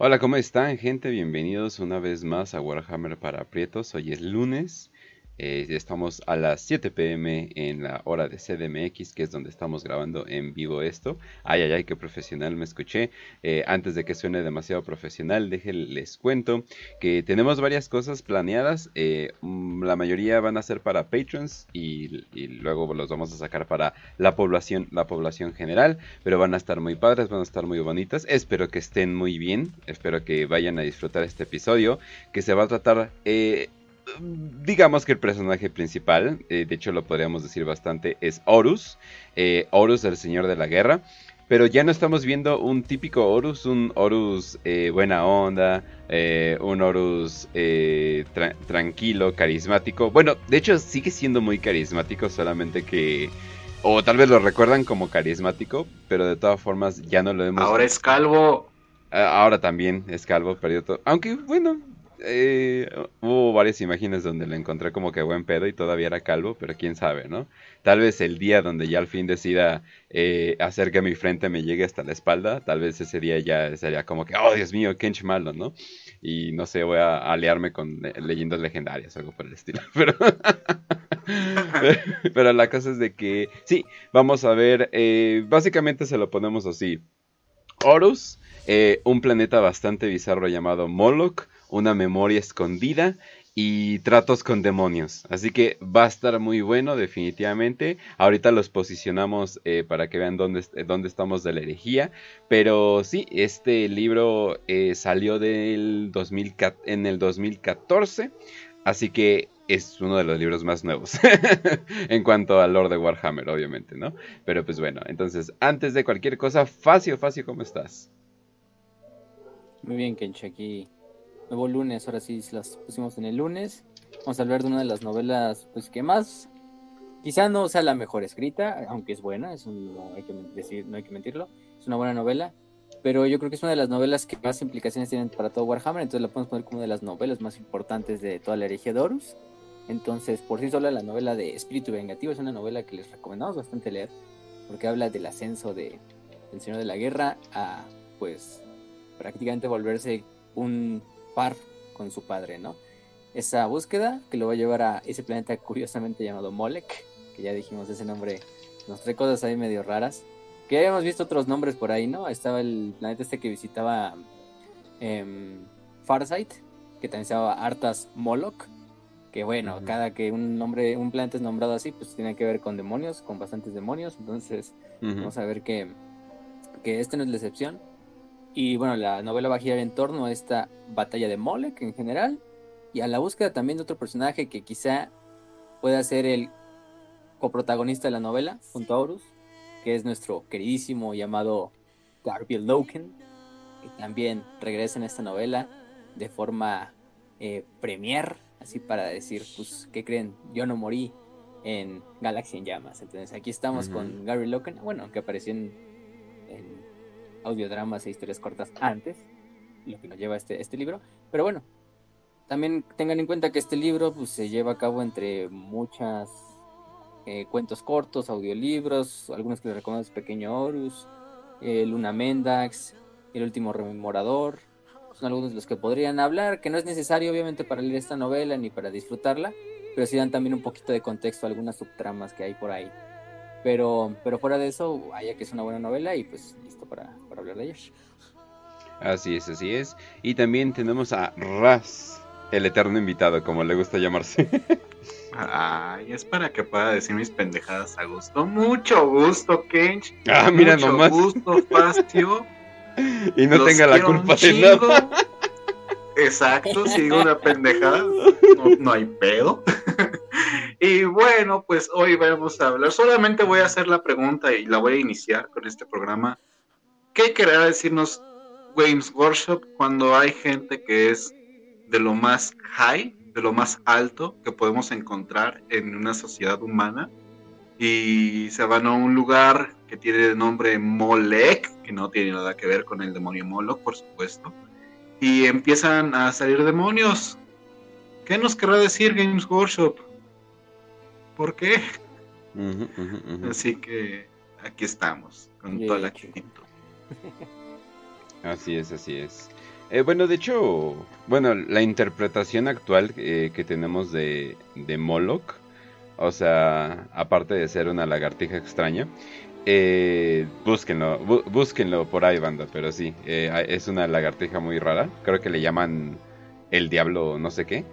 Hola, ¿cómo están, gente? Bienvenidos una vez más a Warhammer para Prietos. Hoy es lunes eh, estamos a las 7 pm en la hora de CDMX, que es donde estamos grabando en vivo esto. Ay, ay, ay, qué profesional me escuché. Eh, antes de que suene demasiado profesional, déjenles cuento que tenemos varias cosas planeadas. Eh, mm, la mayoría van a ser para patrons y, y, luego los vamos a sacar para la población, la población general. Pero van a estar muy padres, van a estar muy bonitas. Espero que estén muy bien. Espero que vayan a disfrutar este episodio, que se va a tratar digamos que el personaje principal, eh, de hecho lo podríamos decir bastante, es Horus. Eh, Horus, el señor de la guerra. Pero ya no estamos viendo un típico Horus, un Horus eh, buena onda, un Horus tranquilo, carismático. Bueno, de hecho sigue siendo muy carismático, solamente que... O tal vez lo recuerdan como carismático, pero de todas formas ya no lo hemos... Ahora es calvo. Ahora también es calvo, perdió todo. Aunque bueno, eh, hubo varias imágenes donde lo encontré como que buen pedo y todavía era calvo, pero quién sabe, ¿no? Tal vez el día donde ya al fin decida eh, hacer que mi frente me llegue hasta la espalda, tal vez ese día ya sería como que, oh Dios mío, Kench malo, ¿no? Y no sé, voy a aliarme con leyendas legendarias o algo por el estilo. Pero, pero la cosa es de que, sí, vamos a ver, eh, básicamente se lo ponemos así. Horus, eh, un planeta bastante bizarro llamado Moloch, una memoria escondida y tratos con demonios. Así que va a estar muy bueno definitivamente. Ahorita los posicionamos eh, para que vean dónde, dónde, estamos de la herejía. Pero sí, este libro eh, salió del en el 2014. Así que es uno de los libros más nuevos en cuanto al Lord de Warhammer, obviamente, ¿no? Pero pues bueno, entonces, antes de cualquier cosa, Facio, Facio, ¿cómo estás? Muy bien, Kench, aquí nuevo lunes, ahora sí las pusimos en el lunes. Vamos a hablar de una de las novelas, pues que más, quizá no sea la mejor escrita, aunque es buena, es no, hay que decir, no hay que mentirlo, es una buena novela, pero yo creo que es una de las novelas que más implicaciones tienen para todo Warhammer, entonces la podemos poner como una de las novelas más importantes de toda la herejía de Horus. Entonces, por sí sola, la novela de Espíritu Vengativo es una novela que les recomendamos bastante leer, porque habla del ascenso de, del Señor de la Guerra a, pues, prácticamente volverse un con su padre, ¿no? Esa búsqueda que lo va a llevar a ese planeta curiosamente llamado Molek, que ya dijimos ese nombre, nos trae cosas ahí medio raras. Que habíamos visto otros nombres por ahí, ¿no? Estaba el planeta este que visitaba eh, Farsight, que también se llamaba Artas Moloch. Que bueno, cada que un nombre, un planeta es nombrado así, pues tiene que ver con demonios, con bastantes demonios. Entonces, vamos a ver que, que este no es la excepción. Y bueno, la novela va a girar en torno a esta batalla de Molek en general y a la búsqueda también de otro personaje que quizá pueda ser el coprotagonista de la novela junto a Horus, que es nuestro queridísimo llamado Garby Loken, que también regresa en esta novela de forma eh, premier, así para decir, pues, ¿qué creen? Yo no morí en Galaxy en Llamas. Entonces aquí estamos con Gary Loken, bueno, que apareció en audiodramas e historias cortas antes, lo que nos lleva este, este libro. Pero bueno, también tengan en cuenta que este libro pues, se lleva a cabo entre muchas eh, cuentos cortos, audiolibros, algunos que les recomiendo Pequeño Horus, eh, Luna Mendax, El último rememorador. Son algunos de los que podrían hablar, que no es necesario obviamente para leer esta novela ni para disfrutarla, pero sí dan también un poquito de contexto a algunas subtramas que hay por ahí. Pero, pero fuera de eso, vaya que es una buena novela y pues listo para, hablar de ella. Así es, así es. Y también tenemos a Raz, el eterno invitado, como le gusta llamarse. Ay, es para que pueda decir mis pendejadas a gusto. Mucho gusto, Kench. Ah, mira Mucho nomás. gusto, Fastio. y no tenga la culpa de nada. Exacto, si digo una pendejada, no hay pedo. Y bueno, pues hoy vamos a hablar. Solamente voy a hacer la pregunta y la voy a iniciar con este programa. ¿Qué querrá decirnos Games Workshop cuando hay gente que es de lo más high, de lo más alto que podemos encontrar en una sociedad humana? Y se van a un lugar que tiene el nombre Molek, que no tiene nada que ver con el demonio Moloch, por supuesto. Y empiezan a salir demonios. ¿Qué nos querrá decir Games Workshop? Por qué. Así que aquí estamos, con toda la actitud. Así es, así es. Eh, bueno, de hecho, bueno, la interpretación actual eh, que tenemos de, de Moloch, o sea, aparte de ser una lagartija extraña, eh, búsquenlo, búsquenlo por ahí, banda, pero sí, eh, es una lagartija muy rara, creo que le llaman el diablo no sé qué,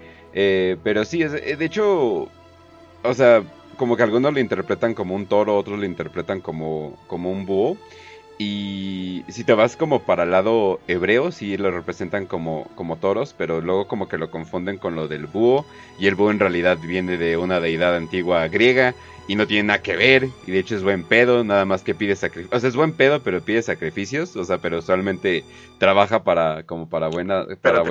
pero sí, es, de hecho, o sea, como que algunos lo interpretan como un toro, otros lo interpretan como, como un búho. Y si te vas como para el lado hebreo, sí lo representan como, como toros, pero luego como que lo confunden con lo del búho. Y el búho en realidad viene de una deidad antigua griega y no tiene nada que ver. Y de hecho es buen pedo, nada más que pide sacrificios. O sea, es buen pedo, pero pide sacrificios. O sea, pero usualmente trabaja para como para buena, para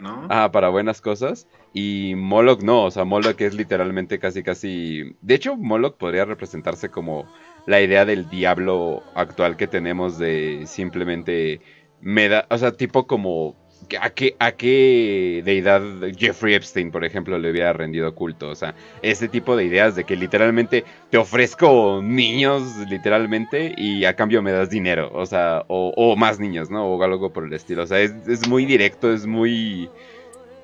¿no? Ah, para buenas cosas. Y Moloch no, o sea, Moloch es literalmente casi casi. De hecho, Moloch podría representarse como la idea del diablo actual que tenemos de simplemente me da, o sea, tipo como ¿A qué, ¿A qué deidad Jeffrey Epstein, por ejemplo, le hubiera rendido culto? O sea, ese tipo de ideas de que literalmente te ofrezco niños, literalmente, y a cambio me das dinero, o sea, o, más niños, ¿no? O algo por el estilo. O sea, es, muy directo, es muy...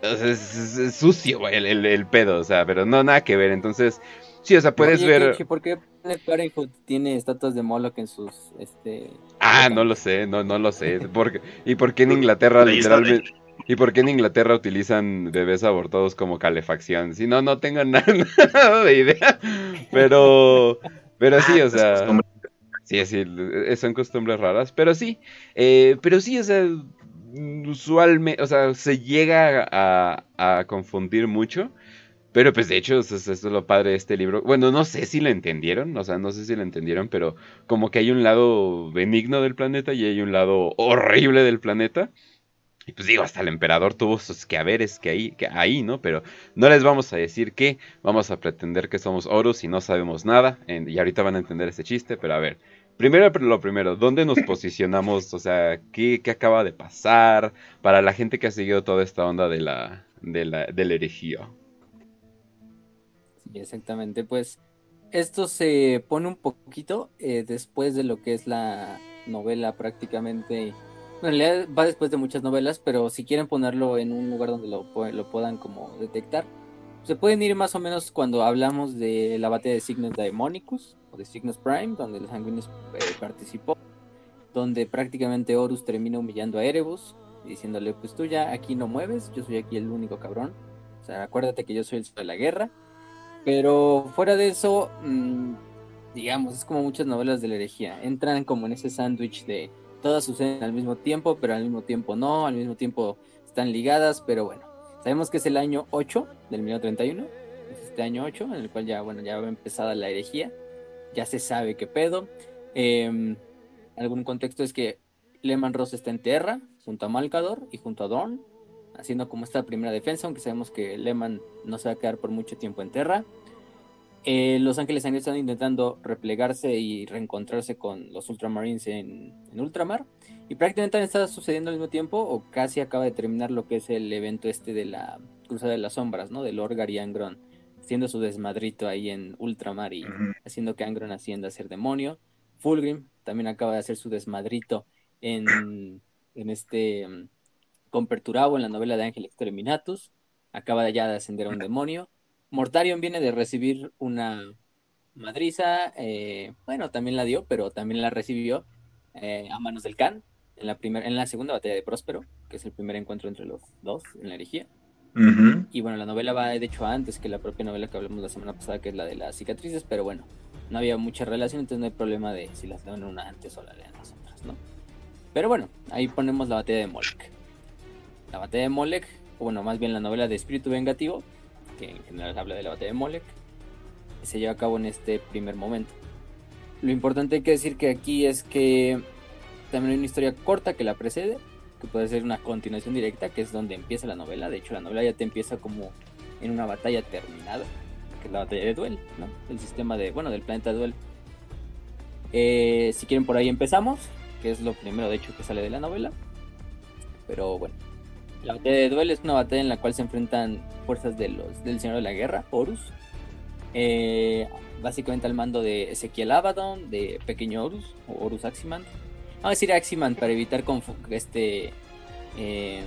es, sucio el, el, pedo, o sea, pero no, nada que ver. Entonces, Sí, o sea, puedes ver. ¿Por qué Parenthood tiene estatuas de Moloch en sus. Este... Ah, no lo sé, no, no lo sé. ¿Y por qué en Inglaterra literalmente.? ¿Y por qué en Inglaterra utilizan bebés abortados como calefacción? Si no, no tengo nada, de idea. Pero, pero sí, o sea. Sí, sí, son costumbres raras. Pero sí, eh, pero sí, o sea, usualmente, o sea, se llega a, a confundir mucho. Pero pues de hecho, eso, es lo padre de este libro. Bueno, no sé si lo entendieron, o sea, no sé si lo entendieron, pero como que hay un lado benigno del planeta y hay un lado horrible del planeta. Y pues digo, hasta el emperador tuvo sus que haberes que ahí, que ahí, ¿no? Pero no les vamos a decir que vamos a pretender que somos Horus y no sabemos nada. y ahorita van a entender ese chiste, pero a ver. Primero lo primero, ¿dónde nos posicionamos? O sea, ¿qué, ¿qué, acaba de pasar? Para la gente que ha seguido toda esta onda de la, de la, exactamente. Pues esto se pone un poquito eh, después de lo que es la novela prácticamente. Bueno, en realidad va después de muchas novelas, pero si quieren ponerlo en un lugar donde lo, lo puedan como detectar, se pueden ir más o menos cuando hablamos de la batalla de Cygnus Daemonicus o de Cygnus Prime, donde el Sanguinis eh, participó, donde prácticamente Horus termina humillando a Erebus diciéndole, pues tú ya aquí no mueves, yo soy aquí el único cabrón. O sea, acuérdate que yo soy el de la guerra pero fuera de eso, mm, digamos, es como muchas novelas de la herejía. Entran como en ese sándwich de todas suceden al mismo tiempo, pero al mismo tiempo no, al mismo tiempo están ligadas, pero bueno. Sabemos que es el año 8 del 1931, es este año 8, en el cual ya, bueno, ya va empezada la herejía, ya se sabe qué pedo. Eh, algún contexto es que Lehman Ross está en tierra, junto a Malcador y junto a Dorn, haciendo como esta primera defensa, aunque sabemos que Lehman no se va a quedar por mucho tiempo en tierra. Eh, los Ángeles Sangrientos están intentando replegarse y reencontrarse con los Ultramarines en, Ultramar. Y prácticamente está sucediendo al mismo tiempo, o casi acaba de terminar lo que es el evento este de la Cruzada de las Sombras, ¿no? De Lord y Angron, haciendo su desmadrito ahí en Ultramar y haciendo que Angron ascienda a ser demonio. Fulgrim también acaba de hacer su desmadrito en, en este con Perturabo en la novela de Ángel Exterminatus, acaba ya de ascender a un demonio. Mortarion viene de recibir una madriza, eh, bueno, también la dio, pero también la recibió eh, a manos del Khan en la, primera, en la segunda batalla de Próspero, que es el primer encuentro entre los dos en la herejía. Y bueno, la novela va de hecho antes que la propia novela que hablamos la semana pasada, que es la de las cicatrices, pero bueno, no había mucha relación, entonces no hay problema de si las lean una antes o la lean las otras, ¿no? Pero bueno, ahí ponemos la batalla de Molk la batalla de Molek, o bueno, más bien la novela de Espíritu Vengativo, que en general habla de la batalla de Molek, se lleva a cabo en este primer momento. Lo importante hay que decir que aquí es que también hay una historia corta que la precede, que puede ser una continuación directa, que es donde empieza la novela. De hecho, la novela ya te empieza como en una batalla terminada, que es la batalla de Duel, ¿no? El sistema de, bueno, del planeta Duel. Eh, si quieren, por ahí empezamos, que es lo primero, de hecho, que sale de la novela. Pero bueno, la batalla de Duel es una batalla en la cual se enfrentan fuerzas de los, del Señor de la Guerra, Horus. Eh, básicamente al mando de Ezequiel Abaddon, de Pequeño Horus, o Horus Aximand. Vamos a decir Aximand para evitar este, eh,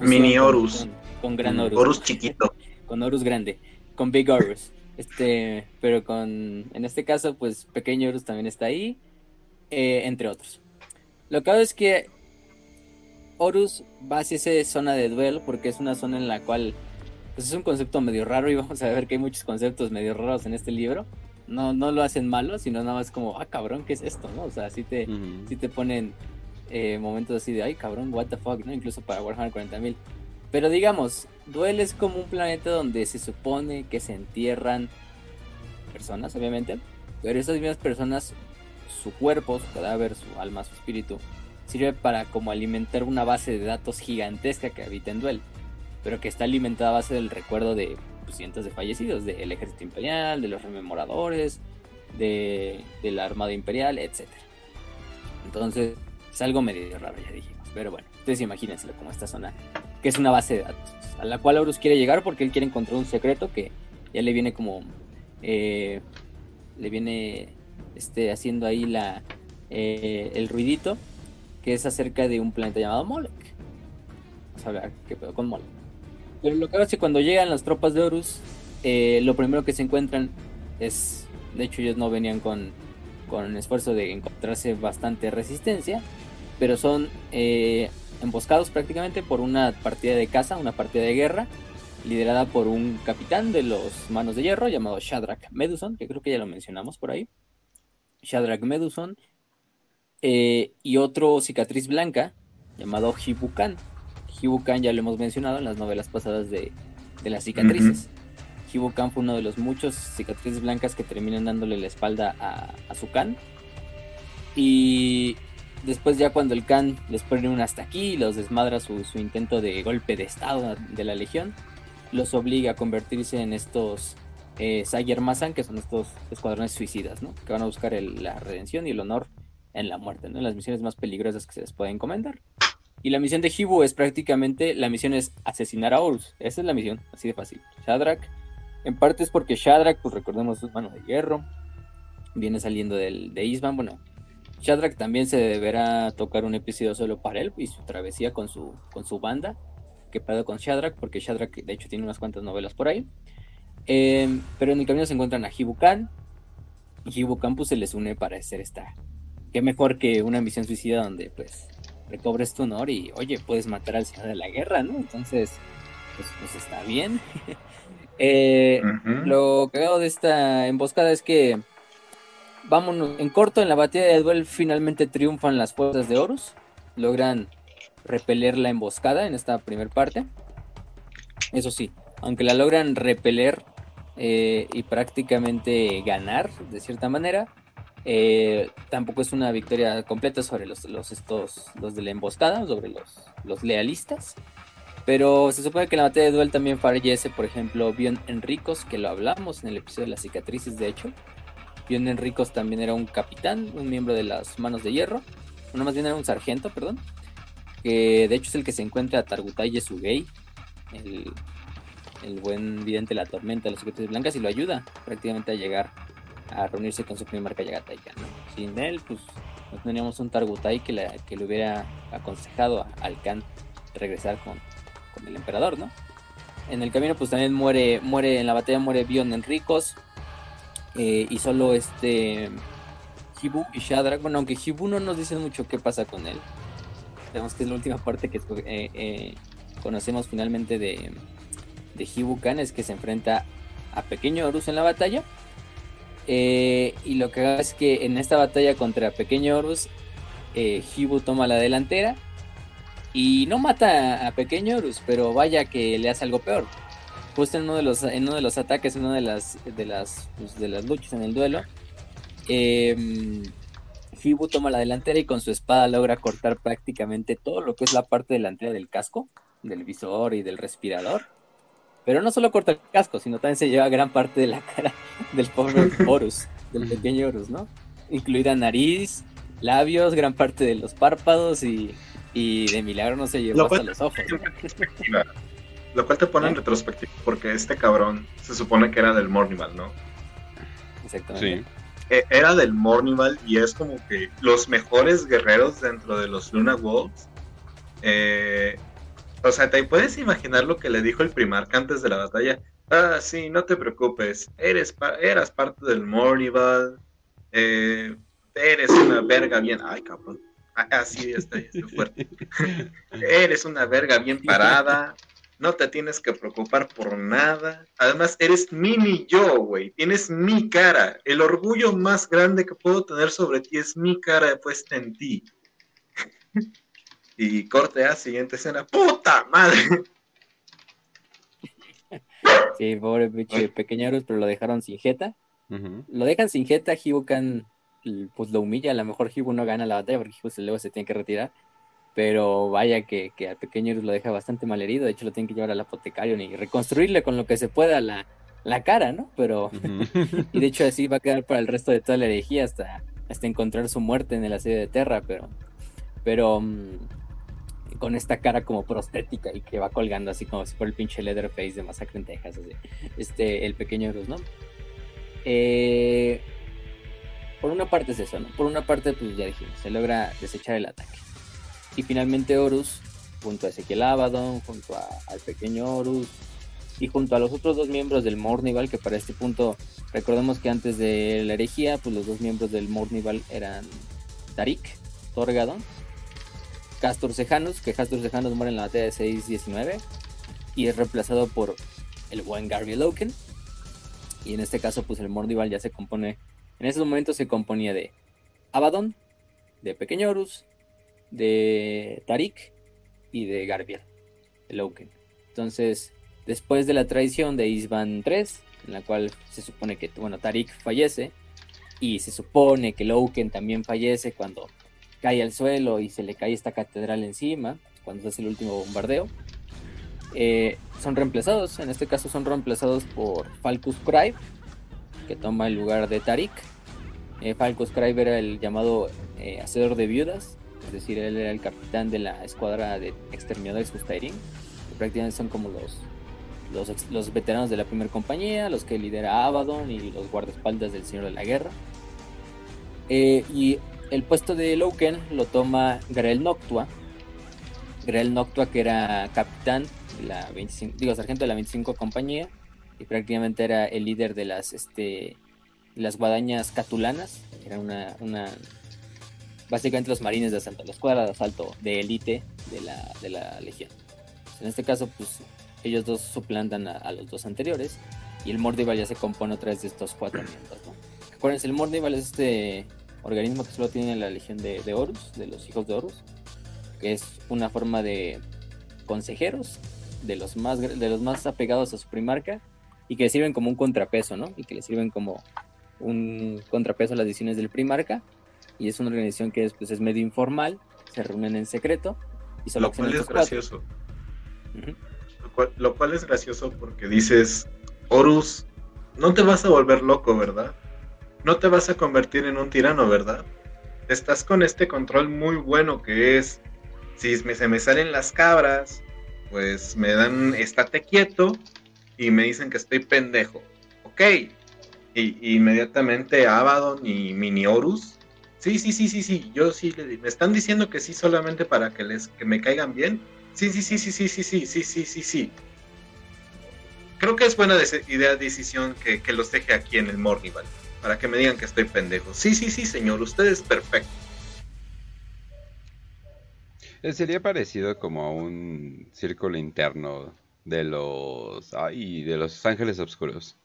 Mini Horus. Con, Gran Horus. Horus chiquito. Con Horus grande. Con Big Horus. Este, pero con, en este caso, pues Pequeño Horus también está ahí, eh, entre otros. Lo que hago es que Horus va hacia esa zona de duelo porque es una zona en la cual pues es un concepto medio raro y vamos a ver que hay muchos conceptos medio raros en este libro. No, no lo hacen malo, sino nada más como, ah, cabrón, ¿qué es esto? ¿no? O sea, sí te, te ponen eh, momentos así de, ay, cabrón, what the fuck, ¿no? Incluso para Warhammer 40.000. Pero digamos, Duel es como un planeta donde se supone que se entierran personas, obviamente. Pero esas mismas personas, su cuerpo, su cadáver, su alma, su espíritu, sirve para como alimentar una base de datos gigantesca que habita en Duel, pero que está alimentada a base del recuerdo de pues, cientos de fallecidos, del ejército imperial, de los rememoradores, de, la armada imperial, etc. Entonces, es algo medio raro, ya dijimos. Pero bueno, ustedes imagínenselo como esta zona, que es una base de datos, a la cual Horus quiere llegar porque él quiere encontrar un secreto que ya le viene como... Eh, le viene este, haciendo ahí la, eh, el ruidito que es acerca de un planeta llamado Molek. Vamos a hablar qué pedo con Molek. Pero lo que es que cuando llegan las tropas de Horus, eh, lo primero que se encuentran es, de hecho ellos no venían con, con esfuerzo de encontrarse bastante resistencia, pero son eh, emboscados prácticamente por una partida de caza, una partida de guerra, liderada por un capitán de los Manos de Hierro llamado Shadrach Meduson, que creo que ya lo mencionamos por ahí. Shadrach Meduson, eh, y otro cicatriz blanca llamado Hibukan. Hibukan ya lo hemos mencionado en las novelas pasadas de, las cicatrices. Hibukan fue uno de los muchos cicatrices blancas que terminan dándole la espalda a, a su Khan. Y después ya cuando el Khan les pone un hasta aquí y los desmadra su, intento de golpe de estado de la legión, los obliga a convertirse en estos eh, Sayer Masan, que son estos escuadrones suicidas, ¿no? Que van a buscar la redención y el honor en la muerte, ¿no? En las misiones más peligrosas que se les pueden encomendar. Y la misión de Hibu es prácticamente, la misión es asesinar a Horus. Esa es la misión, así de fácil. Shadrach, en parte es porque Shadrach, pues recordemos su mano de hierro, viene saliendo del, de Isman, bueno, Shadrach también se deberá tocar un episodio solo para él y su travesía con su, con su banda. Que pedo con Shadrach, porque Shadrach de hecho tiene unas cuantas novelas por ahí. Em, pero en el camino se encuentran a Hibu Khan. Y Hibu Khan pues, se les une para hacer esta qué mejor que una misión suicida donde pues recobres tu honor y oye, puedes matar al señor de la guerra, ¿no? Entonces, pues, pues está bien. eh, Lo cagado de esta emboscada es que, vámonos, en corto, en la batalla de duel finalmente triunfan las fuerzas de Horus, logran repeler la emboscada en esta primera parte. Eso sí, aunque la logran repeler eh, y prácticamente ganar de cierta manera, eh, tampoco es una victoria completa sobre los, estos, los de la emboscada, sobre los, los lealistas. Pero se supone que en la batalla de duel también fallece, por ejemplo, Bion Enricos, que lo hablamos en el episodio de las cicatrices, de hecho. Bion Enricos también era un capitán, un miembro de las manos de hierro. No, más bien era un sargento, perdón. Que de hecho es el que se encuentra a Targutai Yesugei, el, el buen vidente de la tormenta de las cicatrices blancas, y lo ayuda prácticamente a llegar a reunirse con su primer Kayagatai Sin él, pues no teníamos un Targutai que, que le hubiera aconsejado al Khan regresar con, con, el emperador, ¿no? En el camino, pues también muere, muere en la batalla muere Bion Enricos eh, y solo este Hibu y Shadrach. Bueno, aunque Hibu no nos dice mucho qué pasa con él. Sabemos que es la última parte que eh, eh, conocemos finalmente de, de Hibu Khan, es que se enfrenta a Pequeño Horus en la batalla eh, y lo que hace es que en esta batalla contra Pequeño Horus, eh, Hibu toma la delantera y no mata a Pequeño Horus, pero vaya que le hace algo peor. Justo en uno de los, en uno de los ataques, en una de las, de las, pues, de las luchas en el duelo, eh, Hibu toma la delantera y con su espada logra cortar prácticamente todo lo que es la parte delantera del casco, del visor y del respirador. Pero no solo corta el casco, sino también se lleva gran parte de la cara del pobre Horus, del pequeño Horus, ¿no? Incluida nariz, labios, gran parte de los párpados y, de milagro no se llevó hasta los ojos. Lo cual te pone en ¿Eh? retrospectiva, porque este cabrón se supone que era del Mornival, ¿no? Exactamente. E, era del Mornival y es como que los mejores guerreros dentro de los Luna Wolves Eh, o sea, ¿te puedes imaginar lo que le dijo el primarca antes de la batalla? Ah, sí, no te preocupes. Eres eras parte del Mornival. Eh, eres una verga bien. Ay, cabrón. Así ah, está, está fuerte. eres una verga bien parada. No te tienes que preocupar por nada. Además, eres mini yo, güey. Tienes mi cara. El orgullo más grande que puedo tener sobre ti es mi cara puesta en ti. Y corte a siguiente escena. ¡Puta madre! Sí, pobre pinche pequeñeros, pero lo dejaron sin jeta. Lo dejan sin jeta, Hibukan pues lo humilla. A lo mejor Hibu no gana la batalla porque Hibu luego se tiene que retirar. Pero vaya que, que al pequeño lo deja bastante mal herido. De hecho, lo tienen que llevar al apotecario y reconstruirle con lo que se pueda la, la cara, ¿no? Pero. y de hecho, así va a quedar para el resto de toda la herejía hasta, hasta encontrar su muerte en el asedio de Terra. Pero. Pero. Con esta cara como prostética y que va colgando así como si fuera el pinche Leatherface de Masacre en Texas. Este, el pequeño Horus, ¿no? Eh, por una parte es eso, ¿no? Por una parte, pues ya dijimos, se logra desechar el ataque. Y finalmente Horus, junto a Ezequiel Abaddon, junto al pequeño Horus y junto a los otros dos miembros del Mornival, que para este punto, recordemos que antes de la herejía, pues los dos miembros del Mornival eran Tarik, Torgadon, Castor Cejanos, que Castor Cejanos muere en la batalla de 6-19 y es reemplazado por el buen Garvey Loken. Y en este caso, pues el Mornival ya se compone, en esos momentos se componía de Abaddon, de Pequeño Horus, de Tarik y de Garbiel, de Loken. Entonces, después de la traición de Isban 3, en la cual se supone que, bueno, Tarik fallece, y se supone que Loken también fallece cuando cae al suelo y se le cae esta catedral encima, cuando se hace el último bombardeo. Eh, son reemplazados, en este caso son reemplazados por Falcus Scribe, que toma el lugar de Tarik. Eh, Falcus Scribe era el llamado eh, hacedor de viudas, es decir, él era el capitán de la escuadra de exterminadores Justairin, que prácticamente son como los, los, veteranos de la primera compañía, los que lidera Abaddon y los guardaespaldas del Señor de la Guerra. Eh, y el puesto de Loken lo toma Grel Noctua. Grel Noctua que era capitán de la 25, digo, sargento de la 25 compañía y prácticamente era el líder de las este las guadañas catulanas, era una, una básicamente los marines de asalto, la escuadra de asalto de élite de la, de la legión. En este caso, pues ellos dos suplantan a, los dos anteriores y el Mordival ya se compone otra vez de estos cuatro miembros. ¿no? Acuérdense, el Mordival es este organismo que solo tiene la legión de, de Horus, de los hijos de Horus, que es una forma de consejeros de los más de los más apegados a su primarca y que sirven como un contrapeso, ¿no? Y que le sirven como un contrapeso a las decisiones del primarca y es una organización que es, pues, es medio informal, se reúnen en secreto y solo lo cual es gracioso. lo, cual, es gracioso porque dices, Horus, no te vas a volver loco, ¿verdad? No te vas a convertir en un tirano, ¿verdad? Estás con este control muy bueno que es, si se me salen las cabras, pues me dan, estate quieto y me dicen que estoy pendejo. Ok. Y, inmediatamente Abaddon y Mini Horus Sí, sí, sí, sí, sí. Yo sí me están diciendo que sí solamente para que les que me caigan bien. Sí, sí, sí, sí, sí, sí, sí, sí, sí, sí, sí. Creo que es buena idea, decisión que, que los deje aquí en el Mornival, para que me digan que estoy pendejo. Sí, sí, sí, señor, usted es perfecto. Sería parecido como a un círculo interno de los ay, de los ángeles oscuros.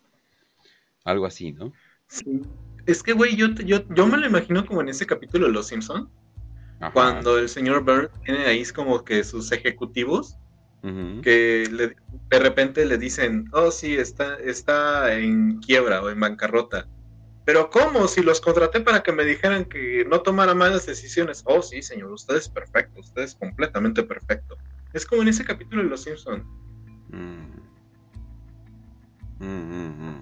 Algo así, ¿no? Sí. Es que, güey, yo, yo, yo me lo imagino como en ese capítulo de Los Simpson cuando el señor Burns tiene ahí como que sus ejecutivos, que de repente le dicen, oh, sí, está, está en quiebra o en bancarrota. Pero ¿cómo? Si los contraté para que me dijeran que no tomara malas decisiones. Oh, sí, señor, usted es perfecto, usted es completamente perfecto. Es como en ese capítulo de Los Simpson. Mm. Mm, mm,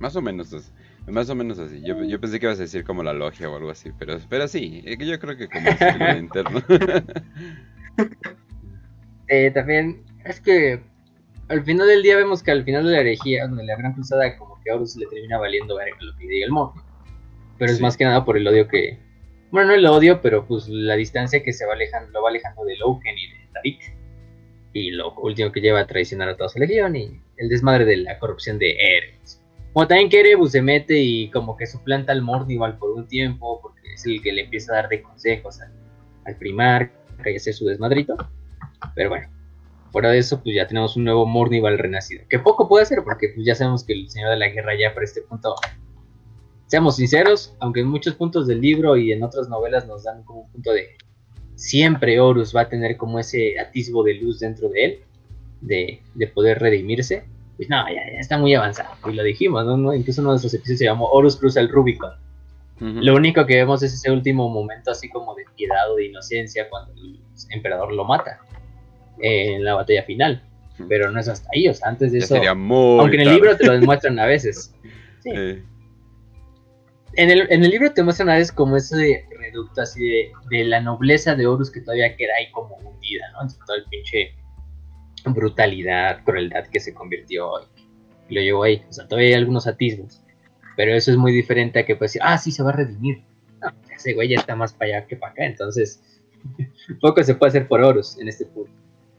Más o menos. Más o menos así. Yo, yo, pensé que ibas a decir como la logia o algo así, pero, pero sí, eh, yo creo que como el interno. eh, también es que al final del día vemos que al final de la herejía, donde la gran cruzada, como que a Horus le termina valiendo ver lo que diga el monje. Pero es más que nada por el odio que. bueno, no el odio, pero pues la distancia que se va alejando, lo va alejando de Loken y de Tarik. Y lo último que lleva a traicionar a toda su legión y el desmadre de la corrupción de Erebus. Como también que Erebus se mete y como que suplanta al Mornival por un tiempo, porque es el que le empieza a dar de consejos al, al primar, que hace su desmadrito. Pero bueno, fuera de eso, pues ya tenemos un nuevo Mornival renacido. Que poco puede hacer, porque pues ya sabemos que el Señor de la Guerra ya para este punto seamos sinceros, aunque en muchos puntos del libro y en otras novelas nos dan como un punto de siempre Horus va a tener como ese atisbo de luz dentro de él, de, de poder redimirse, pues no, ya, ya, está muy avanzado, y lo dijimos, ¿no? Incluso uno de esos episodios se llamó Horus cruza el Rubicon. Ujú. Lo único que vemos es ese último momento así como de piedad o de inocencia cuando el emperador lo mata eh, en la batalla final. Pero no es hasta ahí, o sea, antes de Ya eso... sería muy Aunque en el tarde. libro te lo demuestran a veces. Sí. Eh, En el, en el libro te muestran a veces como ese reducto así de, de la nobleza de Horus que todavía queda ahí como hundida, ¿no? Entre toda el pinche brutalidad, crueldad que se convirtió y, y lo llevó ahí. O sea, todavía hay algunos atisbos. Pero eso es muy diferente a que pues decir, ah, sí, se va a redimir. No, ese güey ya está más para allá que para acá, entonces poco se puede hacer por Horus en este punto.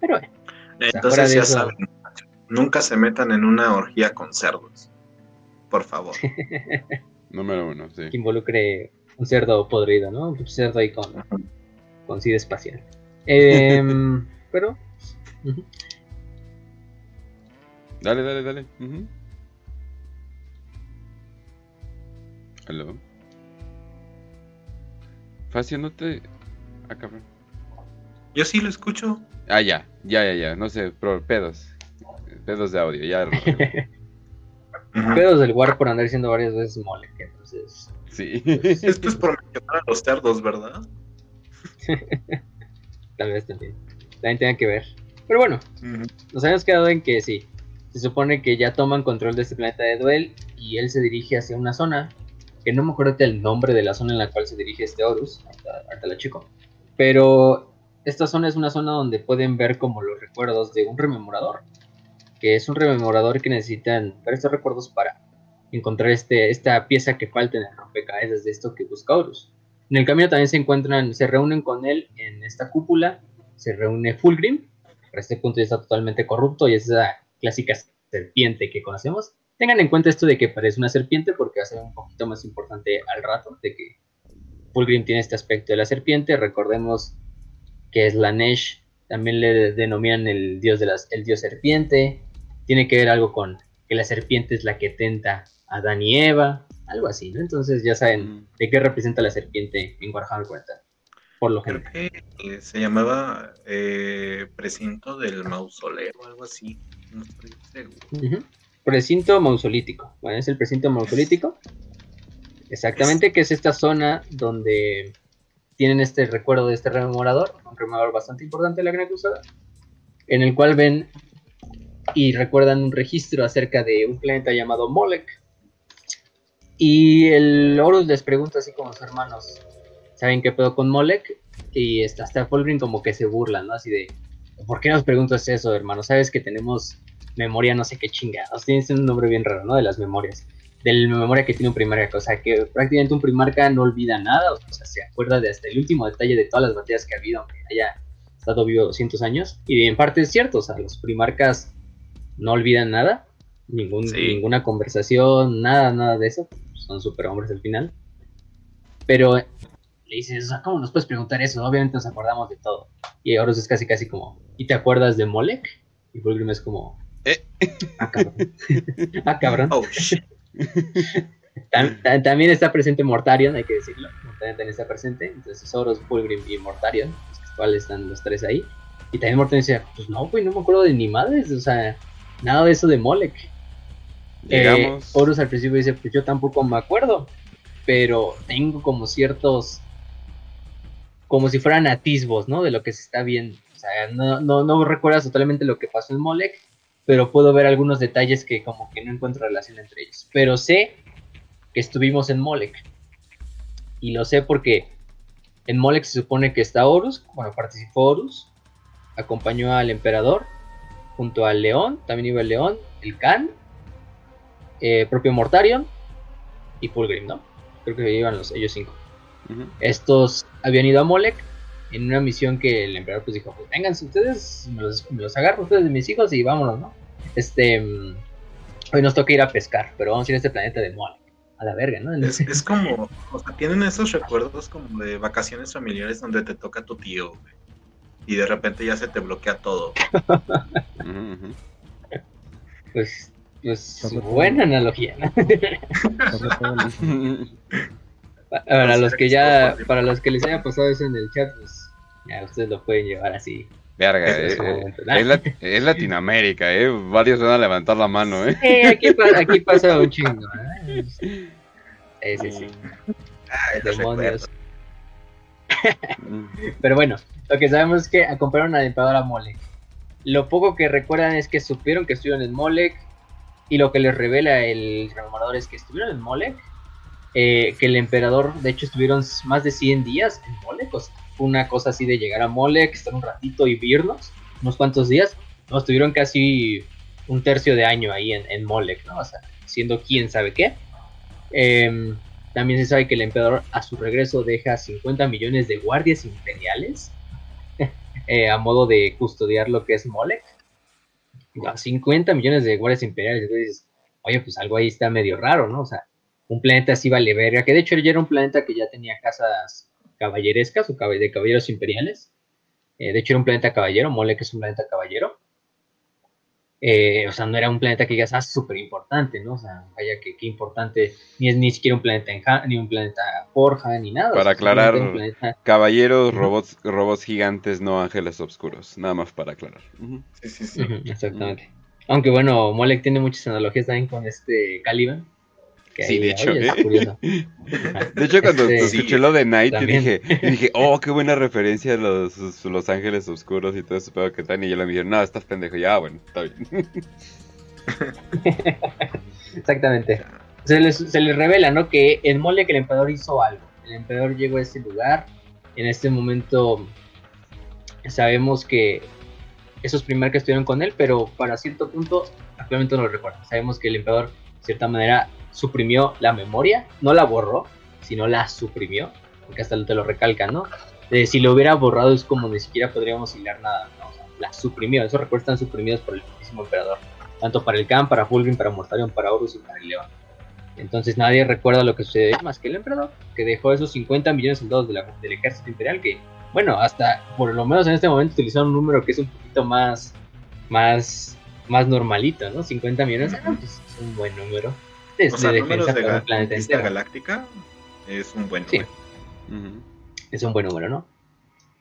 Pero bueno, fuera Entonces ya eso- saben, nunca se metan en una orgía con cerdos. Por favor. número uno, sí. que involucre un cerdo podrido, ¿no? Un cerdo ahí con, con sida espacial. Em, pero. Dale, dale, dale. Ujú. ¿Aló? Facio, no te... Ah, cabrón. Yo sí lo escucho. Ah, ya, ya, ya, ya. No sé, pero pedos. Pedos de audio, ya. Pedos del War por andar diciendo varias veces mole, que entonces. Sí. Esto es por mencionar a los cerdos, ¿verdad? Tal vez también. También tenga que ver. Pero bueno, nos habíamos quedado en que sí. Se supone que ya toman control de este planeta de Duel y él se dirige hacia una zona que no me acuerdo el nombre de la zona en la cual se dirige este Horus. Ahorita, ahorita la chico. Pero esta zona es una zona donde pueden ver como los recuerdos de un rememorador. Que es un rememorador que necesitan ver estos recuerdos para encontrar este, esta pieza que falta en el rompecabezas de esto que busca Horus. En el camino también se encuentran, se reúnen con él en esta cúpula. Se reúne Fulgrim, para este punto ya está totalmente corrupto y es esa clásica serpiente que conocemos. Tengan en cuenta esto de que parece una serpiente porque va a ser un poquito más importante al rato, de que Fulgrim tiene este aspecto de la serpiente. Recordemos que Slanesh también le denominan el dios de las, el dios serpiente. Tiene que ver algo con que la serpiente es la que tenta a Adán y Eva, algo así, ¿no? Entonces ya saben de qué representa la serpiente en Warhammer 40, por lo Creo general. que eh, se llamaba eh, precinto del mausoleo o algo así. No estoy seguro. Ujú. Precinto mausolítico. Bueno, es el precinto mausolítico. Exactamente, que es esta zona donde tienen este recuerdo de este rememorador, un rememorador bastante importante de la Gran Cruzada, en el cual ven y recuerdan un registro acerca de un planeta llamado Molech. Y el Horus les pregunta así como sus hermanos, ¿saben qué pedo con Molech? Y hasta Fulgrim como que se burla, ¿no? Así de, ¿por qué nos preguntas eso, hermano? Sabes que tenemos memoria no sé qué chingados. Tienes un nombre bien raro, ¿no? De las memorias. De la memoria que tiene un primarca. O sea, que prácticamente un primarca no olvida nada. O sea, se acuerda de hasta el último detalle de todas las batallas que ha habido, aunque haya estado vivo 200 años. Y en parte es cierto, o sea, los primarcas no olvidan nada. Ningún, Sí. Ninguna conversación, nada, nada de eso. Son superhombres al final. Pero le dices, o sea, ¿cómo nos puedes preguntar eso? Obviamente nos acordamos de todo. Y Horus es casi, casi como, ¿y te acuerdas de Molek? Y Fulgrim es como, Eh. ah, cabrón. ah, cabrón. Oh, shit. Tam- tam- también está presente Mortarion, hay que decirlo. Mortarion también está presente. Entonces Horus, Fulgrim y Mortarion, los cuales están los tres ahí. Y también Mortarion dice, pues no, güey, no me acuerdo de ni madres. O sea, nada de eso de Molek. Eh, Horus al principio dice, pues yo tampoco me acuerdo, pero tengo como ciertos, como si fueran atisbos, ¿no? De lo que se está viendo. O sea, no, no, no recuerdas totalmente lo que pasó en Molek, pero puedo ver algunos detalles que como que no encuentro relación entre ellos. Pero sé que estuvimos en Molek. Y lo sé porque en Molek se supone que está Horus, bueno, participó Horus, acompañó al emperador, junto al león, también iba el león, el Khan, eh, propio Mortarion y Fulgrim, ¿no? Creo que iban los, ellos cinco. Estos habían ido a Molec en una misión que el emperador pues dijo, pues vénganse ustedes, me los, me los agarro ustedes de mis hijos y vámonos, ¿no? Este, mm, hoy nos toca ir a pescar, pero vamos a ir a este planeta de Molec. A la verga, ¿no? Es, es como, o sea, tienen esos recuerdos como de vacaciones familiares donde te toca tu tío, güey. Y de repente ya se te bloquea todo. Pues, pues buena analogía, ¿no? Para los que ya, para los que les haya pasado eso en el chat, pues ya ustedes lo pueden llevar así. Verga, eh, es eh, es, es Latinoamérica, eh. Varios van a levantar la mano, eh. Aquí, pa- aquí pasa un chingo, ¿eh? Sí, sí, sí. Ay, los Demonios. Pero bueno, lo que sabemos es que compraron al emperador a Molec. Lo poco que recuerdan es que supieron que estuvieron en Molec. Y lo que les revela el rememorador es que estuvieron en Molec. eh, que el emperador, de hecho, estuvieron más de 100 días en Molec. O sea, una cosa así de llegar a Molec, estar un ratito y virnos, unos cuantos días. No, estuvieron casi un tercio de año ahí en, en Molec, ¿no? O sea, siendo quién sabe qué. Em, también se sabe que el emperador a su regreso deja 50 millones de guardias imperiales eh, a modo de custodiar lo que es Molec. Ya, 50 millones de guardias imperiales. Entonces oye, pues algo ahí está medio raro, ¿no? O sea, un planeta así vale verga. Que de hecho ya era un planeta que ya tenía casas caballerescas o de caballeros imperiales. Eh, de hecho era un planeta caballero. Molec es un planeta caballero. Eh, o sea, no era un planeta que digas, ah, súper importante, ¿no? O sea, vaya que qué importante, ni es ni siquiera un planeta en Ja- ni un planeta Forja, ni nada. o Para sea, aclarar, un planeta- Caballeros, robots, robots gigantes, no ángeles oscuros. Nada más para aclarar. Sí, sí, sí. Exactamente. Aunque bueno, Molek tiene muchas analogías también con este Caliban. Que Sí, de hecho, ¿eh? De hecho, cuando Este, escuché lo de Night, y dije, y dije, oh, qué buena referencia a los, los ángeles oscuros y todo eso, pero que tal. Y yo le dije, no, estás pendejo. Ya, bueno, está bien. Exactamente. Se les, se les revela, ¿no? Que en Molek el emperador hizo algo. El emperador llegó a ese lugar. En este momento sabemos que esos primeros que estuvieron con él, pero para cierto punto actualmente no lo recuerdo. Sabemos que el emperador, cierta manera, suprimió la memoria. No la borró, sino la suprimió. Porque hasta te lo recalcan, ¿no? Si lo hubiera borrado es como ni siquiera podríamos hilar nada, ¿no? O sea, la suprimió. Esos recuerdos están suprimidos por el mismísimo emperador. Tanto para el Khan, para Fulgrim, para Mortarion, para Horus y para el León. Entonces nadie recuerda lo que sucedió más que el emperador, que dejó esos 50 millones de soldados de la- del ejército imperial, que, bueno, hasta por lo menos en este momento utilizaron un número que es un poquito más, más, más normalito, ¿no? 50 millones, pues, es un buen número. Es O sea, de números ga- galáctica es un buen Sí. número. Es un buen número, ¿no?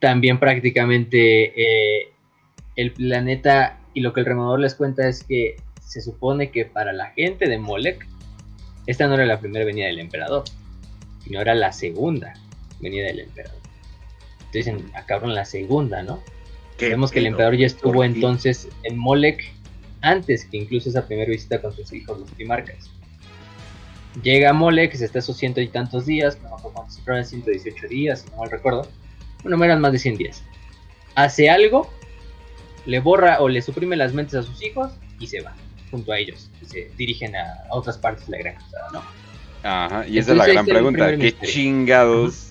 También prácticamente eh, el planeta y lo que el removedor les cuenta es que se supone que para la gente de Molec, esta no era la primera venida del emperador, sino era la segunda venida del emperador. Entonces dicen, ah, cabrón, la segunda, ¿no? ¿Qué Vemos que el emperador ya estuvo entonces en Molec antes que incluso esa primera visita con sus hijos, los primarcas. Llega a Molec, se está esos ciento y tantos días, no fueron, 118 días, si no mal recuerdo. Bueno, eran más de 100 días. Hace algo, le borra o le suprime las mentes a sus hijos y se va junto a ellos. Y se dirigen a, a otras partes de la gran cruzada, ¿no? Ajá, y esa es la gran pregunta. ¿Qué misterio. chingados?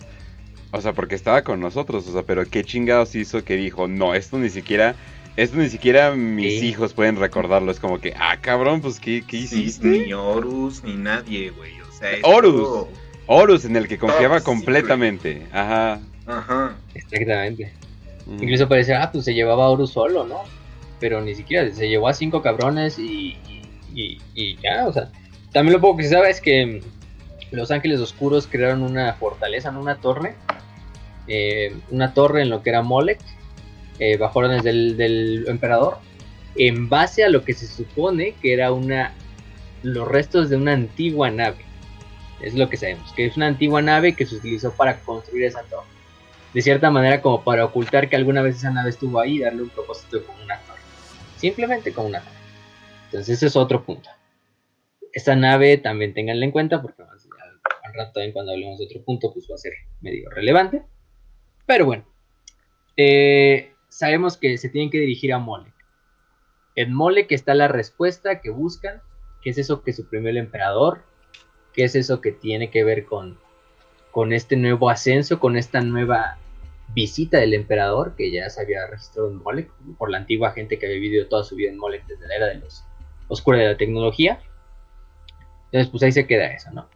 O sea, porque estaba con nosotros, o sea, pero ¿qué chingados hizo que dijo, no, esto ni siquiera, esto ni siquiera mis hijos pueden recordarlo? Es como que, ah, cabrón, pues, ¿qué, qué hiciste? ni Horus, ni nadie, güey. O sea, es Horus. todo- Horus, en el que confiaba Top completamente. Ajá. Ajá. Exactamente. Ujú. Incluso parece, ah, pues se llevaba a Horus solo, ¿no? Pero ni siquiera, se llevó a cinco cabrones y, y, y ya, o sea. También lo poco que se sabe es que mm, los Ángeles Oscuros crearon una fortaleza, ¿no? una torre. eh, una torre en lo que era Molec, eh, bajo órdenes del, emperador, en base a lo que se supone que era una los restos de una antigua nave. Es lo que sabemos, que es una antigua nave que se utilizó para construir esa torre de cierta manera como para ocultar que alguna vez esa nave estuvo ahí y darle un propósito como una torre. Simplemente como una torre. Entonces ese es otro punto. Esta nave también tenganla en cuenta porque más al, al rato también cuando hablemos de otro punto pues va a ser medio relevante. Pero bueno, eh, sabemos que se tienen que dirigir a Molec. En Molec está la respuesta que buscan, que es eso que suprimió el emperador, que es eso que tiene que ver con con este nuevo ascenso, con esta nueva visita del emperador, que ya se había registrado en Molec, por la antigua gente que había vivido toda su vida en Molec desde la era de los oscura de la tecnología. Entonces, pues ahí se queda eso, ¿no?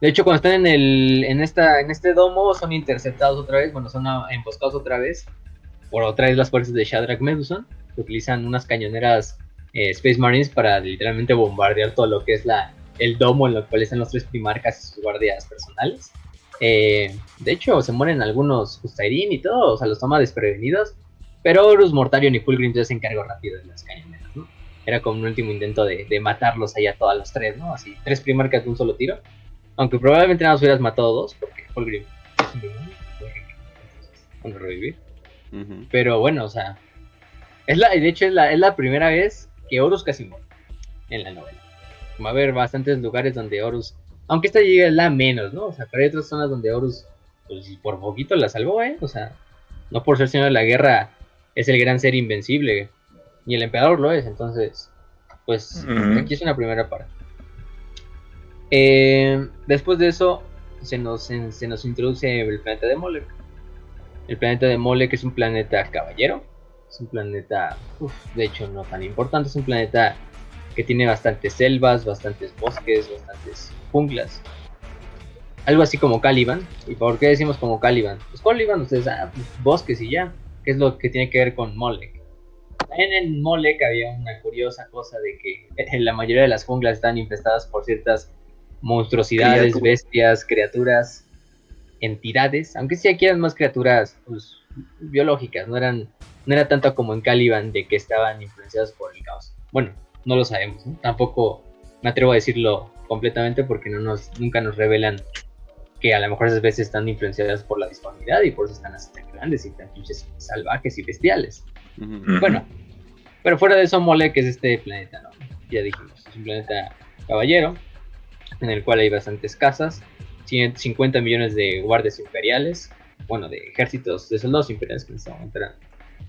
De hecho, cuando están en, el, en, esta, en este domo, son interceptados otra vez, bueno, son emboscados otra vez por otra vez las fuerzas de Shadrach Meduson, que utilizan unas cañoneras eh, Space Marines para literalmente bombardear todo lo que es la, el domo en lo cual están los tres primarcas y sus guardias personales. Eh, de hecho, se mueren algunos Justairin y todo, o sea, los toma desprevenidos. Pero Horus, Mortarion y Fulgrim se encargó rápido de las cañoneras, ¿no? Era como un último intento de, matarlos ahí a todos los tres, ¿no? Así, tres primarcas de un solo tiro. Aunque probablemente nada más hubieras matado dos, porque Fulgrim es un revivir. Pero bueno, o sea, es la, de hecho es la, es la primera vez que Horus casi muere en la novela. Va a haber bastantes lugares donde Horus aunque esta llega la menos, ¿no? O sea, pero hay otras zonas donde Horus, pues por poquito la salvó, ¿eh? O sea, no por ser señor de la guerra es el gran ser invencible. Y el emperador lo es, entonces, pues aquí es una primera parte. Eh, después de eso, se nos, se nos introduce el planeta de Molek. El planeta de Molek es un planeta caballero. Es un planeta, de hecho, no tan importante. Es un planeta que tiene bastantes selvas, bastantes bosques, bastantes junglas. Algo así como Caliban. ¿Y por qué decimos como Caliban? Pues Caliban, ustedes, ah, pues, bosques y ya. ¿Qué es lo que tiene que ver con Molek? En el Molek había una curiosa cosa de que en la mayoría de las junglas están infestadas por ciertas monstruosidades, bestias, criaturas, entidades. Aunque sí aquí eran más criaturas pues, biológicas, no eran no era tanto como en Caliban de que estaban influenciadas por el caos. Bueno, no lo sabemos, tampoco me atrevo a decirlo completamente porque no nos, nunca nos revelan que a lo mejor esas veces están influenciadas por la disformidad y por eso están así tan grandes y tan pinches salvajes y bestiales. Bueno, pero fuera de eso, Mole, que es este planeta, ¿no? Ya dijimos, es un planeta caballero en el cual hay bastantes casas, 50 millones de guardias imperiales, bueno, de ejércitos, de soldados imperiales que en este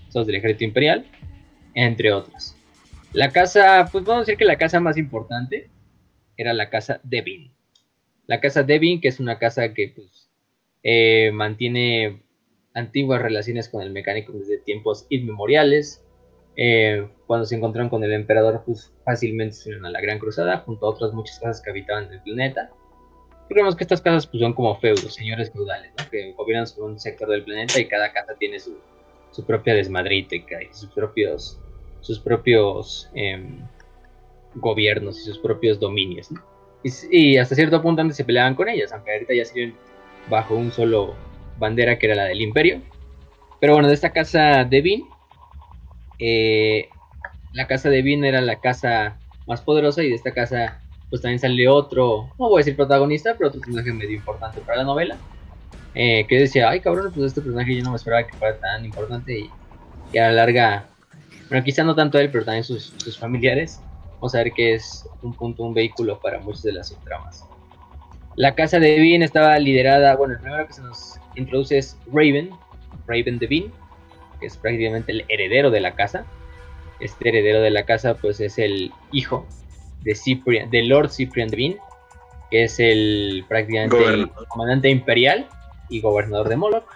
soldados del ejército imperial, entre otros. La casa, pues vamos a decir que la casa más importante era la casa Devin. La casa Devin, que es una casa que pues, eh, mantiene antiguas relaciones con el mecánico desde tiempos inmemoriales. Eh, cuando se encontraron con el emperador, pues fácilmente se unieron a la Gran Cruzada, junto a otras muchas casas que habitaban el planeta. Recordemos que estas casas pues, son como feudos, señores feudales, que gobiernan sobre un sector del planeta y cada casa tiene su, su propia desmadrita y sus propios, sus propios em, gobiernos y sus propios dominios. Y, hasta cierto punto antes se peleaban con ellas, aunque ahorita ya siguen bajo un solo bandera que era la del imperio. Pero bueno, de esta casa de Vin, eh, la casa de Vin era la casa más poderosa y de esta casa pues también sale otro, no voy a decir protagonista, pero otro personaje medio importante para la novela. Eh, que decía, ay cabrón, pues este personaje yo no me esperaba que fuera tan importante y, a la larga, bueno, quizá no tanto él, pero también sus, familiares, Vamos a ver que es un punto, un vehículo para muchas de las subtramas. La casa de Devin estaba liderada, bueno, el primero que se nos introduce es Raven, Raven Devin, que es prácticamente el heredero de la casa. Este heredero de la casa, pues es el hijo de, Cyprian, de Lord Cyprian Devin, que es el prácticamente el comandante imperial y gobernador de Moloch.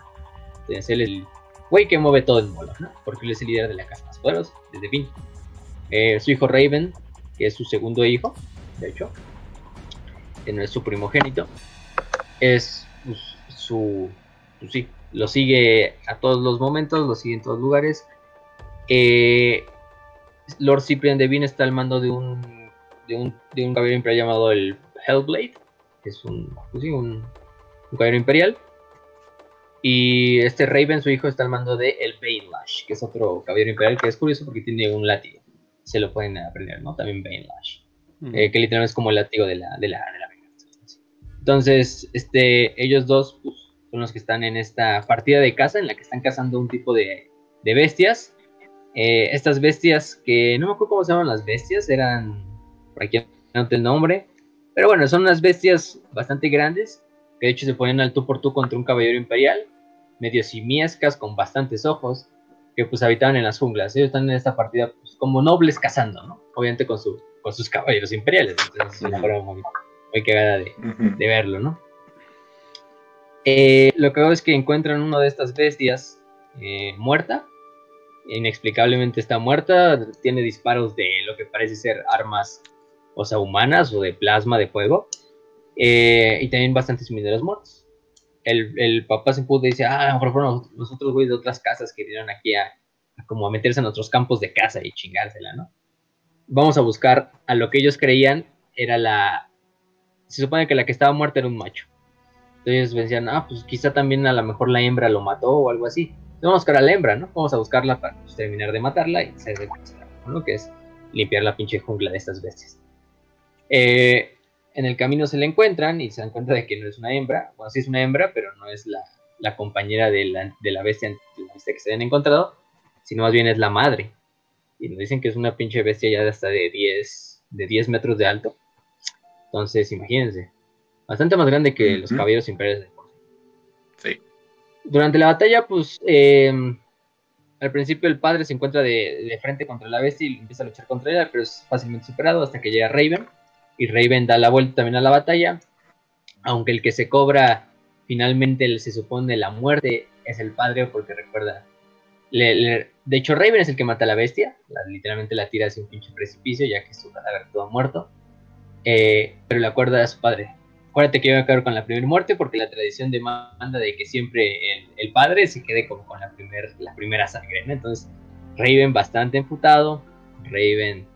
Entonces él es el güey que mueve todo en Moloch, ¿no? Porque él es el líder de la casa más poderosa, de Devin. Eh, su hijo Raven que es su segundo hijo, de hecho, que no es su primogénito, es pues, su, pues sí, lo sigue a todos los momentos, lo sigue en todos lugares. Eh, Lord Cyprian Devine está al mando de un, de un, de un caballero imperial llamado el Hellblade, que es un, pues un, caballero imperial. Y este Raven, su hijo, está al mando de el Bainlash, que es otro caballero imperial, que es curioso porque tiene un látigo se lo pueden aprender, ¿no? También Bane Lash, eh, que literalmente es como el látigo de la, de la, de la Entonces, este, ellos dos pues, son los que están en esta partida de caza en la que están cazando un tipo de, de bestias. Eh, estas bestias que no me acuerdo cómo se llaman las bestias, eran, aquí no el nombre, pero bueno, son unas bestias bastante grandes, que de hecho se ponen al tú por tú contra un caballero imperial, medio simiescas, con bastantes ojos, que pues habitaban en las junglas. Ellos están en esta partida pues, como nobles cazando, ¿no? Obviamente con, su, con sus caballeros imperiales. Entonces es una forma muy, muy cagada de, verlo, ¿no? Eh, lo que hago es que encuentran una de estas bestias eh, muerta. Inexplicablemente está muerta. Tiene disparos de lo que parece ser armas, o sea, humanas o de plasma de fuego. Eh, y también bastantes mineros muertos. El, el papá se pudo dice, ah, a lo mejor fueron los güeyes de otras casas que vinieron aquí a, como a meterse en otros campos de casa y chingársela, ¿no? Vamos a buscar a lo que ellos creían era la... Se supone que la que estaba muerta era un macho. Entonces decían, ah, pues quizá también a lo mejor la hembra lo mató o algo así. Vamos a buscar a la hembra, ¿no? Vamos a buscarla para pues, terminar de matarla y hacer ¿no? Que es limpiar la pinche jungla de estas bestias. Eh, en el camino se la encuentran y se dan cuenta de que no es una hembra. Bueno, sí es una hembra, pero no es la, la compañera de la, de la, bestia, de la bestia que se habían encontrado, sino más bien es la madre. Y nos dicen que es una pinche bestia ya de hasta de 10, de 10 metros de alto. Entonces, imagínense. Bastante más grande que los caballeros imperiales de Sí. Durante la batalla, pues, eh, al principio el padre se encuentra de, de, frente contra la bestia y empieza a luchar contra ella, pero es fácilmente superado hasta que llega Raven. Y Raven da la vuelta también a la batalla. Aunque el que se cobra finalmente se supone la muerte es el padre, porque recuerda. Le, de hecho, Raven es el que mata a la bestia. Literalmente la tira hacia un pinche precipicio, ya que su cadáver todo muerto. Eh, pero le acuerda a su padre. Acuérdate que voy a quedar con la primera muerte porque la tradición demanda de que siempre el, padre se quede como con la, primer, la primera sangre, ¿no? Entonces, Raven bastante enfutado. Raven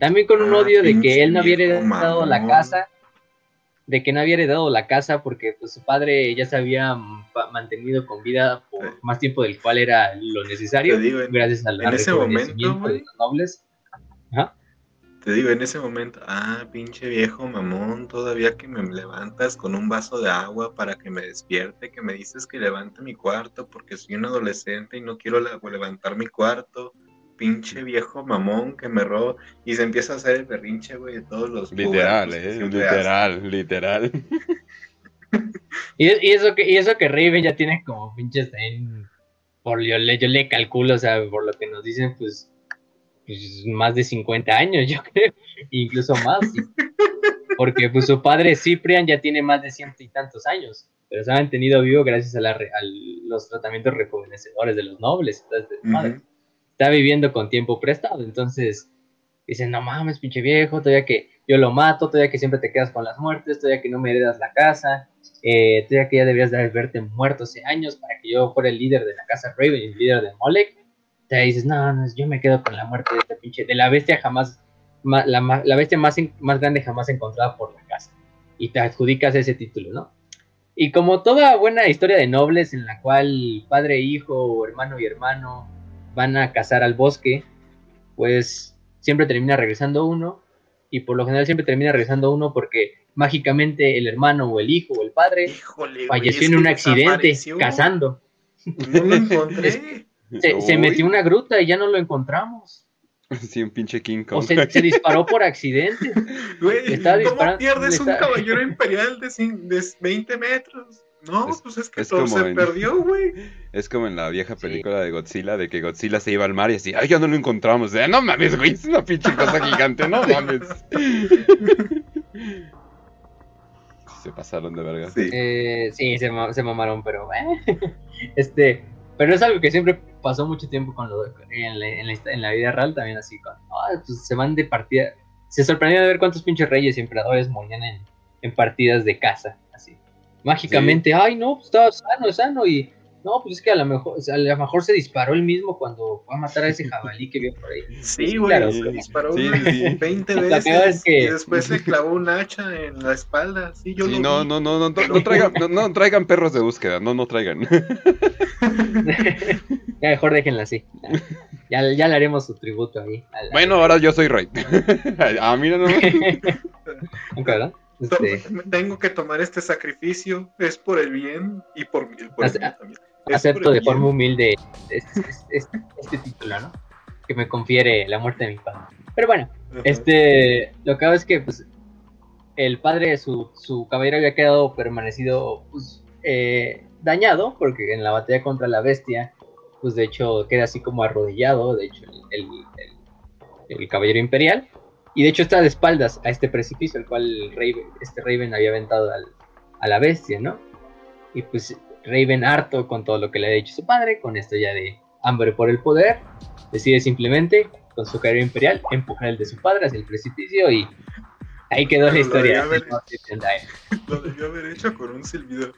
también con un ah, odio de que él no había heredado la casa. De que no había heredado la casa porque pues, su padre ya se había mantenido con vida por sí. más tiempo del cual era lo necesario. Digo, gracias al en ese momento, de los nobles. ¿Ah? Te digo, en ese momento, ah, pinche viejo mamón, todavía que me levantas con un vaso de agua para que me despierte, que me dices que levante mi cuarto porque soy un adolescente y no quiero levantar mi cuarto. Pinche viejo mamón que me roba y se empieza a hacer el berrinche, güey, de todos los. Literal, eh, literal, literal. y, y, eso que, y eso que Raven ya tiene como pinches en. Por yo le, yo le calculo, o sea, por lo que nos dicen, pues pues, más de 50 años, yo creo, incluso más. Porque pues, su padre Ciprian ya tiene más de ciento y tantos años, pero se ha mantenido vivo gracias a, la, a los tratamientos rejuvenecedores de los nobles. Entonces, uh -huh. madre, está viviendo con tiempo prestado, entonces dicen, no mames, pinche viejo, todavía que yo lo mato, todavía que siempre te quedas con las muertes, todavía que no me heredas la casa, eh, todavía que ya deberías de haberte muerto hace años para que yo fuera el líder de la casa Raven y el líder de Molek te dices, no, no, yo me quedo con la muerte de esta pinche, de la bestia jamás, ma, la, la, bestia más, más grande jamás encontrada por la casa. Y te adjudicas ese título, ¿no? Y como toda buena historia de nobles en la cual padre hijo hermano y hermano van a cazar al bosque, pues siempre termina regresando uno. Y por lo general siempre termina regresando uno porque mágicamente el hermano o el hijo o el padre Híjole, falleció en un accidente cazando. No lo encontré. Se, se, metió una gruta y ya no lo encontramos. Sí, un pinche King Kong. O se, se disparó por accidente. Güey, ¿cómo pierdes un caballero imperial de, de 20 metros? No, es, pues es que es todo se en, perdió, güey. Es como en la vieja película sí. de Godzilla, de que Godzilla se iba al mar y así, ay, ya no lo encontramos. De, no mames, güey, es una pinche cosa gigante, no mames. se pasaron de verga. Sí, eh, sí se, se, mamaron, pero eh, este, pero es algo que siempre pasó mucho tiempo con lo, en, la, en, la, en, la, vida real también así con oh, pues se van de partida se sorprendía de ver cuántos pinches reyes y emperadores morían en, en partidas de caza mágicamente sí. ay no pues estaba sano sano y no pues es que a lo mejor a lo mejor se disparó él mismo cuando fue a matar a ese jabalí que vio por ahí sí güey claro, se disparó sí, sí. 20 veces es que... y después le clavó un hacha en la espalda sí yo sí, no, no, no, no, no, no, traigan, no, no traigan perros de búsqueda no no traigan ya mejor déjenla así. Ya, ya, le haremos su tributo ahí. Bueno, ahora yo soy rey. ah, mira, no. ¿verdad? Este... Tengo que tomar este sacrificio, es por el bien y por, por Ace el bien Acepto de forma humilde este, este, este, título, ¿no? Que me confiere la muerte de mi padre. Pero bueno, este, lo que hago es que pues, el padre, su, su caballero había quedado permanecido pues, eh, dañado, porque en la batalla contra la bestia, pues de hecho queda así como arrodillado, de hecho, el, el, el, caballero imperial, y de hecho está de espaldas a este precipicio, el cual Raven, este Raven había aventado al, a la bestia, ¿no? Y pues Raven, harto con todo lo que le ha dicho su padre, con esto ya de hambre por el poder, decide simplemente, con su carrera imperial, empujar el de su padre hacia el precipicio y ahí quedó la Lo historia. debió haber- Lo debió haber hecho con un silbido.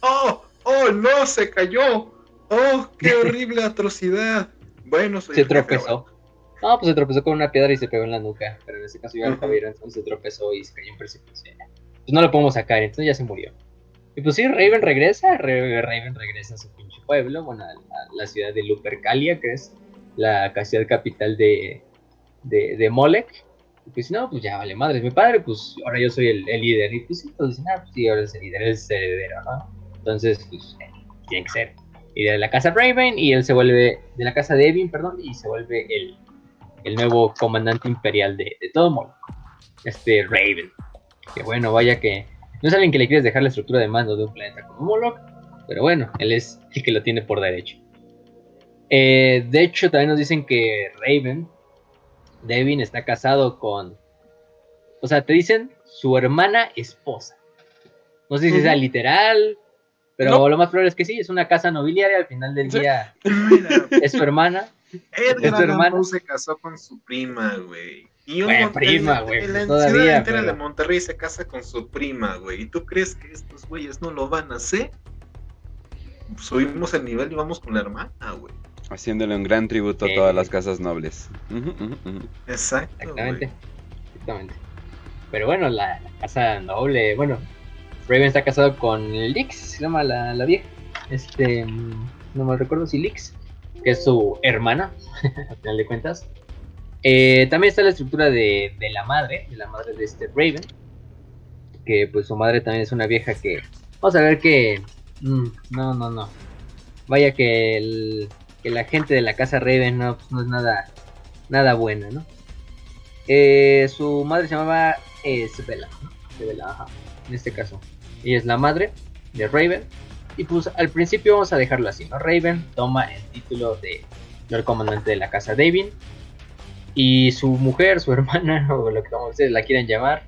¡Oh! ¡Oh, no! ¡Se cayó! ¡Oh, qué horrible atrocidad! Bueno, soy Se tropezó. No, pues se tropezó con una piedra y se pegó en la nuca. Pero en ese caso ya el Javier entonces se tropezó y se cayó en precipicio. Pues no lo podemos sacar, entonces ya se murió. Y pues sí, Raven regresa. Re- Raven regresa a su pinche pueblo, bueno, a la, a la ciudad de Lupercalia, que es la ciudad capital de, de, de Molech. Y pues no, pues ya vale madre. Mi padre, pues ahora yo soy el, el líder. Y pues sí, pues dicen, ah, pues sí, ahora es el líder, es el heredero, ¿no? Entonces, pues eh, tiene que ser y de la casa Raven y él se vuelve de la casa de Evin, perdón, y se vuelve el, el nuevo comandante imperial de, de todo Moloch. Este Raven. Que bueno, vaya que no es alguien que le quieres dejar la estructura de mando de un planeta como Moloch, pero bueno, él es el que lo tiene por derecho. Eh, de hecho, también nos dicen que Raven, Devin, está casado con. O sea, te dicen su hermana esposa. No sé si sea Ujú. literal, pero No. lo más probable es que sí, es una casa nobiliaria. Al final del día es su hermana. Edgar ¿Es tu Allan? Poe se casó con su prima, güey. Y un prima, güey, En la todavía, ciudad entera pero- de Monterrey se casa con su prima, güey. ¿Y tú crees que estos güeyes no lo van a hacer? Subimos el nivel y vamos con la hermana, güey. Haciéndole un gran tributo a todas las casas nobles. Exacto, Exactamente. güey. Exactamente. Pero bueno, la, la casa noble, bueno, Raven está casado con Lix, se llama la, la vieja. Este, mm, no me recuerdo si Lix, que es su hermana, al final de cuentas. Eh, también está la estructura de, de la madre, de la madre de este Raven, que pues su madre también es una vieja que, vamos a ver que, mm, no, no, no. Vaya que, el- que la gente de la casa Raven no, pues, es nada, nada buena, ¿no? Eh, su madre se llamaba eh. Sebela, ajá, en este caso. Ella es la madre de Raven. Y pues al principio vamos a dejarlo así, ¿no? Raven toma el título de Lord Comandante de la Casa Davin. Y su mujer, su hermana, o lo que como ustedes la quieran llamar,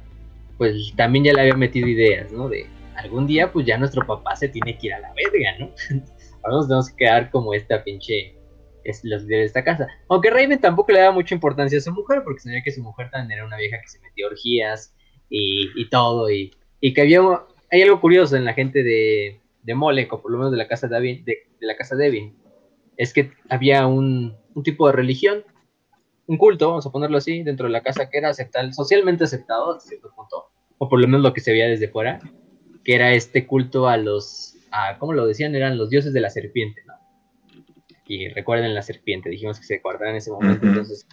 pues también ya le había metido ideas, ¿no? De algún día, pues ya nuestro papá se tiene que ir a la verga, ¿no? Ahora nos tenemos que quedar como esta pinche es los líderes de esta casa. Aunque Raven tampoco le daba mucha importancia a su mujer, porque sabía que su mujer también era una vieja que se metía orgías y, y todo, y, y que había hay algo curioso en la gente de, de Molech, o por lo menos de la casa de, de la casa Devin, es que había un, un tipo de religión, un culto, vamos a ponerlo así, dentro de la casa que era aceptable, socialmente aceptado hasta cierto punto, o por lo menos lo que se veía desde fuera, que era este culto a los, a, ¿cómo lo decían? Eran los dioses de la serpiente, ¿no? Y recuerden la serpiente, dijimos que se guardaba en ese momento, entonces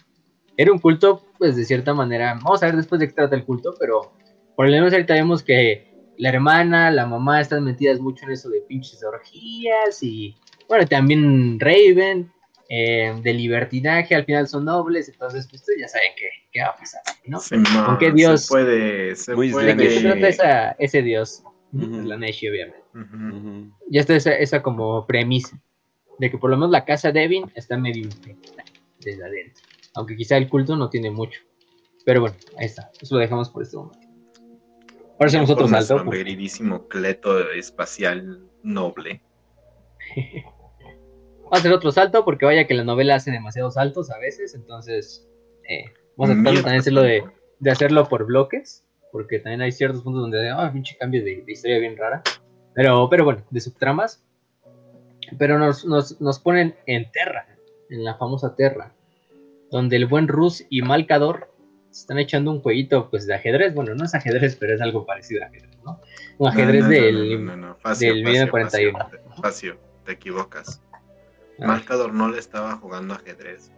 era un culto, pues de cierta manera, vamos a ver después de qué trata el culto, pero por lo menos ahorita vemos que la hermana, la mamá están metidas mucho en eso de pinches orgías y bueno, también Raven, eh, de libertinaje, al final son nobles, entonces pues ustedes ya saben qué, qué va a pasar, ¿no? Simón, ¿Con qué dios? Se puede, se Muy puede. ¿De qué se trata esa, ese dios? Ujú. La Neshi, obviamente. Ujú. Ujú. Ya está esa, esa como premisa de que por lo menos la casa Devin está medio infectada desde adentro. Aunque quizá el culto no tiene mucho. Pero bueno, ahí está. Eso lo dejamos por este momento. Otro Por nuestro salto. queridísimo cleto espacial noble. Vamos a hacer otro salto porque vaya que la novela hace demasiados saltos a veces. Entonces, eh, vamos a tratar también hacerlo de, hacerlo por bloques. Porque también hay ciertos puntos donde, ah, pinche cambio de, de historia bien rara. Pero, pero bueno, de subtramas. Pero nos, nos, nos ponen en Terra, en la famosa Terra, donde el buen Rus y Malcador están echando un jueguito pues de ajedrez. Bueno, no es ajedrez, pero es algo parecido a ajedrez, ¿no? Un ajedrez No, no, no, del. no, Facio, del Facio, 1941. Facio, Facio, te equivocas. Ah, Marcador no le estaba jugando ajedrez.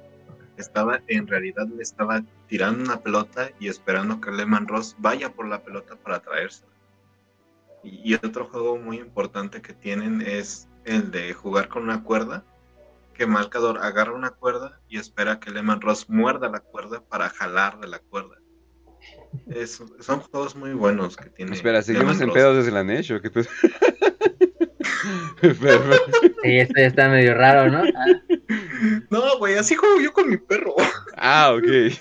Estaba, en realidad, le estaba tirando una pelota y esperando que Lehman Ross vaya por la pelota para traérsela. Y, y otro juego muy importante que tienen es el de jugar con una cuerda. Que Marcador agarra una cuerda y espera que Lehman Ross muerda la cuerda para jalar de la cuerda. Es- son juegos muy buenos que tiene. Espera, ¿seguimos Lehman en pedos desde la Nesh o qué espera. Sí, este está medio raro, ¿no? Ah, No, güey, así juego yo con mi perro. Ah, ok.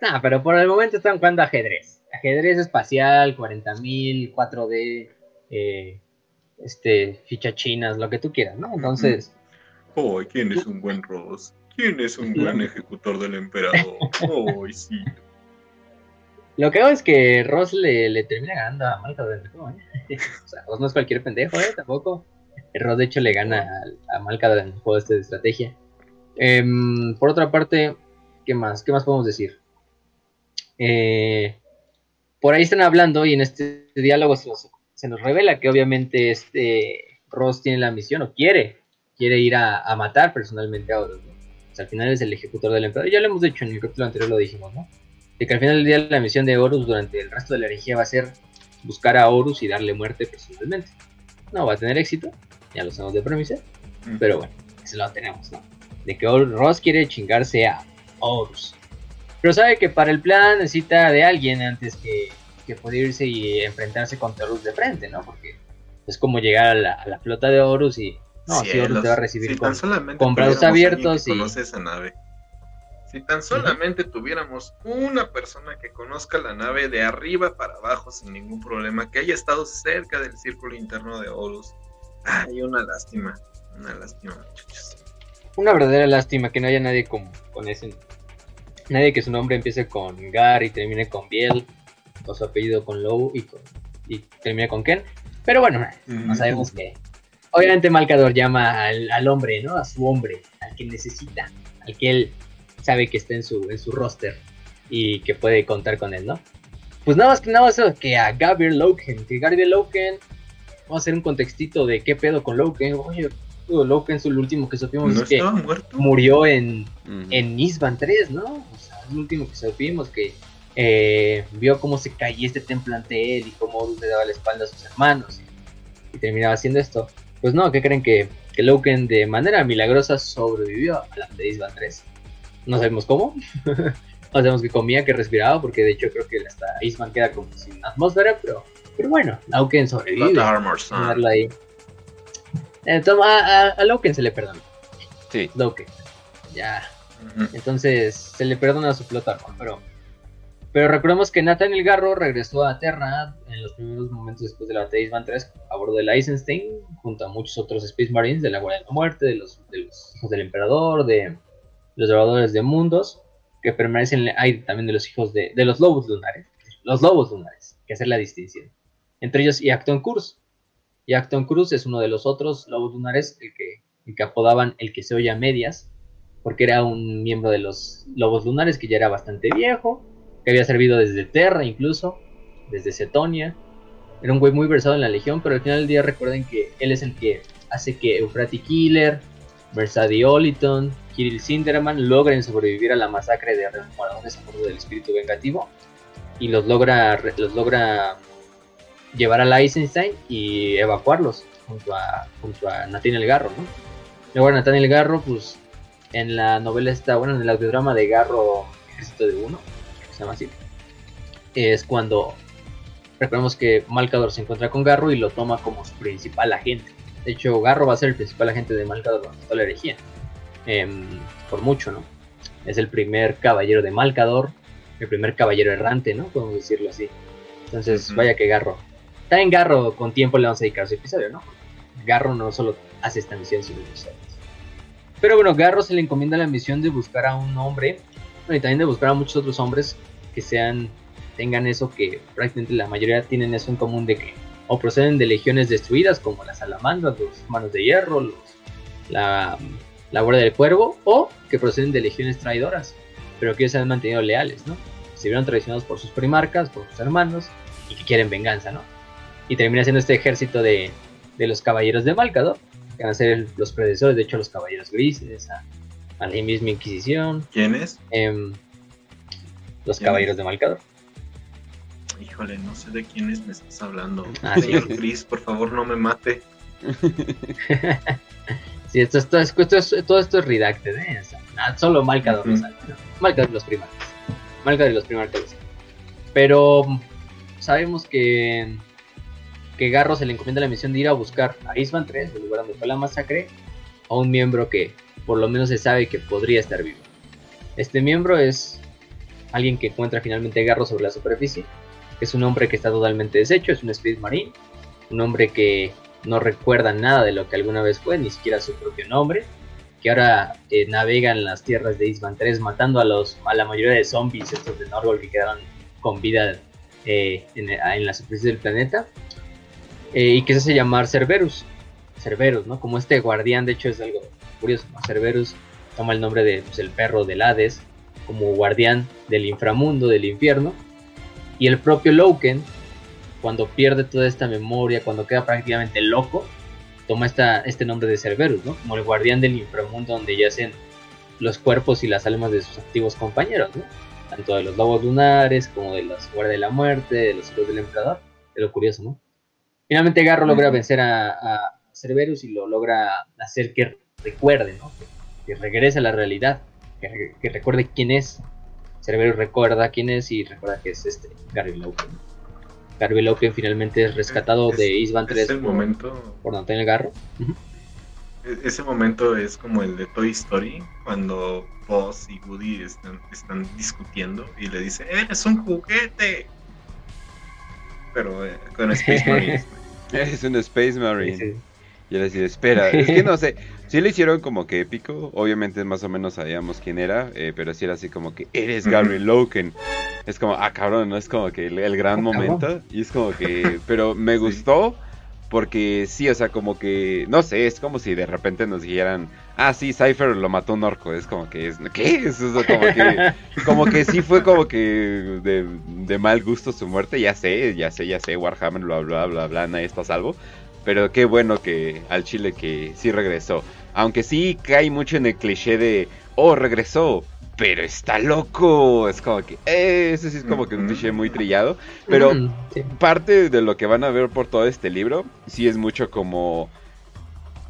nah, pero por el momento están jugando ajedrez. ajedrez espacial, 40.000, 4D, eh, este, fichas chinas, lo que tú quieras, ¿no? Entonces, Oh, ¿quién es un buen Ross? ¿Quién es un buen ejecutor del emperador? Oh, sí. lo que hago es que Ross le, le termina ganando a Malcador en el juego, ¿eh? o sea, Ross no es cualquier pendejo, ¿eh? Tampoco. Ross, de hecho, le gana a, a en el juego este de estrategia. Em, por otra parte, ¿qué más? ¿Qué más podemos decir? Eh, por ahí están hablando y en este diálogo se nos, se nos revela que obviamente este Ross tiene la misión o quiere, quiere ir a, a matar personalmente a Horus. ¿no? O sea, al final es el ejecutor del emperador. Ya lo hemos dicho en el capítulo anterior, lo dijimos, ¿no? De que al final del día la misión de Horus durante el resto de la herejía va a ser buscar a Horus y darle muerte personalmente. No va a tener éxito, ya lo sabemos de premisa, pero bueno, eso lo tenemos, ¿no? De que Ross quiere chingarse a Horus. Pero sabe que para el plan necesita de alguien antes que, que pueda irse y enfrentarse contra Horus de frente, ¿no? Porque es como llegar a la, a la flota de Horus y... No, si Horus te va a recibir si con... con brazos abiertos y- esa nave. Si tan solamente tuviéramos una persona que conozca la nave de arriba para abajo sin ningún problema, que haya estado cerca del círculo interno de Horus. Ay, una lástima, una lástima, muchachos. Una verdadera lástima que no haya nadie con, con ese. Nadie que su nombre empiece con Gar y termine con Biel, o su apellido con Low y, con, y termine con Ken. Pero bueno, no sabemos que. Obviamente Malcador llama al, al hombre, ¿no? A su hombre, al que necesita, al que él sabe que está en su, en su roster y que puede contar con él, ¿no? Pues nada más que nada más que a Gabriel Loken, que Gabriel Loken, vamos a hacer un contextito de qué pedo con Loken. Oye, Loken es el último que supimos ¿No es que muerto? murió en, en Nisban 3, ¿no? O sea, es lo último que supimos que eh, vio cómo se caía este templo ante él y cómo Horus le daba la espalda a sus hermanos y, terminaba haciendo esto. Pues no, ¿qué creen que, que Loken de manera milagrosa sobrevivió a la de Nisban 3? No sabemos cómo. no sabemos que comía, que respiraba, porque de hecho creo que hasta Isman queda como sin atmósfera, pero, pero bueno, Loken sobrevive. Got Armor Son. Tenerlo ahí. Eh, a, a Loken se le perdona. Sí. Loken. Ya, entonces se le perdona su flota, ¿no? pero pero recordemos que Nathaniel Garro regresó a Terra en los primeros momentos después de la batalla de Isman 3 a bordo de la Eisenstein junto a muchos otros Space Marines de la Guardia de la Muerte, de los, hijos del Emperador, de los Devoradores de Mundos, que permanecen ahí también de los hijos de, de los Lobos Lunares, los Lobos Lunares, que hacer la distinción. Entre ellos y Acton Cruz. Y Acton Cruz es uno de los otros Lobos Lunares, el que, el que apodaban el que se oye a medias, porque era un miembro de los Lobos Lunares que ya era bastante viejo, que había servido desde Terra incluso, desde Cetonia. Era un güey muy versado en la Legión, pero al final del día recuerden que él es el que hace que Eufrati Killer, Mercedes Oliton, Kirill Sinderman logren sobrevivir a la masacre de Remoradores del espíritu vengativo y los logra, los logra llevar a Eisenstein y evacuarlos junto a, junto a Nathaniel Garro, ¿no? Luego Nathaniel Garro, pues en la novela está, bueno, en el audiodrama de Garro, Ejército de Uno, se llama así, es cuando recordemos que Malcador se encuentra con Garro y lo toma como su principal agente. De hecho, Garro va a ser el principal agente de Malcador toda la herejía. Em, por mucho, ¿no? Es el primer caballero de Malcador, el primer caballero errante, ¿no? Podemos decirlo así. Entonces, vaya que Garro. También Garro, con tiempo le vamos a dedicar su episodio, ¿no? Garro no solo hace esta misión, sino episodios. Pero bueno, Garro se le encomienda la misión de buscar a un hombre, bueno, y también de buscar a muchos otros hombres que sean, tengan eso que prácticamente la mayoría tienen eso en común de que o proceden de legiones destruidas como las salamandras, los manos de hierro, los, la, la guardia del cuervo, o que proceden de legiones traidoras, pero que ellos se han mantenido leales, ¿no? Se vieron traicionados por sus primarcas, por sus hermanos, y que quieren venganza, ¿no? Y termina siendo este ejército de, de los caballeros de Malcador, que van a ser los predecesores, de hecho, los caballeros grises, a, a la misma Inquisición, ¿Quién es? Los caballeros de Malcador. Híjole, no sé de quiénes me estás hablando. Ah, sí. Señor Chris, por favor, no me mate. Sí, esto, esto, es- esto es- todo esto es redacted, ¿eh? O sea, nada, solo Malcador ¿no? Malcador y los primarcas. Malcador y los primarcas. Pero mm, sabemos que, que Garro se le encomienda la misión de ir a buscar a Isman 3, el lugar donde fue la masacre, a un miembro que por lo menos se sabe que podría estar vivo. Este miembro es alguien que encuentra finalmente Garro sobre la superficie Es un hombre que está totalmente deshecho, es un Space Marine, un hombre que no recuerda nada de lo que alguna vez fue, ni siquiera su propio nombre, que ahora eh, navega en las tierras de Isban 3 matando a, los, a la mayoría de zombies estos de Norgol que quedaron con vida eh, en, la superficie del planeta, eh, y que se hace llamar Cerberus, Cerberus, ¿no? Como este guardián, de hecho es algo curioso. Cerberus toma el nombre de pues, el perro del Hades, como guardián del inframundo, del infierno, y el propio Loken, cuando pierde toda esta memoria, cuando queda prácticamente loco, toma esta, este nombre de Cerberus, ¿no? Como el guardián del inframundo donde yacen los cuerpos y las almas de sus antiguos compañeros, ¿no? Tanto de los lobos lunares como de los guardias de la muerte, de los hijos del emperador. Es lo curioso, ¿no? Finalmente Garro logra vencer a, a Cerberus y lo logra hacer que recuerde, ¿no? Que, que regrese a la realidad, que, que, recuerde quién es. Cerberus recuerda quién es y recuerda que es este Gary Loken. Gary Loken finalmente es rescatado Es- de Isban 3 Ese por, momento, por Antonio Garro. e- ese momento es como el de Toy Story, cuando Buzz y Woody están, están discutiendo y le dice, eres un juguete. Pero eh, con Space Marines. Es un Space Marine. Sí, sí. Y él decía, espera, es que no sé, sí le hicieron como que épico, obviamente más o menos sabíamos quién era, eh, pero sí era así como que, eres Gary Loken. Es como, ah, cabrón, no es como que el, el gran Ah, momento, y es como que, pero me Sí. gustó, porque sí, o sea, como que, no sé, es como si de repente nos dijeran, ah, sí, Cypher lo mató un orco, es como que, es, ¿qué? Es eso, como que, como que sí fue como que de, de mal gusto su muerte, ya sé, ya sé, ya sé, Warhammer, bla, bla, bla, bla, nadie está a salvo. Pero qué bueno que al Chile que sí regresó. Aunque sí cae mucho en el cliché de, oh, regresó, pero está loco. Es como que, eh, ese sí es como que un cliché muy trillado. Pero sí. parte de lo que van a ver por todo este libro, sí es mucho como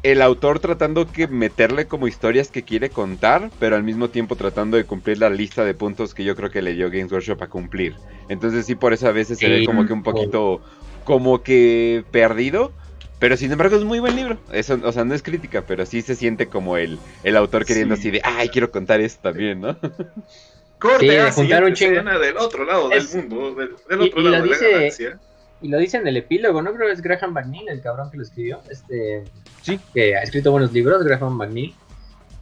el autor tratando que meterle como historias que quiere contar, pero al mismo tiempo tratando de cumplir la lista de puntos que yo creo que le dio Games Workshop a cumplir. Entonces sí por eso a veces se ve como que un poquito como que perdido. Pero sin embargo es muy buen libro. Eso, o sea, no es crítica, pero sí se siente como el, el autor queriendo Sí. así de, ay, quiero contar esto también, ¿no? Corte Sí, a juntar un chingo. escena del otro lado Es- del mundo, del, del y- otro y lado lo de la dice- galaxia. Y lo dice en el epílogo, ¿no? Creo que es Graham McNeil, el cabrón que lo escribió. Este, Sí. Que ha escrito buenos libros, Graham McNeil.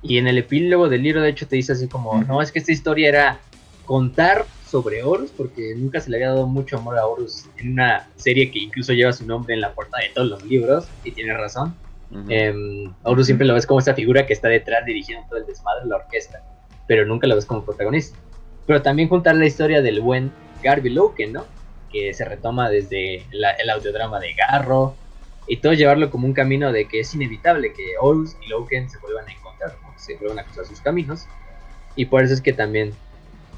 Y en el epílogo del libro, de hecho, te dice así como. No, es que esta historia era contar sobre Horus, porque nunca se le había dado mucho amor a Horus en una serie que incluso lleva su nombre en la portada de todos los libros, y tiene razón. Em, Horus siempre lo ves como esta figura que está detrás dirigiendo todo el desmadre de la orquesta, pero nunca lo ves como protagonista. Pero también juntar la historia del buen Garby Loken, ¿no? Que se retoma desde la- el audiodrama de Garro, y todo llevarlo como un camino de que es inevitable que Horus y Loken se vuelvan a encontrar, ¿no? se vuelvan a cruzar sus caminos, y por eso es que también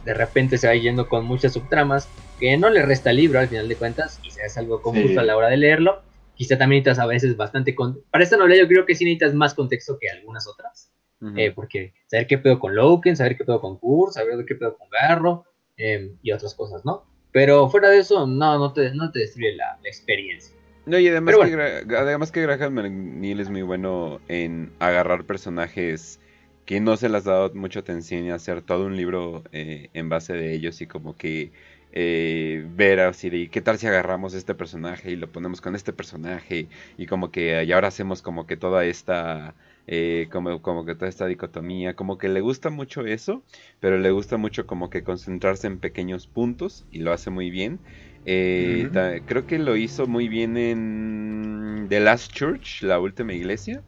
de repente se va yendo con muchas subtramas que no le resta libro al final de cuentas, y se hace algo confuso Sí. a la hora de leerlo. Quizá también necesitas a veces bastante... Con... Para esta novela yo creo que sí necesitas más contexto que algunas otras. Eh, porque saber qué pedo con Loken, saber qué pedo con Kurt, saber qué pedo con Garro eh, y otras cosas, ¿no? Pero fuera de eso, no, no te, no te destruye la, la experiencia. No, y además, que, además que Graham McNeil es muy bueno en agarrar personajes que no se les ha dado mucha atención y hacer todo un libro eh, en base de ellos y como que eh, ver así de qué tal si agarramos este personaje y lo ponemos con este personaje y como que y ahora hacemos como que toda esta eh, como, como que toda esta dicotomía como que le gusta mucho eso pero le gusta mucho como que concentrarse en pequeños puntos y lo hace muy bien. Eh, creo que lo hizo muy bien en The Last Church, la última iglesia.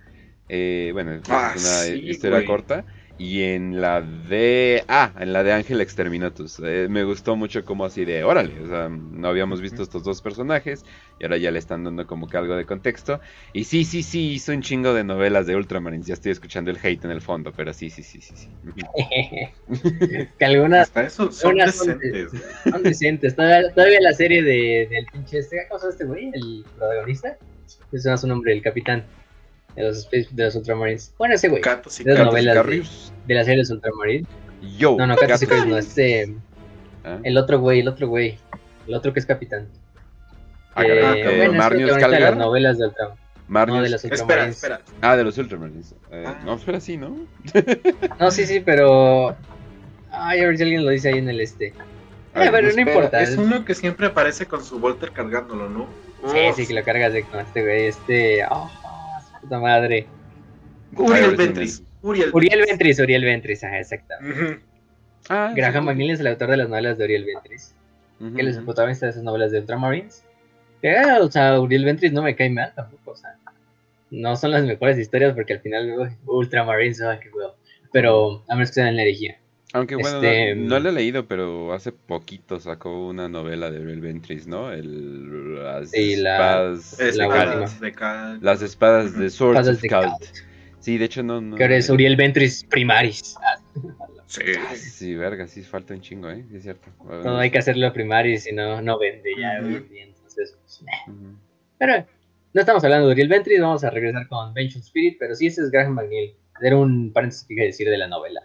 Eh, bueno, es Ah, una sí, historia güey. corta. Y en la de. Ah, en la de Ángel Exterminatus. Eh, me gustó mucho como así de. Órale, o sea, no habíamos visto estos dos personajes. Y ahora ya le están dando como que algo de contexto. Y sí, sí, sí, hizo un chingo de novelas de Ultramarines. Ya estoy escuchando el hate en el fondo, pero sí, sí, sí, sí. sí. que algunas Hasta eso son unas son decentes. son decentes. Todavía, todavía la serie de, del pinche este, ¿cómo se llama este güey? El protagonista. Es su nombre, el capitán de los, Space- de los Ultramarines. Bueno, ese güey, Gatos y Las gatos. novelas de- Carrius. de la serie de los Ultramarines. Yo. No, no, Catus y Gatos. Carrius no, este. Ah, El otro güey, el otro güey. El otro que es capitán. ah, Eh, eh, bueno, es Marnius de las novelas de Ultram. Marnius- No, de los Espera, Ultramarines. espera. Ah, de los Ultramarines. Eh, Ah. No, espera, sí, ¿no? No, sí, sí, pero. Ay, a ver si alguien lo dice ahí en el este. Eh, pero no Espera, importa. Es uno que siempre aparece con su Volter cargándolo, ¿no? Sí, Uf. sí, que lo cargas de con este güey, este. Oh, puta madre. Uriel Ventris. Uriel, Uriel Ventris, Uriel Ventris, ajá, exacto. Ujú. Ah, Graham sí. McNeil es el autor de las novelas de Uriel Ventris. Ujú, que él es el protagonista de esas novelas de Ultramarines. Eh, o sea, Uriel Ventris no me cae mal tampoco, o sea, no son las mejores historias porque al final uy, Ultramarines, ay, qué huevo. Pero a menos que sean la herejía. Aunque bueno, Este, no, no lo he leído, pero hace poquito sacó una novela de Uriel Ventris, ¿no? El, las Sí, la- espadas Es La de espadas Kalt. última. de cal- Las espadas de Swords Espadas of de. Sí, de hecho no... no Que ahora es Uriel Ventris Primaris. Sí. Sí, verga, sí falta un chingo, ¿eh? Sí, es cierto. No hay que hacerlo Primaris, si no, no vende ya. Ujú. hoy en día, entonces, pues, eh. Ujú. Pero no estamos hablando de Uriel Ventris, vamos a regresar con Vengeance Spirit, pero sí, ese es Graham McNeil. Era un paréntesis que quería decir de la novela.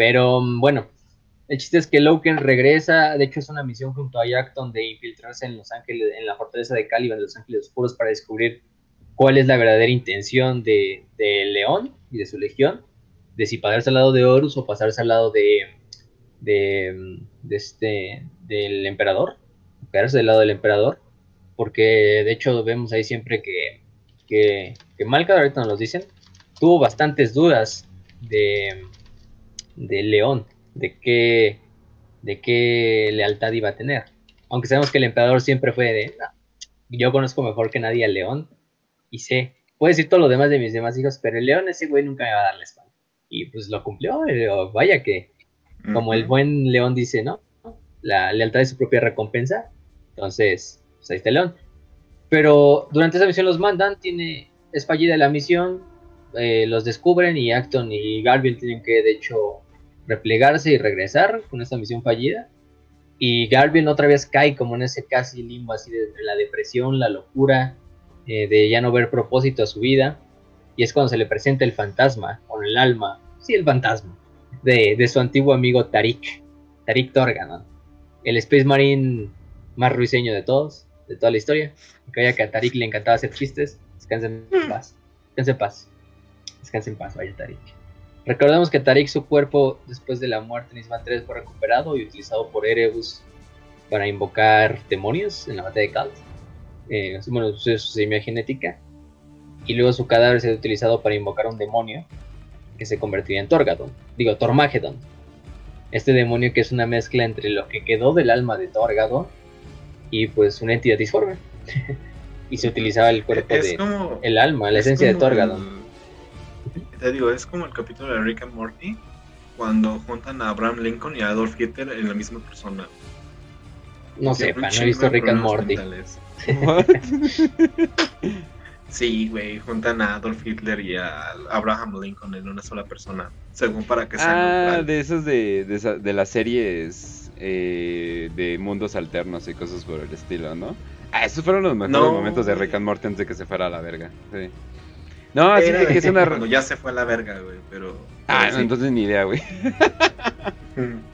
Pero mm, bueno, el chiste es que Loken regresa, de hecho es una misión junto a Jackton de infiltrarse en Los Ángeles, en la fortaleza de Caliban de Los Ángeles Oscuros para descubrir cuál es la verdadera intención de, de León y de su legión, de si pasarse al lado de Horus o pasarse al lado de, de, mm, de este, del emperador, quedarse del lado del emperador porque de hecho vemos ahí siempre que, que, que Malca, ahorita nos lo dicen, tuvo bastantes dudas de, de León, de qué, de qué lealtad iba a tener. Aunque sabemos que el emperador siempre fue de, "No, yo conozco mejor que nadie al León y sé, puedo decir todo lo demás de mis demás hijos, pero el León ese güey nunca me va a dar la espalda. Y pues lo cumplió, pero vaya que, como el buen León dice, ¿no? La lealtad es su propia recompensa. Entonces, pues ahí está el León. Pero durante esa misión los mandan, tiene, es fallida la misión, eh, los descubren y Acton y Garville tienen que, de hecho, replegarse y regresar con esta misión fallida. Y Garville otra vez cae como en ese casi limbo así de entre la depresión, la locura, eh, de ya no ver propósito a su vida. Y es cuando se le presenta el fantasma, con el alma, sí, el fantasma, de, de su antiguo amigo Tarik, Tarik Torganon, el Space Marine más ruiseño de todos, de toda la historia. Que vaya que a Tarik le encantaba hacer chistes. Descansen en paz. Descansen en paz. Descansen en paz, vaya Tarik. Recordemos que Tarik, su cuerpo, después de la muerte en Isman 3, fue recuperado y utilizado por Erebus para invocar demonios en la batalla de Kalt. Eh, bueno, es su semilla genética. Y luego su cadáver se ha utilizado para invocar un demonio que se convertiría en Torgadon. Digo, Tormagedon. Este demonio que es una mezcla entre lo que quedó del alma de Torgadon y pues una entidad disforme. y se utilizaba el cuerpo Es de como. el alma, la es esencia de Torgadon. Te digo, es como el capítulo de Rick and Morty cuando juntan a Abraham Lincoln y a Adolf Hitler en la misma persona. No sepa, no he visto de Rick and Morty. Sí, güey, juntan a Adolf Hitler y a Abraham Lincoln en una sola persona, según para que sea Ah, de esos de, de, esa- de las series eh, de mundos alternos y cosas por el estilo, ¿no? Ah, esos fueron los mejores No, momentos de. Rick and Morty antes de que se fuera a la verga. Sí. No, así que es una... cuando ya se fue a la verga, güey, pero... Ah, pero no, sí. entonces ni idea, güey.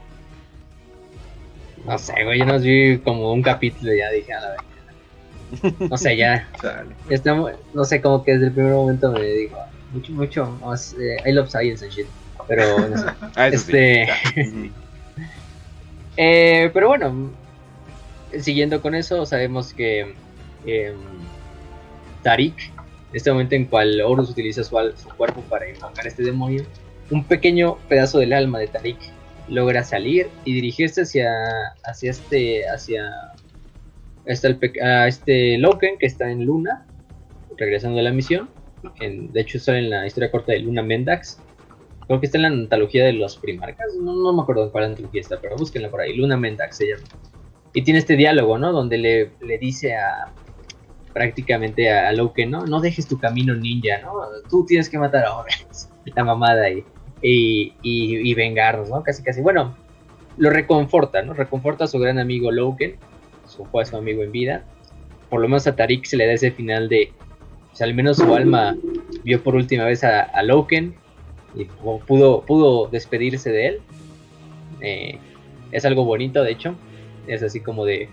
No sé, güey, yo nos vi como un capítulo y ya dije a la vez. No sé, ya. Chale. No sé, como que desde el primer momento me digo, mucho, mucho más. eh, I love science and shit. Pero, no sé. Ah, eso sí. este. Ujú. Eh, pero bueno, siguiendo con eso, sabemos que em, Tarik, este momento en cual Horus utiliza su, cuerpo para invocar a este demonio, un pequeño pedazo del alma de Tarik logra salir y dirigirse hacia, hacia este, hacia hasta el a este Loken que está en Luna, regresando de la misión. De hecho, sale en la historia corta de Luna Mendax. Creo que está en la antología de los primarcas. No, no me acuerdo en cuál antología está, pero búsquenla por ahí. Luna Mendax se llama. Y tiene este diálogo, ¿no? Donde le, le dice a prácticamente a, a Loken, ¿no? No dejes tu camino ninja, ¿no? Tú tienes que matar ahora. la mamada y, y, y, vengarnos, ¿no? Casi, casi. Bueno, lo reconforta, ¿no? Reconforta a su gran amigo Loken, su, su amigo en vida. Por lo menos a Tarik se le da ese final de, sea, al menos su alma vio por última vez a, a Loken y pu- pudo, pudo despedirse de él. Eh, es algo bonito, de hecho. Es así como de,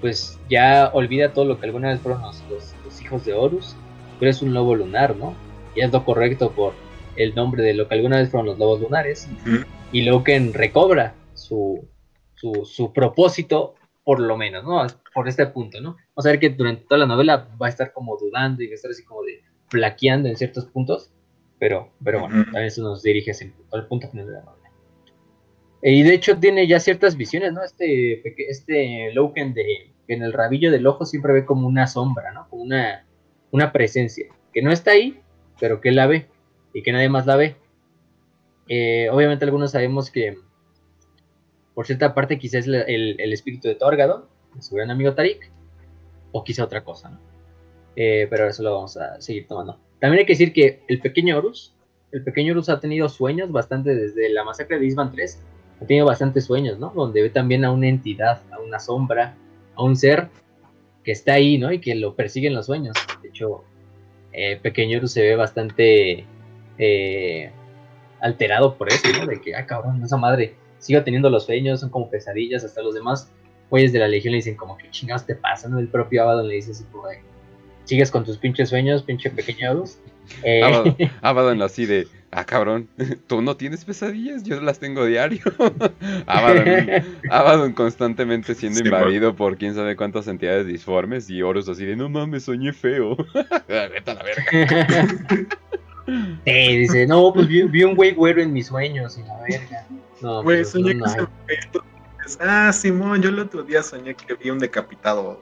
pues ya olvida todo lo que alguna vez fueron los, los- los hijos de Horus, pero es un lobo lunar, ¿no? Y es lo correcto por el nombre de lo que alguna vez fueron los lobos lunares. Ujú. Y Loken recobra su, su, su propósito, por lo menos, ¿no? Por este punto, ¿no? Vamos a ver que durante toda la novela va a estar como dudando y va a estar así como de flaqueando en ciertos puntos, pero, pero bueno, también eso nos dirige al punto final de la novela. Y de hecho tiene ya ciertas visiones, ¿no? Este, este Loken de, en el rabillo del ojo siempre ve como una sombra, ¿no? Como una, una presencia, que no está ahí, pero que la ve y que nadie más la ve. Eh, obviamente algunos sabemos que por cierta parte quizás es la- el, el espíritu de Torgadon, de su gran amigo Tarik, o quizá otra cosa, ¿no? Eh, pero eso lo vamos a seguir tomando. También hay que decir que el pequeño Horus, el pequeño Horus ha tenido sueños bastante desde la masacre de Isban 3, ha tenido bastantes sueños, ¿no? Donde ve también a una entidad, a una sombra, a un ser que está ahí, ¿no? Y que lo persigue en los sueños. De hecho, eh, pequeño se ve bastante eh, alterado por eso, ¿no? De que, ah, cabrón, esa madre sigo teniendo los sueños, son como pesadillas, hasta los demás güeyes de la legión le dicen como, ¿qué chingados te pasa? ¿no? El propio Abaddon le dice así como, sigues con tus pinches sueños, pinche pequeño Horus. Eh, Abaddon, Abaddon así de, ah cabrón, ¿tú no tienes pesadillas? Yo las tengo diario. Abaddon, Abaddon constantemente siendo Sí, invadido por quién sabe cuántas entidades disformes y Horus así de, no mames, soñé feo. Vete a la verga. Sí, dice, no, pues vi, vi un güey güero en mis sueños y la verga. No, Güey, pues, soñé no, que no se Ah, Simón, yo el otro día soñé que vi un decapitado.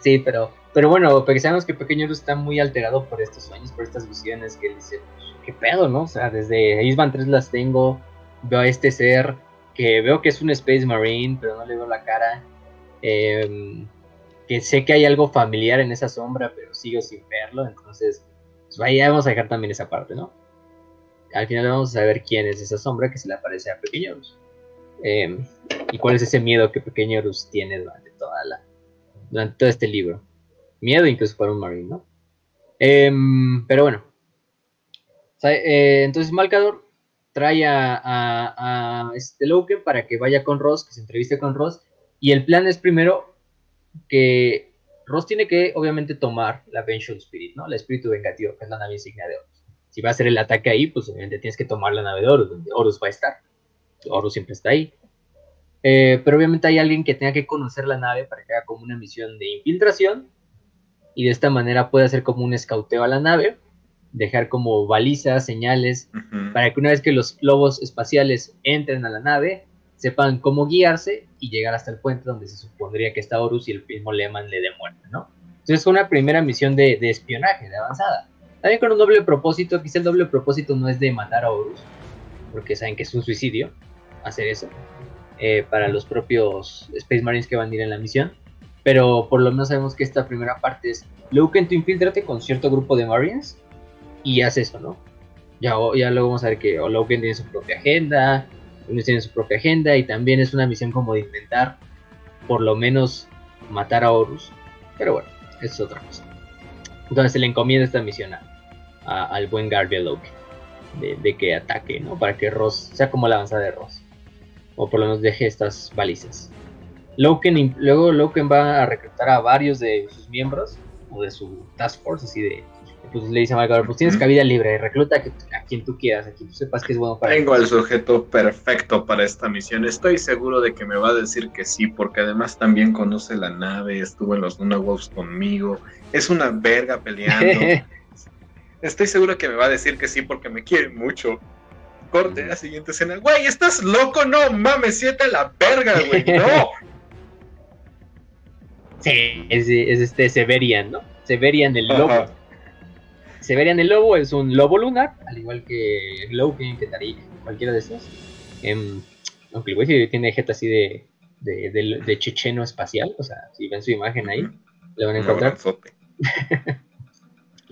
Sí, pero, pero bueno, sabemos que Pequeño está muy alterado por estos sueños, por estas visiones que él dice, qué pedo, ¿no? O sea, desde Isban 3 las tengo, veo a este ser que veo que es un Space Marine, pero no le veo la cara. em, que sé que hay algo familiar en esa sombra, pero sigo sin verlo, entonces, pues ahí vamos a dejar también esa parte, ¿no? Al final vamos a saber quién es esa sombra que se le aparece a Pequeño Horus. Em, y cuál es ese miedo que Pequeño Horus tiene durante toda la, durante todo este libro. Miedo incluso para un marine, ¿no? Em, pero bueno. Eh, entonces Malcador trae a, a, este Loken para que vaya con Ross, que se entreviste con Ross. Y el plan es primero que Ross tiene que obviamente tomar la Vengeful Spirit, ¿no? El espíritu vengativo, que es la nave insignia de Horus. Si va a hacer el ataque ahí, pues obviamente tienes que tomar la nave de Horus, donde Horus va a estar. Horus siempre está ahí. Eh, pero obviamente hay alguien que tenga que conocer la nave para que haga como una misión de infiltración y de esta manera puede hacer como un escauteo a la nave, dejar como balizas, señales, para que una vez que los globos espaciales entren a la nave, sepan cómo guiarse y llegar hasta el puente donde se supondría que está Horus y el mismo Leman le dé muerte, ¿no? Entonces es una primera misión de, de espionaje, de avanzada. También con un doble propósito, quizá el doble propósito no es de matar a Horus, porque saben que es un suicidio hacer eso, eh, para los propios Space Marines que van a ir en la misión. Pero por lo menos sabemos que esta primera parte es Loken, tú infiltrate con cierto grupo de Marines y haz eso, ¿no? Ya, ya luego vamos a ver que Loken tiene su propia agenda, unos tienen su propia agenda y también es una misión como de intentar por lo menos matar a Horus. Pero bueno, eso es otra cosa. Entonces se le encomienda esta misión al buen Guardian Loken de, de que ataque, ¿no? Para que Ross sea como la avanzada de Ross. O por lo menos deje estas balizas. Loken, luego Loken va a reclutar a varios de sus miembros, o de su task force, así de... Pues le dice a Malgador, pues tienes cabida libre, recluta a, quien tú quieras, a quien tú sepas que es bueno para Tengo al sujeto perfecto para esta misión. Estoy seguro de que me va a decir que sí, porque además también conoce la nave, estuvo en los Luna Wolves conmigo, es una verga peleando. Estoy seguro que me va a decir que sí porque me quiere mucho. Corte la siguiente escena. Güey, ¿estás loco? No mames, siete a la verga, güey. No. Sí, es, es este Severian, ¿no? Severian el lobo. Ajá. Severian el lobo es un lobo lunar, al igual que Loken, que Tarik, cualquiera de esos. Em, aunque el güey sí tiene jeta así de, de, de- de checheno espacial, o sea, si ven su imagen ahí, le van a encontrar.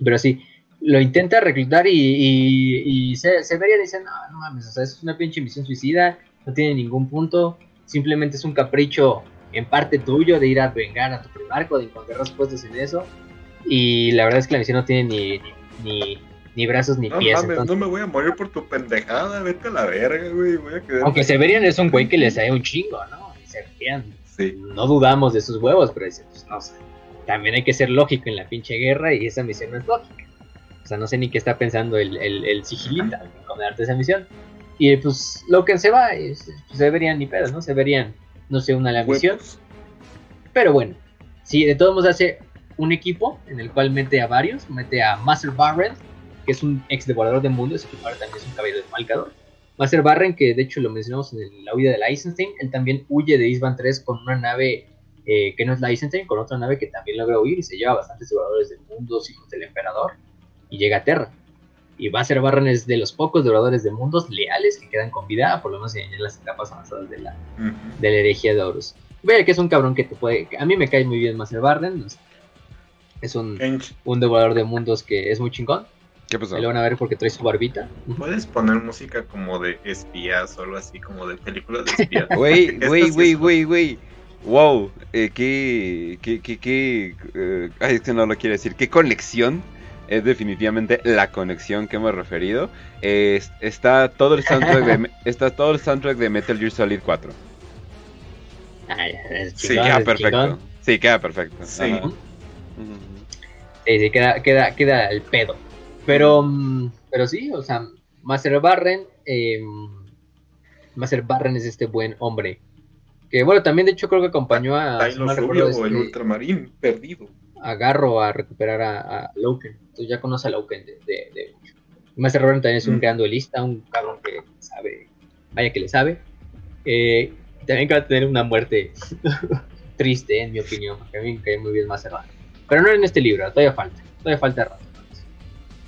Pero sí, lo intenta reclutar y, y, y se, dice, no, no mames, o sea, es una pinche misión suicida, no tiene ningún punto, simplemente es un capricho en parte tuyo de ir a vengar a tu primarco, de encontrar respuestas en eso. Y la verdad es que la misión no tiene ni, ni, ni, ni brazos ni No pies. mames, entonces- no me voy a morir por tu pendejada. Vete a la verga, güey. Voy a quedar. Aunque Severian es un güey que le sabe un chingo, ¿no? Y Severian, Sí. no dudamos de sus huevos, pero dice, pues no sé. También hay que ser lógico en la pinche guerra y esa misión no es lógica. O sea, no sé ni qué está pensando el, el, el sigilita al encomendarte esa misión. Y pues Loken se va, y se, se verían ni pedo, ¿no? Se verían, no sé, una la misión. Pero bueno, sí, de todos modos hace un equipo en el cual mete a varios, mete a Master Barren, que es un ex devorador de mundos, que ahora también es un caballero de Malcador. Master Barren, que de hecho lo mencionamos en el- la huida de la Eisenstein, él también huye de Isban 3 con una nave eh, que no es la Eisenstein, con otra nave que también logra huir y se lleva bastantes devoradores de mundos, hijos del emperador, y llega a Terra. Y Master Barren es de los pocos devoradores de mundos leales que quedan con vida, por lo menos en las etapas avanzadas de la, de la herejía de Horus. Vaya que es un cabrón que te puede. A mí me cae muy bien Master Barren. no sé. Es un, un devorador de mundos que es muy chingón. ¿Qué pasó? Lo van a ver porque trae su barbita. ¿Puedes poner música como de espías o algo así, como de películas de espías? Güey, güey, güey, güey, güey. Wow, eh, qué, qué, qué, qué, eh, ay, es que no lo quiero decir, qué conexión, es definitivamente la conexión que hemos referido, Es- está todo el soundtrack de, está todo el soundtrack de Metal Gear Solid 4, Ay, Sí, queda perfecto, sí, queda perfecto, Sí. Ujú. Sí, sí, queda, queda, queda el pedo. Pero, mm, pero sí, o sea, Master Barren. eh, Master Barren es este buen hombre. Que bueno, también de hecho creo que acompañó a. mal Rubio o el este, ultramarín perdido. A Garro a recuperar a, a Loken. Entonces ya conoce a Loken de, de, de mucho. Master Barren también es un Mm. gran duelista, un cabrón que sabe, vaya que le sabe. Eh, también que va a tener una muerte triste, en mi opinión, a mí me cae muy bien Master Barren. Pero no en este libro, todavía falta, todavía falta rato.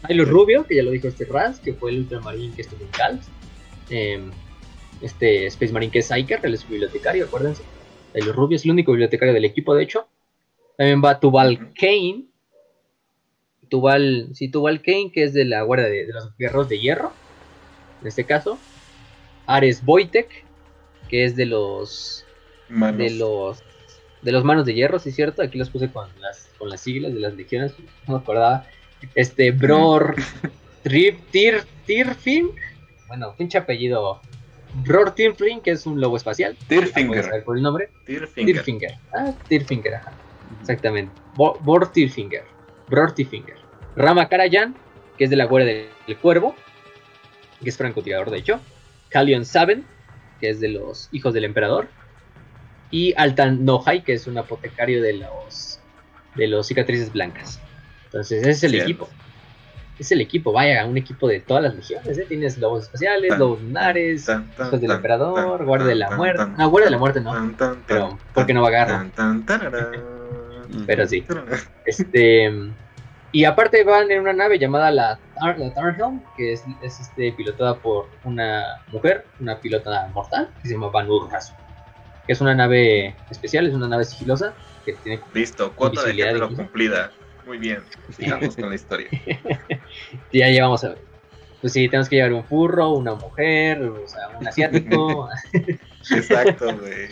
Hay los Rubio, que ya lo dijo este Raz, que fue el ultramarín que estuvo en Calt. Eh, este Space Marine que es Iker, él es bibliotecario, acuérdense. Hay los Rubio es el único bibliotecario del equipo, de hecho. También va Tubal. Kane. Tubal, sí, Tubal Kane, que es de la guardia de, de los guerreros de hierro. En este caso. Ares Wojtek, que es de los. Manos. De los. De los manos de hierro, sí, cierto. Aquí los puse con las, con las siglas de las legiones. No me acordaba. Este, Bror. Trip, Tir, Tirfing. Bueno, pinche apellido. Bror Tirfing, que es un lobo espacial. Tirfinger. por el nombre. Tirfinger. Tirfinger. Ah, Tirfinger, ajá. Exactamente. Bo- Bor Tirfinger. Bror Tirfinger. Rama Karajan, que es de la guardia del, cuervo, que es francotirador de hecho. Kalion Saben, que es de los hijos del emperador. Y Altan Nohai, que es un apotecario de los de los cicatrices blancas. Entonces, ese es el Cierto. equipo. Es el equipo, vaya, un equipo de todas las legiones. ¿eh? Tienes lobos espaciales, Tan, lobos lunares, Tan, tan, hijos del emperador, guardia de la muerte. No, guardia de la muerte no. Pero, tan, ¿por qué no va a agarrar? Pero sí. Este. Y aparte van en una nave llamada la, Tar- la Tarnhelm, que es, es, este, pilotada por una mujer, una pilota mortal, que se llama Van. Que es una nave especial, es una nave sigilosa, que tiene Listo, cuota de género incluso. cumplida. Muy bien, sigamos con la historia. ya llevamos a ver. Pues sí, tenemos que llevar un furro, una mujer, o sea, un asiático. Exacto, güey.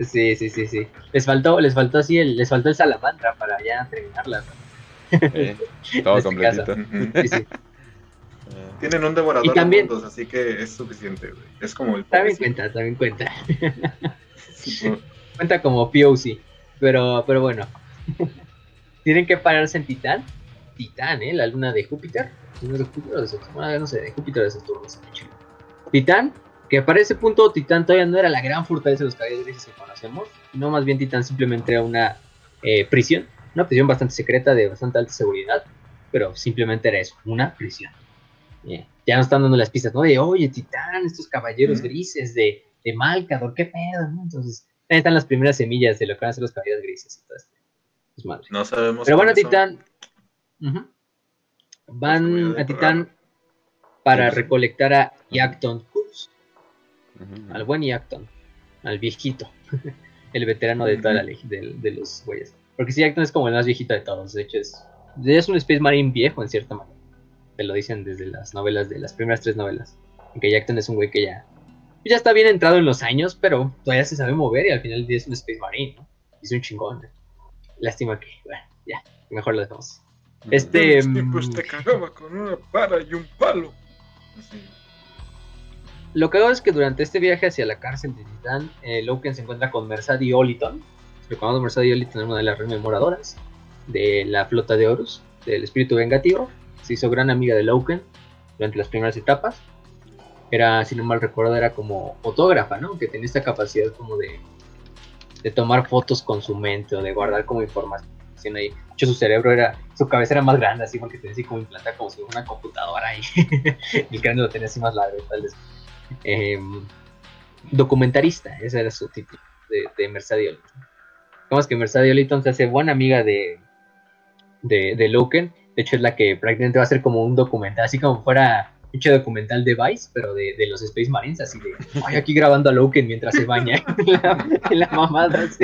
Sí, sí, sí, sí. Les faltó, les faltó así el, les faltó el salamandra para ya terminarla. ¿no? Eh, todo En este completito. Ujú. Sí, sí. Tienen un devorador Y también- de mundos, así que es suficiente, güey. Es como el También cuenta, también cuenta. Cuenta como POC. Pero, pero bueno. Tienen que pararse en Titán. Titán, ¿eh? La luna de Júpiter. ¿No es de Júpiter o de Saturno? Ah, no sé, de Júpiter o de Saturno. no sé, chido. Titán, que para ese punto Titán todavía no era la gran fortaleza de los caballeros grises que conocemos. No, más bien Titán simplemente era una eh, prisión. Una prisión bastante secreta, de bastante alta seguridad. Pero simplemente era eso, una prisión. Ya nos están dando las pistas, ¿no? De, oye, Titán, estos caballeros grises de, de Malcador, qué pedo, ¿no? Entonces, ahí están las primeras semillas de lo que van a ser los caballeros grises este. Pues madre. No sabemos. Pero van a. Titán. Van a Titán para recolectar a Yacton Al buen Yacton, al viejito, el veterano de toda la leg- de, de los güeyes. Porque si Yacton es como el más viejito de todos, de hecho es, es un Space Marine viejo en cierta manera. Te lo dicen desde las novelas, de las primeras tres novelas. Que Yacton es un güey que ya, ya está bien entrado en los años, pero todavía se sabe mover y al final es un Space Marine. ¿no? Y es un chingón. ¿eh? Lástima que, bueno, ya, mejor lo dejamos. Este. Los tiempos mm, te cagaba con una vara y un palo. Así. Lo que hago es que durante este viaje hacia la cárcel de Titán, eh, Loken se encuentra con Mercedes Oliton. Recordamos Mercedes Oliton era una de las rememoradoras de la flota de Horus, del espíritu vengativo. Se hizo gran amiga de Loken durante las primeras etapas. era, si no mal recuerdo, era como fotógrafa, ¿no? Que tenía esta capacidad como de, de tomar fotos con su mente o de guardar como información ahí. De hecho, su cerebro era, su cabeza era más grande, así porque tenía así como implantada como si fuera una computadora ahí. el cráneo lo tenía así más largo, tal vez. Em, documentarista, ese era su título de, de Mercedes Oliton. Digamos que Mercedes Oliton se hace buena amiga de, de, de Loken. De hecho, es la que prácticamente va a ser como un documental, así como fuera mucho documental de Vice, pero de, de, los Space Marines, así de, ay, aquí grabando a Loken mientras se baña en la, mamada.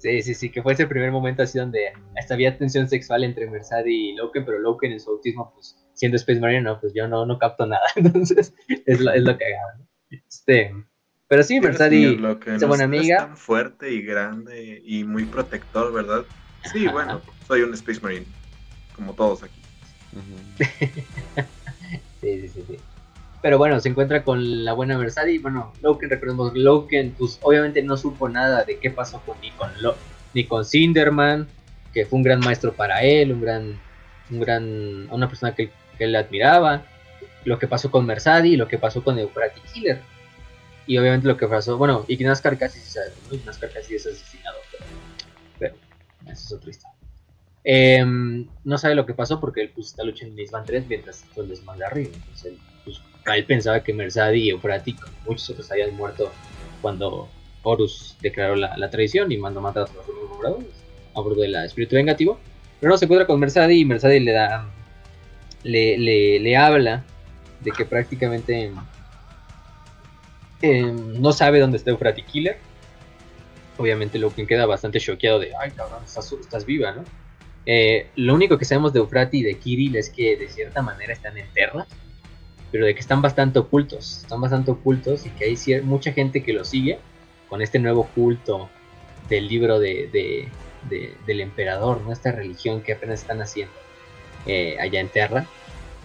Sí. sí, sí, que fue ese primer momento así donde hasta había tensión sexual entre Mercedes y Loken, pero Loken en su autismo, pues siendo Space Marine, no, pues yo no, no capto nada, entonces es lo, es lo que hago. Este, pero sí, Mercedes es buena amiga. Es tan fuerte y grande y muy protector, ¿verdad? Sí, bueno, soy un Space Marine, como todos aquí. sí, sí, sí, Pero bueno, se encuentra con la buena. Y bueno, Loken, recordemos, Loken, pues obviamente no supo nada de qué pasó con ni con, Lo, ni con Cinderman, que fue un gran maestro para él, un gran, un gran, una persona que, que él admiraba. Lo que pasó con y lo que pasó con Euphrati Killer. Y obviamente lo que pasó, bueno, y Nazcar casi se sabe, ¿no? Nazcar casi es asesinado, pero, pero esa es otra historia. Eh, no sabe lo que pasó porque él pues, está luchando en Isban 3 mientras todo el desmadre arriba. Entonces él, pues, él pensaba que Mersadi y Eufrati, como muchos otros, habían muerto cuando Horus declaró la, la traición y mandó matar a todos los moradores a bordo del espíritu vengativo. Pero no se encuentra con Mersadi y Mersadi le da. Le, le, le habla de que prácticamente eh, no sabe dónde está Eufrati Killer. Obviamente lo que queda bastante choqueado de, ay cabrón, estás, estás viva, ¿no? Eh, lo único que sabemos de Eufrati y de Kiril es que de cierta manera están en Terra, pero de que están bastante ocultos, están bastante ocultos y que hay mucha gente que lo sigue con este nuevo culto del libro de, de, de, del emperador, ¿no? esta religión que apenas están haciendo eh, allá en Terra.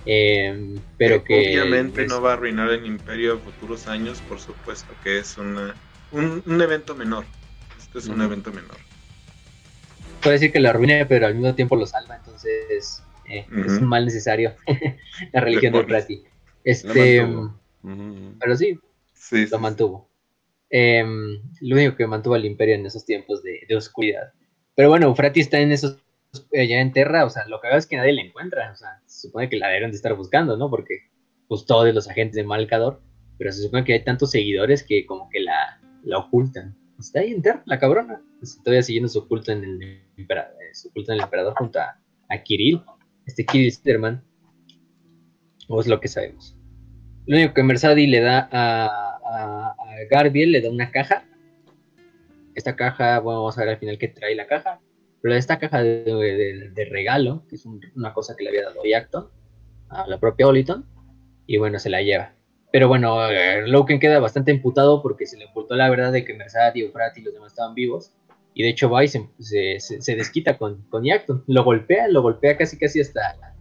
Eh, pero que, obviamente no va a arruinar el imperio en futuros años, por supuesto que es una, un, un evento menor. Esto es un evento menor puede decir que lo arruine, pero al mismo tiempo lo salva, entonces eh, es un mal necesario la religión de Prati. Este, pero sí, lo mantuvo. Em, lo único que mantuvo al imperio en esos tiempos de, oscuridad. Pero bueno, Frati está en esos allá en Terra, o sea, lo que veo es que nadie le encuentra, o sea, se supone que la deben de estar buscando, ¿no? Porque pues todos los agentes de Malcador, pero se supone que hay tantos seguidores que como que la, la ocultan está ahí en la cabrona. todavía siguiendo su culto en el, eh, su culto en el emperador junto a, Kirill, este Kirill Stirman. O es lo que sabemos. Lo único que Mersadi le da a, a, Garbiel, le da una caja. Esta caja, bueno, vamos a ver al final qué trae la caja. Pero esta caja de, regalo, que es una cosa que le había dado Yacton a la propia Oliton, y bueno, se la lleva. Pero bueno, eh, Loken queda bastante imputado porque se le ocultó la verdad de que Mersat y y los demás estaban vivos. Y de hecho va se, se, desquita con, con Yacton. Lo golpea, lo golpea casi casi hasta,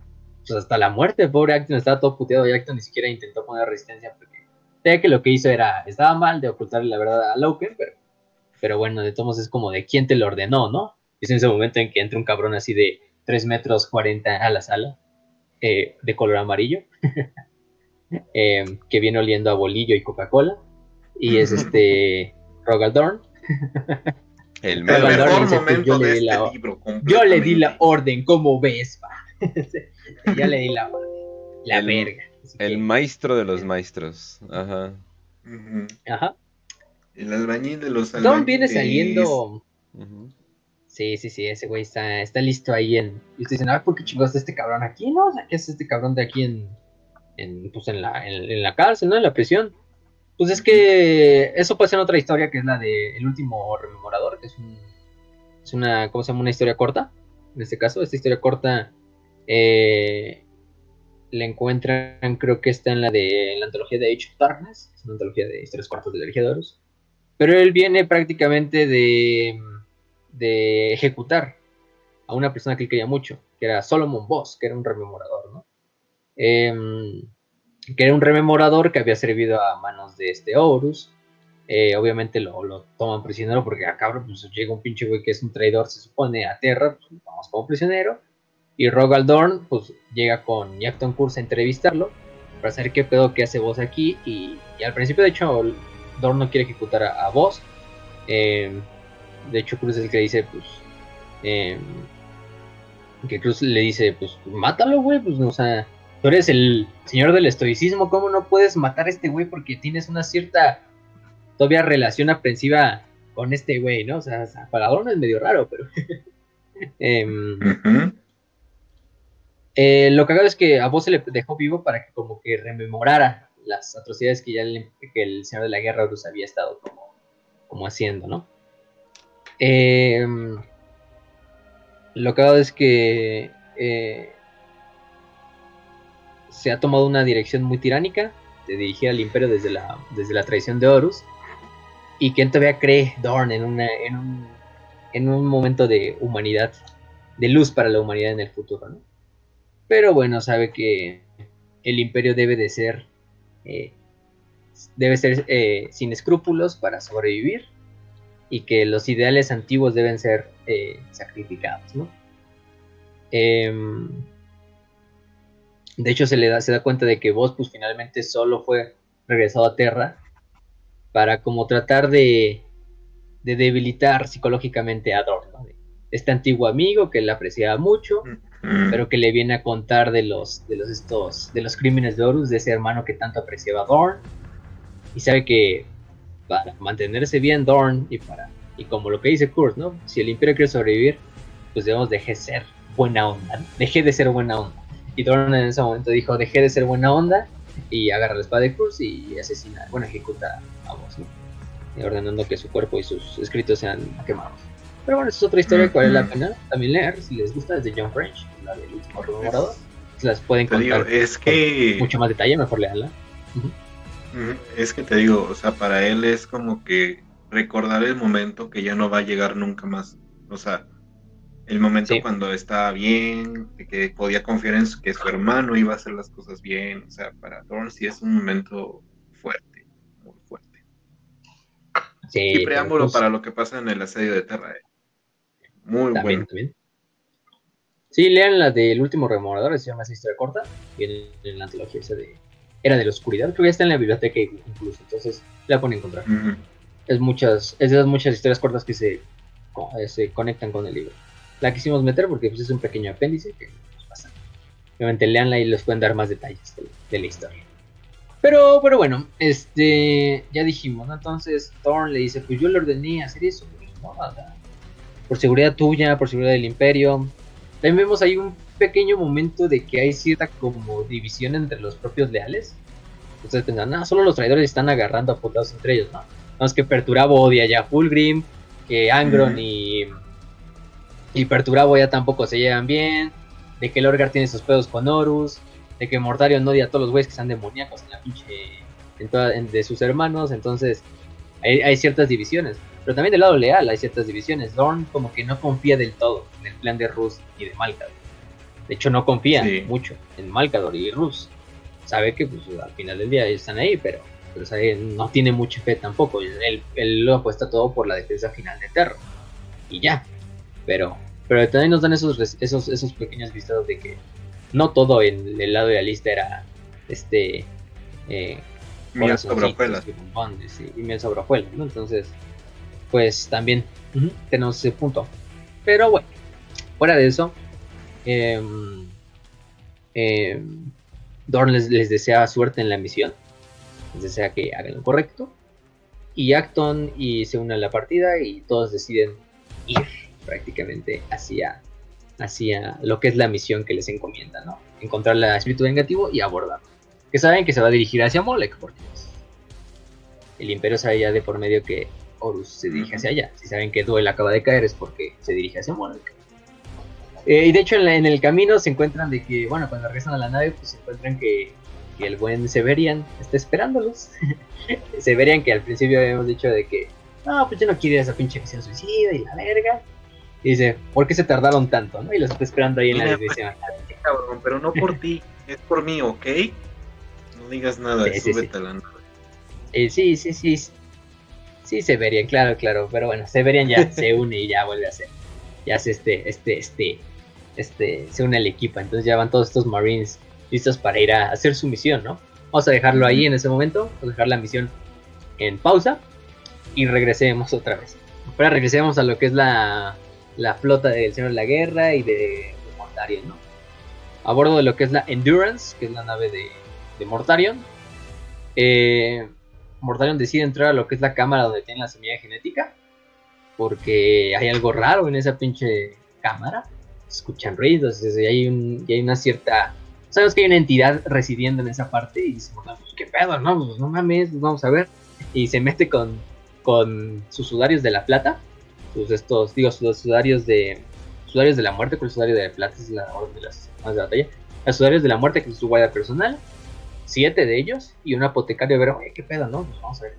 pues hasta la muerte. El pobre Acton estaba todo puteado. Yacton ni siquiera intentó poner resistencia porque sé que lo que hizo era, estaba mal de ocultarle la verdad a Loken, pero, pero bueno, de todos es como de quién te lo ordenó, ¿no? Es en ese momento en que entra un cabrón así de 3 metros 40 a la sala, eh, de color amarillo. Em, que viene oliendo a bolillo y Coca-Cola. Y es este Rogaldorn. El mejor momento de este libro. Yo le di la orden como Vespa. ya le di la. La verga. El maestro de los maestros. Ajá. Ajá. El albañil de los albañiles. Don viene saliendo. Sí, sí, sí, ese güey está, está listo ahí en. Y usted dice, ah, ¿por qué chingaste este cabrón aquí? No, o sea, ¿qué es este cabrón de aquí en, en, pues en, la, en, la cárcel, ¿no? En la prisión. Pues es que eso puede ser otra historia que es la de El último rememorador, que es, un, es una, ¿cómo se llama? Una historia corta. En este caso, esta historia corta eh, la encuentran, creo que está en la de la antología de Age of Darkness, es una antología de historias cortas de legisladores. Pero él viene prácticamente de, de ejecutar a una persona que él quería mucho, que era Solomon Boss, que era un rememorador, ¿no? Em, que era un rememorador que había servido a manos de este Horus. Eh, obviamente lo, toman prisionero porque acá ah, pues, llega un pinche güey que es un traidor, se supone, a Terra, pues vamos como prisionero. Y Rogaldorn pues llega con Yackton Kurz a entrevistarlo. para saber qué pedo que hace vos aquí. Y, al principio, de hecho, Dorn no quiere ejecutar a, a. Eh, de hecho, Cruz es el que dice, pues. Eh, que Cruz le dice, pues, mátalo, güey. Pues, o sea, tú eres el señor del estoicismo. ¿Cómo no puedes matar a este güey? Porque tienes una cierta. Todavía relación aprensiva con este güey, ¿no? O sea, para Dorn es medio raro, pero. eh. Eh, lo cagado es que a vos se le dejó vivo para que como que rememorara las atrocidades que ya le, que el Señor de la Guerra Horus había estado como, como haciendo, ¿no? Eh, lo cagado es que eh, se ha tomado una dirección muy tiránica de dirigir al imperio desde la, desde la traición de Horus y que todavía cree Dorn en, una, en, un, en un momento de humanidad, de luz para la humanidad en el futuro, ¿no? Pero bueno, sabe que el imperio debe de ser, eh, debe ser eh, sin escrúpulos para sobrevivir y que los ideales antiguos deben ser eh, sacrificados, ¿no? Eh, de hecho, se le da, se da cuenta de que Vos, pues finalmente solo fue regresado a Terra para como tratar de, de debilitar psicológicamente a Dorn, ¿no? Este antiguo amigo que le apreciaba mucho, pero que le viene a contar de los, de los estos, de los crímenes de Horus, de ese hermano que tanto apreciaba Dorn, y sabe que para mantenerse bien Dorn y para, y como lo que dice Kurt, ¿no? Si el imperio quiere sobrevivir, pues debemos dejar de ser buena onda, dejé de ser buena onda. Y Dorn en ese momento dijo, dejé de ser buena onda, y agarra la espada de Kurt y asesina, bueno, ejecuta a vos, ¿no? Ordenando que su cuerpo y sus escritos sean quemados. Pero bueno, esa es otra historia que vale la pena también leer, si les gusta, es de John French, la del último rememorador. Se las pueden contar digo, es que... mucho más detalle, mejor leanla. Uh -huh. Es que te digo, o sea, para él es como que recordar el momento que ya no va a llegar nunca más. O sea, el momento sí. cuando estaba bien, que podía confiar en su, que su hermano iba a hacer las cosas bien. O sea, para Thorn sí es un momento fuerte, muy fuerte. Sí, y preámbulo pues... para lo que pasa en el asedio de Terra. Eh. Muy también, bueno. También. Sí, lean la del último remorador, se llama esa historia corta. Y en, en, la antología esa de Era de la Oscuridad, creo que ya está en la biblioteca incluso, entonces la pueden encontrar. Uh -huh. Es muchas, es de las muchas historias cortas que se, se conectan con el libro. La quisimos meter porque pues, es un pequeño apéndice que nos pasa. Obviamente leanla y les pueden dar más detalles de, de la historia. Pero, pero bueno, este ya dijimos, ¿no? Entonces Thorn le dice, pues yo le ordené hacer eso, pues, ¿no? Por seguridad tuya, por seguridad del imperio. También vemos ahí un pequeño momento de que hay cierta como división entre los propios leales. Ustedes pensan, no, solo los traidores están agarrando a putados entre ellos, ¿no? Vamos que Perturabo odia ya a Fulgrim, que Angron mm. y, y Perturabo ya tampoco se llevan bien, de que Lorgar tiene sus pedos con Horus, de que Mortarion odia a todos los güeyes que están demoníacos en la pinche en toda, en, de sus hermanos, entonces hay, hay ciertas divisiones. Pero también del lado leal hay ciertas divisiones. Dorn como que no confía del todo en el plan de Rus y de Malcador. De hecho no confía sí. mucho en Malcador y Rus. Sabe que pues, al final del día están ahí, pero, pero sabe, no tiene mucha fe tampoco. Él, él, lo apuesta todo por la defensa final de Terra. Y ya. Pero, pero también nos dan esos, esos, esos pequeños vistados de que no todo en el lado de la lista era este... Eh, miel sobre hojuelas. Y, y miel sobre hojuelas, ¿no? Entonces pues también uh -huh, tenemos ese punto. Pero bueno, fuera de eso, eh, eh, Dorn les, les, desea suerte en la misión, les desea que hagan lo correcto. Y Acton y se unen a la partida y todos deciden ir prácticamente hacia, hacia lo que es la misión que les encomienda, ¿no? Encontrar el espíritu vengativo y abordarlo. Que saben que se va a dirigir hacia Molek, porque el imperio sabe ya de por medio que Horus se dirige hacia allá. Si saben que Duel acaba de caer es porque se dirige hacia Monarch. Eh, y de hecho en, la, en, el camino se encuentran de que, bueno, cuando regresan a la nave, pues se encuentran que, que el buen Severian está esperándolos. Severian que al principio habíamos dicho de que, no, pues yo no quiero ir a esa pinche misión suicida y la verga. Y dice, ¿por qué se tardaron tanto? ¿no? Y los está esperando ahí en Mira, la división. Pues, cabrón, pero no por ti, es por mí, ¿ok? No digas nada, sí, súbete sí, sí. a la nave. Eh, sí, sí, sí. Sí, Severian, claro, claro. Pero bueno, Severian ya se une y ya vuelve a ser. Ya hace este, este, este, este, se une al equipo. Entonces ya van todos estos Marines listos para ir a hacer su misión, ¿no? Vamos a dejarlo ahí en ese momento, vamos a dejar la misión en pausa y regresemos otra vez. Ahora regresemos a lo que es la, la flota del Señor de la Guerra y de, de Mortarion, ¿no? A bordo de lo que es la Endurance, que es la nave de, de Mortarion. Eh, Mortarion decide entrar a lo que es la cámara donde tiene la semilla genética. Porque hay algo raro en esa pinche cámara. Escuchan ruidos y hay, un, y hay una cierta... Sabes que hay una entidad residiendo en esa parte y dice, pues qué pedo, no, pues, no mames, pues, vamos a ver. Y se mete con, sus sudarios de la plata. Sus estos, digo, sus sudarios de... Sudarios de la muerte, con el sudario de la plata es la orden de las más de batalla. Los sudarios de la muerte, que es su guardia personal siete de ellos y un apotecario ver, oye, qué pedo, ¿no? Pues vamos a ver.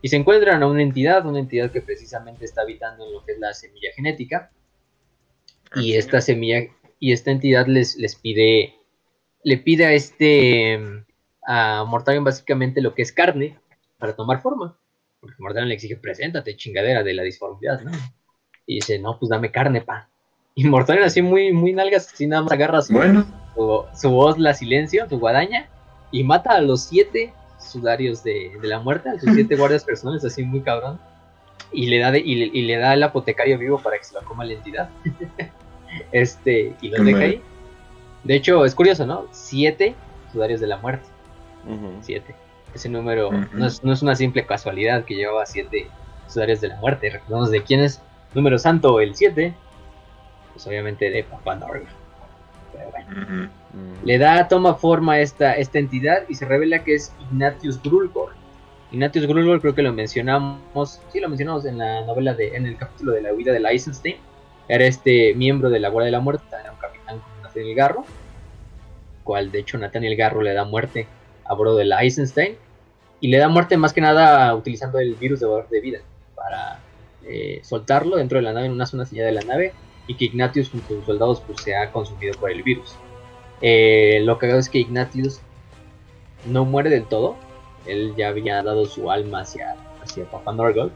Y se encuentran a una entidad, una entidad que precisamente está habitando en lo que es la semilla genética. Y esta semilla, y esta entidad les, les pide, le pide a este, a Mortarion básicamente lo que es carne para tomar forma. Porque Mortarion le exige, preséntate, chingadera de la disformidad, ¿no? Y dice, no, pues dame carne, pa. Y Mortarion así muy, muy nalgas, así nada más agarra su, Bueno, su, su voz, la silencio, su guadaña, y mata a los siete sudarios de, de la muerte, a sus siete guardias personales, así muy cabrón. Y le da de- y, le, y le da el apotecario vivo para que se lo coma la entidad. este, y los deja ahí. De hecho, es curioso, ¿no? Siete sudarios de la muerte. Siete. Ese número no, es, no es una simple casualidad que llevaba siete sudarios de la muerte. Recordemos de quién es número santo el siete. Pues obviamente de Papá. Pero bueno. Le da, toma forma esta, esta entidad y se revela que es Ignatius Grulgor. Ignatius Grulgor creo que lo mencionamos, sí lo mencionamos en la novela de, en el capítulo de la huida de la Eisenstein. Era este miembro de la Guardia de la Muerte, era un capitán con Nathaniel Garro, cual de hecho Nathaniel Garro le da muerte a bordo de la Eisenstein y le da muerte más que nada utilizando el virus de valor de vida para eh, soltarlo dentro de la nave en una zona sellada de la nave y que Ignatius junto a sus soldados pues sea consumido por el virus. Eh, lo cagado es que Ignatius no muere del todo. Él ya había dado su alma hacia, hacia Papá Norgol.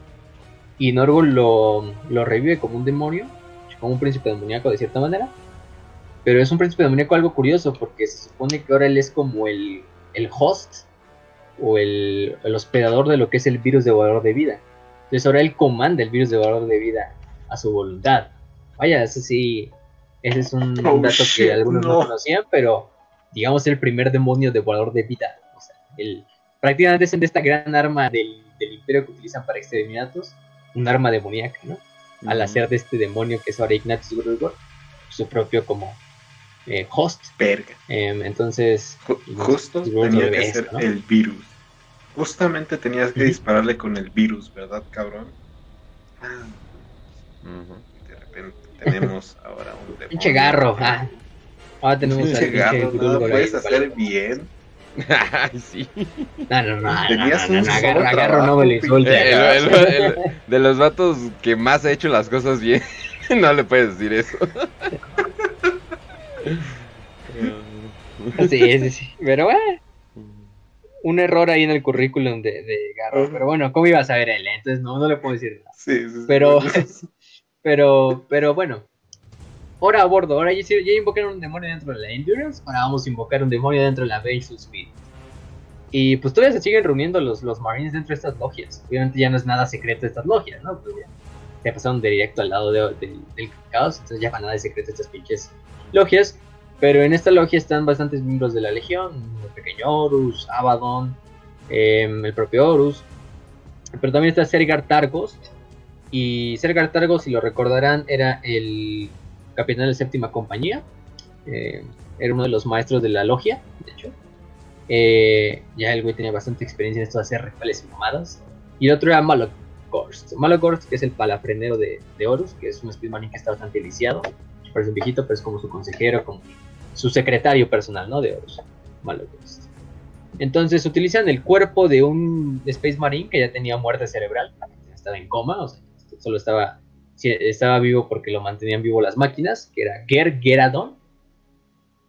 Y Norgol lo, lo revive como un demonio, como un príncipe demoníaco de cierta manera. Pero es un príncipe demoníaco algo curioso porque se supone que ahora él es como el, el host o el, el hospedador de lo que es el virus de valor de vida. Entonces ahora él comanda el virus de valor de vida a su voluntad. Vaya, eso sí, ese es un Oh, dato shit, que algunos no. no. conocían, pero digamos el primer demonio de valor de vida. O sea, el, prácticamente es de esta gran arma del, del imperio que utilizan para exterminatos, un arma demoníaca, ¿no? Al hacer de este demonio que es ahora Ignatius Grulgor, su propio como eh, host. Verga. Em, entonces, Ju- Y Justo tenía que ser ¿no? el virus. Justamente tenías que dispararle con el virus, ¿verdad, cabrón? Ah, repente tenemos ahora un demonio. pinche garro. Ah, ahora tenemos al Pinche pinche garro, no lo puedes vale. hacer bien. Ay, sí. No, no, no, no, Tenías no, no, un no, agarro, agarro, no me lo insulte. Eh, el- el- el- de los vatos que más ha hecho las cosas bien, no le puedes decir eso. Sí, sí, sí. Pero bueno, un error ahí en el currículum de, de Garro. Pero bueno, ¿cómo iba a saber él? Entonces no, no le puedo decir nada. Sí, sí, sí. Pero, pero, pero bueno. Ahora a bordo, ahora ya, ya invocaron un demonio dentro de la Endurance, ahora vamos a invocar un demonio dentro de la Vengeful Speed. Y pues todavía se siguen reuniendo los, los Marines dentro de estas logias. Obviamente ya no es nada secreto estas logias, ¿no? Pues ya, ya pasaron de directo al lado de- del- caos, entonces ya van nada de secreto estas pinches logias. Pero en esta logia están bastantes miembros de la Legión, el pequeño Horus, Abaddon, em, el propio Horus. Pero también está Sergar Targos. Y Sergar Targos, si lo recordarán, era el capitán de la séptima compañía. Eh, era uno de los maestros de la logia, de hecho. Eh, ya el güey tenía bastante experiencia en esto de hacer rituales y mamadas. Y el otro era Malogorst. Malogorst, que es el palafrenero de, de Horus, que es un speedmanin que está bastante lisiado. Parece un viejito, pero es como su consejero, como su secretario personal, ¿no? De Horus. Malogorst. Entonces utilizan el cuerpo de un Space Marine que ya tenía muerte cerebral, estaba en coma, o sea, solo estaba, estaba vivo porque lo mantenían vivo las máquinas, que era Ger Geradon.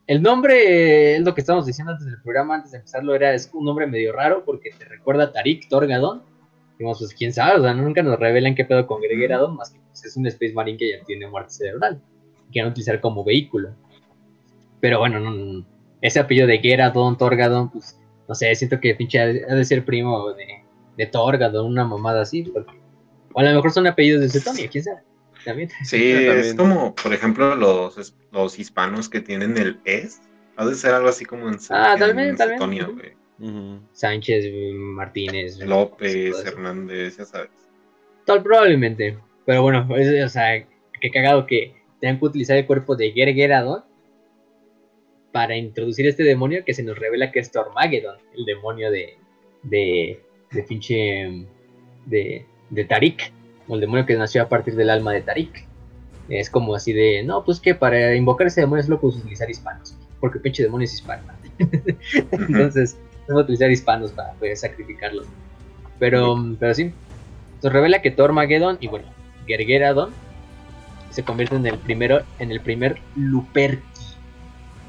El nombre es lo que estábamos diciendo antes del programa, antes de empezarlo, era es un nombre medio raro porque te recuerda a Tarik Torgadon. Digamos, pues quién sabe, o sea, nunca nos revelan qué pedo con Ger Geradon, más que pues, es un Space Marine que ya tiene muerte cerebral, que van a utilizar como vehículo. Pero bueno, no, no, ese apellido de Geradon, Torgadon, pues no sé, siento que pinche ha de, ser primo de, de Torgad o una mamada así. porque- o a lo mejor son apellidos de Cetonia, quién sabe. También. Sí, también. es como, por ejemplo, los, los hispanos que tienen el es. Ha de ser algo así como en, Ah, tal en vez, tal vez. Cetonia, güey. Sánchez, Martínez, López. Hernández, ya sabes. Tal probablemente. Pero bueno, es- o sea, qué cagado que tengan que utilizar el cuerpo de Gergeradon para introducir este demonio que se nos revela que es Tormageddon, el demonio de. de. de pinche. de. De Tarik, o el demonio que nació a partir del alma de Tarik. Es como así de, no, pues que para invocar ese demonio solo puedes utilizar hispanos, porque pinche demonio es hispano. Entonces, tengo que utilizar hispanos para poder sacrificarlos. Pero, pero sí, nos revela que Tormageddon y bueno, Gergeradon se convierte en el primero, en el primer Luperki.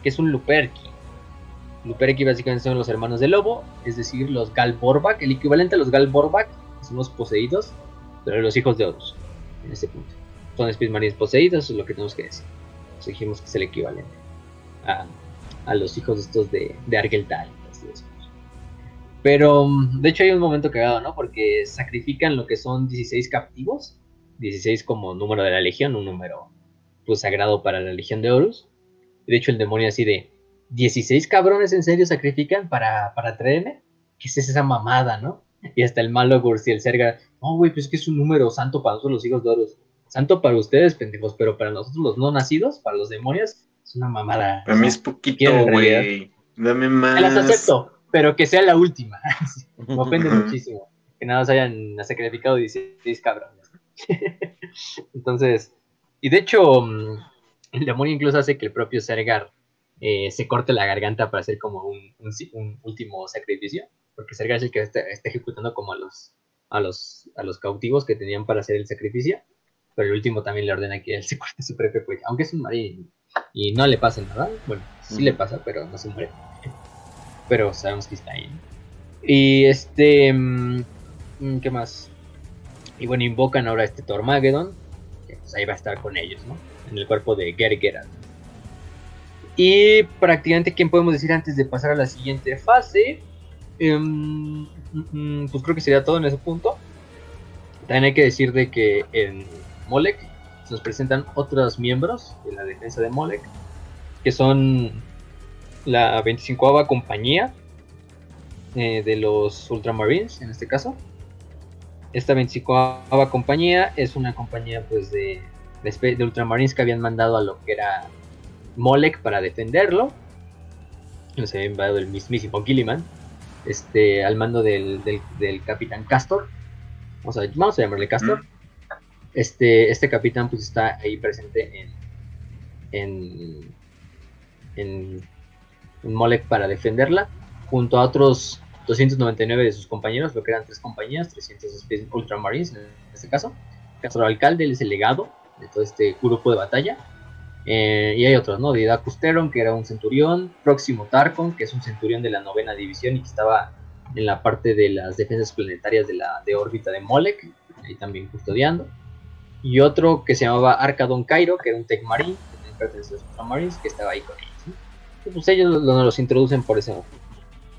que es un Luperki? Luperki básicamente son los hermanos del lobo, es decir, los Galborbak, el equivalente a los Galborbak, los poseídos, pero los hijos de Horus, en este punto. Son Space Marines poseídos, es lo que tenemos que decir. Entonces dijimos que es el equivalente a, a los hijos estos de, de Argeltal. Pero, mm, de hecho, hay un momento cagado, ¿no? Porque sacrifican lo que son 16 captivos. 16 como número de la legión, un número pues sagrado para la legión de Horus. De hecho, el demonio así de 16 cabrones en serio sacrifican para, para traerme. ¿Qué es esa mamada, no? Y hasta el malo Gurs y el Serga, no, güey, pues es que es un número santo para nosotros los hijos de Horus. Santo para ustedes, pendejos, pero para nosotros los no nacidos, para los demonios, es una mamada. Para mí es poquito, güey. Dame más. Las acepto, pero que sea la última. Me ofende muchísimo. Que nada más hayan sacrificado 16 cabrones. Entonces, y de hecho, mm, el demonio incluso hace que el propio Sergar eh, se corte la garganta para hacer como un, un si- un último sacrificio. Porque Sergar es el que está, está ejecutando como a los, a, los, a los cautivos que tenían para hacer el sacrificio. Pero el último también le ordena que él se corte su cuello. Aunque es un marín y no le pasa nada. Bueno, sí le pasa, pero no se muere. Pero sabemos que está ahí. Y este. mm, mm, ¿Qué más? Y bueno, invocan ahora a este Tormageddon. Que pues ahí va a estar con ellos, ¿no? En el cuerpo de Gergerat. Y prácticamente, ¿quién podemos decir antes de pasar a la siguiente fase? Em, mm, mm, pues creo que sería todo en ese punto. También hay que decir de que en Molek se nos presentan otros miembros de la defensa de Molek. Que son la 25 compañía eh, de los Ultramarines, en este caso. Esta 25 compañía es una compañía pues de, de, Ultramarines que habían mandado a lo que era Molek para defenderlo. Nos había enviado el mismísimo Gilliman. Este, al mando del, del, capitán Castor. Vamos a, vamos a llamarle Castor. Este, este capitán pues está ahí presente en, en, en, en Molek para defenderla, junto a otros 299 de sus compañeros, lo que eran tres compañías, 300 Space Ultramarines en este caso. Castro Alcalde es el legado de todo este grupo de batalla. Eh, y hay otros, ¿no? Didacus Teron, que era un centurión, Próximo Tarkon, que es un centurión de la novena división y que estaba en la parte de las defensas planetarias de la de órbita de Molek, ahí también custodiando. Y otro que se llamaba Arcadon Cairo, que era un Tech Marine, que pertenece a los Ultramarines, que estaba ahí con ellos. Y pues ellos lo- lo- los introducen por ese motivo.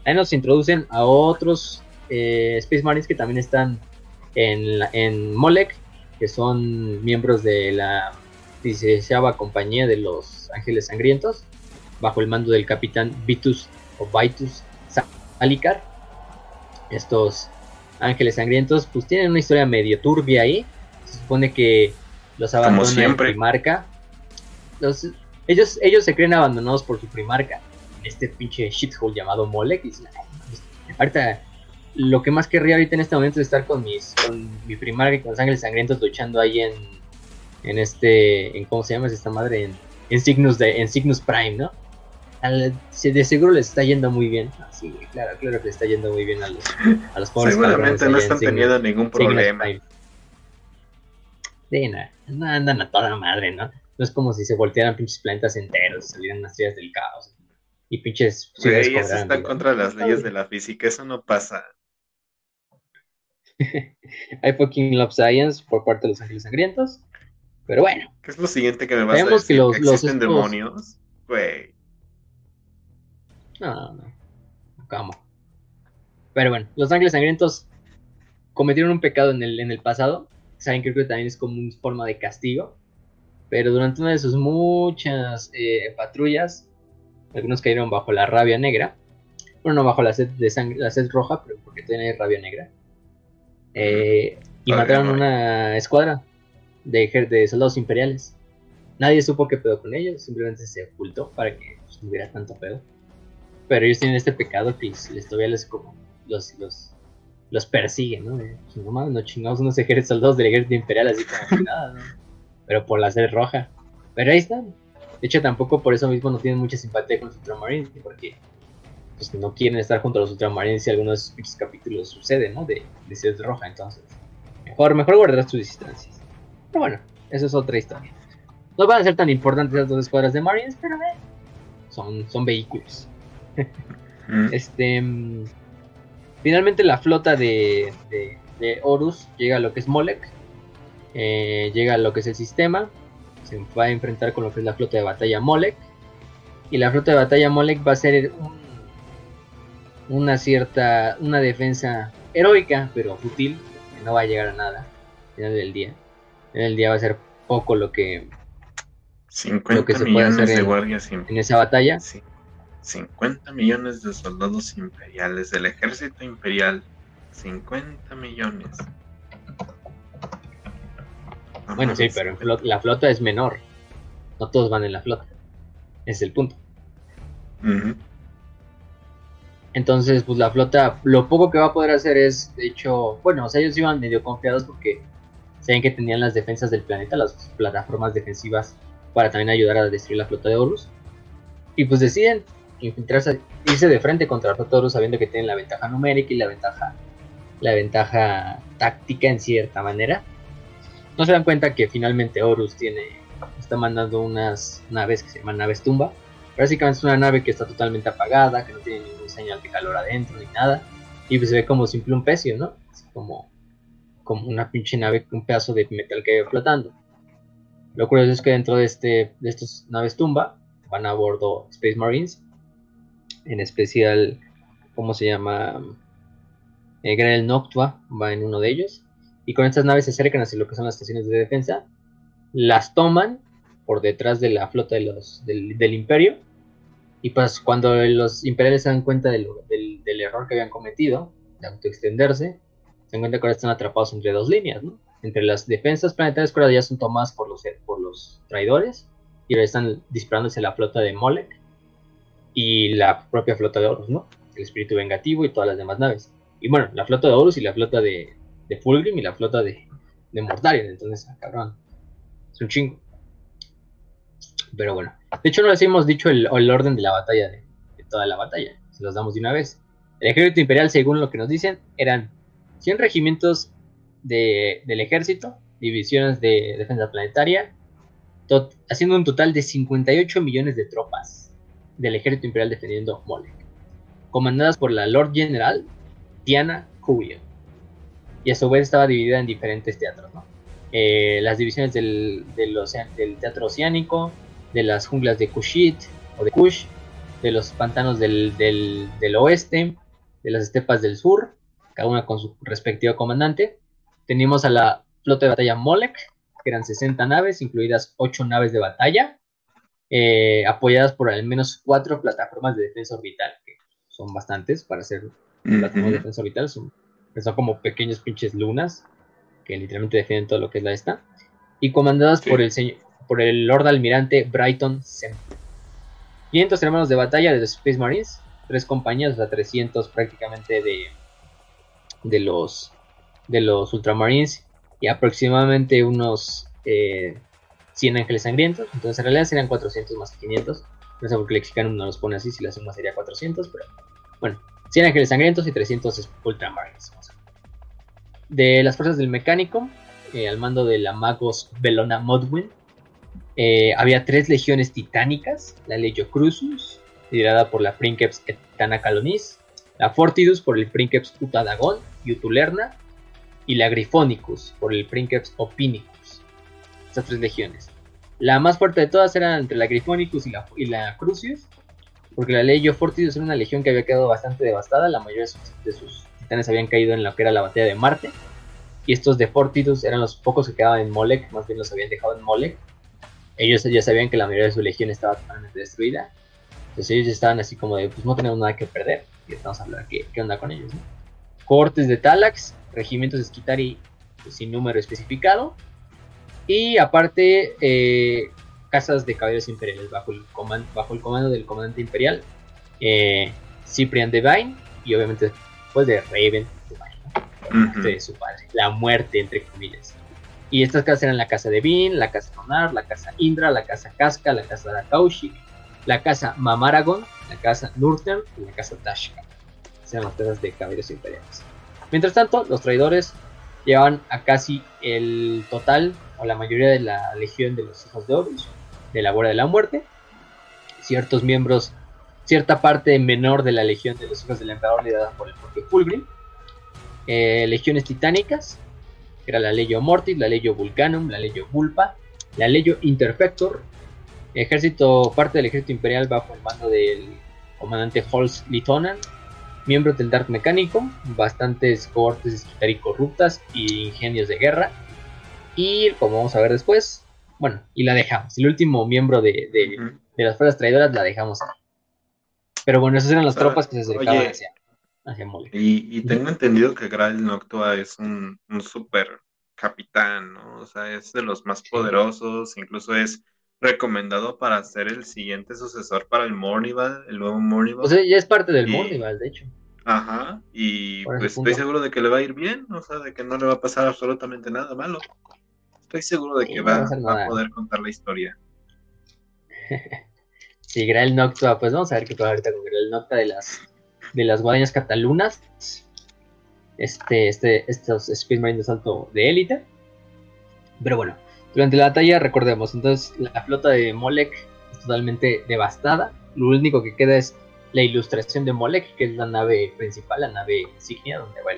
Ahí nos introducen a otros eh, Space Marines que también están en, la- en Molek, que son miembros de la 16 compañía de los Ángeles Sangrientos, bajo el mando del capitán Vitus o Vitus Salicar. Estos Ángeles Sangrientos pues tienen una historia medio turbia ahí. Se supone que los abandona el siempre. primarca. Los- ellos, ellos se creen abandonados por su primarca este pinche shithole llamado Molek. Y dicen, "Ay, mames, ahorita lo que más querría ahorita en este momento es estar con mis con mi primarca y con los ángeles sangrientos luchando ahí en en este en cómo se llama esta madre en, en Cygnus de en Cygnus Prime no Al- de seguro les está yendo muy bien Ah, sí claro claro que les está yendo muy bien a los a los pobres Seguramente no están Cygnus- teniendo ningún problema. Sí, no, no andan a toda madre, ¿no? No es como si se voltearan pinches planetas enteros y salieran las estrellas del caos. Y pinches Güey, eso cobraran está en vida. contra las leyes de la física, eso no pasa. Hay fucking love science por parte de los ángeles sangrientos. Pero bueno, ¿Qué es lo siguiente que me vas a que decir? los- ¿Que los existen demonios? Güey. no, no, no. ¿Cómo? Pero bueno, los ángeles sangrientos cometieron un pecado en el, en el pasado. Saben que creo que también es como una forma de castigo. Pero durante una de sus muchas eh, patrullas, algunos cayeron bajo la rabia negra. Bueno, no bajo la sed de sangre, la sed roja, pero porque tiene rabia negra. Eh, y mataron negra. una escuadra de, de soldados imperiales. Nadie supo qué pedo con ellos, simplemente se ocultó para que pues, no hubiera tanto pedo. Pero ellos tienen este pecado que les, todavía les como los, los, los persiguen, ¿no? De, pues, no mames, no chingamos unos ejércitos soldados del ejército imperial así como nada. Pero por la sed roja. Pero ahí están. De hecho, tampoco por eso mismo no tienen mucha simpatía con los Ultramarines, porque pues, no quieren estar junto a los Ultramarines si alguno de pinches capítulos sucede, ¿no? De, de roja, entonces. Mejor, mejor guardar sus distancias. Pero bueno, eso es otra historia. No van a ser tan importantes las dos escuadras de Marines, pero eh, son, son vehículos. Mm. Este, mm, finalmente la flota de, de, de Horus llega a lo que es Molek, eh, llega a lo que es el sistema, se va a enfrentar con lo que es la flota de batalla Molek, y la flota de batalla Molek va a ser un- una cierta, una defensa heroica, pero fútil, que no va a llegar a nada al final del día. Final del día va a ser poco lo que 50 lo que se puede millones hacer de en- guardias en esa batalla. Sí. 50 millones de soldados imperiales del ejército imperial. 50 millones. No Bueno, sí, pero en la flota es menor. No todos van en la flota. Ese es el punto. Entonces, pues la flota, lo poco que va a poder hacer es, de hecho, bueno, o sea, ellos iban medio confiados porque sabían que tenían las defensas del planeta, las plataformas defensivas para también ayudar a destruir la flota de Horus. Y pues deciden infiltrarse, irse de frente contra la flota de Horus sabiendo que tienen la ventaja numérica y la ventaja, la ventaja táctica en cierta manera. No se dan cuenta que finalmente Horus tiene, está mandando unas naves que se llaman naves tumba. Básicamente es una nave que está totalmente apagada, que no tiene ningún señal de calor adentro ni nada. Y pues se ve como simple un pecio, ¿no? Así como, como una pinche nave, un pedazo de metal que va flotando. Lo curioso es que dentro de, este, de estas naves tumba van a bordo Space Marines. En especial, ¿cómo se llama? Eh, Granel Noctua va en uno de ellos. Y con estas naves se acercan hacia lo que son las estaciones de defensa. Las toman por detrás de la flota del, imperio. Y pues cuando los imperiales se dan cuenta del, del error que habían cometido, de autoextenderse, se dan cuenta que ahora están atrapados entre dos líneas, ¿no? Entre las defensas planetarias que ahora ya son tomadas por los, por los traidores, y ahora están disparándose la flota de Molek y la propia flota de Horus, ¿no? El espíritu vengativo y todas las demás naves. Y bueno, la flota de Horus y la flota de, de Fulgrim y la flota de, de Mortarion, entonces, ah, cabrón, es un chingo. Pero bueno, de hecho no les hemos dicho el, el orden de la batalla, de, de toda la batalla, se los damos de una vez. El ejército imperial, según lo que nos dicen, eran 100 regimientos de- del ejército, divisiones de defensa planetaria, haciendo un total de 58 millones de tropas del ejército imperial defendiendo Molek, comandadas por la Lord General Diana Curio. Y a su vez estaba dividida en diferentes teatros, ¿no? Eh, las divisiones del, teatro oceánico, de las junglas de Kushit o de Kush, de los pantanos del oeste, de las estepas del sur, cada una con su respectivo comandante. Teníamos a la flota de batalla Molek, que eran 60 naves, incluidas 8 naves de batalla, eh, apoyadas por al menos 4 plataformas de defensa orbital, que son bastantes para hacer plataformas de defensa orbital, son, son como pequeños pinches lunas, que literalmente defienden todo lo que es la esta, y comandadas Sí. por el señor por el Lord Almirante Brighton Semple. 500 hermanos de batalla de los Space Marines, tres compañías, o sea, 300 prácticamente de, de los de los Ultramarines y aproximadamente unos eh, 100 ángeles sangrientos. Entonces, en realidad serían 400 más que 500. No sé por qué el Lexicano no los pone así, si la suma sería 400, pero bueno, 100 ángeles sangrientos y 300 Ultramarines. De las fuerzas del mecánico, eh, al mando de la Magos Belona Modwin, eh, había tres legiones titánicas, la Legio Crucius, liderada por la Princeps Etana Calonis, la Fortidus por el Princeps Utadagon y Utulerna, y la Grifonicus por el Princeps Opinicus. Estas tres legiones. La más fuerte de todas era entre la Grifonicus y la, y Crucius, porque la Legio Fortidus era una legión que había quedado bastante devastada, la mayoría de sus, de sus titanes habían caído en lo que era la batalla de Marte. Y estos de Fortidus eran los pocos que quedaban en Molech, más bien los habían dejado en Molech. Ellos ya sabían que la mayoría de su legión estaba totalmente destruida. Entonces ellos ya estaban así como de, pues no tenemos nada que perder. Y estamos a hablar qué, qué onda con ellos. ¿no? Cortes de Talax, regimientos de Skitari pues, sin número especificado. Y aparte, eh, casas de caballeros imperiales bajo el, coman- bajo el comando del comandante imperial, eh, Cyprian Devine, y obviamente después de Raven Devine, Ujú. de su padre, la muerte, entre comillas. Y estas casas eran la casa de Vin, la casa Nonar, la casa Indra, la casa Casca, la casa Kaushik, la casa Mamaragon, la casa Nurten y la casa Tashka. Esas eran las casas de caballeros imperiales. Mientras tanto, los traidores llevaban a casi el total o la mayoría de la legión de los hijos de Horus, de la Guardia de la Muerte. Ciertos miembros, cierta parte menor de la legión de los hijos del emperador liderada por el propio Fulgrim. Eh, legiones titánicas, que era la Legio Mortis, la Legio Vulcanum, la Legio Vulpa, la Legio Interfector, ejército, parte del ejército imperial bajo el mando del comandante Holst Litonan, miembros del Dark Mecánico, bastantes cohortes esquitari corruptas y ingenios de guerra, y como vamos a ver después, bueno, y la dejamos, el último miembro de, de, de las fuerzas traidoras la dejamos ahí. Pero bueno, esas eran las sea, tropas que se acercaban oye, hacia. Y, y tengo entendido que Grail Noctua es un, un super capitán, ¿no? O sea, es de los más poderosos, incluso es recomendado para ser el siguiente sucesor para el Mornival, el nuevo Mornival. O sea, ya es parte del Y- Mornival, de hecho. Ajá, y pues estoy seguro de que le va a ir bien, o sea, de que no le va a pasar absolutamente nada malo. Estoy seguro de Sí, que no va a va, pasar va a nada. poder contar la historia. Sí, Grael Noctua, pues vamos a ver qué pasa ahorita con Grael Noctua de las de las guadañas catalunas. Este, este, estos Space Marines de salto de élite. Pero bueno, durante la batalla recordemos, entonces la flota de Molech es totalmente devastada. Lo único que queda es la ilustración de Molech, que es la nave principal, la nave insignia, donde va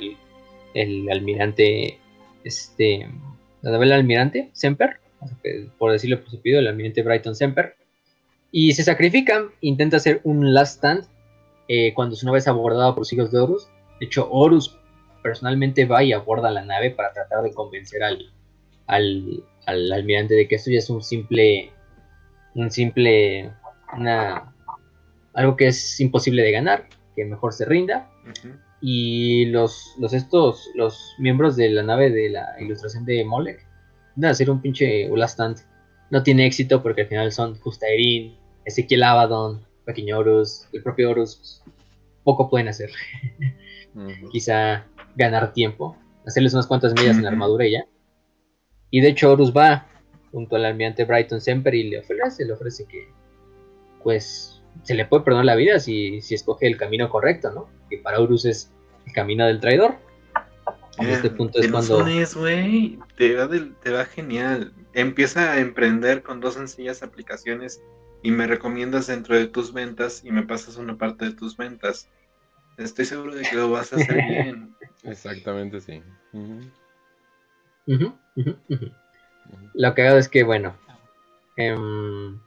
el, almirante, este, la nave del almirante Semper, por decirlo por su pido, el almirante Brighton Semper. Y se sacrifican, intenta hacer un last stand eh, cuando su nave es abordada por los hijos de Horus. De hecho, Horus personalmente va y aborda la nave para tratar de convencer al, al, al almirante de que esto ya es un simple, un simple, una, algo que es imposible de ganar, que mejor se rinda. Y los, los estos, los miembros de la nave de la ilustración de Molech, van a hacer un pinche last stand. No tiene éxito porque al final son Justaerin, Ezequiel Abaddon, Pequeño Horus, el propio Horus. pues, poco pueden hacer. Quizá ganar tiempo, hacerles unas cuantas millas en Ujú. armadura y ya. Y de hecho Horus va junto al almirante Brighton Semper y le ofrece, le ofrece que pues se le puede perdonar la vida si, si escoge el camino correcto, ¿no? Que para Horus es el camino del traidor. En este Mira, punto es cuando... güey, te va, te va genial. Empieza a emprender con dos sencillas aplicaciones y me recomiendas dentro de tus ventas y me pasas una parte de tus ventas. Estoy seguro de que lo vas a hacer bien. Exactamente, sí. Ujú. Lo que hago es que, bueno, em,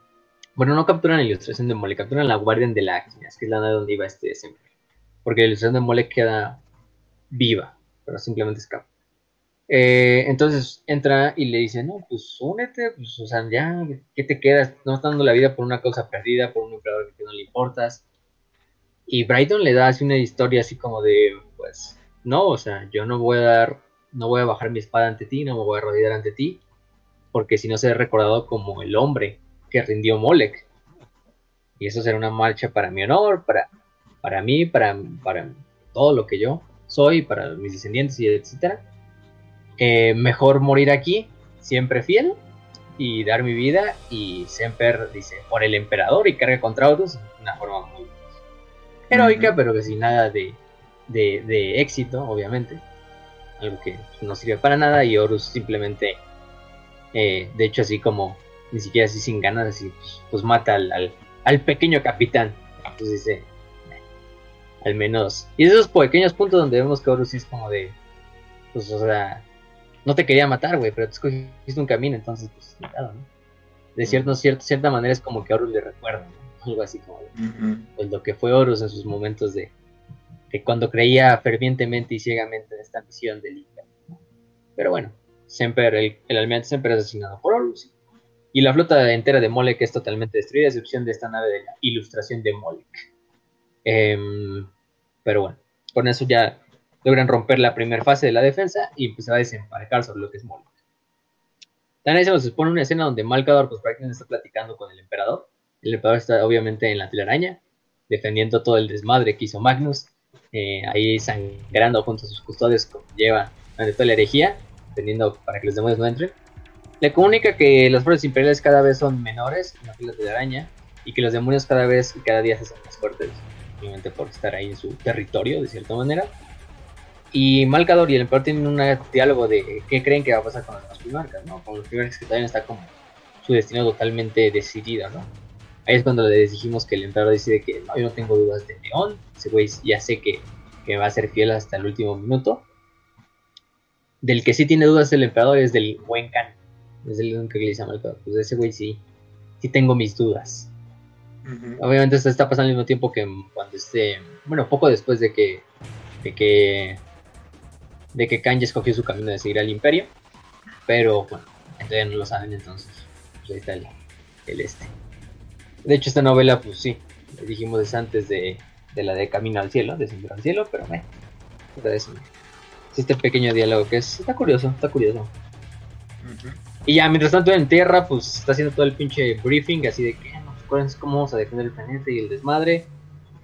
bueno, no capturan la ilustración de Mole, capturan la Guardian de la que es la nave donde iba este siempre. Porque la ilustración de Mole queda viva, pero simplemente escapa. Eh, entonces entra y le dice, no, pues únete, pues, o sea, ya, ¿qué te quedas? No estás dando la vida por una causa perdida, por un emperador que no le importas. Y Brighton le da así una historia así como de, pues, no, o sea, yo no voy a dar, no voy a bajar mi espada ante ti, no me voy a arrodillar ante ti, porque si no seré recordado como el hombre que rindió Molech. Y eso será una marcha para mi honor, para, para mí, para, para todo lo que yo soy, para mis descendientes y etcétera. Eh, mejor morir aquí, siempre fiel, y dar mi vida, y Semper dice, por el emperador, y carga contra otros, una forma muy heroica, pero que sin nada de, de, de éxito, obviamente. Algo que no sirve para nada, y Horus simplemente, eh, de hecho, así como, ni siquiera así sin ganas, así, pues, pues mata al, al, al pequeño capitán. Entonces dice, "Eh, al menos. Y esos pequeños puntos donde vemos que Horus sí es como de, pues, o sea, no te quería matar, güey, pero tú escogiste un camino, entonces, pues, cuidado, ¿no? De cierto, cierto, cierta manera es como que Horus le recuerda, ¿no? Algo así como de, pues, lo que fue Horus en sus momentos de, que cuando creía fervientemente y ciegamente en esta misión del Imperio. Pero bueno, Semper, el, el almirante Semper es asesinado por Horus y la flota entera de Molek es totalmente destruida, a excepción de esta nave de la ilustración de Molek. Em, pero bueno, con eso ya logran romper la primera fase de la defensa y empezar a desembarcar sobre lo que es Molek. También se nos expone una escena donde Malcador pues prácticamente está platicando con el emperador. El emperador está obviamente en la telaraña, defendiendo todo el desmadre que hizo Magnus, eh, ahí sangrando junto a sus custodios como lleva durante toda la herejía, defendiendo para que los demonios no entren. Le comunica que las fuerzas imperiales cada vez son menores en la fila de la araña y que los demonios cada vez y cada día se hacen más fuertes, obviamente por estar ahí en su territorio de cierta manera. Y Malcador y el emperador tienen un diálogo de qué creen que va a pasar con los primarcas, ¿no? Con los primarcas que todavía está como su destino totalmente decidido, ¿no? Ahí es cuando les dijimos que el emperador decide que no, yo no tengo dudas de León, ese güey ya sé que, que va a ser fiel hasta el último minuto. Del que sí tiene dudas el emperador es del buen Khan es el que le dice a Malcolm. Pues ese güey sí, sí tengo mis dudas. Obviamente esto está pasando al mismo tiempo que cuando esté, bueno, poco después de que, de que, de que Kanye escogió su camino de seguir al Imperio, pero bueno, todavía no lo saben, entonces pues ahí está el, este. De hecho esta novela, pues sí, dijimos es antes de, de la de Camino al Cielo, de Centro al Cielo, pero me, es este pequeño diálogo que es, está curioso, está curioso. Y ya, mientras tanto en tierra, pues está haciendo todo el pinche briefing, así de que, no, acuérdense cómo vamos a defender el planeta y el desmadre.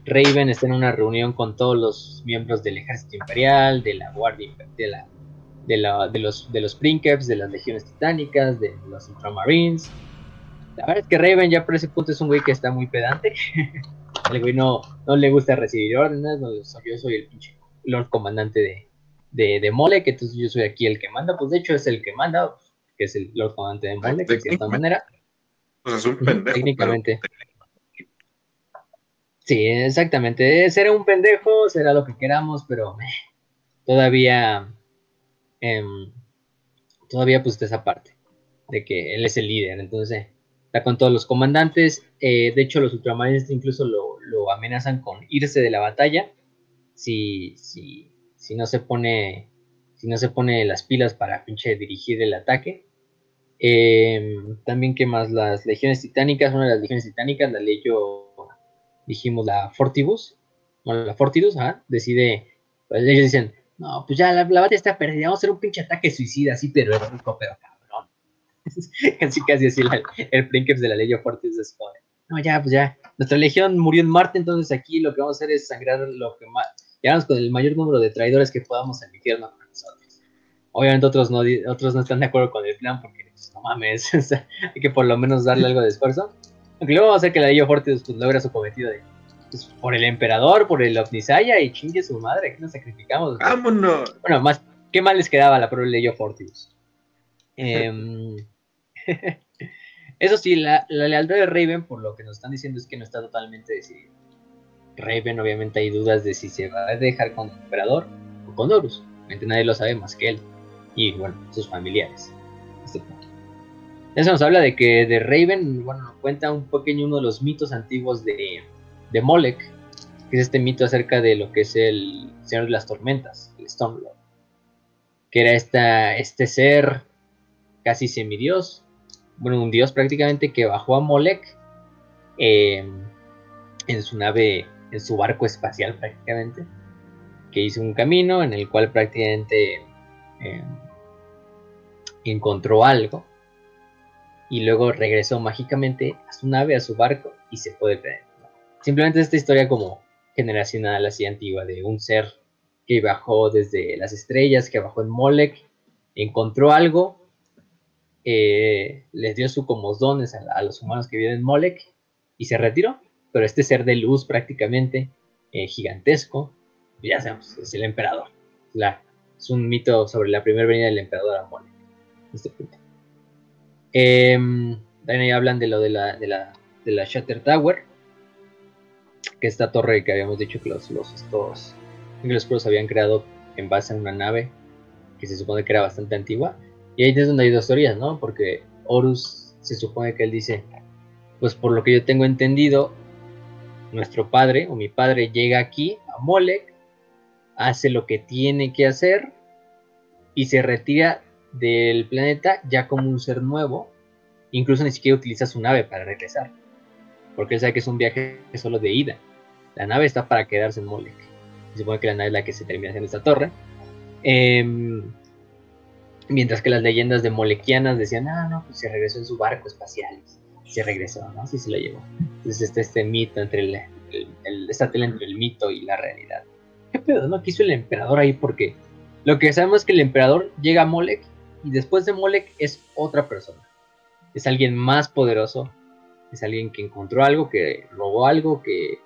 Raven está en una reunión con todos los miembros del ejército imperial, de la guardia, de la, de, la, de los, de los Princeps, de las legiones titánicas, de los ultramarines. La verdad es que Raven ya por ese punto es un güey que está muy pedante. el güey no, no le gusta recibir órdenes, no, yo soy el pinche Lord Comandante de, de, de Mole, que entonces yo soy aquí el que manda, pues de hecho es el que manda, que es el Lord Comandante de Molek, de cierta manera. Pues es un pendejo. Técnicamente. Sí, exactamente. Será un pendejo, será lo que queramos, pero todavía. Em, todavía, pues, esa parte de que él es el líder. Entonces, está con todos los comandantes. Eh, de hecho, los ultramarines incluso lo, lo, amenazan con irse de la batalla si, si, si no se pone si no se pone las pilas para pinche dirigir el ataque. Em, también, ¿qué más? Las legiones titánicas, una de las legiones titánicas, la leyó, dijimos, la Fortibus, bueno, la Fortidus, decide, pues ellos dicen, no, pues ya la, batalla está perdida, vamos a hacer un pinche ataque suicida, así, pero rico, pero casi, casi así el Princeps de la Legio Fortidus es no, ya, pues ya, nuestra legión murió en Marte, entonces aquí lo que vamos a hacer es sangrar lo que más, llegarnos con el mayor número de traidores que podamos al infierno con nosotros. Obviamente otros no, otros no están de acuerdo con el plan porque pues, no mames, hay que por lo menos darle algo de esfuerzo. Aunque luego vamos a hacer que la Ley Fortis pues, logra su cometido de pues, por el emperador, por el Omnisaya y chingue su madre, que nos sacrificamos. ¡Vámonos! Bueno, más, ¿qué mal les quedaba la pobre Ley Fortis? Em, eso sí, la, lealtad de Raven, por lo que nos están diciendo, es que no está totalmente decidido. Raven, obviamente, hay dudas de si se va a dejar con el emperador o con Horus. Obviamente, nadie lo sabe más que él y, bueno, sus familiares. Este eso nos habla de que de Raven, bueno, nos cuenta un pequeño uno de los mitos antiguos de, Molech, que es este mito acerca de lo que es el Señor de las Tormentas, el Stormlord, que era este ser casi semidios, bueno, un dios prácticamente que bajó a Molech eh, en su nave, en su barco espacial prácticamente, que hizo un camino en el cual prácticamente eh, encontró algo y luego regresó mágicamente a su nave, a su barco y se puede perder. Simplemente esta historia como generacional así antigua de un ser que bajó desde las estrellas, que bajó en Molech, encontró algo, eh, les dio su como dones a, los humanos que viven en Molech y se retiró. Pero este ser de luz prácticamente eh, gigantesco, ya sabemos, es el emperador. es un mito sobre la primera venida del emperador a Molech. Este punto. Eh, también hablan de lo de la, de la, de la Shatter Tower, que esta torre que habíamos dicho que los, los habían creado en base a una nave que se supone que era bastante antigua. Y ahí es donde hay dos teorías, ¿no? Porque Horus se supone que él dice, pues por lo que yo tengo entendido, nuestro padre o mi padre llega aquí a Molech hace lo que tiene que hacer y se retira del planeta ya como un ser nuevo. Incluso ni siquiera utiliza su nave para regresar. Porque él sabe que es un viaje solo de ida. La nave está para quedarse en Molek. Se supone que la nave es la que se termina en esta torre. Em, mientras que las leyendas de Molequianas decían, ah, no, pues se regresó en su barco espacial. Se regresó, ¿no? Sí se lo llevó. Entonces está este mito entre el, el, entre el mito y la realidad. ¿Qué pedo, no? Quiso el emperador ahí porque lo que sabemos es que el emperador llega a Molek y después de Molek es otra persona. Es alguien más poderoso, es alguien que encontró algo, que robó algo, que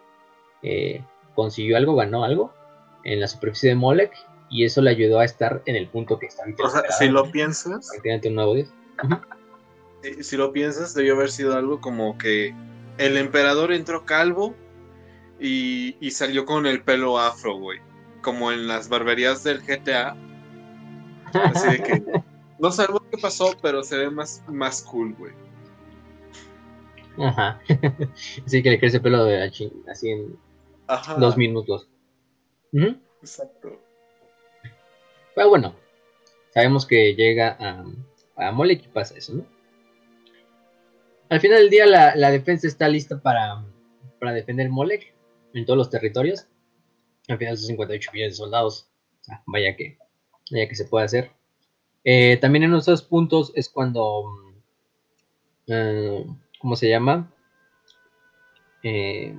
eh, consiguió algo, ganó algo en la superficie de Molek y eso le ayudó a estar en el punto que está O sea, si lo piensas, un nuevo Si lo piensas, debió haber sido algo como que el emperador entró calvo y, y salió con el pelo afro, güey como en las barberías del GTA. Así de que no sabemos qué pasó, pero se ve más, más cool, güey. Ajá. Así que le crece pelo de así en dos minutos. Exacto. Pero bueno, sabemos que llega a, a Molek y pasa eso, ¿no? Al final del día la, la defensa está lista para, para defender Molek en todos los territorios al final son 58 millones de soldados. vaya que, vaya que se puede hacer. Eh, también en otros puntos es cuando, mm, eh, ¿cómo se llama? Eh,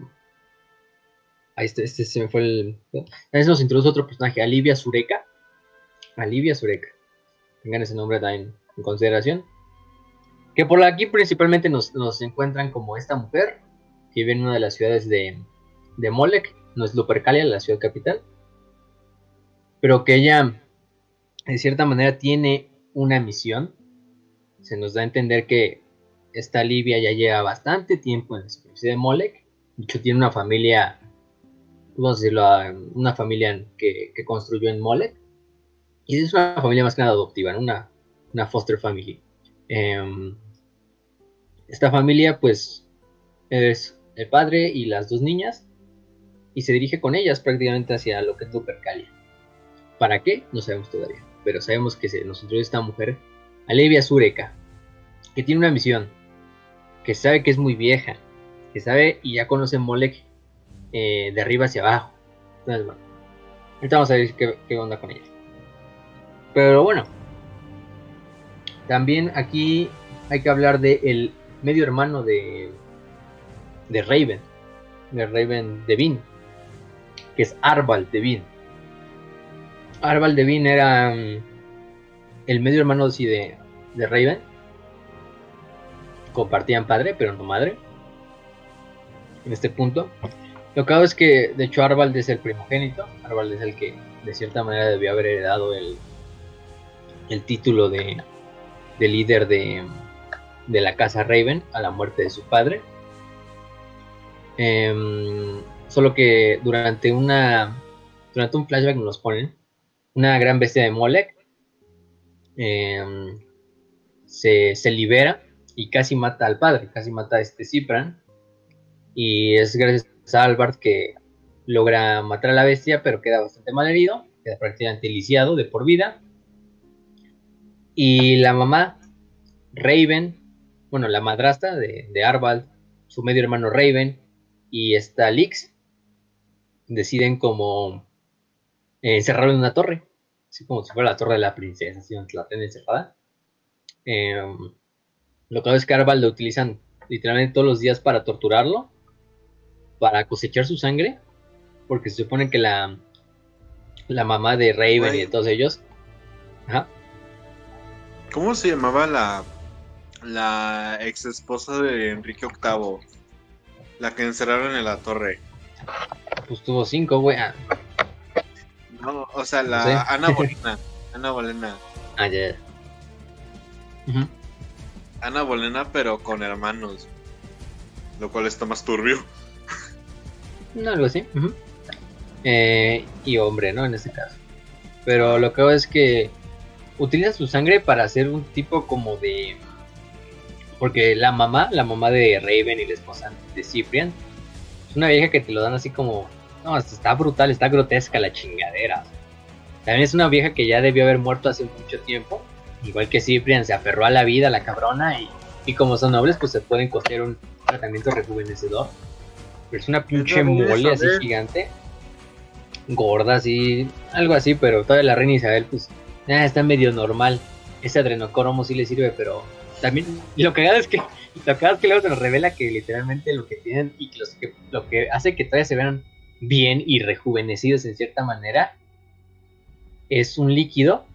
ahí este, se me fue el... También nos introduce otro personaje, Alivia Sureka. Alivia Sureka. Tengan ese nombre también en consideración. Que por aquí principalmente nos, encuentran como esta mujer que vive en una de las ciudades de, de Molek, no es Lupercalia, la ciudad capital, pero que ella, de cierta manera, tiene una misión. Se nos da a entender que esta Libia ya lleva bastante tiempo en la superficie de Molek. De hecho, tiene una familia, vamos a decirlo, una familia que, construyó en Molek. Y es una familia más que nada adoptiva, una, una foster family. Em, esta familia, pues, es el padre y las dos niñas y se dirige con ellas prácticamente hacia lo que es Lupercalia. ¿Para qué? No sabemos todavía, pero sabemos que se nos introduce esta mujer, Alevia Sureka, que tiene una misión, que sabe que es muy vieja, que sabe y ya conoce Molek eh, de arriba hacia abajo. Entonces, bueno, ahorita vamos a ver qué, onda con ella. Pero bueno, también aquí hay que hablar de el medio hermano de, de Raven, de Raven Devin, que es Arval Devin. Arval Devin era mm, el medio hermano de, de Raven. Compartían padre, pero no madre. En este punto. Lo que hago es que, de hecho, Arval es el primogénito. Arval es el que, de cierta manera, debió haber heredado el, el título de, de líder de, la casa Raven a la muerte de su padre. Eh, Solo que durante una. Durante un flashback nos ponen. Una gran bestia de Molek. Em, se, libera y casi mata al padre. Casi mata a este Cipran. Y es gracias a Albert que logra matar a la bestia, pero queda bastante mal herido. Queda prácticamente lisiado de por vida. Y la mamá, Raven, bueno, la madrastra de, de Arvald, su medio hermano Raven y está Lix, deciden como eh, encerrarlo en una torre, así como si fuera la torre de la princesa, así donde la tienen encerrada. Em, lo que es que Arval lo utilizan literalmente todos los días para torturarlo, para cosechar su sangre, porque se supone que la, la mamá de Raven y de todos ellos. ¿Cómo se llamaba la, la ex esposa de Enrique VIII? La que encerraron en la torre. Pues tuvo cinco, güey. Ah. No, o sea, la Ana Bolena. Ana Bolena. Ah, ya. Ana Bolena, pero con hermanos. Lo cual está más turbio. No, algo así. eh, y hombre, ¿no? En este caso. Pero lo que hago es que utiliza su sangre para hacer un tipo como de. Porque la mamá, la mamá de Raven y la esposa de Cyprian, una vieja que te lo dan así como No, está brutal, está grotesca la chingadera. También es una vieja que ya debió haber muerto hace mucho tiempo. Igual que Cyprian se aferró a la vida, la cabrona, y, y como son nobles, pues se pueden costear un tratamiento rejuvenecedor. Pero es una pinche mole así gigante. Gorda, así, algo así, pero toda la reina Isabel, pues, ah, está medio normal. Ese adrenocromo sí le sirve, pero también lo que es que lo que es que luego se nos revela que literalmente lo que tienen y los que, lo que hace que todavía se vean bien y rejuvenecidos en cierta manera es un líquido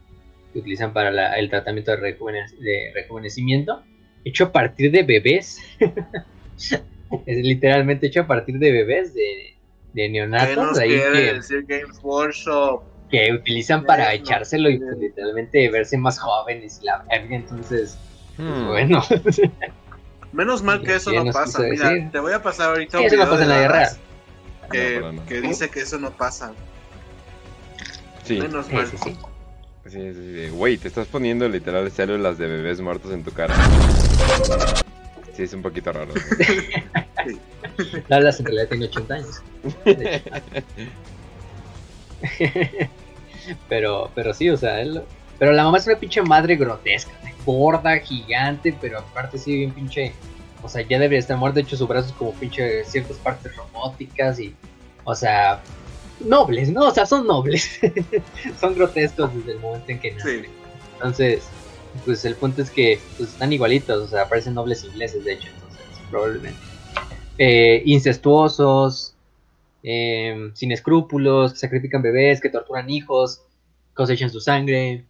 que utilizan para el tratamiento de, rejuvenecimiento hecho a partir de bebés. es literalmente hecho a partir de bebés, de, neonatos. Ahí que, utilizan para echárselo y pues, literalmente verse más jóvenes y la verga. Entonces, pues, hmm. bueno. Menos mal que eso no pasa. Mira, te voy a pasar ahorita un video no pasa en la guerra. Que, que dice que eso no pasa. Sí. Menos mal. Sí, sí, sí. Güey, te estás poniendo literal células de bebés muertos en tu cara. Sí, es un poquito raro. sí. La en realidad tiene 80 años. pero, pero sí, o sea, él, pero la mamá es una pinche madre grotesca, gorda, gigante, pero aparte sí bien pinche, o sea, ya debería estar muerta, de hecho su brazo es como pinche ciertas partes robóticas y, o sea, nobles, ¿no? O sea, son nobles, son grotescos desde el momento en que nacen. Entonces, pues el punto es que pues, están igualitos, o sea, parecen nobles ingleses, de hecho, entonces, probablemente. Eh, incestuosos, eh, sin escrúpulos, que sacrifican bebés, que torturan hijos, cosechan su sangre,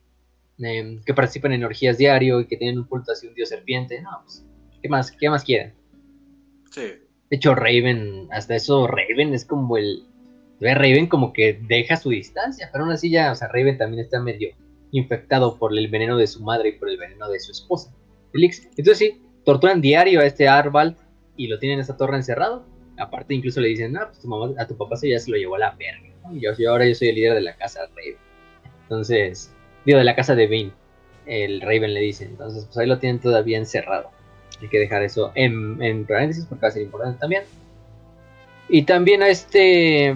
eh, que participan en orgías diario y que tienen un culto hacia un dios serpiente. No, pues, ¿qué más, qué más quieren? Sí. De hecho, Raven, hasta eso, Raven es como el. Ve Raven como que deja su distancia, pero aún así ya, o sea, Raven también está medio infectado por el veneno de su madre y por el veneno de su esposa, Felix. Entonces sí, torturan diario a este Arval y lo tienen en esa torre encerrado. Aparte, incluso le dicen, no, pues tu mamá, a tu papá se ya se lo llevó a la verga. Y yo, ahora yo soy el líder de la casa Raven. Entonces, digo, de la casa de Bane. El Raven le dice. Entonces, pues ahí lo tienen todavía encerrado. Hay que dejar eso en, en paréntesis porque va a ser importante también. Y también a este.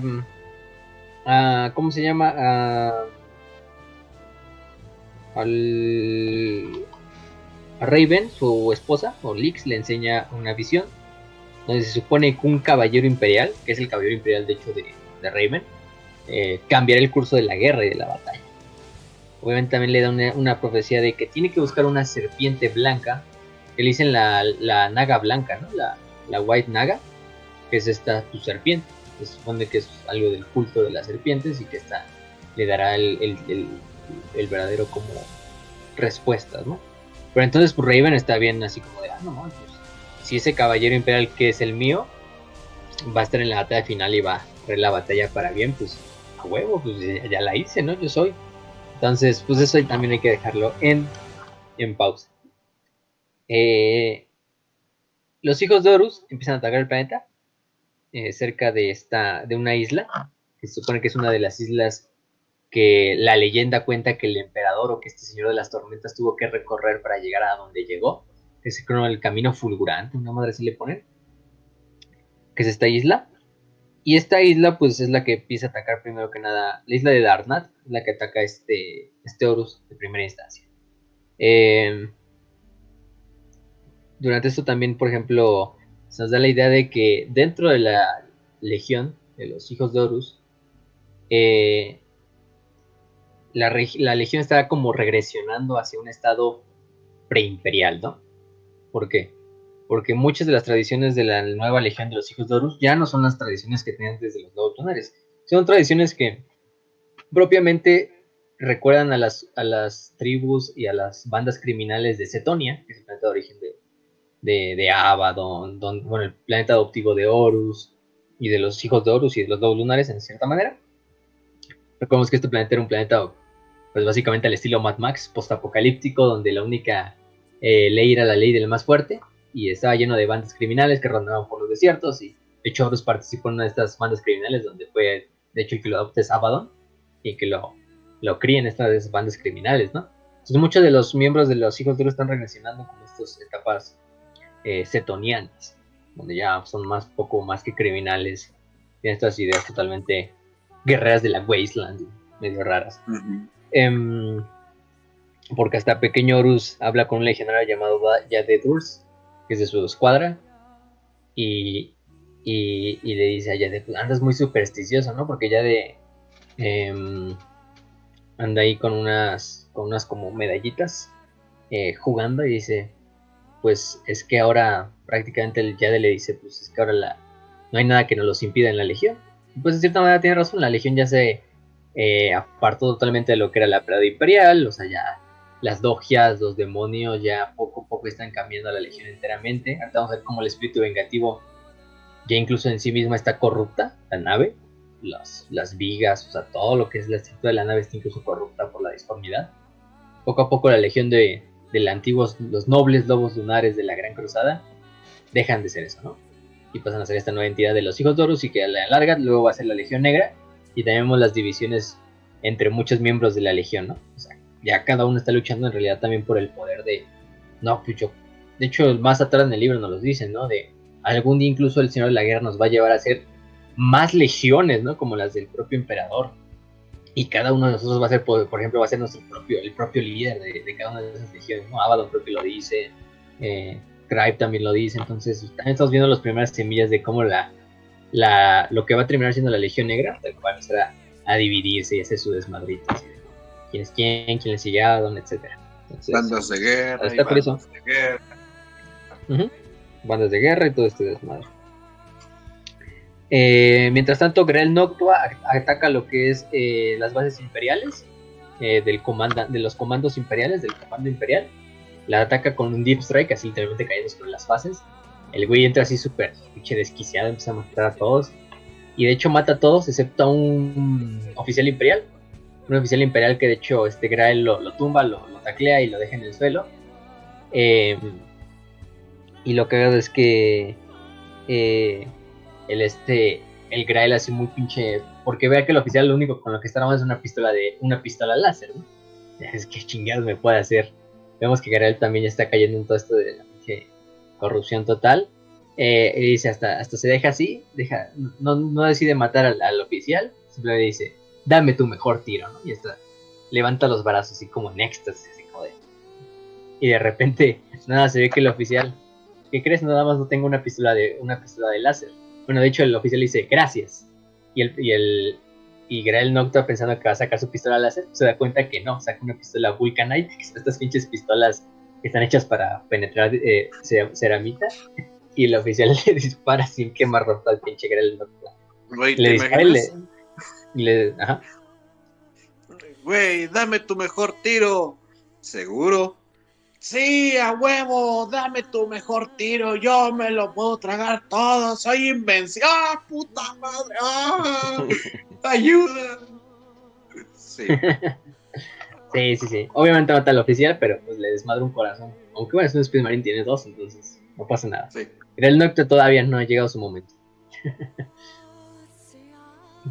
A, ¿Cómo se llama? A, al. A Raven, su esposa, o Lix, le enseña una visión. Donde se supone que un caballero imperial, que es el caballero imperial de hecho de, de Raven, eh, cambiará el curso de la guerra y de la batalla. Obviamente también le da una, profecía de que tiene que buscar una serpiente blanca, que le dicen la, naga blanca, ¿no? La, white naga, que es esta tu serpiente. Se supone que es algo del culto de las serpientes y que esta le dará el, verdadero como respuestas, ¿no? Pero entonces pues Raven está bien así como de, ah, no, pues si ese caballero imperial que es el mío va a estar en la batalla final y va a hacer la batalla para bien, pues a huevo, pues ya la hice, ¿no? Yo soy. Entonces, pues eso también hay que dejarlo en, en pausa. Eh, los hijos de Horus empiezan a atacar el planeta eh, cerca de, esta, de una isla, que se supone que es una de las islas que la leyenda cuenta que el emperador o que este señor de las tormentas tuvo que recorrer para llegar a donde llegó, que es el camino fulgurante, una madre así le ponen, que es esta isla. Y esta isla, pues, es la que empieza a atacar primero que nada. La isla de Darnat, la que ataca este, este Horus de primera instancia. Em, durante esto también, por ejemplo, se nos da la idea de que dentro de la legión de los hijos de Horus, eh, la, la, legión está como regresionando hacia un estado preimperial, ¿no? ¿Por qué? porque muchas de las tradiciones de la nueva legión de los hijos de Horus ya no son las tradiciones que tenían desde los nuevos lunares. Son tradiciones que propiamente recuerdan a las, a las tribus y a las bandas criminales de Cetonia, que es el planeta de origen de, de, Abaddon, bueno, el planeta adoptivo de Horus y de los hijos de Horus y de los nuevos lunares en cierta manera. Recordemos que este planeta era un planeta, pues básicamente al estilo Mad Max, postapocalíptico, donde la única eh, ley era la ley del más fuerte y estaba lleno de bandas criminales que rondaban por los desiertos y de hecho Horus participó en una de estas bandas criminales donde fue de hecho el que lo adopta es Abaddon y que lo, lo crían estas bandas criminales, ¿no? Entonces muchos de los miembros de los hijos de Horus están regresionando con estas etapas eh, donde ya son más poco más que criminales Tiene estas ideas totalmente guerreras de la Wasteland, medio raras. Porque hasta pequeño Horus habla con un legionario llamado Yadedurs, que es de su escuadra, y, y, le dice a Yade, "Pues andas muy supersticioso, ¿no? Porque Yade em, anda ahí con unas, con unas como medallitas eh, jugando y dice, pues es que ahora prácticamente el Yade le dice, pues es que ahora la, no hay nada que nos los impida en la legión. Pues de cierta manera tiene razón, la legión ya se eh, apartó totalmente de lo que era la Prada Imperial, o sea, ya las dogias, los demonios ya poco a poco están cambiando a la legión enteramente. Ahorita vamos a ver cómo el espíritu vengativo ya incluso en sí misma está corrupta, la nave, las, las vigas, o sea, todo lo que es la estructura de la nave está incluso corrupta por la disformidad. Poco a poco la legión de, los antiguos, los nobles lobos lunares de la Gran Cruzada dejan de ser eso, ¿no? Y pasan a ser esta nueva entidad de los hijos de Horus y que a la larga luego va a ser la Legión Negra y tenemos las divisiones entre muchos miembros de la Legión, ¿no? O sea, ya cada uno está luchando en realidad también por el poder de... No, pues yo... De hecho, más atrás en el libro nos los dicen, ¿no? De algún día incluso el Señor de la Guerra nos va a llevar a ser más legiones, ¿no? Como las del propio emperador. Y cada uno de nosotros va a ser, por, por ejemplo, va a ser nuestro propio, el propio líder de, cada una de esas legiones, ¿no? Abaddon creo que lo dice, eh, Cripe también lo dice, entonces también estamos viendo las primeras semillas de cómo la, la, lo que va a terminar siendo la Legión Negra, va a empezar a, a dividirse y hacer su desmadrito, así de quién es quién, quién le sigue a etcétera. Entonces, Bandas de guerra. Está por eso. bandas de guerra. Ujú. Bandas de guerra y todo este desmadre. Eh, mientras tanto, Grel Noctua ataca lo que es eh, las bases imperiales eh, del comanda de los comandos imperiales, del comando imperial. La ataca con un Deep Strike, así literalmente cayendo sobre las fases. El güey entra así súper pinche desquiciado, empieza a matar a todos. Y de hecho mata a todos, excepto a un oficial imperial. Un oficial imperial que de hecho este Grael lo, lo tumba, lo, lo taclea y lo deja en el suelo. Eh, y lo cagado es que eh, el este el Grael así muy pinche porque vea que el oficial lo único con lo que está armado es una pistola de una pistola láser. Es que chingados me puede hacer. Vemos que Grael también está cayendo en todo esto de la pinche corrupción total. Eh, y dice hasta, hasta se deja así, deja, no, no decide matar al, al oficial, simplemente dice, dame tu mejor tiro, ¿no? Y está, levanta los brazos así como en éxtasis, así como de... Y de repente, nada, se ve que el oficial, ¿qué crees? Nada más no tengo una pistola de, una pistola de láser. Bueno, de hecho el oficial dice, gracias. Y el, y el, y Grael Noctua pensando que va a sacar su pistola láser, se da cuenta que no, saca una pistola Vulcanite, que son estas pinches pistolas que están hechas para penetrar eh, ce- ceramita. Y el oficial le dispara sin quemar ropa al pinche Grael Noctua. Güey, Le. Y le- ajá. Güey, dame tu mejor tiro. ¿Seguro? Sí, a huevo, dame tu mejor tiro. Yo me lo puedo tragar todo. Soy invencible. ¡Ah, puta madre! ¡Ah! ¡Ayuda! Sí. Sí, sí, sí. Obviamente mata al oficial, pero pues le desmadra un corazón. Aunque bueno, es un Speed Marine, tiene dos, entonces no pasa nada. sí. Grael Noctua todavía no ha llegado su momento.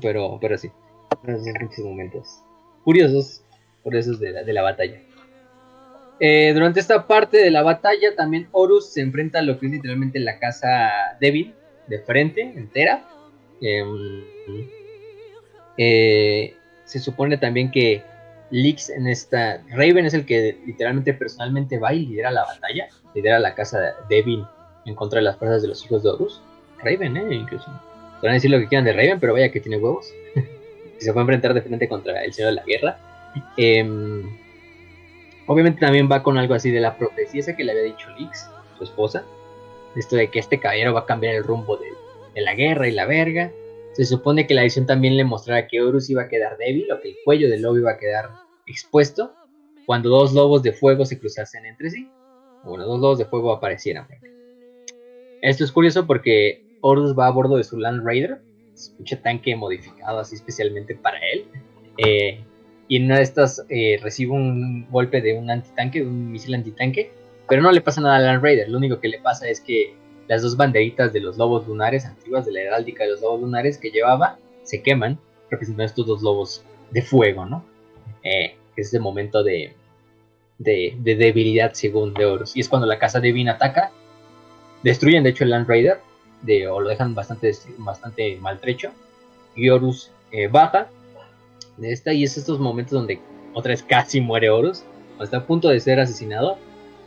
pero, pero sí. Muchos momentos curiosos, curiosos de la, de la batalla. Eh, durante esta parte de la batalla, también Horus se enfrenta a lo que es literalmente la casa débil, de frente, entera. Em, eh, se supone también que Lix en esta. Raven es el que literalmente personalmente va y lidera la batalla, lidera la casa débil en contra de las fuerzas de los hijos de Horus. Raven, eh, incluso. Podrán decir lo que quieran de Raven, pero vaya que tiene huevos. y se fue a enfrentar de frente contra el Señor de la Guerra. Em, obviamente también va con algo así de la profecía esa que le había dicho Lix, su esposa. Esto de que este caballero va a cambiar el rumbo de, la guerra y la verga. Se supone que la visión también le mostrará que Horus iba a quedar débil o que el cuello del lobo iba a quedar expuesto cuando dos lobos de fuego se cruzasen entre sí. Bueno, dos lobos de fuego aparecieran. Esto es curioso porque Horus va a bordo de su Land Raider, es un tanque modificado así especialmente para él. eh, y en una de estas eh, recibe un golpe de un antitanque, un misil antitanque, pero no le pasa nada al Land Raider. Lo único que le pasa es que las dos banderitas de los lobos lunares, antiguas de la heráldica de los lobos lunares que llevaba, se queman, representando estos dos lobos de fuego, ¿no? Eh, es ese momento de, de, de debilidad según de Horus. Y es cuando la casa de Vin ataca, destruyen de hecho el Land Raider, de, o lo dejan bastante, bastante maltrecho. Y Horus eh, baja de esta y es estos momentos donde otra vez casi muere Horus, está a punto de ser asesinado,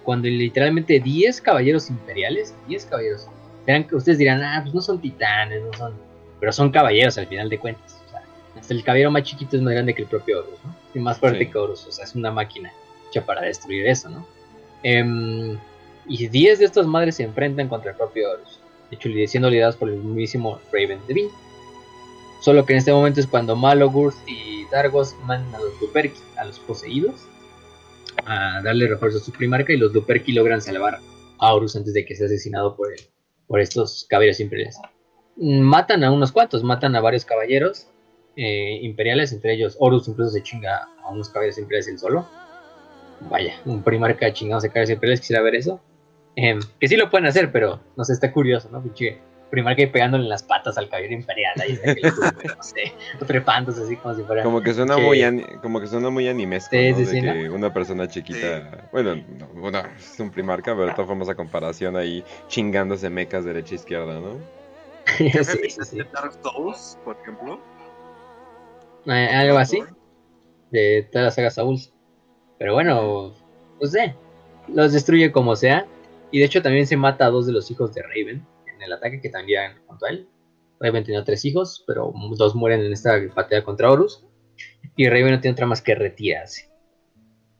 cuando literalmente 10 caballeros imperiales, 10 caballeros, ustedes dirán, ah, pues no son titanes, no son, pero son caballeros al final de cuentas. O sea, hasta el caballero más chiquito es más grande que el propio Horus, ¿no? Y más fuerte que Horus, o sea, es una máquina hecha para destruir eso, ¿no? Em, y 10 de estas madres se enfrentan contra el propio Horus, de hecho siendo liderados por el mismísimo Raven Devin. Solo que en este momento es cuando Malogurth y Dargos mandan a los Luperki, a los poseídos, a darle refuerzo a su primarca y los Luperki logran salvar a Horus antes de que sea asesinado por, él, por estos caballeros imperiales. Matan a unos cuantos, matan a varios caballeros eh, imperiales, entre ellos Horus incluso se chinga a unos caballeros imperiales en solo. Vaya, un primarca chingado de caballeros imperiales, quisiera ver eso. Em, que sí lo pueden hacer, pero no sé, está curioso, ¿no? Pinche que pegándole en las patas al caballero imperial, ahí está que no sé, trepándose así como si fuera. Como que suena muy como que suena muy animesco, sí, ¿no? de que una persona chiquita, bueno, no, es un primarca, pero de todas formas a comparación ahí chingándose mecas derecha e izquierda, ¿no? sí, sí, Dark Souls, por ejemplo. Eh, algo así. De toda la saga Souls. Pero bueno, pues sé, los destruye como sea. Y de hecho también se mata a dos de los hijos de Raven el ataque que también junto a él. Raven tenía tres hijos, pero dos mueren en esta batalla contra Horus. Y Raven no tiene otra más que retirarse.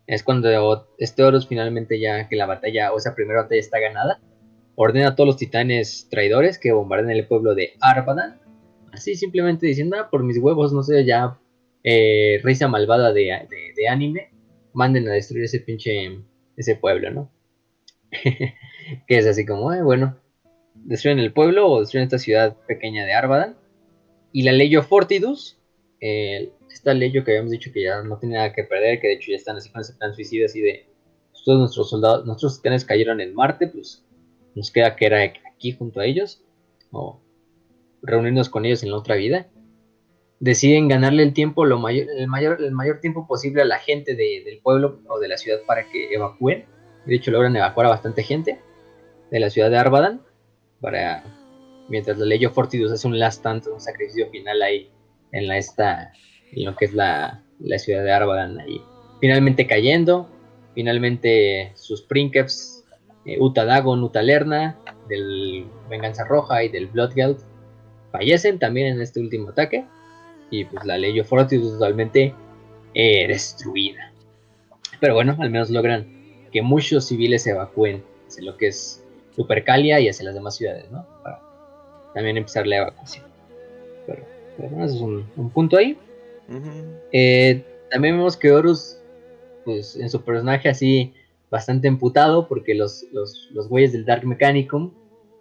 Es cuando este Horus finalmente ya que la batalla, o esa primera batalla está ganada, ordena a todos los titanes traidores que bombarden el pueblo de Arbadan. Así simplemente diciendo, ah, por mis huevos, no sé, ya eh, risa malvada de, anime, manden a destruir ese pinche, ese pueblo, ¿no? que es así como, eh, bueno, destruyen el pueblo o destruyen esta ciudad pequeña de Arbadan. Y la ley Fortidus, esta ley que habíamos dicho que ya no tiene nada que perder, que de hecho ya están así con ese plan suicida así de pues, todos nuestros soldados, nuestros titanes cayeron en Marte, pues nos queda que era aquí junto a ellos, o reunirnos con ellos en la otra vida. Deciden ganarle el tiempo, lo mayor, el, mayor, el mayor tiempo posible a la gente del pueblo o de la ciudad para que evacúen. De hecho, logran evacuar a bastante gente de la ciudad de Arbadan para mientras la ley Fortidus hace un last stand, un sacrificio final ahí en la esta en lo que es la, ciudad de Arbadan ahí. Finalmente cayendo finalmente sus princeps eh, Uta Dagon, Uta Lerna del Venganza Roja y del Bloodgeld fallecen también en este último ataque. Y pues la ley Fortidus totalmente eh, destruida. Pero bueno al menos logran que muchos civiles se evacúen de lo que es Supercalia y hacia las demás ciudades, ¿no? Para también empezar la evacuación. Pero, bueno, eso es un, punto ahí. Eh, también vemos que Horus, pues en su personaje así, bastante emputado, porque los, los, los güeyes del Dark Mechanicum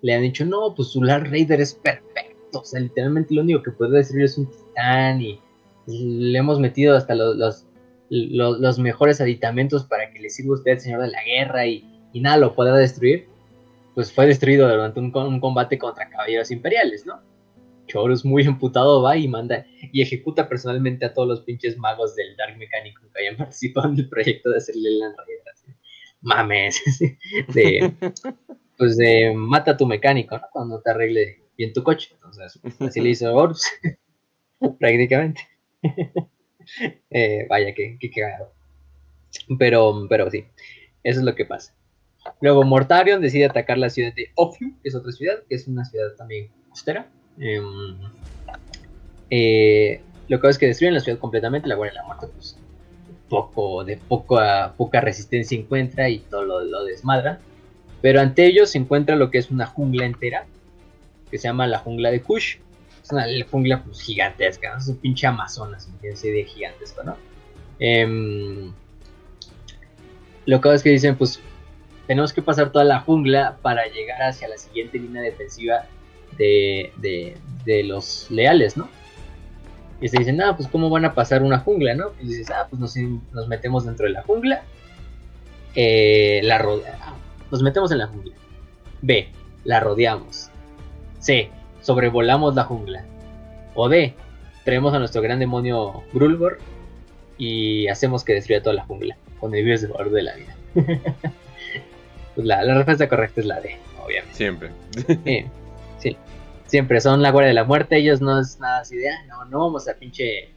le han dicho, no, pues su Lord Raider es perfecto. O sea, literalmente lo único que puede destruir es un titán y le hemos metido hasta los, los, los, mejores aditamentos para que le sirva usted, señor de la guerra, y, y nada lo podrá destruir pues fue destruido durante un, combate contra caballeros imperiales, ¿no? Chorus muy emputado va y manda y ejecuta personalmente a todos los pinches magos del Dark Mechanic que hayan participado en el proyecto de hacerle la enredada. Mames. De, pues de mata a tu mecánico, ¿no? Cuando te arregle bien tu coche. Entonces, así le hizo Horus. Prácticamente. Eh, vaya, que, que cagado. Pero, pero sí, eso es lo que pasa. Luego Mortarion decide atacar la ciudad de Ophium, que es otra ciudad, que es una ciudad también costera. Em, eh, lo que es que destruyen la ciudad completamente, la Guardia de la Muerte, pues poco, de poca, poca resistencia encuentra y todo lo, desmadra. Pero ante ellos se encuentra lo que es una jungla entera, que se llama la jungla de Kush. Una jungla pues, gigantesca, es un pinche Amazonas, imagínense de gigantesco, ¿no? Em, lo que pasa es que dicen, pues tenemos que pasar toda la jungla para llegar hacia la siguiente línea defensiva de, de, los leales, ¿no? Y se dicen, ah, pues cómo van a pasar una jungla, ¿no? Y dices, ah, pues nos, metemos dentro de la jungla, eh, la rodeamos, nos metemos en la jungla. B, la rodeamos. C, sobrevolamos la jungla. O D, traemos a nuestro gran demonio Grulgor y hacemos que destruya toda la jungla con el virus de valor de la vida. Pues la, respuesta correcta es la D, obviamente. Siempre. Sí. Siempre son la guardia de la muerte, ellos no es nada así de, ah, no, no vamos a pinche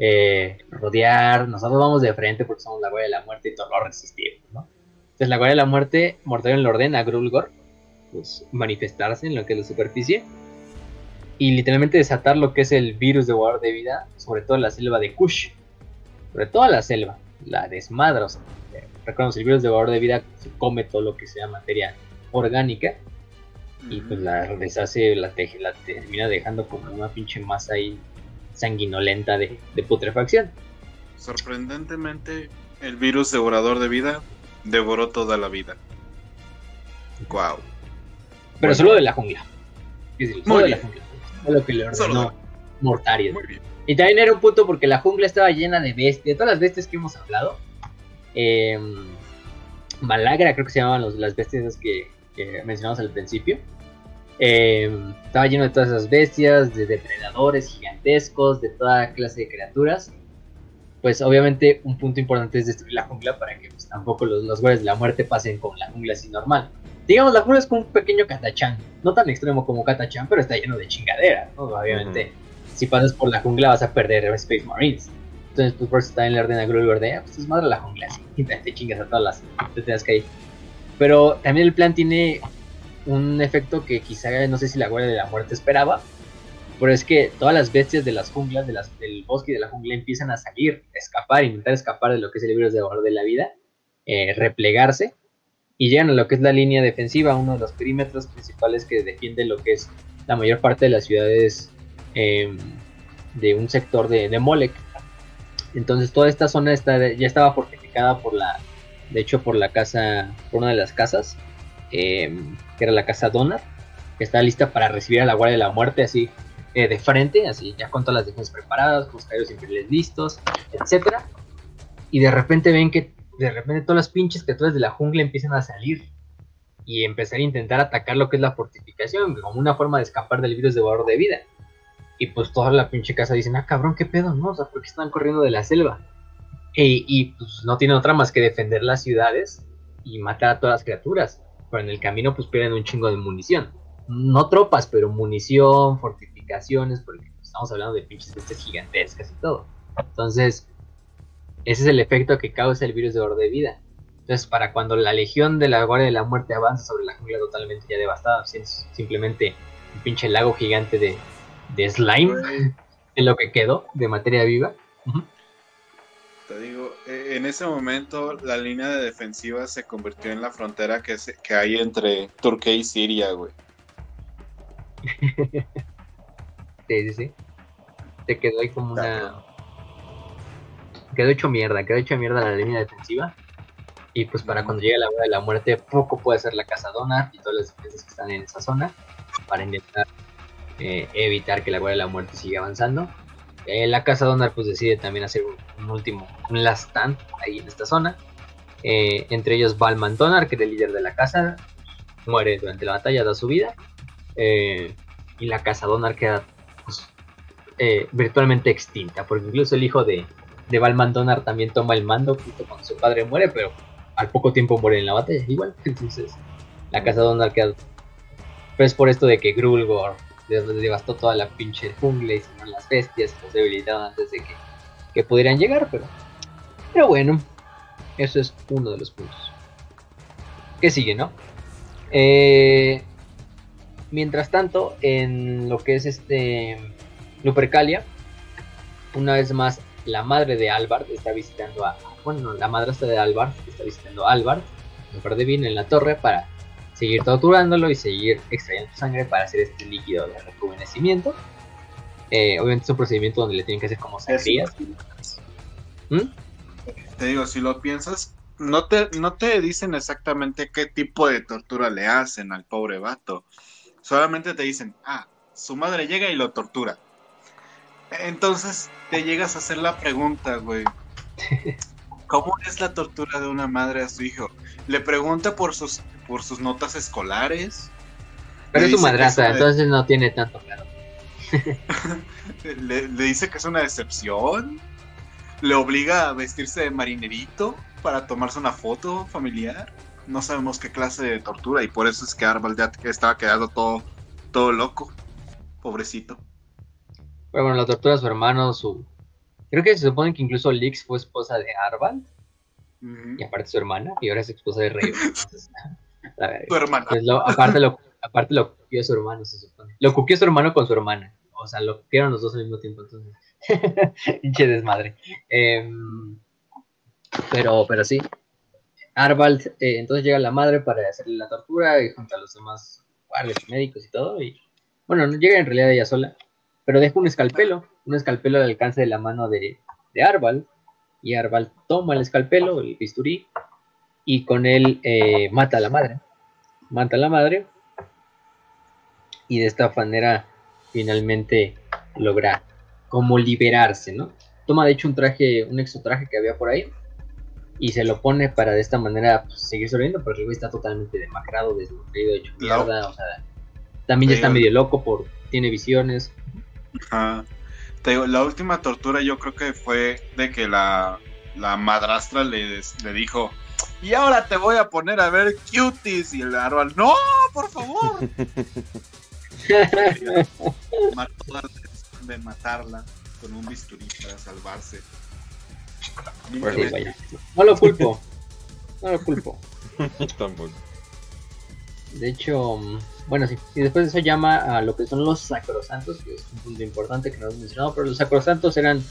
eh, rodear, nosotros vamos de frente porque somos la guardia de la muerte y todo lo resistimos, ¿no? Entonces la guardia de la muerte, Mortarion le ordena a Grulgor pues, manifestarse en lo que es la superficie y literalmente desatar lo que es el virus de guardar de vida, sobre todo en la selva de Kush, sobre toda la selva, la desmadra, o sea, recordemos, el virus de guardar de vida se come todo lo que sea materia orgánica y pues la deshace, la, teje, la termina dejando como una pinche masa ahí sanguinolenta de, de putrefacción. Sorprendentemente, el virus devorador de vida devoró toda la vida. Wow. Pero solo de la jungla. Decir, solo Muy de la jungla. Fue lo que le ordenó Mortarion. Muy bien. Y también era un punto porque la jungla estaba llena de bestias, de todas las bestias que hemos hablado. Eh, Malagra creo que se llamaban los- las bestias que, que mencionamos al principio. Eh, estaba lleno de todas esas bestias, de depredadores gigantescos, de toda clase de criaturas. Pues obviamente un punto importante es destruir la jungla para que pues, tampoco los, los guardias de la muerte pasen con la jungla así normal. Digamos, la jungla es como un pequeño Katachan, no tan extremo como Katachan, pero está lleno de chingaderas, ¿no? Obviamente si pasas por la jungla vas a perder Space Marines. Entonces, pues por eso también le ordena a Grulgor de, ah, pues es madre la jungla, así, te, chingas a todas las teteas que hay. Pero también el plan tiene un efecto que quizá no sé si la Guardia de la Muerte esperaba, pero es que todas las bestias de las junglas, de las, del bosque y de la jungla empiezan a salir, a escapar, intentar escapar de lo que es el virus de valor de la vida, eh, replegarse, y llegan a lo que es la línea defensiva, uno de los perímetros principales que defiende lo que es la mayor parte de las ciudades eh, de un sector de, de Molec. Entonces toda esta zona está, ya estaba fortificada por la, de hecho por la casa, por una de las casas, eh, que era la casa Donar, que está lista para recibir a la Guardia de la Muerte así eh, de frente, así ya con todas las defensas preparadas, con los caballos imperiales listos, etcétera. Y de repente ven que de repente todas las pinches criaturas de la jungla empiezan a salir y empezar a intentar atacar lo que es la fortificación, como una forma de escapar del virus devorador de vida. Y pues toda la pinche casa dicen, ah cabrón, qué pedo, ¿no? O ¿por qué están corriendo de la selva? E- y pues no tienen otra más que defender las ciudades y matar a todas las criaturas. Pero en el camino pues pierden un chingo de munición. No tropas, pero munición, fortificaciones, porque estamos hablando de pinches bestias gigantescas y todo. Entonces, ese es el efecto que causa el virus de orden de vida. Entonces, para cuando la legión de la Guardia de la Muerte avanza sobre la jungla totalmente ya devastada, si- simplemente un pinche lago gigante de, de slime, Güey, en lo que quedó de materia viva. Te digo, eh, en ese momento la línea de defensiva se convirtió en la frontera que, se- que hay entre Turquía y Siria, güey. Sí, sí, sí. Se quedó ahí como una. Quedó hecho mierda, quedó hecho mierda la línea defensiva. Y pues para cuando llegue la hora de la muerte, poco puede hacer la casa Donar y todas las defensas que están en esa zona para intentar eh, evitar que la Guardia de la Muerte siga avanzando. Eh, la casa Donar pues decide también hacer un, un último, un last stand ahí en esta zona. Eh, entre ellos Balman Donar, que es el líder de la casa, muere durante la batalla, da su vida. Y la casa Donar queda pues, virtualmente extinta, porque incluso el hijo de, de Balman Donar también toma el mando cuando su padre muere, pero al poco tiempo muere en la batalla, igual. Entonces, la casa Donar queda. Pero es por esto de que Grulgor devastó toda la pinche jungla y se las bestias, los debilitaron antes de que, que pudieran llegar, pero. Pero bueno, eso es uno de los puntos. ¿Qué sigue, no? Eh, mientras tanto, en lo que es este Lupercalia, una vez más la madre de Alvard está visitando a. Bueno, la madrastra de Alvard está visitando a Alvard, en de bien en la torre para seguir torturándolo y seguir extrayendo su sangre para hacer este líquido de rejuvenecimiento. Eh, obviamente es un procedimiento donde le tienen que hacer como sangrías. ¿Mm? Te digo, si lo piensas, no te, no te dicen exactamente qué tipo de tortura le hacen al pobre vato. Solamente te dicen, ah, su madre llega y lo tortura. Entonces te llegas a hacer la pregunta, güey. ¿Cómo es la tortura de una madre a su hijo? Le pregunta por sus, por sus notas escolares. Pero es su madrastra, una- entonces no tiene tanto claro. le, le dice que es una decepción. Le obliga a vestirse de marinerito para tomarse una foto familiar. No sabemos qué clase de tortura y por eso es que Arval ya estaba quedando todo todo loco, pobrecito. Pero bueno, la tortura a su hermano, su... Creo que se supone que incluso Lix fue esposa de Arval, Ujú. y aparte su hermana, y ahora es esposa de Rey. Entonces, la. Tu hermana. Pues lo- aparte, lo, aparte lo su hermano, se supone. Lo cuquió su hermano con su hermana. O sea, lo cuquieron los dos al mismo tiempo, entonces. Pinche desmadre. Em, pero, pero sí. Arvald, eh, entonces llega la madre para hacerle la tortura y junto a los demás guardias médicos y todo. Y bueno, no llega en realidad ella sola, pero deja un escalpelo, un escalpelo al alcance de la mano de, de Arvald. Y Arvald toma el escalpelo, el bisturí, y con él eh, mata a la madre. Mata a la madre. Y de esta manera finalmente logra como liberarse, ¿no? Toma de hecho un traje, un exotraje que había por ahí. Y se lo pone para de esta manera pues, seguir sobreviviendo, pero el güey está totalmente demacrado, desnutrido, hecho mierda, o sea, también ya está medio loco por, tiene visiones. Ajá. Te digo, la última tortura yo creo que fue de que la, la madrastra le, le dijo, y ahora te voy a poner a ver cuties. Y el árbol, no, por favor. Mató a- de matarla con un bisturí para salvarse. Bueno, Sí, vaya. No lo culpo, no lo culpo. Tampoco. De hecho, mm, bueno, sí. Y después de eso llama a lo que son los sacrosantos, que es un punto importante que no hemos mencionado, pero los sacrosantos eran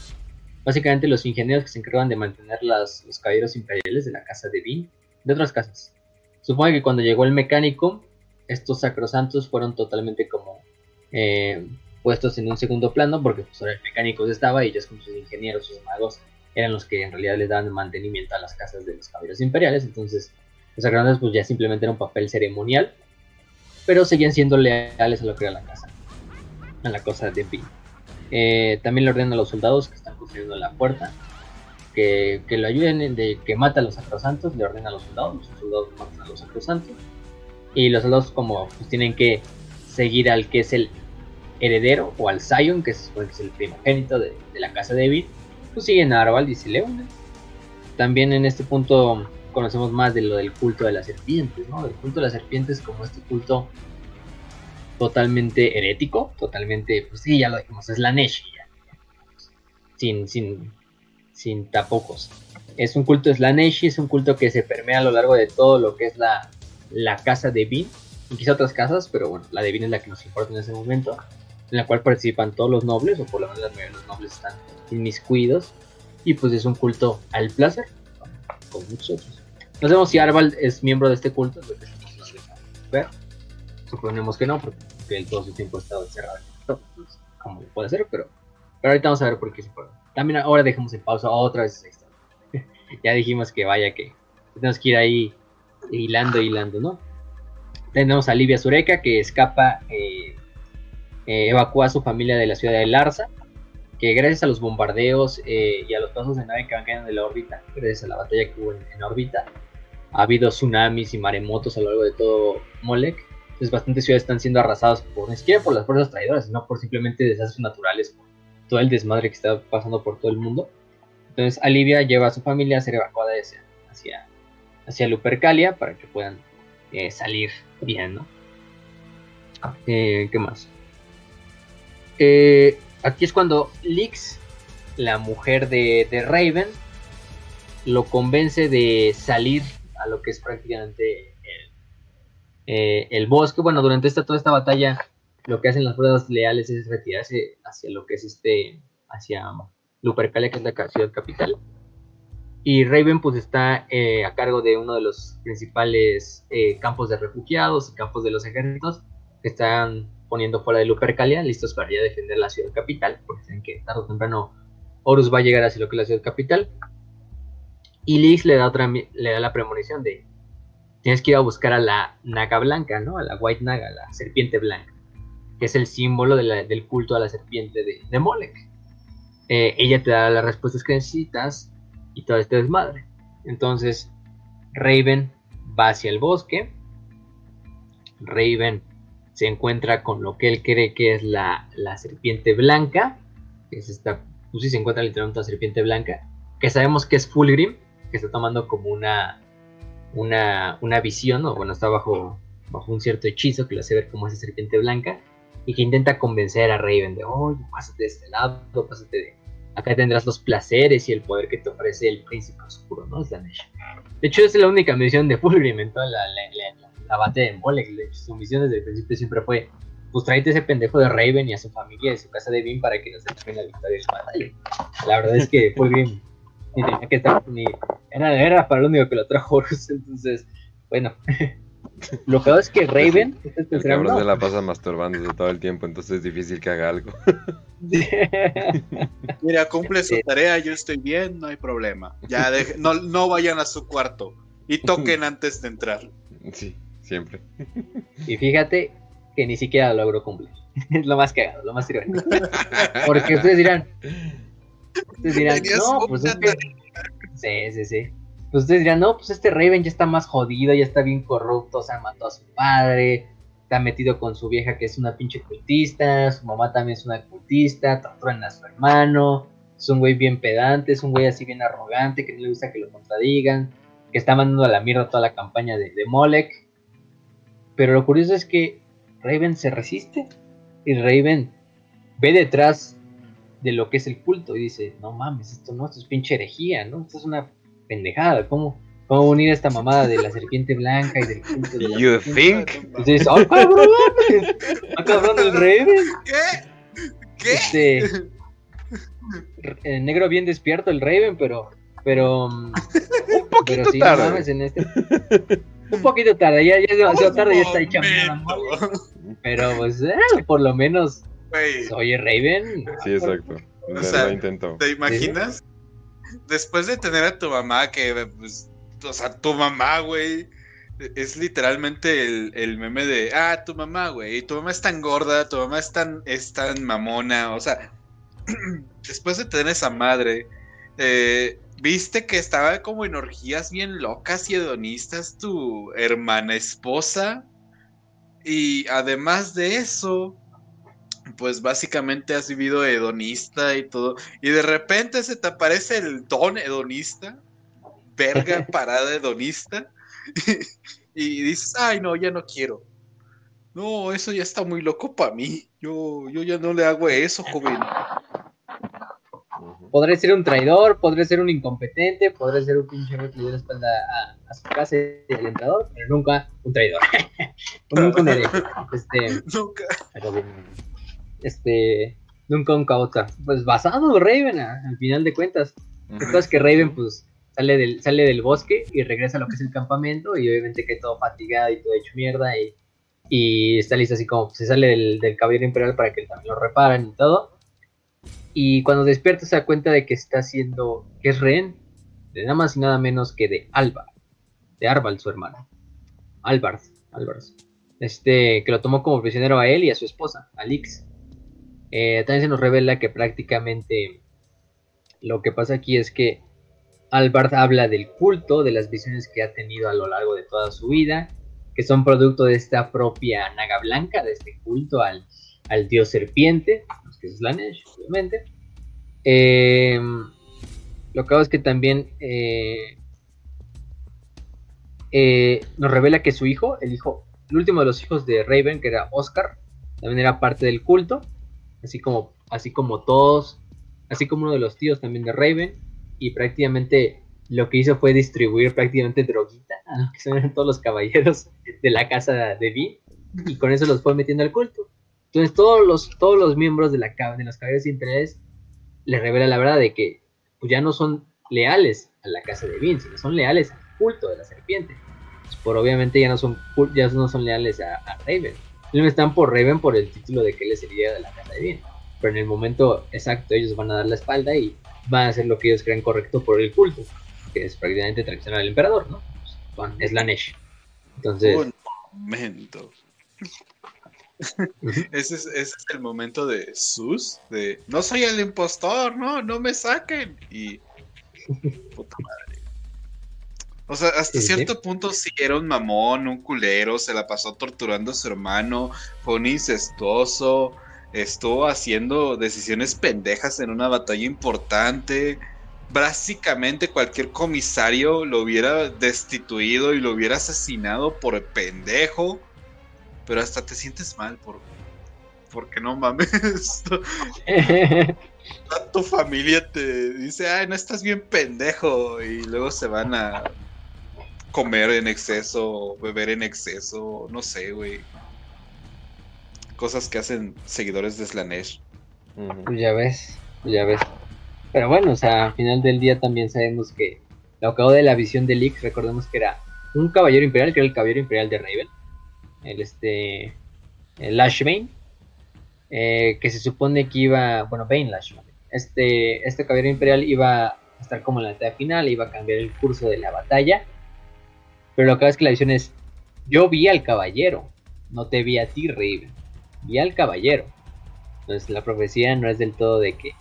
básicamente los ingenieros que se encargaban de mantener las, los caballeros imperiales de la casa de Vin, de otras casas. Supongo que cuando llegó el mecánico, estos sacrosantos fueron totalmente como eh, puestos en un segundo plano, porque pues ahora el mecánico estaba y ellos como sus ingenieros, sus magos, eran los que en realidad les daban mantenimiento a las casas de los caballeros imperiales, entonces los sacrosantos pues ya simplemente era un papel ceremonial, pero seguían siendo leales a lo que era la casa, a la cosa de Vin. Eh, también le ordenan a los soldados que están construyendo la puerta que, que lo ayuden, en- de que mata a los sacrosantos, le ordena a los soldados, los soldados matan a los sacrosantos, y los soldados como pues tienen que seguir al que es el heredero, o al Zion, que es el primogénito de, de la casa de David, pues siguen a Arvald y se le unen. También en este punto conocemos más de lo del culto de las serpientes, ¿no? El culto de las serpientes como este culto totalmente herético, totalmente, pues sí, ya lo dijimos, es la Neshi, sin, sin, sin tapujos. Es un culto Slaneshi, es un culto que se permea a lo largo de todo lo que es la, la casa de Vin, y quizá otras casas, pero bueno, la de Vin es la que nos importa en ese momento, en la cual participan todos los nobles, o por lo menos la mayoría de los nobles están inmiscuidos, y pues es un culto al placer, como muchos otros. No sabemos si Arvald es miembro de este culto, es lo que no nos deja ver. Suponemos que no, porque él todo su tiempo ha estado encerrado en esto, pues, como puede ser, pero, pero ahorita vamos a ver por qué es importante. También ahora dejemos en pausa otra vez esa historia. ya dijimos que vaya que tenemos que ir ahí hilando, hilando, ¿no? Tenemos a Livia Zureca que escapa, eh, eh, evacúa a su familia de la ciudad de Larsa, que gracias a los bombardeos eh, y a los pasos de nave que van cayendo de la órbita, gracias a la batalla que hubo en, en órbita, ha habido tsunamis y maremotos a lo largo de todo Molec. Entonces bastantes ciudades están siendo arrasadas por, ni siquiera por las fuerzas traidoras, sino por simplemente desastres naturales, por todo el desmadre que está pasando por todo el mundo. Entonces Alivia lleva a su familia a ser evacuada hacia, hacia, hacia Lupercalia para que puedan eh, salir bien, ¿no? Eh, ¿Qué más? Eh, aquí es cuando Lix, la mujer de, de Raven, lo convence de salir a lo que es prácticamente el, eh, el bosque. Bueno, durante esta, toda esta batalla, lo que hacen las fuerzas leales es retirarse hacia lo que es este, hacia Lupercalia, que es la ciudad capital. Y Raven pues está eh, a cargo de uno de los principales eh, campos de refugiados y campos de los ejércitos que están poniendo fuera de Lupercalia, listos para ya defender la ciudad capital, porque saben que tarde o temprano Horus va a llegar hacia lo que es la ciudad capital. Y Lix le da, otra, le da la premonición de tienes que ir a buscar a la Naga Blanca, ¿no? A la White Naga, la serpiente blanca, que es el símbolo del culto a la serpiente de, de Molech. Eh, ella te da las respuestas que necesitas y todo este desmadre. Entonces, Raven va hacia el bosque. Raven se encuentra con lo que él cree que es la, la serpiente blanca. Que es esta, pues se encuentra literalmente una serpiente blanca. Que sabemos que es Fulgrim, que está tomando como una, una, una visión, o bueno, está bajo, bajo un cierto hechizo que le hace ver como esa serpiente blanca. y que intenta convencer a Raven de, oye, pásate de este lado, pásate de, acá tendrás los placeres y el poder que te ofrece el príncipe oscuro, ¿no? Slanesh. De hecho, es la única misión de Fulgrim en toda la, la, la, la batalla de hecho, su misión desde el principio siempre fue, pues tráete ese pendejo de Raven y a su familia de su casa de Bean para que nos entreguen la victoria de la batalla. La verdad es que Fulgrim ni tenía que estar, ni era, era para lo único que lo trajo Horus, entonces, bueno. Lo peor es que Raven, ustedes El cabrón no, se la pasa masturbándose todo el tiempo, entonces es difícil que haga algo. Mira, cumple su tarea, yo estoy bien, no hay problema. Ya, deje- no, no vayan a su cuarto y toquen antes de entrar. Sí, siempre. Y fíjate que ni siquiera lo logró cumplir. Es lo más cagado, lo más irónico. Porque ustedes dirán, ustedes dirán, no, pues es que... Sí, sí, sí. Pues ustedes dirán, no, pues este Raven ya está más jodido, ya está bien corrupto, o sea, mató a su padre, está metido con su vieja que es una pinche cultista, su mamá también es una cultista, torturan a su hermano, es un güey bien pedante, es un güey así bien arrogante, que no le gusta que lo contradigan, que está mandando a la mierda toda la campaña de, de Molek. Pero lo curioso es que Raven se resiste y Raven ve detrás de lo que es el culto y dice, no mames, esto no, esto es pinche herejía, ¿no? Esto es una pendejada, ¿cómo, cómo unir esta mamada de la serpiente blanca y del culto de la You serpiente?" think? Entonces, ¡oh, cabrón! ¡Ah, cabrón, el Raven! ¿Qué? ¿Qué? Este, el negro bien despierto el Raven, pero pero mm, Un poquito pero sí, no tarde. mames, en este un poquito tarde, ya, ya es demasiado tarde, ya está. Momento. pero pues eh, por lo menos Güey, oye Raven, Sí, exacto. Lo- sea, lo intentó. ¿te imaginas? Después de tener a tu mamá, que, pues, o sea, tu mamá, güey, es literalmente el, el meme de, ah, tu mamá, güey, tu mamá es tan gorda, tu mamá es tan, es tan mamona, o sea, después de tener esa madre, eh, viste que estaba como en orgías bien locas y hedonistas tu hermana esposa, y además de eso, pues básicamente has vivido hedonista y todo, y de repente se te aparece el don hedonista, verga parada hedonista, y dices, ay no, ya no quiero. No, eso ya está muy loco para mí. Yo, yo ya no le hago eso, joven. Podré ser un traidor, podré ser un incompetente, podré ser un pinche que le dio la espalda a, a su casa y al entrador, pero nunca un traidor. nunca un hereje. Este, Nunca. pero bien, este, nunca un caota. Pues basado Raven, a- al final de cuentas. La cosa es que Raven, pues, sale del, sale del bosque y regresa a lo que es el campamento y obviamente que todo fatigado y todo hecho mierda y, y está listo así como se sale del, del caballero imperial para que también lo reparen y todo. Y cuando despierta se da cuenta de que está haciendo, que es rehén de nada más y nada menos que de Alba, de Arbal, su hermano. Albard, Albard. Este, que lo tomó como prisionero a él y a su esposa, Alix. Eh, también se nos revela que prácticamente lo que pasa aquí es que Albert habla del culto, de las visiones que ha tenido a lo largo de toda su vida, que son producto de esta propia naga blanca, de este culto al, al dios serpiente, que es Slanesh, obviamente. Eh, lo que hago es que también eh, eh, nos revela que su hijo, el hijo, el último de los hijos de Raven, que era Oscar, también era parte del culto, así como, así como todos, así como uno de los tíos también de Raven, y prácticamente lo que hizo fue distribuir prácticamente droguita a lo que son todos los caballeros de la casa de Vi, y con eso los fue metiendo al culto. Entonces todos los, todos los miembros de, la, de los caballeros imperiales les revela la verdad de que pues, ya no son leales a la casa de Vin, sino son leales al culto de la serpiente. Pues, por obviamente ya no son ya no son leales a Raven. No están por Raven por el título de que él es el líder de la casa de Vin. Pero en el momento exacto ellos van a dar la espalda y van a hacer lo que ellos crean correcto por el culto, que es prácticamente traicionar al emperador, ¿no? Pues, con Slanesh. Entonces, Un momento. Ese es, ese es el momento de Sus, de no soy el impostor, no, no me saquen. Y puta madre. O sea, hasta cierto punto sí era un mamón, un culero, se la pasó torturando a su hermano, fue un incestuoso, estuvo haciendo decisiones pendejas en una batalla importante. Básicamente cualquier comisario lo hubiera destituido y lo hubiera asesinado por pendejo. Pero hasta te sientes mal por, porque no mames. tu familia te dice, ay, no estás bien pendejo. Y luego se van a comer en exceso, beber en exceso, no sé, güey. Cosas que hacen seguidores de Slanesh. Pues ya ves, pues ya ves. Pero bueno, o sea, al final del día también sabemos que lo acabo de la visión de Leaks, recordemos que era un caballero imperial, que era el caballero imperial de Raven, el este, el Lashbane, eh, que se supone que iba, bueno, Bane Lashbane, este, este caballero imperial iba a estar como en la etapa final, iba a cambiar el curso de la batalla, pero lo que pasa es que la visión es, yo vi al caballero, no te vi a ti, Raven, vi al caballero. Entonces la profecía no es del todo de que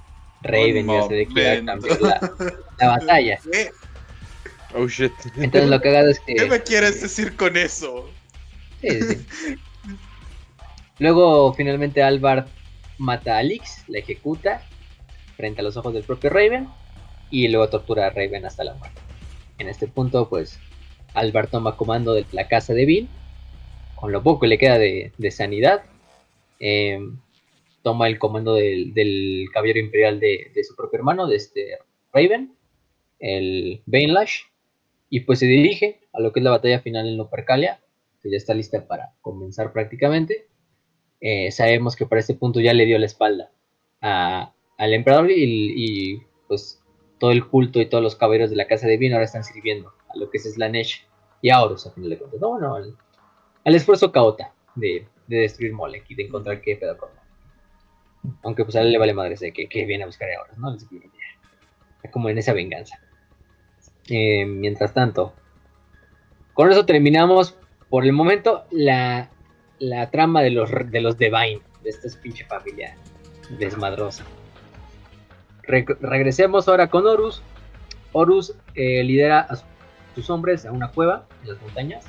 Raven ya se de que iba a cambiar la, batalla. Oh shit. Entonces lo cagado es que. ¿Qué me quieres decir con eso? Sí, sí. Luego finalmente Alvar mata a Alix, la ejecuta frente a los ojos del propio Raven y luego tortura a Raven hasta la muerte. En este punto, pues Alvar toma comando de la casa de Bill, con lo poco que le queda de, sanidad. Em, toma el comando del, caballero imperial de, su propio hermano, de este Raven, el Bainlash, y pues se dirige a lo que es la batalla final en Lopercalia, que ya está lista para comenzar prácticamente. Eh, sabemos que para este punto ya le dio la espalda al emperador y, pues todo el culto y todos los caballeros de la casa de Vino ahora están sirviendo a lo que es Slanesh y a Horus a final de cuentas. No, no, al, esfuerzo caota de, destruir Molek y de encontrar qué pedo Aunque pues a él le vale madre de que, viene a buscar a Horus, ¿no? Como en esa venganza. Eh, mientras tanto, con eso terminamos por el momento la, trama de los, de los Divine, de esta pinche familia desmadrosa. regresemos ahora con Horus. Horus eh, lidera a hombres a una cueva en las montañas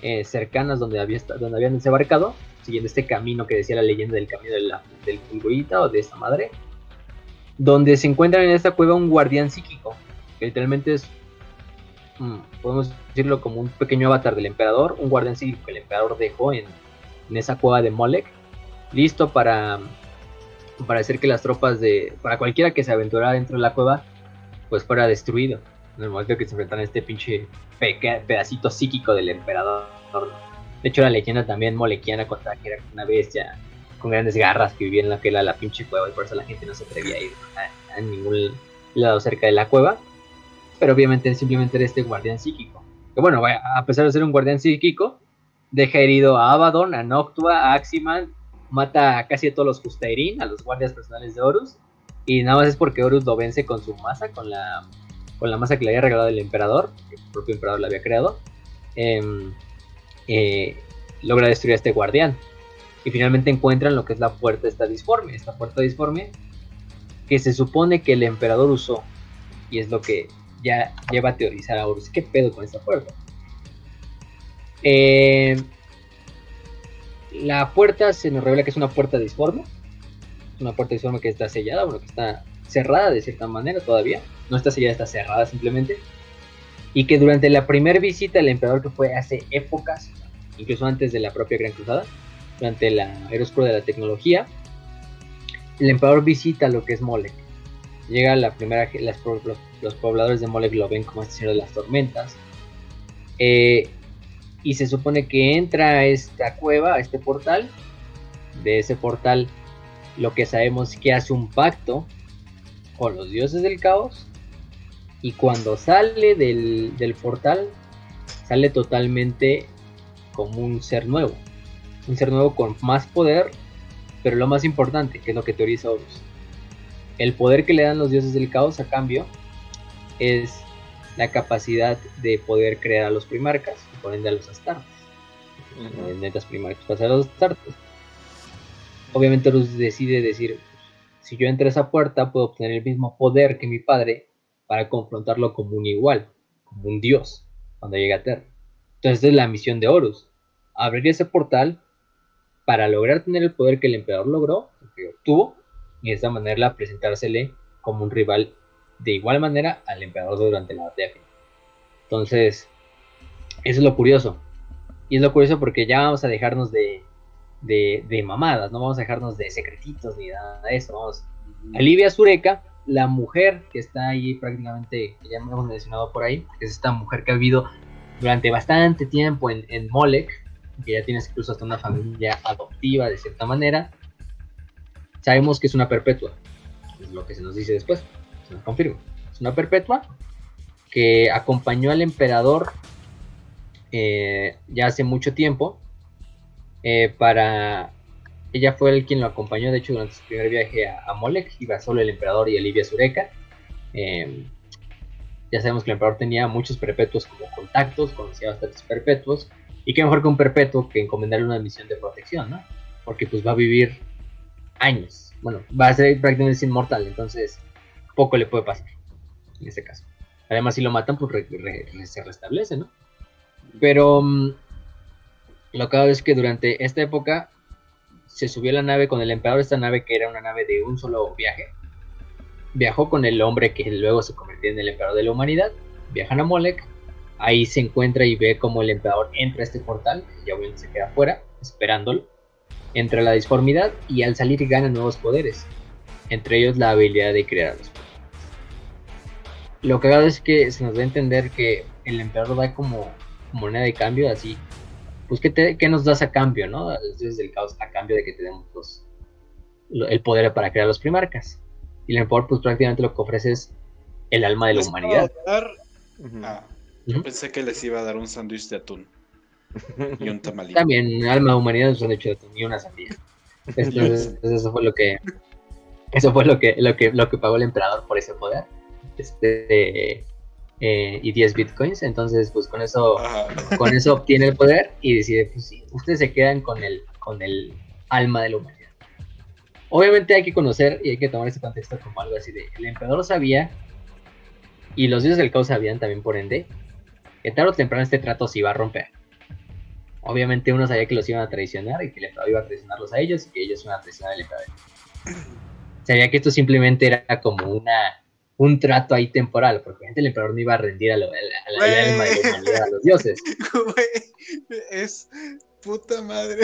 eh, cercanas donde, había, donde habían desembarcado, siguiendo este camino que decía la leyenda del camino de la, del fulgurita o de esta madre, donde se encuentra en esta cueva un guardián psíquico, que literalmente es Mm, podemos decirlo como un pequeño avatar del emperador, un guardián cívico que el emperador dejó en, esa cueva de Molek, listo para, para hacer que las tropas de, para cualquiera que se aventurara dentro de la cueva, pues fuera destruido. En el momento que se enfrentan a este pinche pedacito psíquico del emperador. De hecho, la leyenda también molequiana contaba que era una bestia con grandes garras que vivía en la que era la pinche cueva y por eso la gente no se atrevía a ir a ningún lado cerca de la cueva pero obviamente simplemente era este guardián psíquico. Que bueno, a pesar de ser un guardián psíquico, deja herido a Abaddon, a Noctua, a Aximan, mata a casi a todos los Justairin, a los guardias personales de Horus, y nada más es porque Horus lo vence con su masa, con la, con la masa que le había regalado el emperador, el propio emperador la había creado, em, eh, logra destruir a este guardián. Y finalmente encuentran lo que es la puerta esta disforme, esta puerta disforme que se supone que el emperador usó, y es lo que ya lleva a teorizar a Horus. ¿Qué pedo con esta puerta? Eh, la puerta se nos revela que es una puerta disforme. Una puerta disforme que está sellada, bueno, que está cerrada de cierta manera todavía. No está sellada, está cerrada simplemente. Y que durante la primera visita del emperador, que fue hace épocas, incluso antes de la propia Gran Cruzada, durante la era oscura de la tecnología, el emperador visita lo que es Molech Llega la primera, los, pobladores de Molek lo ven como este señor de las tormentas. Eh, y se supone que entra a esta cueva, a este portal. De ese portal lo que sabemos es que hace un pacto con los dioses del caos. Y cuando sale del, del portal, sale totalmente como un ser nuevo. Un ser nuevo con más poder, pero lo más importante, que es lo que teoriza Horus, el poder que le dan los dioses del caos a cambio es la capacidad de poder crear a los primarcas y por ende a los astartes. Netas primarcas pasar a los astartes. Obviamente Horus decide decir, si yo entro a esa puerta puedo obtener el mismo poder que mi padre para confrontarlo como un igual, como un dios, cuando llegue a Terra. Entonces es la misión de Horus, abrir ese portal para lograr tener el poder que el emperador logró, que obtuvo, y de esta manera presentársele como un rival de igual manera al emperador durante la batalla. Entonces, eso es lo curioso. Y es lo curioso porque ya vamos a dejarnos de, de, mamadas, no vamos a dejarnos de secretitos ni nada de eso. Vamos. Olivia Zureca, la mujer que está ahí prácticamente, que ya hemos mencionado por ahí, que es esta mujer que ha vivido durante bastante tiempo en, en Molec, que ya tienes incluso hasta una familia adoptiva de cierta manera. Sabemos que es una perpetua, es lo que se nos dice después, se nos confirma. Es una perpetua que acompañó al emperador eh, ya hace mucho tiempo eh, para ella fue el quien lo acompañó, de hecho, durante su primer viaje a, a Molec, iba solo el emperador y Olivia Zureca. Eh, ya sabemos que el emperador tenía muchos perpetuos como contactos, conocía bastantes perpetuos, y qué mejor que un perpetuo que encomendarle una misión de protección, ¿no? Porque pues va a vivir años. Bueno, va a ser prácticamente inmortal, entonces poco le puede pasar en este caso. Además, si lo matan, pues se restablece, ¿no? Pero mm, lo que es que durante esta época se subió a la nave con el emperador, esta nave que era una nave de un solo viaje. Viajó con el hombre que luego se convirtió en el emperador de la humanidad. Viajan a Molec. Ahí se encuentra y ve cómo el emperador entra a este portal. Y obviamente se queda afuera, esperándolo. Entra la disformidad y al salir gana nuevos poderes. Entre ellos la habilidad de crear los Lo que hago es que se nos da a entender que el emperador da como moneda de cambio, así pues ¿qué, te- qué nos das a cambio, no? Dioses del caos a cambio de que tenemos los, lo- el poder para crear los primarcas. Y el emperador pues prácticamente lo que ofrece es el alma de la humanidad. puedo dar-. Ah, yo pensé que les iba a dar un sándwich de atún y un tamalito. También el alma de humanidad han hecho de y una sandía. Entonces, eso fue lo que eso fue lo que lo que lo que pagó el emperador por ese poder. Este eh, y 10 bitcoins, entonces pues con eso Ajá. con eso obtiene el poder y decide, pues sí, ustedes se quedan con el, con el alma de la humanidad. Obviamente hay que conocer y hay que tomar este contexto como algo así de, el emperador sabía, y los dioses del caos sabían también por ende, que tarde o temprano este trato se iba a romper. Obviamente uno sabía que los iban a traicionar y que el emperador iba a traicionarlos a ellos y que ellos iban a traicionar al emperador. Sabía que esto simplemente era como una un trato ahí temporal, porque obviamente el emperador no iba a rendir a, lo- a la, a la- al alma de la humanidad a los dioses. Güey, es puta madre.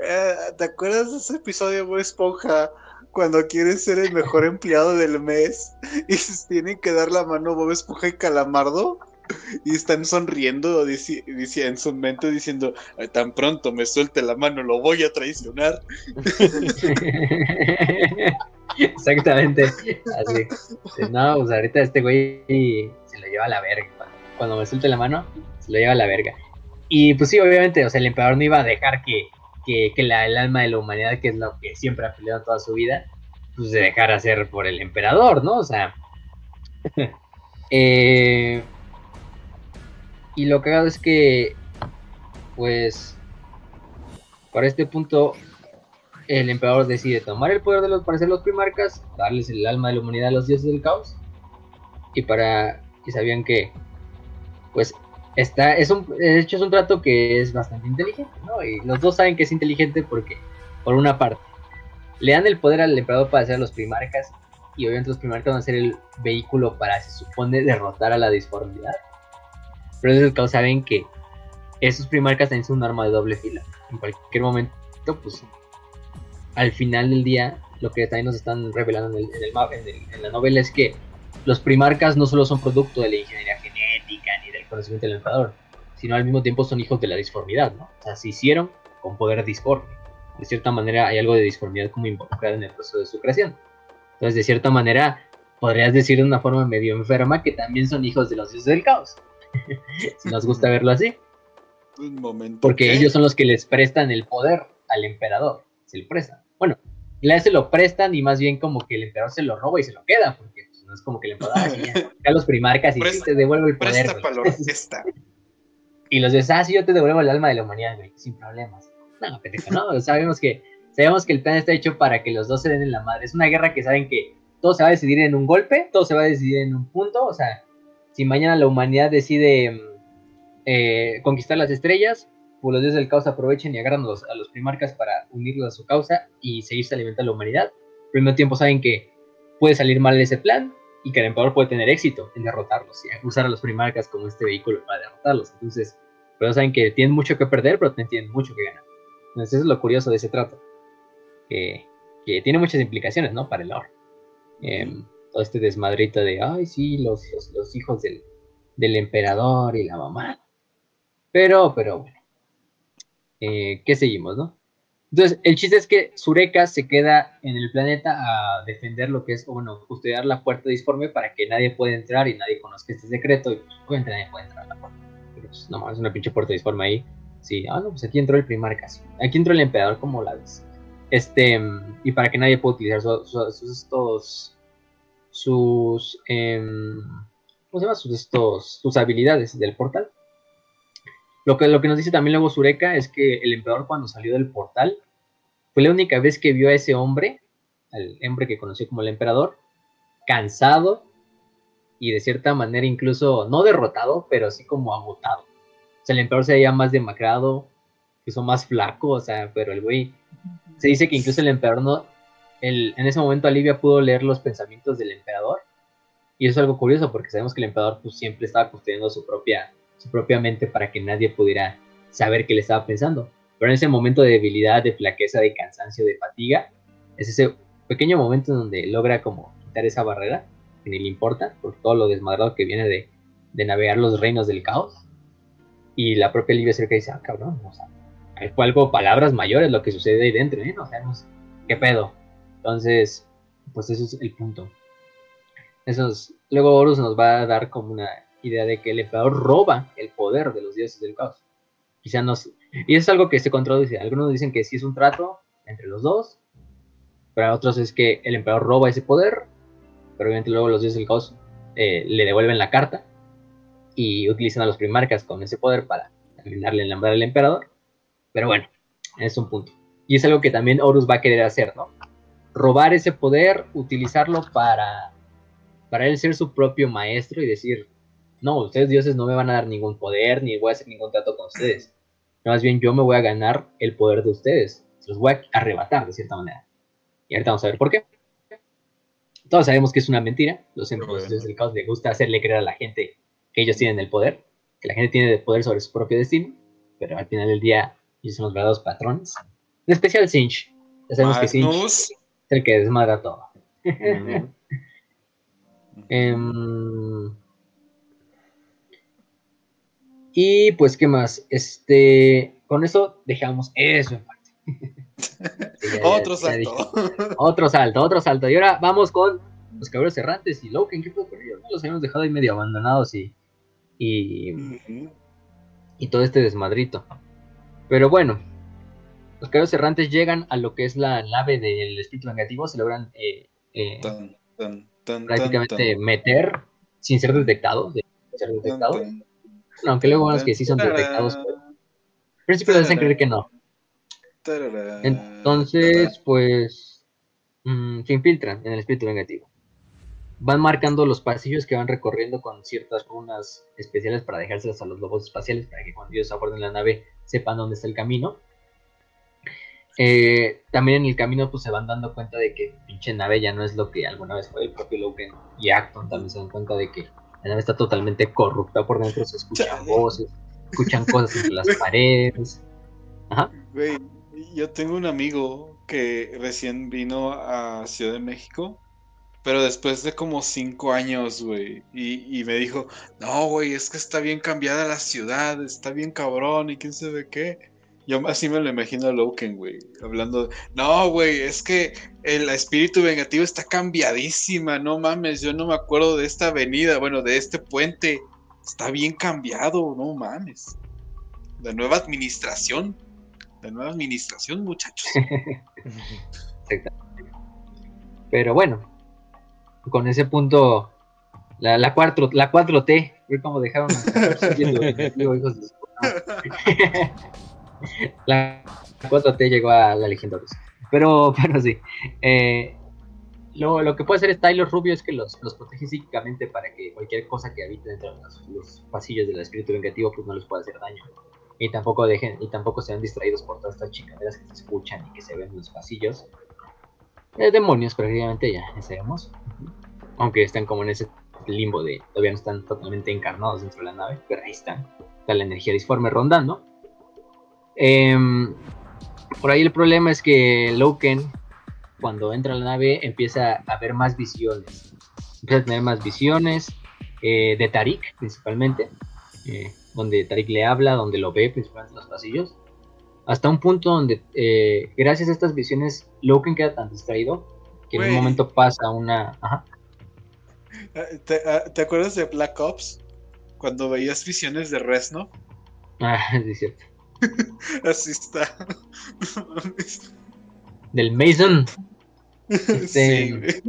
Eh, ¿Te acuerdas de ese episodio de Bob Esponja? Cuando quiere ser el mejor empleado del mes y se tienen que dar la mano Bob Esponja y Calamardo y están sonriendo dici- en su mente diciendo "Ay, tan pronto me suelte la mano lo voy a traicionar Exactamente. Así. No, pues ahorita este güey se lo lleva a la verga. Cuando me suelte la mano, se lo lleva a la verga. Y pues sí, obviamente, o sea, el emperador no iba a dejar que, que, que el alma de la humanidad, que es lo que siempre ha peleado toda su vida, pues se dejara hacer por el emperador, ¿no? O sea. eh, y lo cagado es que, pues, para este punto, el emperador decide tomar el poder de los para hacer los primarcas, darles el alma de la humanidad a los dioses del caos. Y para. Y sabían que. Pues. Está, es un, de hecho, es un trato que es bastante inteligente, ¿no? Y los dos saben que es inteligente porque, por una parte, le dan el poder al emperador para hacer los primarcas. Y obviamente los primarcas van a ser el vehículo para, se supone, derrotar a la disformidad. Pero caos saben que esos primarcas también son un arma de doble fila. En cualquier momento, pues al final del día, lo que también nos están revelando en, el, en, en la novela es que los primarcas no solo son producto de la ingeniería genética ni del conocimiento del emperador, sino al mismo tiempo son hijos de la disformidad, ¿no? O sea, se hicieron con poder disforme. De cierta manera hay algo de disformidad como involucrado en el proceso de su creación. Entonces, de cierta manera, podrías decir de una forma medio enferma que también son hijos de los dioses del caos. Si nos gusta verlo así. un momento Porque ¿qué? ellos son los que les prestan el poder al emperador. Se lo prestan. Bueno, le se lo prestan y más bien como que el emperador se lo roba y se lo queda. Porque pues, no es como que el emperador, ya, los primarcas y sí, te devuelvo el poder. presta la Y los dices, ah, sí, yo te devuelvo el alma de la humanidad, güey, sin problemas. No, pendejo, no, sabemos que, sabemos que el plan está hecho para que los dos se den en la madre. Es una guerra que saben que todo se va a decidir en un golpe, todo se va a decidir en un punto. O sea, si mañana la humanidad decide mm, eh, conquistar las estrellas, pues los dioses del caos aprovechen y agarran a los, primarcas para unirlos a su causa y seguirse alimentando a la humanidad. Al mismo tiempo saben que puede salir mal ese plan y que el emperador puede tener éxito en derrotarlos y usar a los primarcas como este vehículo para derrotarlos. Entonces, pero saben que tienen mucho que perder, pero también tienen mucho que ganar. Entonces eso es lo curioso de ese trato. Que, que tiene muchas implicaciones, ¿no? Para el lore. Em, este desmadrito de, ay, sí, los, los, hijos del, del emperador y la mamá. Pero, pero bueno. Eh, ¿Qué seguimos, no? Entonces, el chiste es que Sureka se queda en el planeta a defender lo que es, o bueno, custodiar la puerta disforme para que nadie pueda entrar y nadie conozca este secreto. Y pues, nadie puede entrar a la puerta. Pero pues, no, es una pinche puerta disforme ahí. Sí, ah, no, pues aquí entró el primar casi. Aquí entró el emperador, como la ves. Este, y para que nadie pueda utilizar sus, estos, sus, em, ¿cómo se llama? Sus, estos, sus habilidades del portal. Lo que, lo que nos dice también luego Sureka es que el emperador cuando salió del portal fue la única vez que vio a ese hombre, al hombre que conoció como el emperador, cansado y de cierta manera incluso no derrotado, pero así como agotado. O sea, el emperador se veía más demacrado, hizo más flaco, o sea, pero el güey se dice que incluso el emperador no, en ese momento Alivia pudo leer los pensamientos del emperador y eso es algo curioso porque sabemos que el emperador pues, siempre estaba custodiando su propia su propia mente para que nadie pudiera saber qué le estaba pensando. Pero en ese momento de debilidad, de flaqueza, de cansancio, de fatiga, es ese pequeño momento en donde logra como quitar esa barrera, que ni le importa, por todo lo desmadrado que viene de, navegar los reinos del caos. Y la propia Livia cerca dice, ah, cabrón, o sea, fue algo, palabras mayores lo que sucede ahí dentro, ¿eh? No sabemos qué pedo. Entonces, pues eso es el punto. Eso luego Horus nos va a dar como una idea de que el emperador roba el poder de los dioses del caos. Quizá no. Y es algo que se contradice. Algunos dicen que sí es un trato entre los dos, pero otros es que el emperador roba ese poder, pero obviamente luego los dioses del caos eh, le devuelven la carta y utilizan a los primarcas con ese poder para terminarle el nombre al emperador. Pero bueno, es un punto. Y es algo que también Horus va a querer hacer, ¿no? Robar ese poder, utilizarlo para, para él ser su propio maestro y decir, no, ustedes dioses no me van a dar ningún poder, ni voy a hacer ningún trato con ustedes. Más bien yo me voy a ganar el poder de ustedes. Se los voy a arrebatar de cierta manera. Y ahorita vamos a ver por qué. Todos sabemos que es una mentira. Los dioses del caos les gusta hacerle creer a la gente que ellos tienen el poder, que la gente tiene el poder sobre su propio destino, pero al final del día ellos son los verdaderos patrones. En especial Sinch. Ya sabemos que Sinch el que desmadra todo. Em, y pues, ¿qué más? Este, con eso dejamos eso en parte. otro salto. otro salto, otro salto. Y ahora vamos con los cabros errantes y Loken. ¿Qué fue por ellos? Los habíamos dejado ahí medio abandonados y. Y, y todo este desmadrito. Pero bueno, los cabros errantes llegan a lo que es la nave del espíritu negativo. Se logran eh, eh, prácticamente meter sin ser detectados. De ser detectados aunque luego vemos que sí son detectados, pero al principio hacen creer que no. Entonces, pues, mm, se infiltran en el espíritu negativo. Van marcando los pasillos que van recorriendo con ciertas runas especiales para dejárselas a los lobos espaciales para que cuando ellos aborden la nave sepan dónde está el camino. Eh, también en el camino pues se van dando cuenta de que pinche nave ya no es lo que alguna vez fue el propio Logan y Acton también se dan cuenta de que la nave está totalmente corrupta por dentro, se escuchan voces, escuchan cosas entre las paredes. Ajá. Güey, yo tengo un amigo que recién vino a Ciudad de México, pero después de como cinco años, güey, y, y, me dijo, no, güey, es que está bien cambiada la ciudad, está bien cabrón, y quién sabe qué. Yo así me lo imagino a Loken, güey, hablando. No, güey, es que el espíritu vengativo está cambiadísima, no mames, yo no me acuerdo de esta avenida, bueno, de este puente. Está bien cambiado, no mames. La nueva administración. La nueva administración, muchachos. Pero bueno, con ese punto, la, la, 4, la 4T, fue como dejaron a de la 4T llegó a la Legión Pero, pero sí. Eh, lo, que puede hacer Tyler Rubio es que los, protege psíquicamente para que cualquier cosa que habite dentro de los, pasillos del espíritu vengativo pues no les pueda hacer daño. Y tampoco dejen, y tampoco sean distraídos por todas estas chicaderas que se escuchan y que se ven en los pasillos. Eh, demonios, prácticamente ya, ya sabemos. Aunque están como en ese limbo de todavía no están totalmente encarnados dentro de la nave, pero ahí están. Está la energía disforme rondando. Em, por ahí el problema es que Loken, cuando entra a la nave, empieza a ver más visiones. Empieza a tener más visiones eh, de Tarik, principalmente. eh, donde Tarik le habla, donde lo ve, principalmente en los pasillos. Hasta un punto donde, eh, gracias a estas visiones, Loken queda tan distraído que en un momento pasa una. Ajá. Ah, ¿Te, ah, te acuerdas de Black Ops? Cuando veías visiones de Resno. Ah, sí, es cierto. Así está. Del Mason. Sí, güey.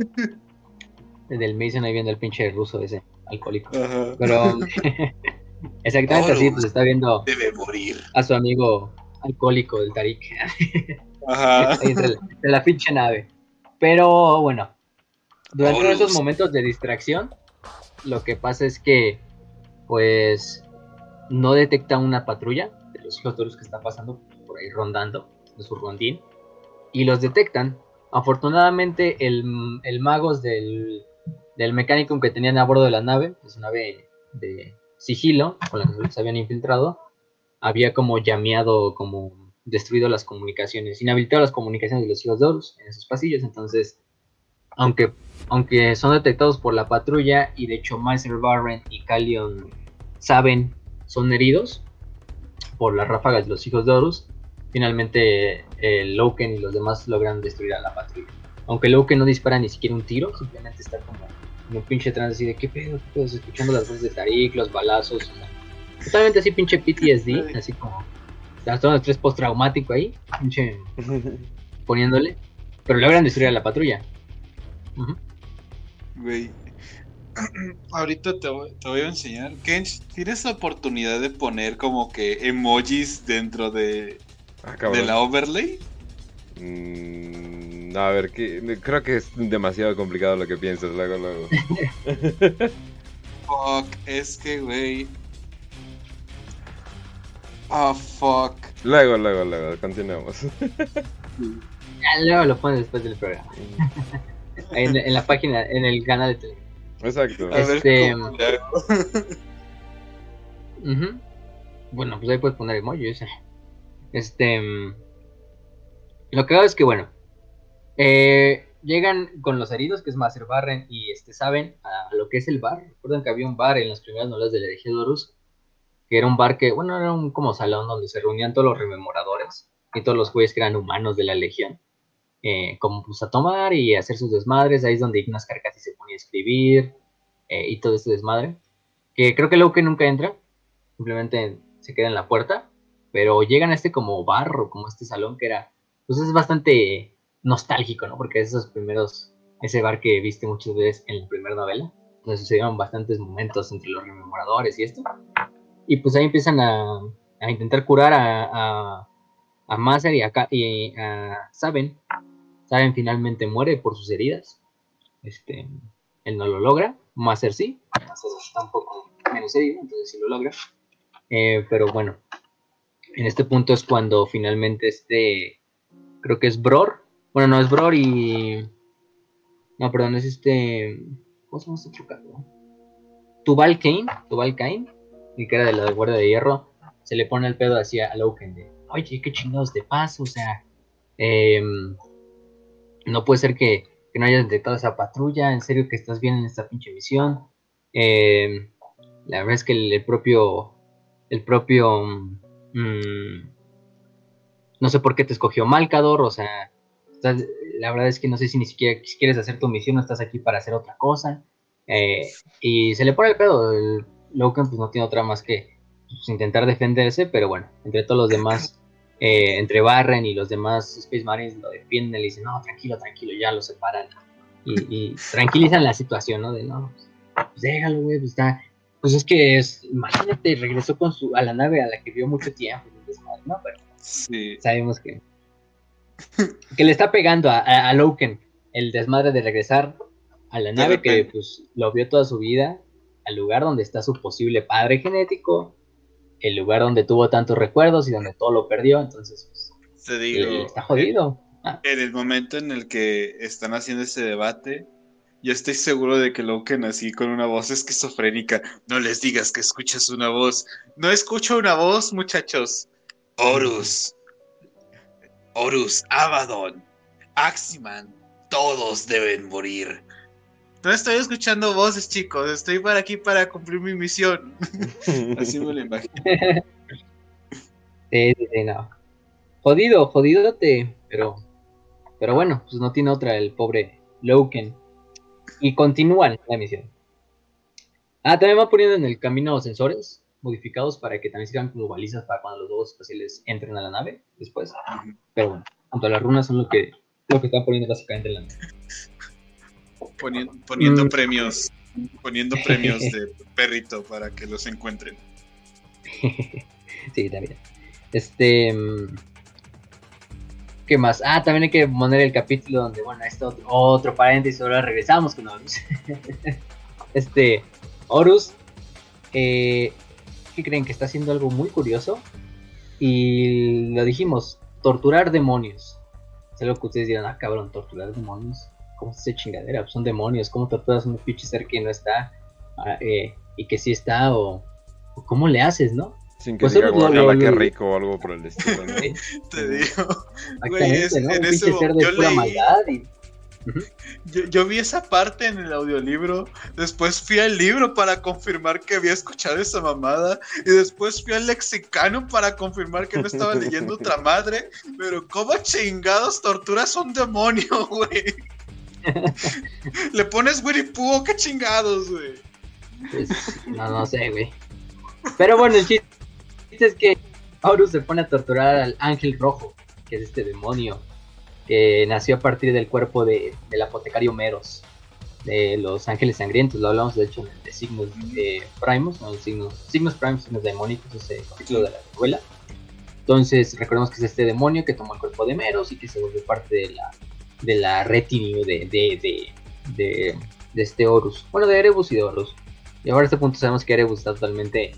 Del Mason ahí viendo el pinche ruso ese, alcohólico. Ajá. Pero exactamente así, pues está viendo Debe morir. a su amigo alcohólico del Tarik Ajá. ahí entre la, entre la pinche nave. Pero bueno, durante esos momentos de distracción, lo que pasa es que, pues, no detecta una patrulla los Horus que está pasando por ahí rondando, de su rondín, y los detectan. Afortunadamente, el, el magos del, mecánico que tenían a bordo de la nave, es una nave de sigilo, con la que se habían infiltrado, había como llameado, como destruido las comunicaciones, inhabilitado las comunicaciones de los Horus en esos pasillos. Entonces, aunque, aunque son detectados por la patrulla y de hecho Maester Barren y Calion saben, son heridos por las ráfagas de los hijos de Horus, finalmente eh, Loken y los demás logran destruir a la patrulla. Aunque Loken no dispara ni siquiera un tiro, simplemente está como en un pinche trance así de qué pedo, pedo, escuchando las voces de Tarik, los balazos, o sea, totalmente así pinche PTSD, así como trastorno de estrés postraumático ahí, pinche poniéndole, pero logran destruir a la patrulla. Güey. Ahorita te voy, te voy a enseñar. Kench, ¿tienes la oportunidad de poner como que emojis dentro de, Ah, de la overlay? Mm, a ver, que, creo que es demasiado complicado lo que piensas luego, luego. Fuck, es que, güey. Ah, fuck. Luego, luego, luego, continuemos. Ya, luego lo pones después del programa. En, en la página, en el canal de Telegram. Exacto. A ver Este- cómo. Ujú. Bueno, pues ahí puedes poner emojis. Este. mm, Lo que hago es que, bueno. eh, llegan con los heridos, que es Master Barren, y este saben a lo que es el bar. Recuerdan que había un bar en las primeras novelas de la herejía de Horus, que era un bar que, bueno, era un como salón donde se reunían todos los rememoradores y todos los güeyes que eran humanos de la legión. Eh, como pues a tomar y hacer sus desmadres. Ahí es donde Ignas Carcassi se ponía a escribir eh, y todo este desmadre. Que creo que Loki nunca entra, simplemente se queda en la puerta, pero llegan a este como barro, como este salón que era, pues es bastante nostálgico, ¿no? Porque es esos primeros, ese bar que viste muchas veces en la primera novela, donde sucedieron bastantes momentos entre los rememoradores y esto. Y pues ahí empiezan a, a intentar curar a, a, a Maser y a, y a Saben. Saben finalmente muere por sus heridas. Este, él no lo logra. Maser sí. Maser está un poco menos herido, entonces sí lo logra. Eh, pero bueno, en este punto es cuando finalmente este, creo que es Bror. Bueno, no es Bror y... No, perdón, es este... ¿Cómo se llama este cabrón? Tubal Kane, Tubal Kane, el que era de la Guardia de Hierro, se le pone el pedo hacia a Loken de, oye, qué chingados te pasa, o sea, em, no puede ser que, no hayas detectado esa patrulla, en serio que estás bien en esta pinche misión. Em, la verdad es que el, propio, el propio, mm, no sé por qué te escogió Malcador, o sea, la verdad es que no sé si ni siquiera quieres hacer tu misión o estás aquí para hacer otra cosa. Eh, y se le pone el pedo, el Loken pues no tiene otra más que pues, intentar defenderse, pero bueno, entre todos los demás, eh, entre Barren y los demás Space Marines lo defienden, le dicen, no, tranquilo, tranquilo, ya lo separan. Y, y tranquilizan la situación, ¿no? De, no, pues, pues déjalo, güey, pues está... Pues es que es, imagínate, regresó con su, a la nave a la que vio mucho tiempo, Sí. sabemos que, que le está pegando a, a, a Loken el desmadre de regresar a la nave que pues lo vio toda su vida, al lugar donde está su posible padre genético, el lugar donde tuvo tantos recuerdos y donde todo lo perdió, entonces pues, Te digo. eh, está jodido. Ah, En el momento en el que están haciendo ese debate, yo estoy seguro de que Loken así con una voz esquizofrénica. No les digas que escuchas una voz. No escucho una voz, muchachos. Horus. Horus, Abaddon, Aximan, todos deben morir. No estoy escuchando voces, chicos. Estoy para aquí para cumplir mi misión. Así me lo imagino. Sí, sí, sí, no. Jodido, jodidote, pero, pero bueno, pues no tiene otra el pobre Loken. Y continúan la misión. Ah, también va poniendo en el camino sensores modificados para que también sirvan como balizas para cuando los dos espaciales entren a la nave después. Pero bueno, tanto las runas son lo que, lo que están poniendo básicamente en la nave. Poniendo, poniendo Mm. premios. Poniendo premios de perrito para que los encuentren. sí, también. Este. mm, ¿Qué más? Ah, también hay que poner el capítulo donde, bueno, este otro, otro paréntesis, ahora regresamos con Horus. este, Horus, eh, ¿qué creen? Que está haciendo algo muy curioso. Y lo dijimos, torturar demonios. Es algo que ustedes dirán, ah, cabrón, torturar demonios. ¿Cómo se hace chingadera? Pues son demonios, ¿cómo torturas a un pinche ser que no está? Ah, eh, y que sí está, o, o cómo le haces, ¿no? Sin que Pues diga qué lo- rico o algo por el estilo. ¿no? Te digo. Güey, Exactamente, es- ¿no? en Un ese ser de yo pura leí- maldad y... Yo, yo vi esa parte en el audiolibro, después fui al libro para confirmar que había escuchado esa mamada, y después fui al lexicano para confirmar que no estaba leyendo otra madre, pero ¿cómo chingados torturas a un demonio, güey? Le pones Winnie qué chingados, güey. Pues, no, no sé, güey. Pero bueno, el chiste es que Horus se pone a torturar al ángel rojo, que es este demonio que nació a partir del cuerpo de, del apotecario Meros, de los ángeles sangrientos. Lo hablamos de hecho de signos de Primus, no, signos, signos Primus, signos demónicos, ese capítulo de la novela. Entonces, recordemos que es este demonio que tomó el cuerpo de Meros y que se volvió parte de la, de la retinue de, de, de, de, este Horus. Bueno, de Erebus y de Horus. Y ahora a este punto sabemos que Erebus está totalmente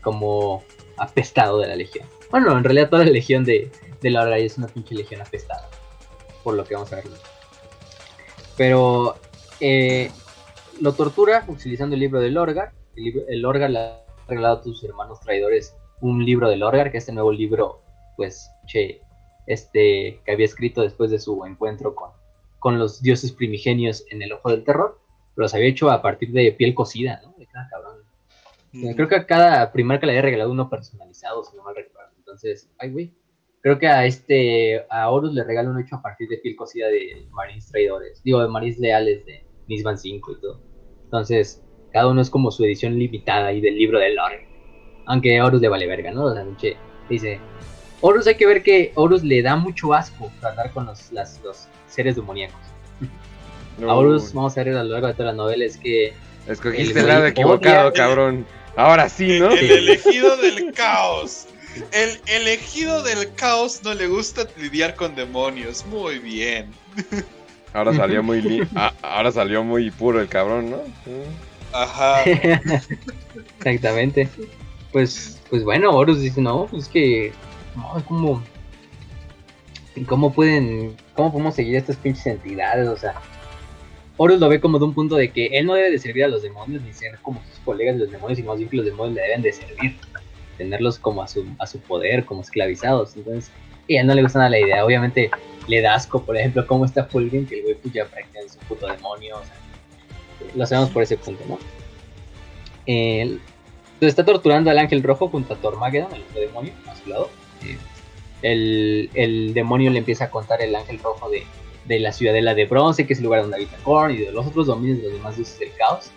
como apestado de la legión. Bueno, en realidad toda la legión de, de la Hora es una pinche legión apestada. Por lo que vamos a ver. Pero eh, lo tortura utilizando el libro del Lorgar. El, el le ha regalado a tus hermanos traidores un libro del Lorgar, que es este nuevo libro, pues, che, este, que había escrito después de su encuentro con, con los dioses primigenios en el Ojo del Terror. Los había hecho a partir de piel cocida, ¿no? De cada cabrón. Eh, Creo que a cada primarca le había regalado uno personalizado, si no mal recuerdo. Entonces, ay, güey. Creo que a este, a Horus le regala uno hecho a partir de piel cocida de Marines traidores. Digo, de Marines leales de Nisban 5 y todo. Entonces, cada uno es como su edición limitada y del libro del lore. Aunque a Horus le vale verga, ¿no? O sea, che, dice. Horus hay que ver que Horus le da mucho asco tratar con los, las- los seres demoníacos. A Horus, vamos a ver a lo largo de toda la novela, es que Escogiste el lado equivocado, odia- cabrón. Ahora sí, ¿no? El elegido del caos. El elegido del caos no le gusta lidiar con demonios. Muy bien. Ahora salió muy li- ah, ahora salió muy puro el cabrón, ¿no? Ajá. Exactamente. Pues, pues bueno, Horus dice, no, pues que, no, ¿cómo, cómo pueden, cómo podemos seguir estas pinches entidades? O sea, Horus lo ve como de un punto de que él no debe de servir a los demonios ni ser como sus colegas de los demonios, sino más bien que los demonios le deben de servir, tenerlos como a su, a su poder, como esclavizados. Entonces, y a él no le gusta nada la idea. Obviamente le da asco, por ejemplo, cómo está Fulgrim, que el güey pues ya prácticamente es un puto demonio. O sea, lo sabemos por ese punto, ¿no? El- entonces está torturando al ángel rojo junto a Tormageddon, el otro demonio, a su lado. El, el demonio le empieza a contar el ángel rojo de, de la ciudadela de bronce, que es el lugar donde habita Korn, y de los otros dominios de los demás dioses del caos,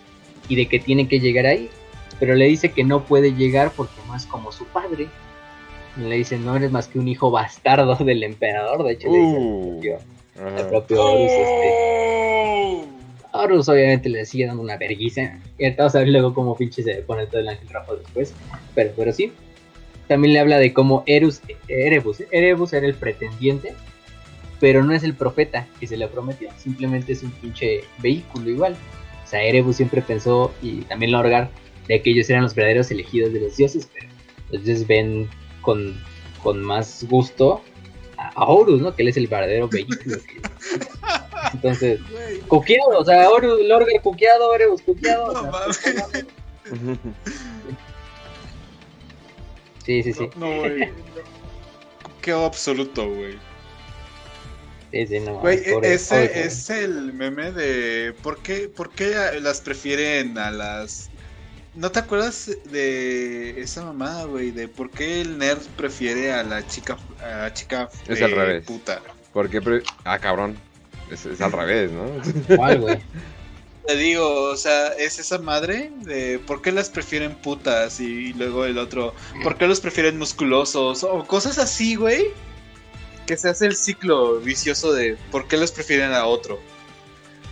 y de que tiene que llegar ahí, pero le dice que no puede llegar porque no es como su padre. Y le dice, no eres más que un hijo bastardo del emperador, de hecho le dice Uh. al propio, al Ajá. propio Horus, este. Horus obviamente le sigue dando una verguiza. Y ahorita vamos a ver luego cómo pinche se pone todo el ángel rojo después. Pero, pero sí. También le habla de cómo Erus, Erebus. Erebus era el pretendiente, pero no es el profeta que se le prometió. Simplemente es un pinche vehículo igual. O sea, Erebus siempre pensó, y también Lorgar, de que ellos eran los verdaderos elegidos de los dioses, pero los dioses ven con, con más gusto a, a Horus, ¿no? Que él es el verdadero vehículo. que- Entonces, Güey, Cuqueado, o sea, Horus, Lorgar cuqueado, Erebus cuqueado. o no sea. sí, sí, sí. No, güey. Qué absoluto, güey. Sí, sí, no, Güey, pobre- ese pobre es el meme de ¿por qué, por qué las prefieren a las... ¿No te acuerdas de esa mamada, güey? De por qué el nerd prefiere a la chica, a la chica Es eh, al revés. puta. Porque, pre- ah, cabrón. Es, es al revés, ¿no? ¿Cuál, güey? Te digo, o sea, es esa madre de por qué las prefieren putas y luego el otro, por qué los prefieren musculosos o cosas así, güey. Que se hace el ciclo vicioso de por qué los prefieren a otro.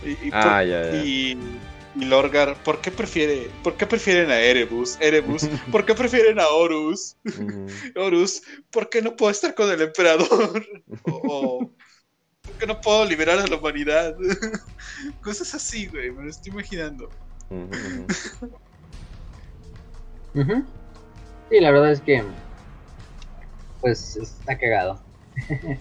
Y, y por- Ah, ya, ya. y, y Lorgar, ¿por qué prefiere, por qué prefieren a Erebus? Erebus, ¿por qué prefieren a Horus? Horus, ¿por qué no puedo estar con el emperador? o, o, ¿por qué no puedo liberar a la humanidad? Cosas así, güey, me lo estoy imaginando. Ujú. Sí, la verdad es que. Pues está cagado.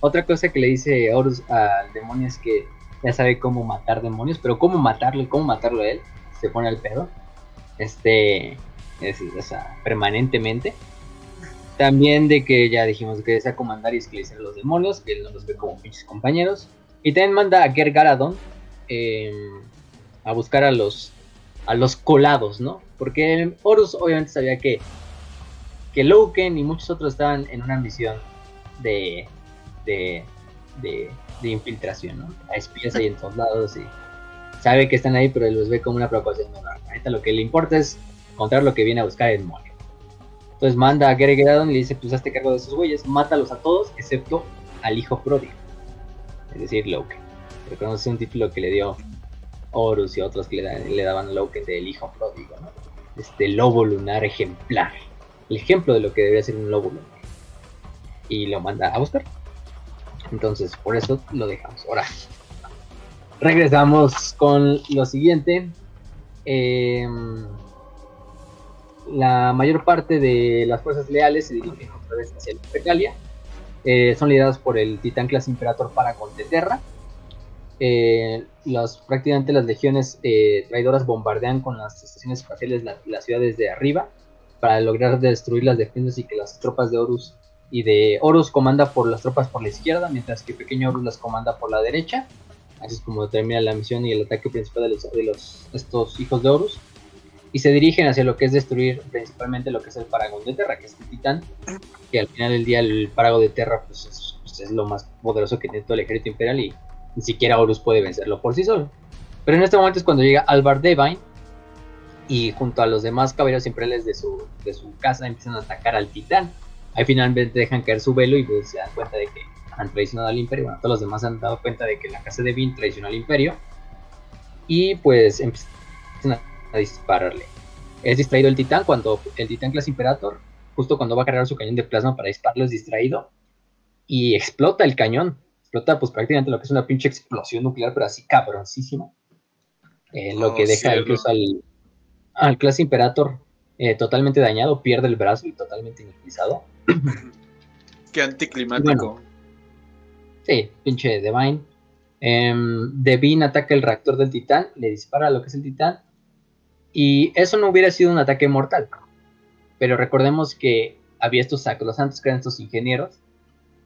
Otra cosa que le dice Horus al demonio es que ya sabe cómo matar demonios, pero cómo matarlo y cómo matarlo a él, se pone al pedo. Este. Es, o sea, permanentemente. También de que ya dijimos que desea comandar y esclarecer a los demonios, que él no los ve como pinches compañeros. Y también manda a Ger Garadon eh, a buscar a los a los colados, ¿no? Porque Horus obviamente sabía que que Loken y muchos otros estaban en una misión de de, de, infiltración, ¿no? A espías ahí en todos lados y sabe que están ahí, pero él los ve como una preocupación menor. Ahorita lo que le importa es encontrar lo que viene a buscar el demonio. Entonces manda a Gary Gradon y le dice, pues hazte cargo de esos güeyes, mátalos a todos, excepto al hijo pródigo. Es decir, que es un título que le dio Horus y otros que le, le daban a Loken del hijo pródigo, ¿no? Este lobo lunar ejemplar. El ejemplo de lo que debería ser un lobo lunar. Y lo manda a buscar. Entonces, por eso lo dejamos. Ahora, regresamos con lo siguiente. Em, la mayor parte de las fuerzas leales se dirigen otra vez hacia la Regalia. Eh, son lideradas por el titán clase Imperator Paragon de Terra. Eh, prácticamente las legiones eh, traidoras bombardean con las estaciones espaciales la- las ciudades de arriba para lograr destruir las defensas y que las tropas de Horus y de Horus comanda por las tropas por la izquierda, mientras que Pequeño Horus las comanda por la derecha. Así es como termina la misión y el ataque principal de, los, de los- estos hijos de Horus. Y se dirigen hacia lo que es destruir principalmente lo que es el Paragon de Terra, que es el titán. Que al final del día el Paragon de Terra pues es, pues, es lo más poderoso que tiene todo el ejército imperial y ni siquiera Horus puede vencerlo por sí solo. Pero en este momento es cuando llega Alvar Devine y junto a los demás caballeros imperiales de su, de su casa empiezan a atacar al titán. Ahí finalmente dejan caer su velo y pues, se dan cuenta de que han traicionado al imperio. Bueno, todos los demás han dado cuenta de que la casa de Vin traicionó al imperio. Y pues empiezan a, a dispararle. Es distraído el titán cuando el titán clase Imperator, justo cuando va a cargar su cañón de plasma para dispararlo, es distraído. Y explota el cañón. Explota pues prácticamente lo que es una pinche explosión nuclear, pero así cabroncísima. Eh, lo Oh, que deja cielo. incluso al, al clase Imperator eh, totalmente dañado, pierde el brazo y totalmente inutilizado. Qué anticlimático. Sí, pinche Devine. Em, Devine ataca el reactor del titán, le dispara a lo que es el titán. Y eso no hubiera sido un ataque mortal. Pero recordemos que había estos sacrosantos que eran estos ingenieros.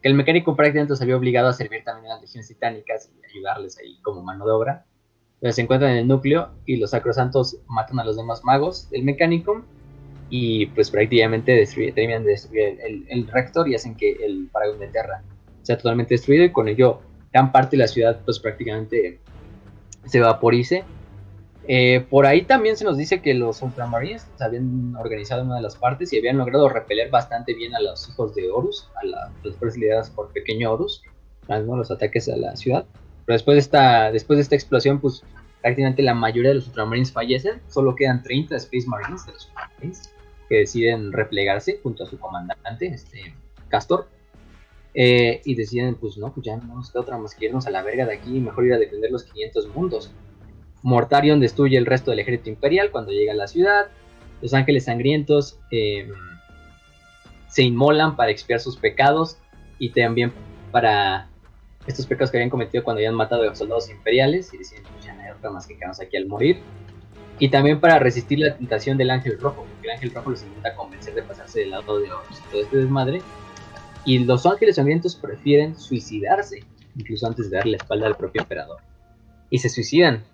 Que el mecánico prácticamente se había obligado a servir también a las legiones titánicas y ayudarles ahí como mano de obra. Entonces se encuentran en el núcleo y los sacrosantos matan a los demás magos del mecánico. Y pues prácticamente destruye- terminan de destruir el, el- reactor y hacen que el Paragon de Terra sea totalmente destruido y con ello gran parte de la ciudad pues prácticamente se vaporice. Eh, por ahí también se nos dice que los Ultramarines se habían organizado en una de las partes y habían logrado repeler bastante bien a los hijos de Horus, a, la- a las fuerzas lideradas por Pequeño Horus, ¿no? los ataques a la ciudad. Pero después de esta, después de esta explosión, pues prácticamente la mayoría de los Ultramarines fallecen, solo quedan 30 Space Marines de los Ultramarines que deciden replegarse junto a su comandante, este Castor. Eh, y deciden, pues no, pues ya no nos queda otra más que irnos a la verga de aquí mejor ir a defender los 500 mundos. Mortarion destruye el resto del ejército imperial cuando llega a la ciudad. Los ángeles sangrientos eh, se inmolan para expiar sus pecados y también para estos pecados que habían cometido cuando habían matado a los soldados imperiales y deciden, pues ya no hay otra más que quedarnos aquí al morir. Y también para resistir la tentación del ángel rojo, porque el ángel rojo los intenta convencer de pasarse del lado de y todo este desmadre. Y los ángeles sangrientos prefieren suicidarse incluso antes de darle la espalda al propio emperador. Y se suicidan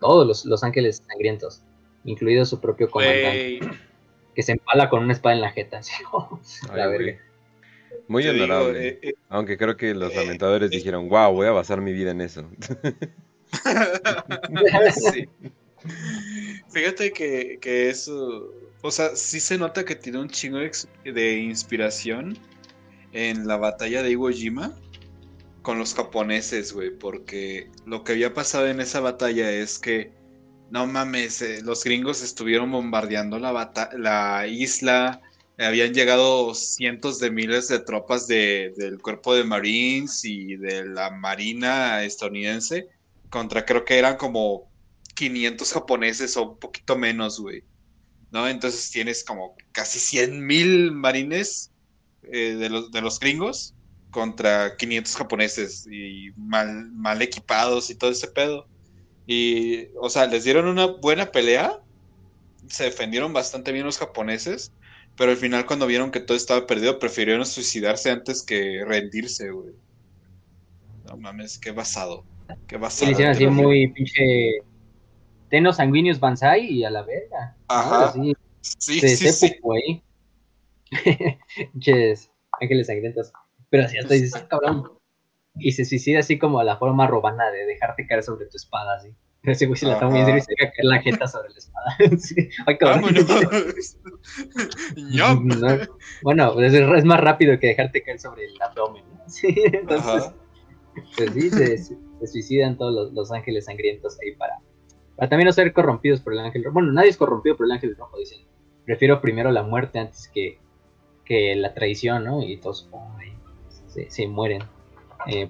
todos los, los ángeles sangrientos, incluido su propio comandante, que se empala con una espada en la jeta. así, la Ay, güey. verga. Muy te digo, honorable. eh, eh, Aunque creo que los eh, lamentadores eh. dijeron, wow, voy a basar mi vida en eso. sí. Fíjate que, que eso, o sea, sí se nota que tiene un chingo de inspiración en la batalla de Iwo Jima con los japoneses, güey, porque lo que había pasado en esa batalla es que, no mames, eh, los gringos estuvieron bombardeando la, la isla, habían llegado cientos de miles de tropas de- del cuerpo de Marines y de la Marina estadounidense contra creo que eran como 500 japoneses o un poquito menos, güey. ¿No? Entonces tienes como casi 100 mil marines eh, de los gringos contra 500 japoneses y mal, mal equipados y todo ese pedo. Y, o sea, les dieron una buena pelea, se defendieron bastante bien los japoneses, pero al final cuando vieron que todo estaba perdido, prefirieron suicidarse antes que rendirse, güey. No mames, qué basado. Qué basado. le hicieron así muy pinche. Tenos sanguíneos Banzai y a la verga. ¿no? Ajá. Así, Sí, de sí, sí. seppuku ahí. Pinches ángeles sangrientos. Pero así hasta dices, "Ah, cabrón. Y se suicida así como a la forma robana de dejarte caer sobre tu espada, así. Pero ese güey se la toma bien serio y se deja caer la jeta sobre la espada. Sí. Ay, cabrón. No, Bueno, pues es, más rápido que dejarte caer sobre el abdomen. ¿no? Sí, entonces, Ajá. pues sí, se, se suicidan todos los, los ángeles sangrientos ahí para, para también no ser corrompidos por el ángel rojo. Bueno, nadie es corrompido por el ángel rojo, dicen. Prefiero primero la muerte antes que, que la traición, ¿no? Y todos oh, ahí, se, se mueren. Eh,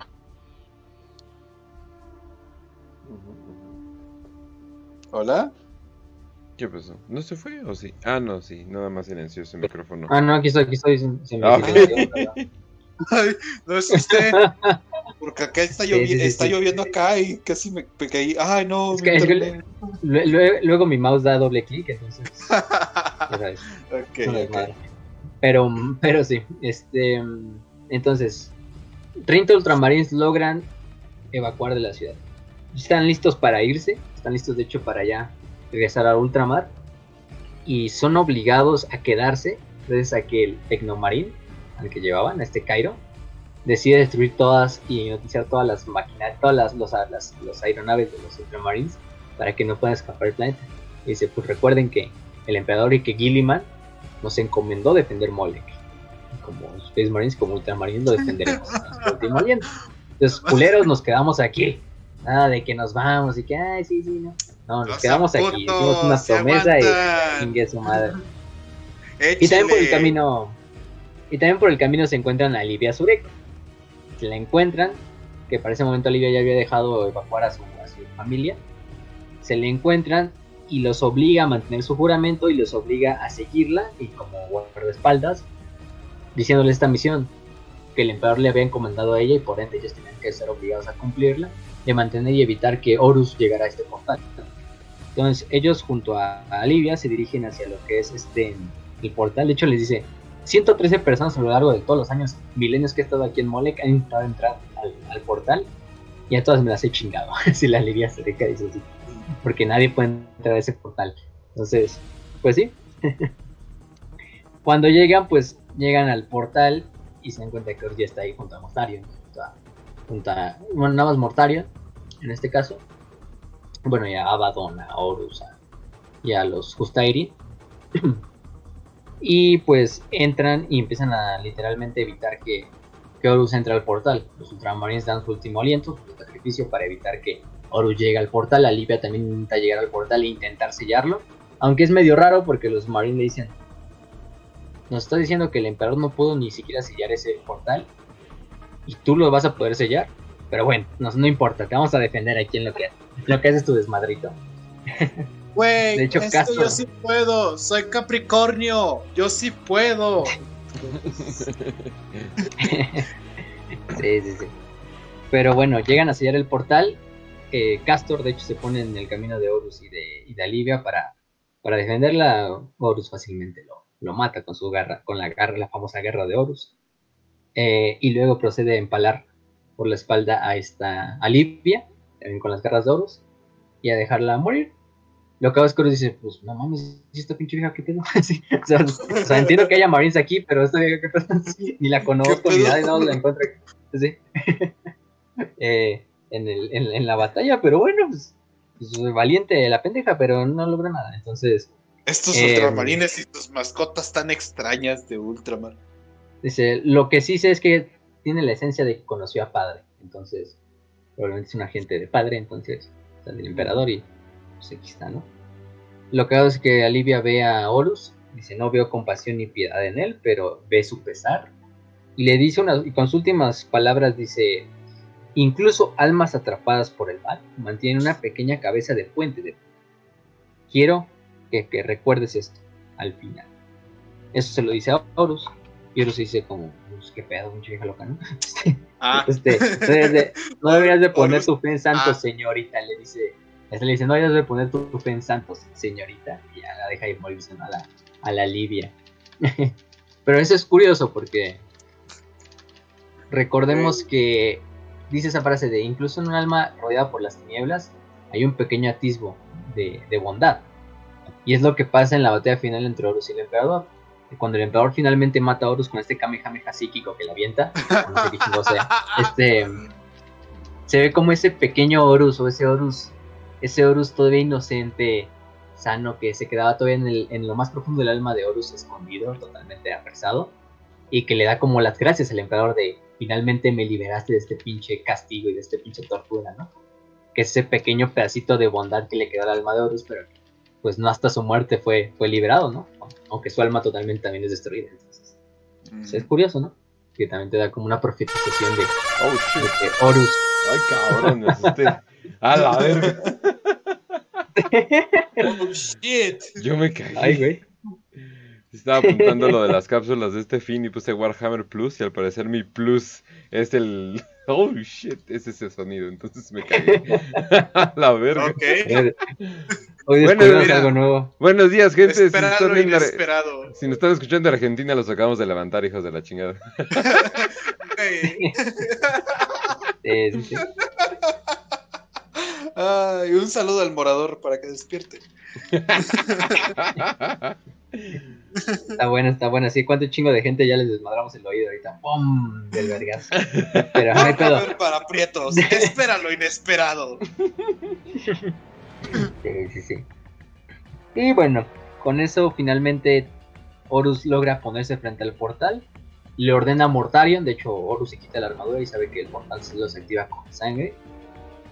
Hola. ¿Qué pasó? ¿No se fue o sí? Ah, no, sí. Nada más silenció ese micrófono. ah, no, aquí estoy, aquí estoy. Se, me Ah, silenció, perdón. Ay, no es usted. Porque acá está, llovi- sí, sí, está lloviendo acá y casi me, caí. Ay, no. Es que- que- Luego mi mouse da doble clic, entonces. ya sabes. Ok, Una ok. desmadre. Pero, pero sí, este, entonces, 30 ultramarines logran evacuar de la ciudad. Están listos para irse, están listos de hecho para ya regresar a ultramar y son obligados a quedarse gracias a que el tecnomarín al que llevaban, a este Cairo, decide destruir todas y iniciar todas las máquinas, todas las los, los aeronaves de los ultramarines para que no puedan escapar del planeta. Y dice, pues recuerden que el emperador y que Gilliman nos encomendó defender Molek. Como Space Marines, como Ultramarines lo defenderemos hasta el último aliento. Entonces, culeros, nos quedamos aquí. Nada de que nos vamos y que, ay, sí, sí, no. No, nos quedamos aquí. Hicimos una promesa y chingue su madre. Y también por el camino. Y también por el camino se encuentran a Livia Zurek. Se la encuentran, que para ese momento Livia ya había dejado evacuar a su, a su familia. Se le encuentran y los obliga a mantener su juramento y los obliga a seguirla y como guardaespaldas, diciéndole esta misión que el emperador le había encomendado a ella y por ende ellos tenían que ser obligados a cumplirla, de mantener y evitar que Horus llegara a este portal. Entonces ellos junto a, a se dirigen hacia lo que es este el portal. De hecho les dice, 113 personas a lo largo de todos los años, milenios que he estado aquí en Molec han intentado entrar al, al portal y a todas me las he chingado. si la Livia se deja dice así, porque nadie puede entrar a ese portal. Entonces, pues sí. Cuando llegan, pues llegan al portal y se dan cuenta que ya está ahí junto a Mortarion. Junto a, bueno, nada más Mortarion, en este caso. Bueno, y a Abaddon, a Horus y a los Justairi. y pues entran y empiezan a literalmente evitar que, que Horus entre al portal. Los Ultramarines dan su último aliento, su sacrificio para evitar que Horus llegue al portal. Alivia también intenta llegar al portal e intentar sellarlo. Aunque es medio raro porque los Marines le dicen, nos está diciendo que el emperador no pudo ni siquiera sellar ese portal y tú lo vas a poder sellar. Pero bueno, no, no importa, te vamos a defender aquí en lo que, lo que haces tu desmadrito. Güey, De hecho, es Castro- que yo sí puedo. Soy Capricornio. Yo sí puedo. Sí, sí, sí. Pero bueno, llegan a sellar el portal. eh, Castor, de hecho, se pone en el camino de Horus y de, y de Alivia para, para defenderla. Horus fácilmente lo, lo mata con su garra, con la garra, la famosa guerra de Horus. Eh, y luego procede a empalar por la espalda a esta a Livia, también con las garras de Horus, y a dejarla morir. Lo que que Horus dice, pues no mames, ¿y esta pinche vieja qué pedo? Sí, o, sea, o sea, entiendo que haya Marines aquí, pero esta vieja qué pedo, ni la conozco, ni nada, no la encuentro. Sí. Eh, en, el, en, en la batalla, pero bueno, pues, pues, valiente la pendeja, pero no logra nada. Entonces, Estos Eh, ultramarines y sus mascotas tan extrañas de Ultramar. Dice, lo que sí sé es que tiene la esencia de que conoció a padre. Entonces, probablemente es un agente de padre, entonces, o sea, del emperador y pues aquí está, ¿no? Lo que hago es que Alivia ve a Horus, dice, no veo compasión ni piedad en él, pero ve su pesar. Y le dice unas, y con sus últimas palabras dice, incluso almas atrapadas por el mal mantienen una pequeña cabeza de fuente de Quiero que, que recuerdes esto al final. Eso se lo dice a Horus. Y Horus dice como, pues qué pedo, mucha vieja loca, ¿no? Ah, Este, no deberías de, no deberías de poner Horus, tu fe en santos, ah. señorita, le dice. Este le dice, no deberías de poner tu, tu fe en santos, señorita. Y ya la deja ir morirse ¿no? a la, a la Libia. Pero eso es curioso porque recordemos que dice esa frase de incluso en un alma rodeada por las tinieblas hay un pequeño atisbo de, de bondad. Y es lo que pasa en la batalla final entre Horus y el emperador. Cuando el emperador finalmente mata a Horus con este Kamehameha psíquico que le avienta, o no sé qué chingo sea, este, se ve como ese pequeño Horus o ese Horus, ese Horus todavía inocente, sano, que se quedaba todavía en, el- en lo más profundo del alma de Horus escondido, totalmente apresado, y que le da como las gracias al emperador de finalmente me liberaste de este pinche castigo y de este pinche tortura, ¿no? Que ese pequeño pedacito de bondad que le quedó al alma de Horus, pero pues no hasta su muerte fue, fue liberado, ¿no? Aunque su alma totalmente también es destruida. Entonces, pues, es curioso, ¿no? Que también te da como una profetización de, Oh, shit. de que Horus Ay, cabrón, me asusté. A la verga. oh, shit. Yo me caí. Ay, güey. Estaba apuntando lo de las cápsulas de este fin y puse Warhammer Plus y al parecer mi Plus es el... Oh, shit, es ese sonido, entonces me caí. A la verga. Ok. Hoy Bueno, descubrimos mira. algo nuevo. Buenos días, gente. Si nos, están si nos están escuchando de Argentina, los acabamos de levantar, hijos de la chingada. Ey. Sí, sí. Ay, un saludo al morador para que despierte. Está buena, está buena. Sí, cuánto chingo de gente ya les desmadramos el oído ahorita. ¡Pum! Del vergazo. Pero no hay pedo. Para prietos. Espera lo inesperado. Sí, sí, sí. Y bueno, con eso finalmente Horus logra ponerse frente al portal. Le ordena a Mortarion, de hecho Horus se quita la armadura y sabe que el portal se los activa con sangre.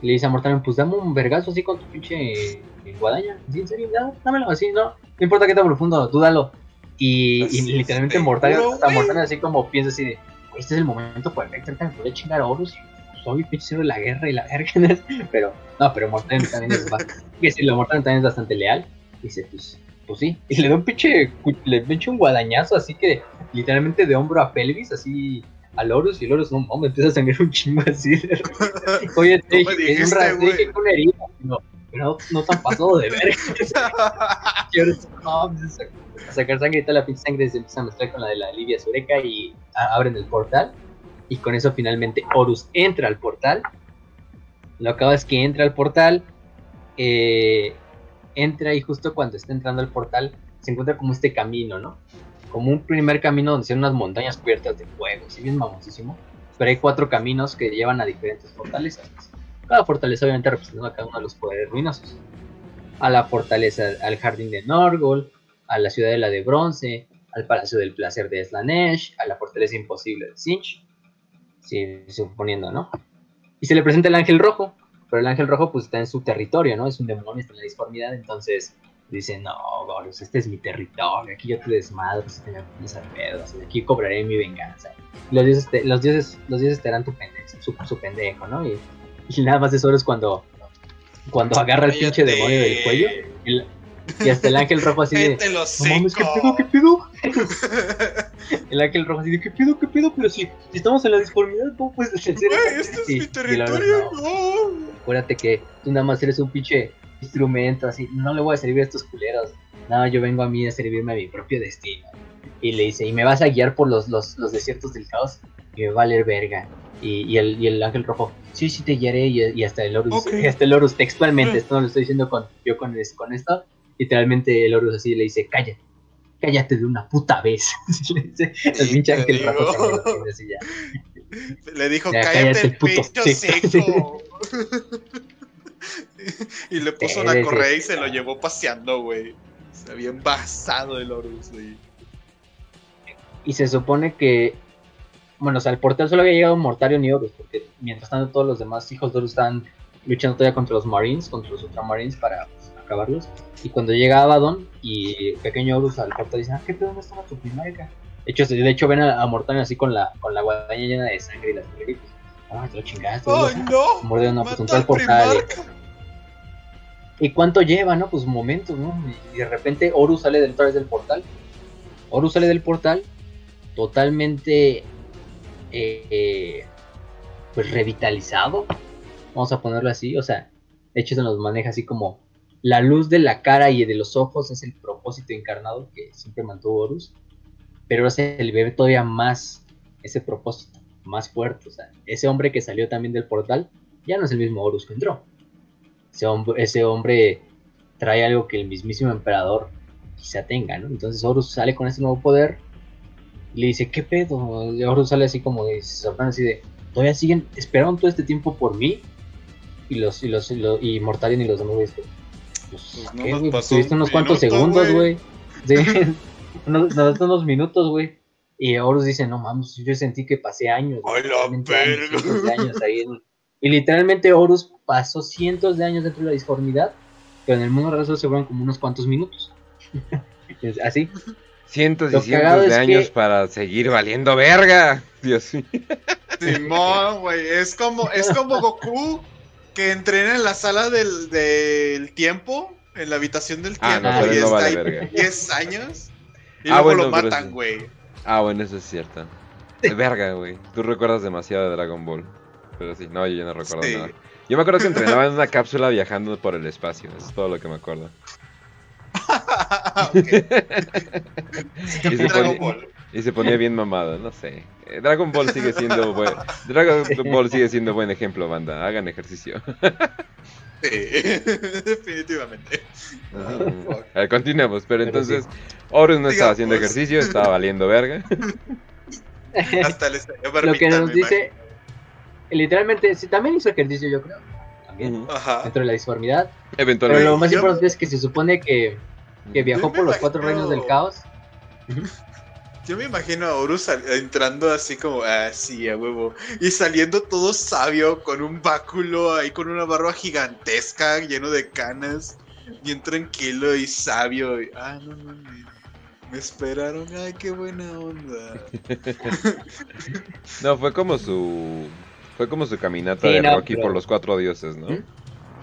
Y le dice a Mortarion, pues dame un vergazo así con tu pinche guadaña. ¿Sí, en serio? Ya, dámelo así, no. No importa qué tan profundo, tú dalo. Y, y literalmente güey. Mortarion así como piensa así de, este es el momento perfecto, ahorita me chingar a Horus. Soy pinche de la guerra y la verga. Pero, no, pero Mortarion también es bastante lo Mortarion también es bastante leal. Dice, pues, pues sí. Y le da un pinche, le echa un guadañazo así que literalmente de hombro a pelvis, así al Horus. Y el Horus, no mames, empieza a sangrar un chingo así. Oye, te dije, que una herida. No, pero no tan pasado de ver. No, a sac- a sacar sangre y toda la pinche sangre se empieza a mezclar con la de la Livia Sureca y abren el portal. Y con eso finalmente Horus entra al portal. Lo que acaba es que entra al portal. eh, entra y justo cuando está entrando al portal se encuentra como este camino, ¿no? Como un primer camino donde son unas montañas cubiertas de fuego, si bien mamosísimo. Pero hay cuatro caminos que llevan a diferentes fortalezas. Cada fortaleza obviamente representando a cada uno de los poderes ruinosos. A la fortaleza, al jardín de Norgol, a la ciudadela de bronce, al palacio del placer de Slanesh, a la fortaleza imposible de Sinch. Sí, suponiendo, ¿no? Y se le presenta el ángel rojo, pero el ángel rojo pues está en su territorio, ¿no? Es un demonio, está en la disformidad, entonces dice, no, Horus, este es mi territorio, aquí yo te desmadro si te me pones al pedo, así, aquí cobraré mi venganza. Y los dioses, te- los dioses, los dioses te harán tu pendejo, su, su pendejo, ¿no? Y, y nada más eso es cuando, cuando agarra el pinche demonio del cuello y, y hasta el ángel rojo así de... No mames, ¿qué pedo, qué pedo? El ángel rojo así de, ¿qué pedo, qué pedo? Pero si, si estamos en la disformidad, ¿cómo puedes hacer este es mi territorio. "No, no. Acuérdate que tú nada más eres un pinche instrumento, así, no le voy a servir a estos culeros. no, yo vengo a mí a servirme a mi propio destino. Y le dice, y me vas a guiar por los, los, los desiertos del caos y me va a valer verga. Y, y, el, y el ángel rojo, sí, sí te guiaré. Y, y hasta el Horus, Ok. y hasta el Horus textualmente, esto no lo estoy diciendo con, yo con, es- con esto, literalmente el Horus así le dice, cállate, cállate de una puta vez. Le dice, el pinche ángel rojo así ya. Le dijo, Ya, cállate, cállate, el puto". seco. y le puso Sí, una sí. correa y se lo llevó paseando, güey. Se había envasado el Horus, güey. Y se supone que. Bueno, o sea, al portal solo había llegado Mortario ni Horus, porque mientras tanto todos los demás hijos de Horus estaban luchando todavía contra los Marines, contra los Ultramarines para pues, acabarlos. Y cuando llega Abaddon y pequeño Horus al portal dice, ah, ¿qué pedo? ¿Dónde estaba tu primarca? De hecho, de hecho ven a, a Mortario así con la, con la guadaña llena de sangre y las y pues, ah, te lo chingaste. ¡Ay, ¿no? pues ¡Mata entró al al portal. ¿Y cuánto lleva, no? Pues momentos, ¿no? Y de repente Horus sale de otra vez del portal. Horus sale del portal totalmente eh, pues revitalizado. Vamos a ponerlo así. O sea, de hecho se nos maneja así como la luz de la cara y de los ojos es el propósito encarnado que siempre mantuvo Horus. Pero ahora se le ve todavía más ese propósito, más fuerte. O sea, ese hombre que salió también del portal ya no es el mismo Horus que entró. Ese hombre, ese hombre trae algo que el mismísimo emperador quizá tenga, ¿no? Entonces Horus sale con ese nuevo poder le dice, ¿qué pedo? Y Horus sale así como de, se sorprende así de, todavía siguen, esperaron todo este tiempo por mí y los, y los, y, los- y Mortarion y los demás güeyes, pues, Pues no ¿qué, nos güey? Pues pasó tuviste un unos cuantos segundos, güey. güey. Nos dan unos minutos, güey. Y Horus dice, no mames, yo sentí que pasé años. güey, ¡A la realmente años, de años ahí en- Y literalmente Horus pasó cientos de años dentro de la disformidad, pero en el mundo real solo se fueron como unos cuantos minutos. Así. Cientos y Lo cientos de que- años para seguir valiendo verga. Dios mío. Simón, güey. Es como, es como Goku que entrena en la sala del, del tiempo, en la habitación del Ah, tiempo, no, pero y no está vale ahí verga. 10 años. Y Ah, luego bueno, lo matan, güey. Ah, bueno, eso es cierto. De verga, güey. Tú recuerdas demasiado de Dragon Ball. Pero sí, no, yo ya no recuerdo Sí. nada. Yo me acuerdo que entrenaba en una cápsula viajando por el espacio. Eso es todo lo que me acuerdo. Y se, ponía, y se ponía bien mamado, no sé. Eh, Dragon Ball sigue siendo buen, Dragon Ball sigue siendo buen ejemplo, banda. Hagan ejercicio. Sí, definitivamente. A ver, continuemos, pero Pero entonces Horus no estaba Digamos. haciendo ejercicio, estaba valiendo verga. Hasta les Lo que nos dice, literalmente, sí, también hizo ejercicio, yo creo. Ajá. Dentro de la disformidad. Pero Eventualmente. lo más Yo- importante es que se supone que, que viajó por los cuatro reinos del caos. Yo me imagino a Horus entrando así como así a huevo y saliendo todo sabio con un báculo ahí con una barba gigantesca lleno de canas, bien tranquilo y sabio. y, ah, no mames. Me esperaron, ay, qué buena onda. No, fue como su. Fue como su caminata Sí, de no, Rocky pero- por los cuatro dioses, ¿no? ¿Mm?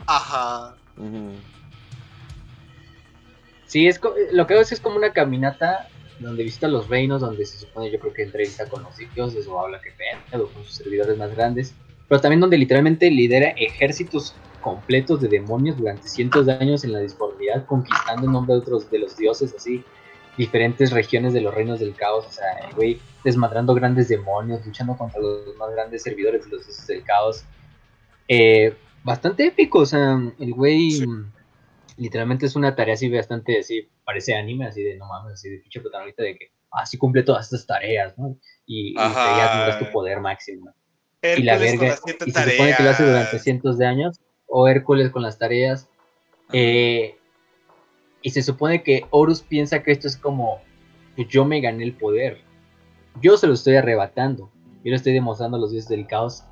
Ajá. Ujú. Sí, es co- lo que hago es, es como una caminata donde visita los reinos, donde se supone yo creo que entrevista con los dioses o habla que pedo con sus servidores más grandes, pero también donde literalmente lidera ejércitos completos de demonios durante cientos de años en la disformidad, conquistando en nombre de otros de los dioses, así, diferentes regiones de los reinos del caos, o sea, el güey desmadrando grandes demonios, luchando contra los más grandes servidores de los dioses del caos. Eh, bastante épico, o sea, el güey Sí. literalmente es una tarea así bastante, así, parece anime, así de no mames, así de pinche protagonista de que así cumple todas estas tareas, ¿no? Y, y Ajá. ya tendrás tu poder máximo. y la verga, las y se supone que lo hace durante cientos de años, o Hércules con las tareas. eh, y se supone que Horus piensa que esto es como, pues yo me gané el poder. Yo se lo estoy arrebatando. Yo le estoy demostrando a los dioses del caos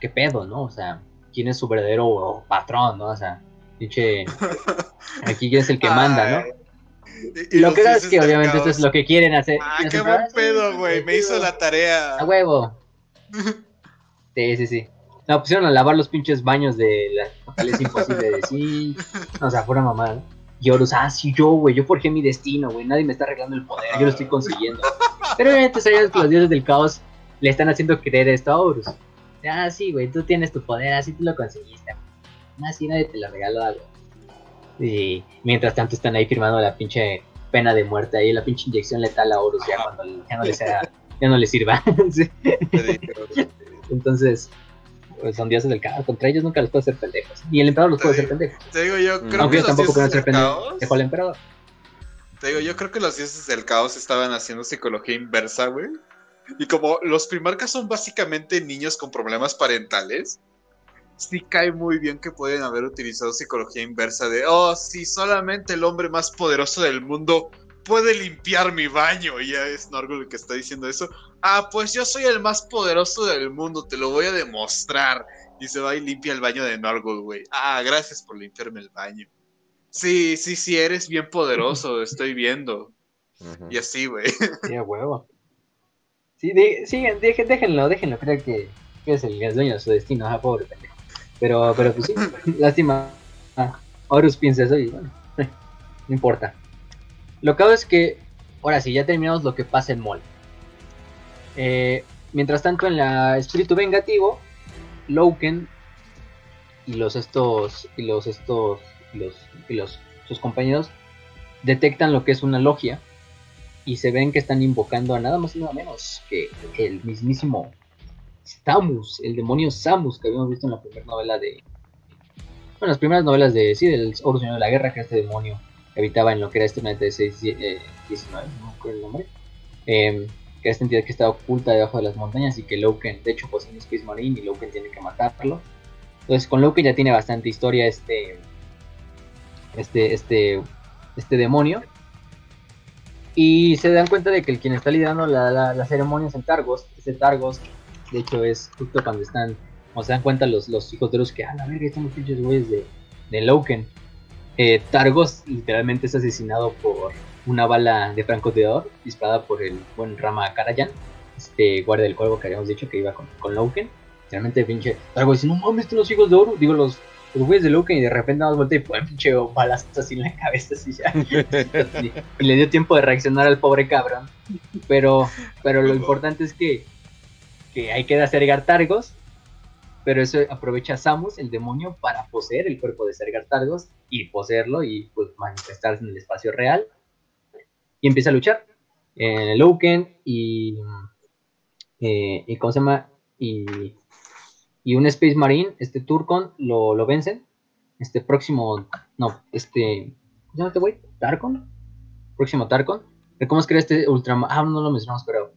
qué pedo, ¿no? O sea, quién es su verdadero patrón, ¿no? O sea, pinche, aquí quién es el que manda, ¿no? Y lo que es que obviamente esto es lo que quieren hacer. Ah, qué buen emperadores, pedo, güey. Me hizo la tarea. A huevo. Sí, sí, sí. No, pusieron a lavar los pinches baños de la fortaleza imposible de sí. O sea, fuera mamada. ¿no? Y Horus, ah, sí, yo, güey, yo forjé mi destino, güey. Nadie me está arreglando el poder, yo lo estoy consiguiendo. Pero obviamente sabías que los dioses del caos le están haciendo creer esto a Horus. Ah, sí, güey, tú tienes tu poder, así tú lo conseguiste. Ah, sí, nadie te lo regaló algo. Y mientras tanto están ahí firmando la pinche pena de muerte ahí, la pinche inyección letal a Horus ya cuando ya no le, sea- ya no le sirva. Entonces, pues son dioses del caos. Contra ellos nunca los puede hacer pendejos. Ni el emperador los puede hacer pendejos. Te digo, yo creo Aunque que ellos los tampoco pueden dioses hacer del pendejos. caos. Dejó al emperador. Te digo, yo creo que los dioses del caos estaban haciendo psicología inversa, güey. Y como los primarcas son básicamente niños con problemas parentales, sí cae muy bien que pueden haber utilizado psicología inversa de, oh, sí, solamente el hombre más poderoso del mundo puede limpiar mi baño. Y ya es Norgul el que está diciendo eso. Ah, pues yo soy el más poderoso del mundo, te lo voy a demostrar. Y se va y limpia el baño de Norgul, güey. Ah, gracias por limpiarme el baño. Sí, sí, sí, eres bien poderoso, estoy viendo. Y así, güey. Sí, a huevo. Sí, de, sí déjenlo, déjenlo. Creo que, que es el, el dueño de su destino. Ah, pobre pendejo. Pero, pero pues sí, lástima. Ah, Horus piensa eso y bueno, no importa. Lo que hago es que, ahora sí, ya terminamos lo que pasa en Mol. Eh, mientras tanto, en la espíritu vengativo, Loken y los estos y los estos y los y los sus compañeros detectan lo que es una logia y se ven que están invocando a nada más y nada menos que el mismísimo Samus, el demonio Samus que habíamos visto en la primera novela de bueno, las primeras novelas de sí, del Oro Señor de la Guerra, que este demonio habitaba en lo que era este planeta de 6, eh, 19, no me acuerdo el nombre. Em, que era esta entidad que está oculta debajo de las montañas y que Loken, de hecho, posee un Space Marine y Loken tiene que matarlo. Entonces, con Loken ya tiene bastante historia este este este este demonio. Y se dan cuenta de que el quien está liderando la, la, las ceremonias en Targos, ese Targos, de hecho es justo cuando están, o se dan cuenta los, los hijos de los que, a la verga, están los pinches güeyes de, de Loken. Eh, Targos literalmente es asesinado por una bala de francotirador disparada por el buen Rama Karajan, este guardia del cuervo que habíamos dicho que iba con, con Loken. Realmente pinche Targos dice, no mames, estos los hijos de oro, digo los, los güeyes de Loken y de repente más voltea y pum, pinche balazo así en la cabeza así ya. y, y le dio tiempo de reaccionar al pobre cabrón. Pero, pero lo importante es que, que hay que hacer Targos. Pero eso aprovecha Samus, el demonio, para poseer el cuerpo de Sergar Targos y poseerlo y pues manifestarse en el espacio real. Y empieza a luchar. En Loken y. eh, y ¿Cómo se llama? Y, y un Space Marine, este Turcon, lo, lo vencen. Este próximo. No, este. ¿Cómo se llama este güey? ¿Tarcon? Próximo Tarcon. ¿Cómo es que era este Ultramarine? Ah, no lo mencionamos, pero.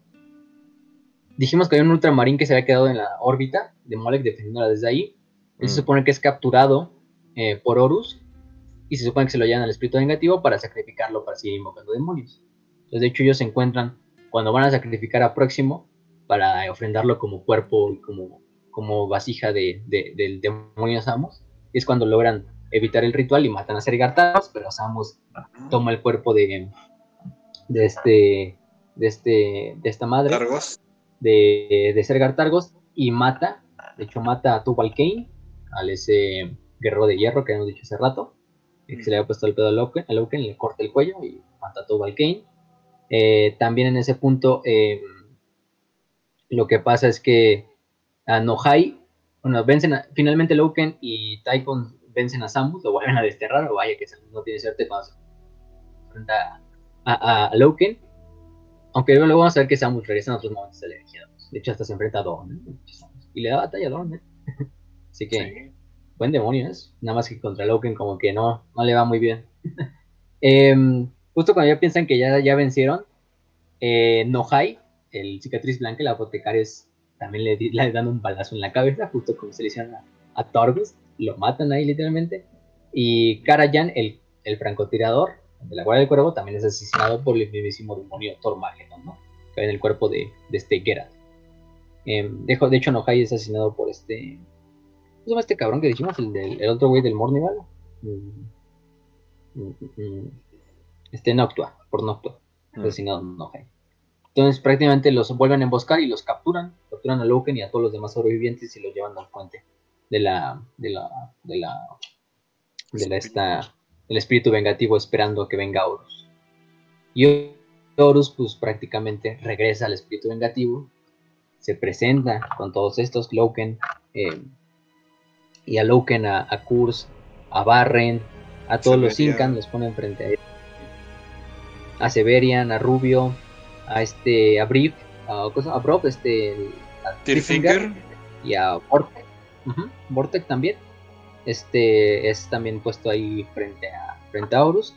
Dijimos que había un Ultramarín que se había quedado en la órbita de Molek defendiéndola desde ahí. Él se Mm. supone que es capturado eh, por Horus. Y se supone que se lo llevan al espíritu vengativo para sacrificarlo para seguir invocando demonios. Entonces, de hecho, ellos se encuentran cuando van a sacrificar a Próximo para ofrendarlo como cuerpo y como, como vasija de, de- del demonio Samus. Y es cuando logran evitar el ritual y matan a Sergartaros, pero Samus toma el cuerpo de, de este de este de esta madre Targos. de, de Sergar Targos y mata, de hecho mata a Tubal Cain, al ese guerrero de hierro que hemos dicho hace rato, que se le había puesto el pedo a Loken, a Loken, le corta el cuello y mata a Tubal Cain. Eh, también en ese punto eh, lo que pasa es que a Nohai, bueno, vencen a- finalmente Loken y Taikon vencen a Samus, lo vuelven a desterrar, o vaya que Samus no tiene suerte cuando se enfrenta a, a, a Loken. Aunque luego vamos a ver que Samus regresa en otros momentos de la. De hecho, hasta se enfrenta a Dawn. ¿eh? Y le da batalla a Dawn. ¿eh? Así que, Sí. Buen demonio es. Nada más que contra Loken, como que no, no le va muy bien. Em, justo cuando ya piensan que ya, ya vencieron, eh, Nohai, el cicatriz blanca, el apotecario, es- también le, le dan un balazo en la cabeza, justo como se le hicieron a, a. Lo matan ahí literalmente. Y Karajan, el, el francotirador de la Guardia del Cuervo, también es asesinado por el mismísimo demonio Tormageddon, ¿no? Que en el cuerpo de, de este Geralt. Em, de, de hecho, Nohai es asesinado por este. ¿Cómo se llama este cabrón que dijimos? El, del, el otro güey del Mornival. Mm, mm, mm, Este Noctua, por Noctua. Mm. Asesinado Nohai. Entonces prácticamente los vuelven a emboscar y los capturan. Capturan a Loken y a todos los demás sobrevivientes y los llevan al puente de la. de la. de la. de la esta. del espíritu vengativo esperando a que venga Horus. Y Horus, pues prácticamente regresa al espíritu vengativo. Se presenta con todos estos, Loken. eh, y a Loken, a, a Kurz, a Barren, A todos los. Incan los ponen frente a él. A Severian, a Rubio, a este, a Brief, a, a Brob, este, a y a Vortec. Ujú, Vortec también. Este es también puesto ahí frente a, frente a Horus.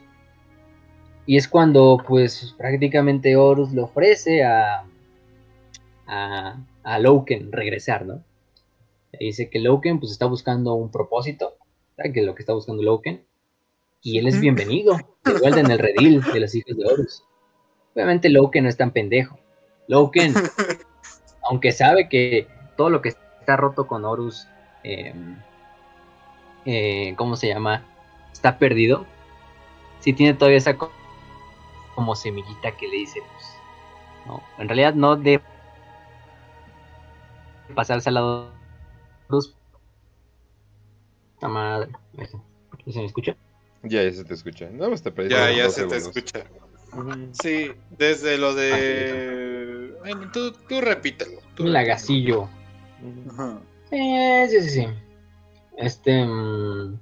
Y es cuando, pues, prácticamente Horus le ofrece a, a, a Loken regresar, ¿no? Dice que Loken, pues, está buscando un propósito, ¿sabes? que es lo que está buscando Loken. Y él es bienvenido, de vuelta en el redil de los hijos de Horus. Obviamente Loken no es tan pendejo. Loken, aunque sabe que todo lo que está roto con Horus, eh, eh, ¿cómo se llama? Está perdido. Si tiene todavía esa co- como semillita que le dice, pues, no, en realidad no de pasarse al lado Horus. Esta madre. ¿Se me escucha? Ya, ya se te escucha. Nada más te Ya, ya dos se te escucha. Sí, desde lo de. Bueno, tú, tú repítelo. tú Un lagacillo. Ajá. Eh, sí, sí, sí. Este. mm,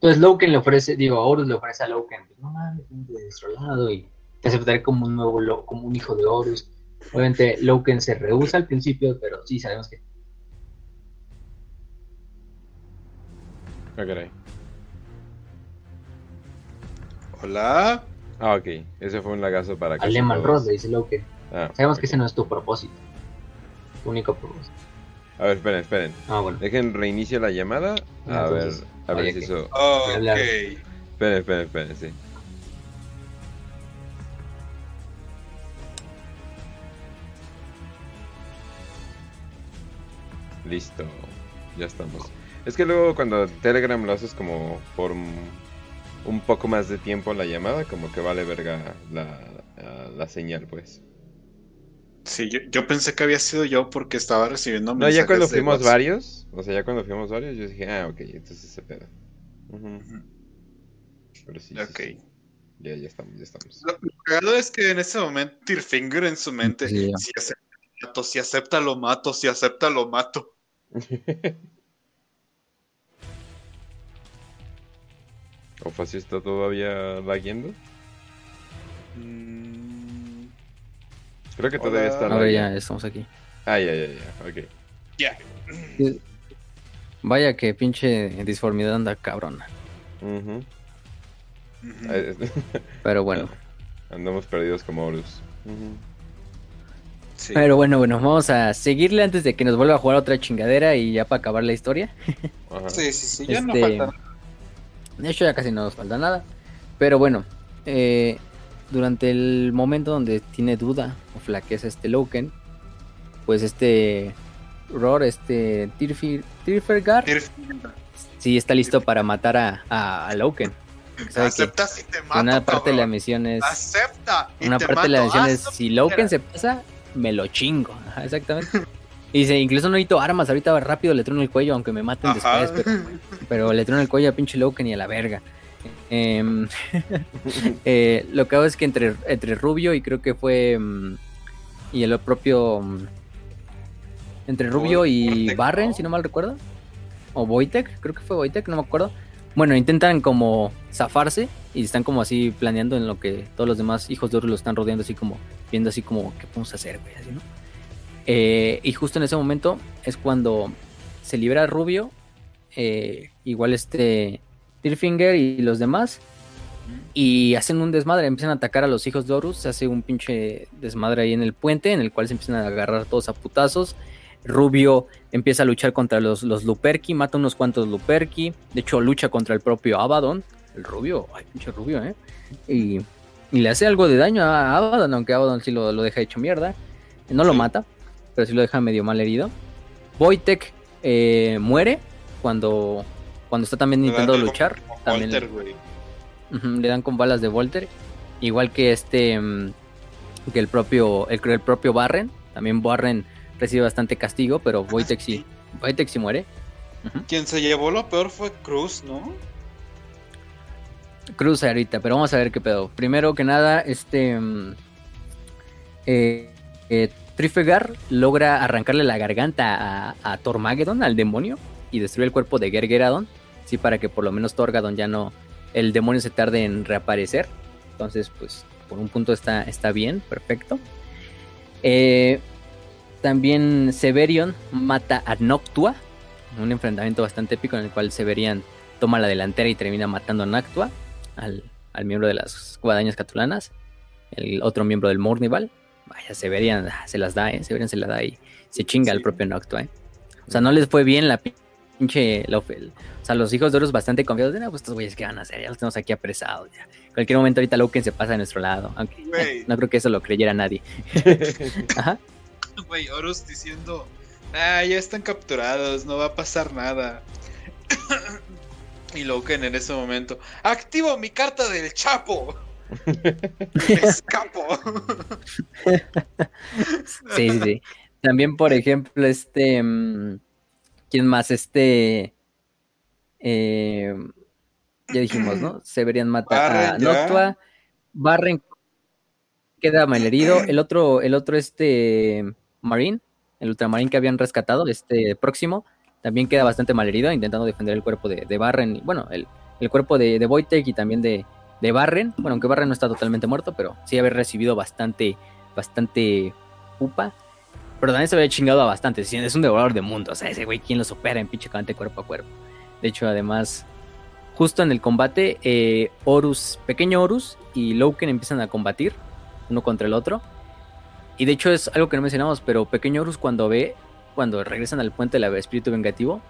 Pues Loken le ofrece, digo, Horus le ofrece a Loken, pues, no mames, de nuestro lado y te aceptaré como un nuevo, como un hijo de Horus. Obviamente Loken se rehúsa al principio, pero sí sabemos que Ah, caray. Hola. Ah, ok. Ese fue un lagazo para que. a Lehman todos- Ross dice Loken. Ah, Sabemos que ok. ese no es tu propósito. Tu único propósito. A ver, esperen, esperen. Ah, bueno. Dejen reinicio la llamada. A Entonces, ver, a ver si que- eso. Ok. hablar. Esperen, esperen, esperen, sí. Listo, ya estamos. Es que luego cuando Telegram lo haces como por un poco más de tiempo la llamada, como que vale verga la, la, la señal, pues. Sí, yo, yo pensé que había sido yo porque estaba recibiendo No, mensajes ya cuando de fuimos WhatsApp. varios, o sea, ya cuando fuimos varios, yo dije, ah, ok, entonces ese pedo. Pero sí, Ok. sí. Ya, ya estamos, ya estamos. Lo, lo cagado es que en ese momento Tirfinger en su mente, si acepta lo mato, si acepta lo mato, si acepta lo mato. ¿O Facio está todavía laguiendo? Mm, Creo que todavía Hola. está A ver, ya estamos aquí. Ah, ya, ya, ya, ok. ya. Vaya que pinche disformidad anda cabrona. Pero bueno. Andamos perdidos como Horus. Sí. Pero bueno, bueno, vamos a seguirle antes de que nos vuelva a jugar otra chingadera y ya para acabar la historia. Ajá. sí, sí, sí, ya no Este, falta. De hecho, ya casi no nos falta nada. Pero bueno, eh, durante el momento donde tiene duda o flaqueza este Loken, pues este Ror, este Tirfir, Tirfergar, sí está listo para matar a, a, a Loken. Sabe que Acepta si te mato, una parte de la misión es Acepta. y una te parte de la misión Ah, es si Loken se pasa, me lo chingo. Ajá, exactamente. Y dice, incluso no necesito armas, ahorita rápido le trueno el cuello, aunque me maten Ajá. después, pero, pero le trueno el cuello a pinche Loken y a la verga. Em, eh, lo que hago es que entre, entre Rubio y creo que fue mm, y el propio mm, entre Rubio y Barren, si no mal recuerdo, o Wojtek, creo que fue Wojtek, no me acuerdo. Bueno, intentan como zafarse y están como así planeando en lo que todos los demás hijos de Horus lo están rodeando, así como viendo así como, ¿qué podemos hacer, güey? Así, ¿no? Eh, y justo en ese momento es cuando se libera Rubio, eh, igual este Tirfinger y los demás, y hacen un desmadre, empiezan a atacar a los hijos de Horus, se hace un pinche desmadre ahí en el puente, en el cual se empiezan a agarrar todos a putazos. Rubio empieza a luchar contra los, los Luperki, mata unos cuantos Luperki, de hecho lucha contra el propio Abaddon, el Rubio, ay pinche Rubio, ¿eh? Y, y le hace algo de daño a Abaddon, aunque Abaddon sí lo, lo deja hecho mierda, no lo mata, pero sí lo deja medio mal herido. Wojtek eh, muere cuando, cuando está también intentando luchar, como también Walter, güey. Ujú, le dan con balas de Volter. Igual que este. mm, Que el propio. El, el propio Barren. También Barren recibe bastante castigo. Pero Wojtek sí. Wojtek sí muere. Quien se llevó lo peor fue Cruz, ¿no? Cruz ahorita. Pero vamos a ver qué pedo. Primero que nada, este. mm, eh, eh, Trifegar logra arrancarle la garganta a, a Tormageddon, al demonio. Y destruye el cuerpo de Gergeradon. sí, para que por lo menos Torgadon ya no, el demonio se tarde en reaparecer. Entonces, pues, por un punto está, está bien, perfecto. Eh, también Severion mata a Noctua, un enfrentamiento bastante épico en el cual Severian toma la delantera y termina matando a Noctua, al, al miembro de las guadañas catulanas, el otro miembro del Mornival. Vaya, Severian se las da, ¿eh? Severian se la da y se chinga al propio Noctua, ¿eh? O sea, no les fue bien la pinche. La, o sea, los hijos de Horus bastante confiados de, no, pues estos güeyes que van a hacer, ya los tenemos aquí apresados. Ya. Cualquier momento ahorita Loken se pasa a nuestro lado, aunque no creo que eso lo creyera nadie. Ajá. Güey, Horus diciendo, ah, ya están capturados, no va a pasar nada. y Loken en ese momento, activo mi carta del Chapo. Escapo. Sí, sí, sí. También, por ejemplo, este. mm, ¿Quién más? Este. eh, ya dijimos, ¿no? Severian mata a Barren, ya. Noctua. Barren queda malherido. El otro, el otro, este. Marine, el ultramarín que habían rescatado, este próximo, también queda bastante malherido, intentando defender el cuerpo de, de Barren. y, Bueno, el, el cuerpo de, de Wojtek y también de, de Barren. Bueno, aunque Barren no está totalmente muerto, pero sí haber recibido bastante, bastante pupa. Pero también se había chingado a bastante. Es un devorador de mundo. O sea, ese güey, ¿quién lo supera en pinche combate cuerpo a cuerpo? De hecho, además, justo en el combate, eh, Horus, pequeño Horus y Loken empiezan a combatir uno contra el otro. Y de hecho es algo que no mencionamos, pero pequeño Horus cuando ve, cuando regresan al puente del espíritu vengativo,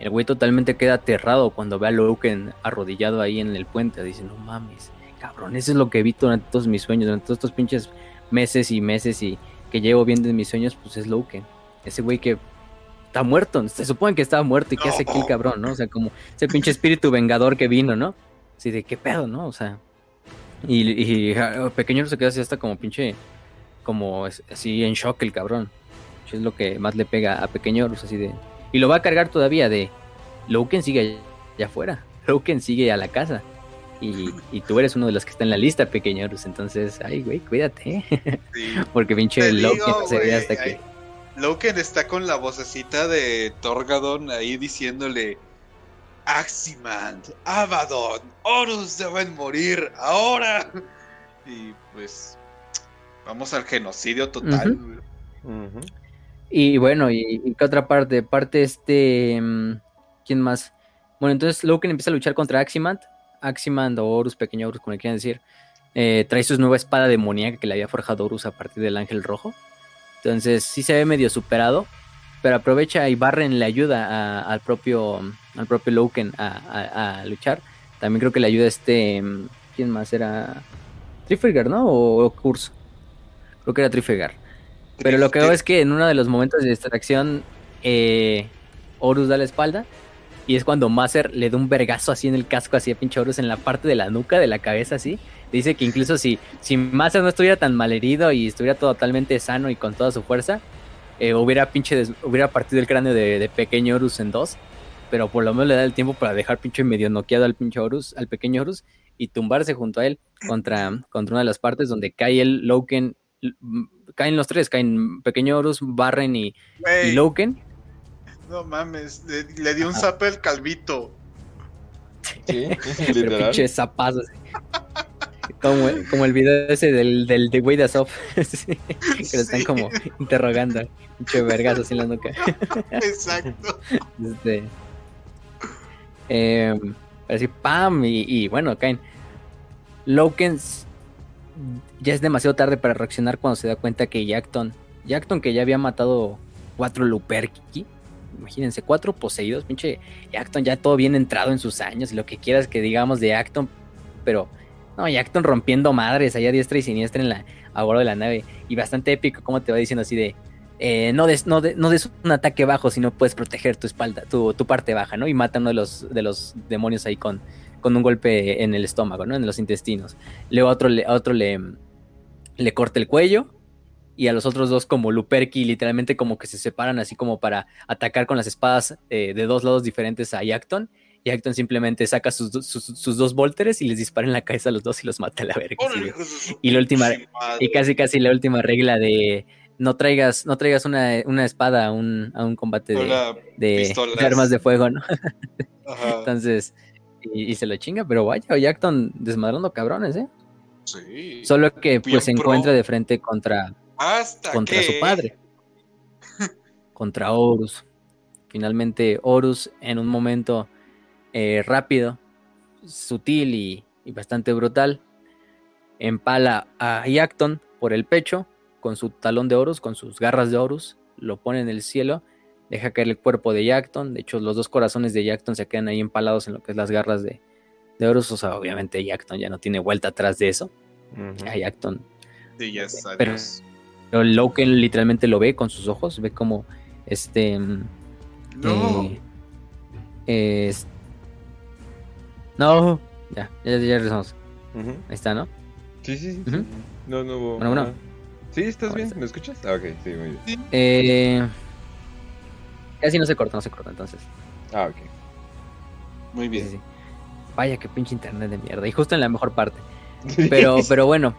el güey totalmente queda aterrado cuando ve a Loken arrodillado ahí en el puente. Dice, no mames, cabrón, eso es lo que vi durante todos mis sueños, durante todos estos pinches meses y meses y que llevo viendo en mis sueños, pues es Loken. Ese güey que está muerto, se supone que estaba muerto y que hace aquí el cabrón, ¿no? O sea, como ese pinche espíritu vengador que vino, ¿no? Así de qué pedo, ¿no? O sea, y, y ja, pequeño se queda así hasta como pinche, como así en shock el cabrón. Eso es lo que más le pega a pequeño así de... Y lo va a cargar todavía de... Loken sigue allá afuera, Loken sigue a la casa. Y, y tú eres uno de los que está en la lista, pequeño Horus. Entonces, ay, güey, cuídate. Sí. Porque pinche Loken digo, se ve hasta que... Loken está con la vocecita de Torgadon ahí diciéndole Aximand, Abaddon, Horus deben morir ahora. Y pues vamos al genocidio total. Güey. Ujú. Y bueno, y, y qué otra parte, parte este, mm, ¿quién más? Bueno, entonces Loken empieza a luchar contra Aximand, Aximand o Horus, pequeño Horus, como le quieran decir, eh, trae su nueva espada demoníaca que le había forjado Horus a partir del ángel rojo. Entonces sí se ve medio superado, pero aprovecha y Barren le ayuda al propio al propio Loken a, luchar. También creo que le ayuda este, mm, ¿quién más era? Trifigger, ¿no? O, o. Creo que era Trifigger. Pero lo que hago es que en uno de los momentos de distracción, eh, Horus da la espalda. Y es cuando Maser le da un vergazo así en el casco, así a pinche Horus en la parte de la nuca, de la cabeza, así. Dice que incluso si, si Maser no estuviera tan malherido y estuviera totalmente sano y con toda su fuerza, eh, hubiera pinche des- hubiera partido el cráneo de, de pequeño Horus en dos. Pero por lo menos le da el tiempo para dejar pinche medio noqueado al pinche Horus, al pequeño Horus, y tumbarse junto a él contra, contra una de las partes donde cae el Loken. L- m- Caen los tres, caen pequeño Horus, Barren y, y Loken. no mames, le, le dio un zape al calvito. Sí, Pero pinche zapazos. Como, como el video ese del, del de de Asof. Sí, que lo están Sí. como interrogando. Pinche vergas así en la nuca. Exacto. Este, eh, así, pam, y, y bueno, caen. Loken s- ya es demasiado tarde para reaccionar cuando se da cuenta que Jackton, Jackton que ya había matado cuatro Luperki, imagínense, cuatro poseídos, pinche Jackton ya todo bien entrado en sus años, lo que quieras que digamos de Jackton, pero no, Jackton rompiendo madres allá diestra y siniestra en la, a bordo de la nave, y bastante épico como te va diciendo así de, eh, no, des, no, de- no des un ataque bajo si no puedes proteger tu espalda, tu, parte baja, ¿no? Y mata uno de los, de los demonios ahí con, con un golpe en el estómago, ¿no? En los intestinos. Luego a otro, le, a otro le, le corta el cuello. Y a los otros dos como Luperki literalmente como que se separan así como para atacar con las espadas eh, de dos lados diferentes a Yackton. Y Acton simplemente saca sus, sus, sus dos volteres y les dispara en la cabeza a los dos y los mata a la verga. Y la última- y casi casi la última regla de, no traigas, no traigas una, una espada a un, a un combate de, de- armas de fuego, ¿no? Ajá. Entonces, y, y se lo chinga, pero vaya, Jackton desmadrando cabrones, ¿eh? Sí. Solo que pues se encuentra de frente contra, Hasta contra que... su padre, contra Horus. Finalmente, Horus, en un momento eh, rápido, sutil y, y bastante brutal, empala a Yackton por el pecho con su talón de Horus, con sus garras de Horus, lo pone en el cielo, deja caer el cuerpo de Yackton. De hecho, los dos corazones de Yackton se quedan ahí empalados en lo que es las garras de, de Horus. O sea, obviamente Yackton ya no tiene vuelta atrás de eso. Ujú. A Yackton Sí, ya está. Pero- pero Loken literalmente lo ve con sus ojos, ve como este. mm, No. eh, es- no, ya, ya, ya regresamos. Ahí está, ¿no? Sí, sí, sí. Sí. No, no hubo. Bueno, bueno. Sí, ¿estás bien? está. ¿Me escuchas? Ah, ok, sí, muy bien. Eh, casi no se corta, no se corta, entonces. Ah, ok. Muy bien. sí, sí. Vaya que pinche internet de mierda. Y justo en la mejor parte. Pero, pero bueno.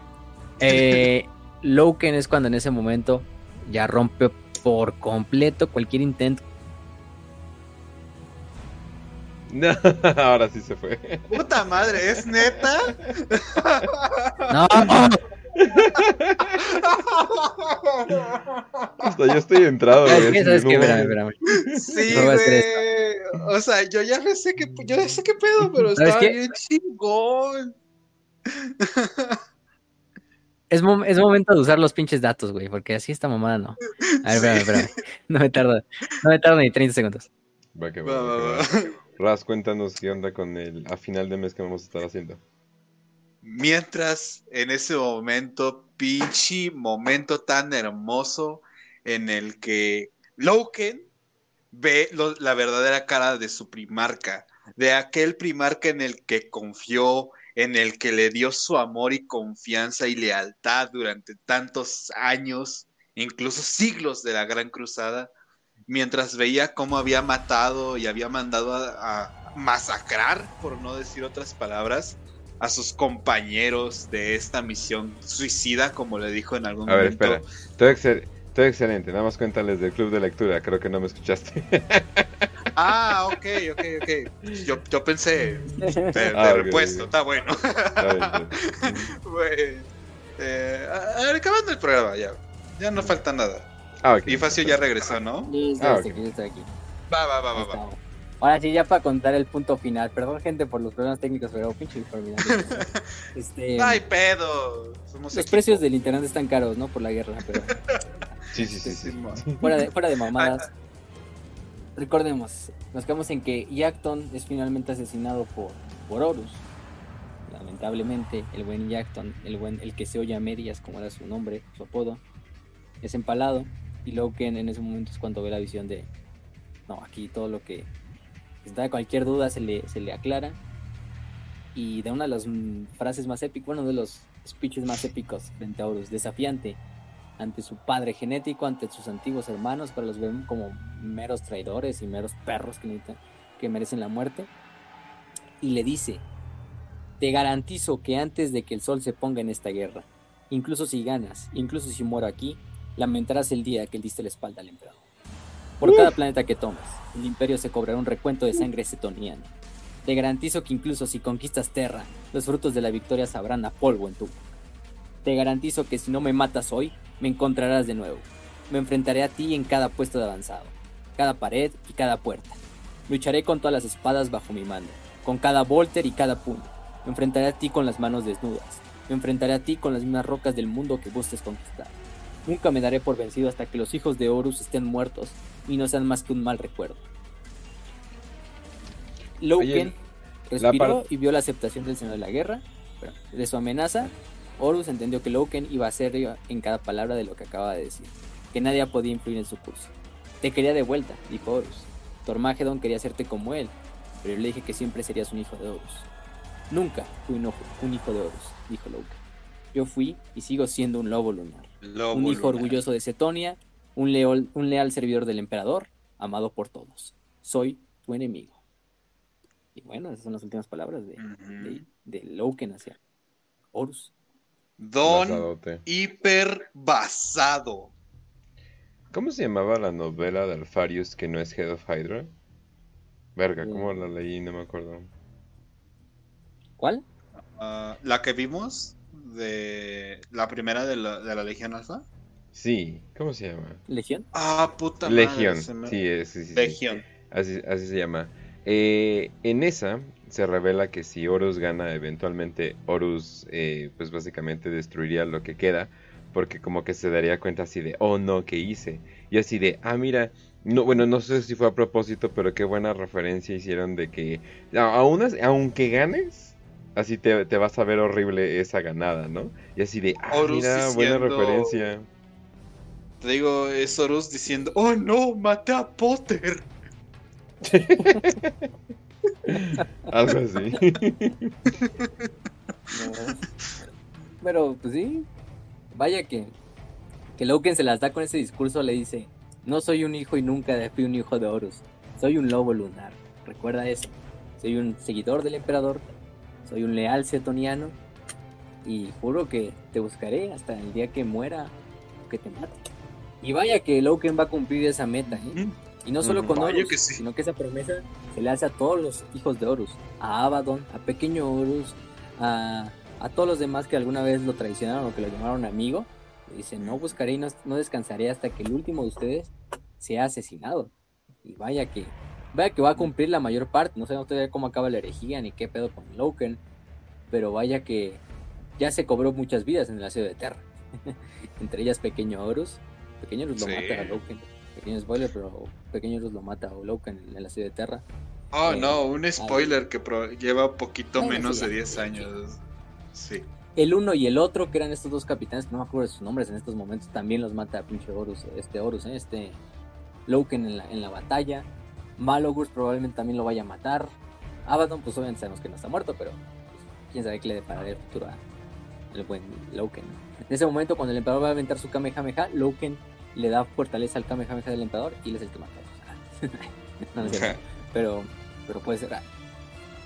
Eh, Loken es cuando en ese momento ya rompe por completo cualquier intento. No, ahora sí se fue. Puta madre, ¿es neta? ¡No! Hasta yo estoy entrado, ¿Sabes güey. qué? así, ¿Sabes qué? no, Espérame, espérame. Sí, No güey. O sea, yo ya no sé qué, yo ya sé qué pedo, pero ¿Sabes está qué? bien chingón. Es, mom- es momento de usar los pinches datos, güey, porque así esta mamada no. A ver, espérame, espérame. No me tarda, no me tarda ni 30 segundos. Va que Va, va, va, va va. que va. Raz, cuéntanos qué onda con el a final de mes que vamos a estar haciendo. Mientras en ese momento, pinche momento tan hermoso en el que Loken ve la verdadera cara de su primarca, de aquel primarca en el que confió, en el que le dio su amor y confianza y lealtad durante tantos años, incluso siglos de la Gran Cruzada, mientras veía cómo había matado y había mandado a masacrar, por no decir otras palabras, a sus compañeros de esta misión suicida, como le dijo en algún A ver, momento. espera. Todo, excel- todo excelente. Nada más cuéntales del club de lectura. Creo que no me escuchaste. Ah, ok, ok, ok. Yo, yo pensé de, de Ah, repuesto, está bueno. Está bien, está bien. Güey, eh, a- a ver, acabando el programa ya. Ya no falta nada. Ah, ok. Y Facio ya regresó, ¿no? Listo, Ah, aquí, aquí. Va, va, va, va. Ahora sí, ya para contar el punto final. Perdón, gente, por los problemas técnicos, pero pinche informidad. Este, No hay pedo. Somos los equipo. precios del internet están caros, ¿no? Por la guerra, pero Sí, sí, sí. Sí, fuera de, fuera de mamadas. Recordemos, nos quedamos en que Yackton es finalmente asesinado por, por Horus. Lamentablemente, el buen Yackton, el buen, el que se oye a medias, como era su nombre, su apodo, es empalado. Y Loken en ese momento es cuando ve la visión de. No, aquí todo lo que. Da cualquier duda se le, se le aclara. Y de una de las mm, frases más épicas, bueno, de los speeches más épicos frente a Horus, desafiante ante su padre genético, ante sus antiguos hermanos, pero los ven como meros traidores y meros perros que, que merecen la muerte. Y le dice, te garantizo que antes de que el sol se ponga en esta guerra, incluso si ganas, incluso si muero aquí, lamentarás el día que le diste la espalda al emperador. Por cada planeta que tomes, el imperio se cobrará un recuento de sangre setoniana. Te garantizo que incluso si conquistas Terra, los frutos de la victoria sabrán a polvo en tu boca. Te garantizo que si no me matas hoy, me encontrarás de nuevo. Me enfrentaré a ti en cada puesto de avanzado, cada pared y cada puerta. Lucharé con todas las espadas bajo mi mando, con cada volter y cada puño. Me enfrentaré a ti con las manos desnudas. Me enfrentaré a ti con las mismas rocas del mundo que busques conquistar. Nunca me daré por vencido hasta que los hijos de Horus estén muertos y no sean más que un mal recuerdo. Loken respiró y vio la aceptación del Señor de la Guerra, pero de su amenaza. Horus entendió que Loken iba a ser en cada palabra de lo que acaba de decir, que nadie podía influir en su curso. Te quería de vuelta, dijo Horus. Tormagedon quería hacerte como él, pero yo le dije que siempre serías un hijo de Horus. Nunca fui un, ojo- un hijo de Horus, dijo Loken. Yo fui y sigo siendo un lobo lunar. Lobo un hijo lunar. orgulloso de Setonia, un, leol- un leal servidor del emperador, amado por todos. Soy tu enemigo. Y bueno, esas son las últimas palabras de, de, Ujú. de Loken hacia Horus. Don Basadote. hiper basado. ¿Cómo se llamaba la novela de Alfarius que no es Head of Hydra? Verga, ¿cómo la leí? No me acuerdo. ¿Cuál? Ah, la que vimos de la primera de la, de la Legión Alfa. Sí, ¿cómo se llama? ¿Legión? Ah, puta madre. Legión, me- sí, es, sí, sí, sí. Legión. Así, así se llama. Eh, en esa se revela que si Horus gana, eventualmente Horus, eh, pues básicamente destruiría lo que queda, porque como que se daría cuenta así de, oh no, ¿qué hice? Y así de, ah, mira, no, bueno, no sé si fue a propósito, pero qué buena referencia hicieron de que, a- aún aunque ganes, así te, te vas a ver horrible esa ganada, ¿no? Y así de, ah, Horus mira, buena referencia. Te digo, es Horus diciendo, oh no, maté a Potter. Algo así. No. Pero, pues sí. Vaya que. Que Loken se las da con ese discurso. Le dice: No soy un hijo y nunca fui un hijo de Horus. Soy un lobo lunar. Recuerda eso. Soy un seguidor del emperador. Soy un leal setoniano. Y juro que te buscaré hasta el día que muera o que te mate. Y vaya que Loken va a cumplir esa meta, ¿eh? Y no solo con Vaya Horus, que sí. sino que esa promesa se le hace a todos los hijos de Horus. A Abaddon, a Pequeño Horus, a, a todos los demás que alguna vez lo traicionaron o que lo llamaron amigo. Dice, no buscaré y no, no descansaré hasta que el último de ustedes sea asesinado. Y vaya que, vaya que va a cumplir la mayor parte. No sé cómo acaba la herejía ni qué pedo con Loken. Pero vaya que ya se cobró muchas vidas en el asedio de Terra. Entre ellas Pequeño Horus. Pequeño Horus lo mata a Loken. Pequeño spoiler, pero Pequeño Horus lo mata a Loken en el asedio de Terra. Oh Eh, no, un spoiler que lleva poquito menos sí, de ya. 10 años. Sí. El uno y el otro, que eran estos dos capitanes, que no me acuerdo de sus nombres en estos momentos, también los mata a pinche Horus, este Horus, ¿eh? este Loken en la, en la batalla. Malogurs probablemente también lo vaya a matar. Abaddon, pues obviamente sabemos que no está muerto, pero pues, quién sabe qué le deparará el futuro a el buen Loken. En ese momento, cuando el emperador va a aventar su Kamehameha, Loken le da fortaleza al Kamehameha del emperador y él es el que mata a Horus. No, no es cierto. pero, pero puede ser.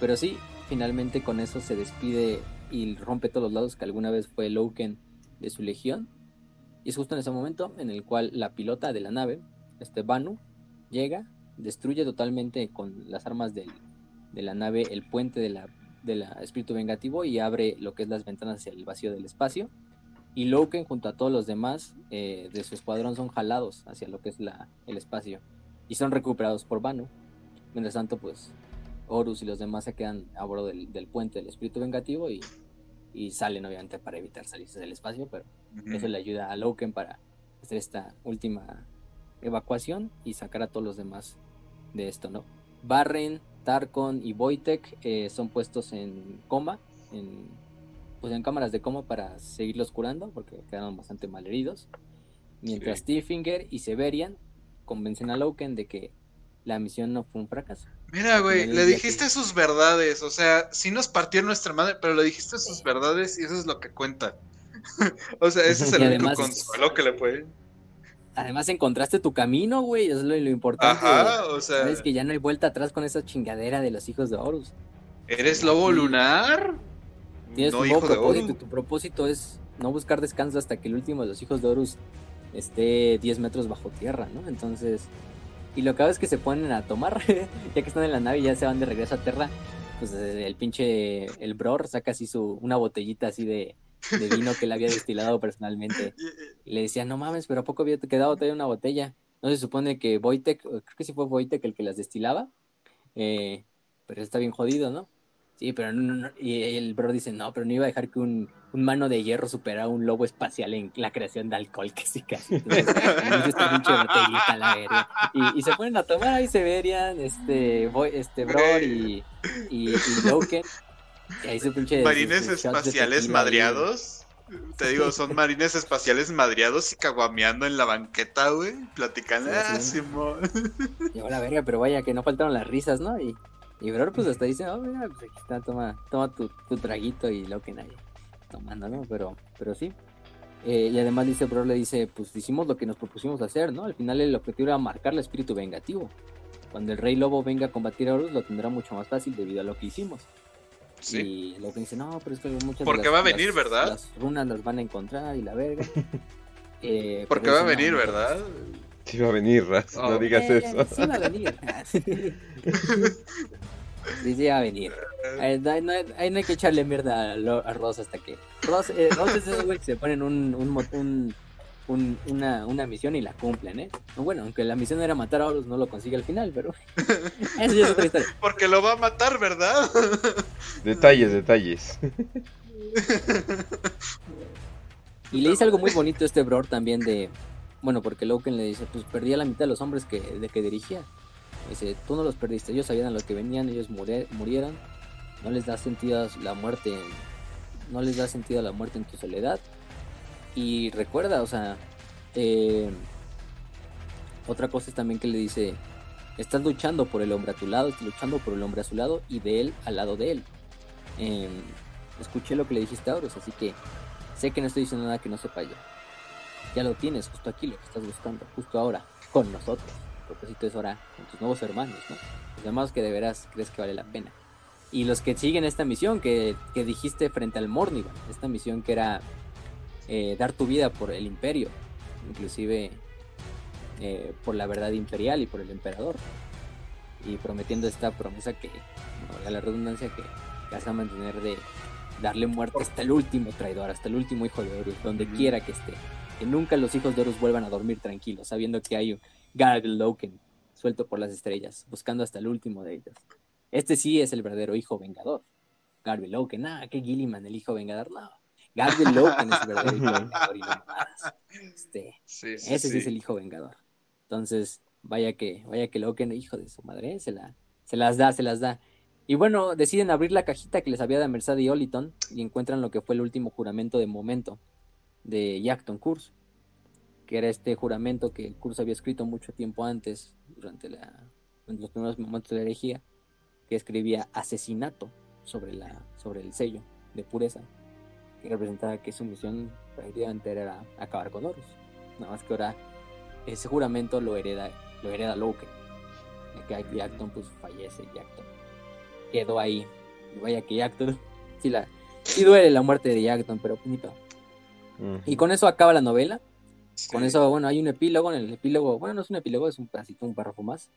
Pero sí, finalmente con eso se despide y rompe todos los lados que alguna vez fue Loken de su legión. Y es justo en ese momento en el cual la pilota de la nave, este Banu, llega, destruye totalmente con las armas del- de la nave el puente de la, de la espíritu vengativo y abre lo que es las ventanas hacia el vacío del espacio. Y Loken junto a todos los demás eh, de su escuadrón son jalados hacia lo que es la, el espacio y son recuperados por Banu. Mientras tanto, pues Horus y los demás se quedan a bordo del, del puente del espíritu vengativo y, y salen obviamente para evitar salirse del espacio, pero eso le ayuda a Loken para hacer esta última evacuación y sacar a todos los demás de esto, ¿no? Barren, Tarkon y Wojtek eh, son puestos en coma, en, pues en cámaras de coma para seguirlos curando, porque quedaron bastante mal heridos. Mientras Sí. Steelfinger y Severian convencen a Loken de que la misión no fue un fracaso. Mira, güey, le dijiste que- sus verdades. O sea, sí nos partió nuestra madre, pero le dijiste sus verdades y eso es lo que cuenta. o sea, ese es el único consuelo que le puede. Además encontraste tu camino, güey, eso es lo, lo importante. Ajá, o sea, Sabes que ya no hay vuelta atrás con esa chingadera de los hijos de Horus. ¿eres lobo lunar? Tienes no un hijo nuevo de propósito. Horus. Tu propósito es no buscar descanso hasta que el último de los hijos de Horus esté 10 metros bajo tierra, ¿no? Entonces, y lo que hago es que se ponen a tomar, ya que están en la nave y ya se van de regreso a tierra. Pues el pinche, el Bror saca así su, una botellita así de, de vino que él había destilado personalmente. Y le decía, no mames, pero ¿a poco había quedado todavía una botella? No se supone que Wojtek, creo que sí fue Wojtek el que las destilaba, eh, pero está bien jodido, ¿no? Sí, pero no, no. Y el bro dice, no, pero no iba a dejar que un, un mano de hierro superara a un lobo espacial en la creación de alcohol, casi casi. Entonces, le dice esta pinche botellita a la verga. Y, y se ponen a tomar ahí Severian, este, Boy- este Bror y, y, y Loken. Y ahí su pinche. Marines espaciales madreados. Te digo, son marines espaciales madreados y caguameando en la banqueta, güey. Platicando. Sí, Ah, sí. La verga, pero vaya que no faltaron las risas, ¿no? Y, y Bror pues hasta dice, oh, mira, pues aquí está, toma, toma tu, tu traguito y lo que nadie tomando, ¿no? Pero, pero sí. Eh, y además dice, Bror le dice, pues hicimos lo que nos propusimos hacer, ¿no? Al final el objetivo era marcar el espíritu vengativo. Cuando el rey lobo venga a combatir a Horus lo tendrá mucho más fácil debido a lo que hicimos. Sí. Y Loken dice, no, pero es que muchas Porque las- va a venir, las- ¿verdad? Las runas las van a encontrar y la verga. Eh, Porque va a venir, no, no, ¿verdad? Sí va a venir, Raz, no Oh. digas Eh, eso. Sí va a venir. sí, sí va a venir. Ahí no, hay- no hay- ahí no hay que echarle mierda a, Lo- a Ross hasta que... Ross, eh, Ross es ese güey que se ponen un, un, un- un- una, una misión y la cumplen, ¿eh? Bueno, aunque la misión era matar a Horus, no lo consigue al final, pero... Eso ya es otra historia. Porque lo va a matar, ¿verdad? Detalles, detalles. Y le dice algo muy bonito a este Bror también de... Bueno, porque Loken le dice, pues perdí a la mitad de los hombres que, de que dirigía. Dice, tú no los perdiste, ellos sabían a lo que venían, ellos murie- murieron. No les da sentido la muerte, en- no les da sentido a la muerte en tu soledad. Y recuerda, o sea, eh, otra cosa es también que le dice, estás luchando por el hombre a tu lado, estás luchando por el hombre a su lado y de él al lado de él. Em, escuché lo que le dijiste a Horus, así que sé que no estoy diciendo nada que no sepa ya. Ya lo tienes justo aquí, lo que estás buscando, justo ahora, con nosotros. El propósito es ahora con tus nuevos hermanos, ¿no? Los demás que de veras crees que vale la pena. Y los que siguen esta misión que, que dijiste frente al Mornivan, esta misión que era eh, dar tu vida por el imperio, inclusive eh, por la verdad imperial y por el emperador. Y prometiendo esta promesa que, valga la redundancia, que, vas a mantener de darle muerte hasta el último traidor, hasta el último hijo de Horus, donde quiera que esté. Que nunca los hijos de Horus vuelvan a dormir tranquilos, sabiendo que hay un Gargle Loken suelto por las estrellas, buscando hasta el último de ellos. Este sí es el verdadero hijo vengador. Garby Loken, ah, que Gilliman, el hijo vengador, no. Es el verdadero hijo vengador y no mamadas. Este, Sí, sí, ese sí es el hijo vengador. Entonces, vaya que, vaya que Loken, hijo de su madre, se, la, se las da, se las da. Y bueno, deciden abrir la cajita que les había de Merced y Oliton y encuentran lo que fue el último juramento de momento de Yackton Kurz, que era este juramento que Kurz había escrito mucho tiempo antes, durante la, en los primeros momentos de la herejía, que escribía asesinato sobre, la, sobre el sello de pureza, que representaba que su misión prácticamente era acabar con Horus. Nada más que ahora ese juramento lo hereda, lo hereda Loken. Ya que Yackton pues fallece, Yackton quedó ahí. Y vaya que Yackton, sí, la, sí duele la muerte de Yackton, pero pues, ni. Y con eso acaba la novela. Con eso, bueno, hay un epílogo. En el epílogo, bueno, no es un epílogo, es un pedacito, un párrafo más.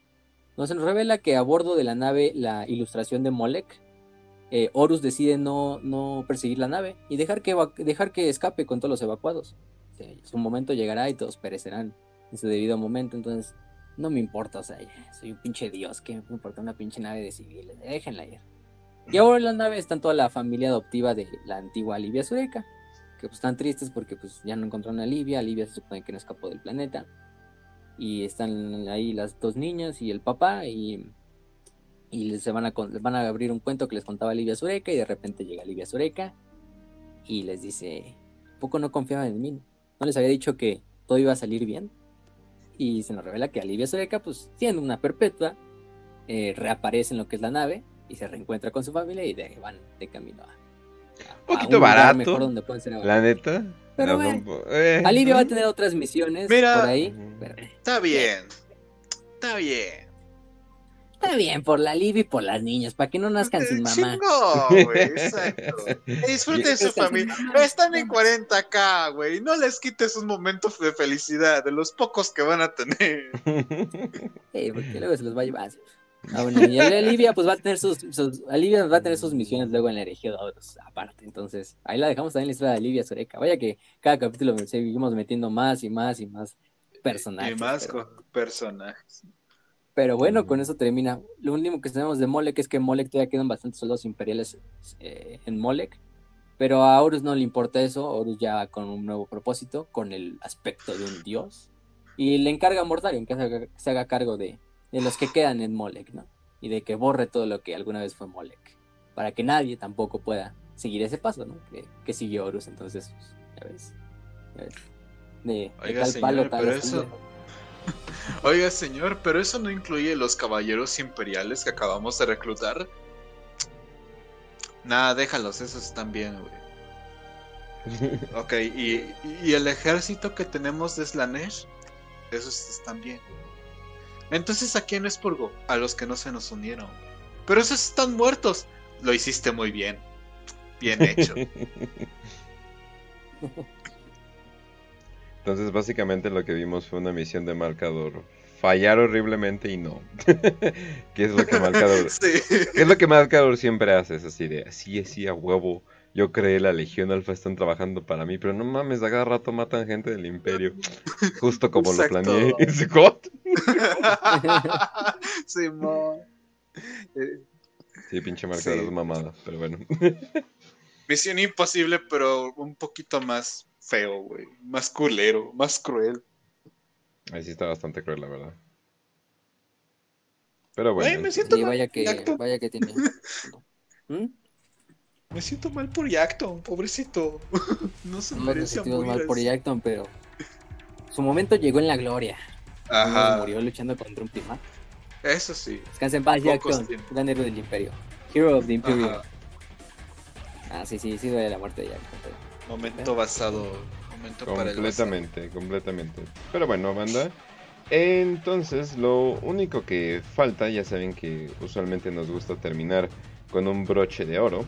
Nos se nos revela que a bordo de la nave, la ilustración de Molek, eh, Horus decide no, no perseguir la nave y dejar que, dejar que escape con todos los evacuados. Sí, su momento llegará y todos perecerán en su debido momento. Entonces, no me importa, o sea, soy un pinche dios, que me importa una pinche nave de civiles, déjenla ir. Y ahora en la nave están toda la familia adoptiva de la antigua Livia Sureca, que pues están tristes porque pues ya no encontraron a Livia, Livia se supone que no escapó del planeta. Y están ahí las dos niñas y el papá y, y les se van a, van a abrir un cuento que les contaba Livia Sureca y de repente llega Livia Sureca y les dice, poco no confiaban en mí, no les había dicho que todo iba a salir bien. Y se nos revela que Livia Sureca, pues siendo una perpetua, eh, reaparece en lo que es la nave y se reencuentra con su familia y de, van de camino a, a Poquito un lugar barato, mejor donde pueden ser La neta. Pero no bueno, eh, Alivia va a tener otras misiones Mira. por ahí. Pero Está bien. Está bien. Está bien, por la Livia y por las niñas, para que no nazcan sin mamá. Güey, exacto. Disfruten su familia. Están en 40k, güey. No les quites un momento de felicidad de los pocos que van a tener. Sí, porque luego se los va a llevar. Ah, bueno, y Alivia pues va a tener sus, sus Alivia va a tener sus misiones luego en la herejía de Horus, aparte. Entonces, ahí la dejamos también la historia de Alivia Sureca. Vaya que cada capítulo seguimos metiendo más y más y más personajes. Y más pero- con personajes. Pero bueno, con eso termina. Lo único que sabemos de Molek es que Molek todavía quedan bastantes soldados imperiales eh, en Molek. Pero a Horus no le importa eso. Horus ya va con un nuevo propósito, con el aspecto de un dios. Y le encarga a Mortarion que se haga, se haga cargo de, de los que quedan en Molek, ¿no? Y de que borre todo lo que alguna vez fue Molek. Para que nadie tampoco pueda seguir ese paso, ¿no? Que, que siguió Horus. Entonces, pues, ya ves. Ya ves. De, tal señor, palo, tal pero eso- Oiga, señor, pero eso no incluye los caballeros imperiales que acabamos de reclutar. Nada, déjalos, esos están bien, güey. Ok, y, y el ejército que tenemos de Slanesh, esos están bien. Entonces, ¿a quién es purgo? A los que no se nos unieron. Pero esos están muertos. Lo hiciste muy bien. Bien hecho. Entonces, básicamente lo que vimos fue una misión de marcador. Fallar horriblemente y no. ¿Qué es lo que marcador? Sí. ¿Qué es lo que marcador siempre hace? Es así de, sí, sí, a huevo. Yo creé la Legión Alfa, están trabajando para mí, pero no mames, a cada rato matan gente del Imperio. Justo como lo planeé. Scott. Eh, Sí, pinche marcador Sí. es mamada, pero bueno. Misión imposible, pero un poquito más feo, güey. Más culero, más cruel. Ahí sí está bastante cruel, la verdad. Pero bueno. Güey, me siento Sí, mal vaya que, Yacto. vaya que tiene. ¿Mm? Me siento mal por Yacto, pobrecito. No se No merece sentimos morir mal por. Jackton, pero su momento llegó en la gloria. Ajá. Murió luchando contra un primate. Eso sí. Descansa en paz, Jackton, gran héroe del Imperio. Hero of the Imperium. Ajá. Ah, sí, sí, sí duele la muerte de Jackton. pero- Momento basado. Momento para el. Completamente, completamente. Pero bueno, banda. Entonces, lo único que falta, ya saben que usualmente nos gusta terminar con un broche de oro.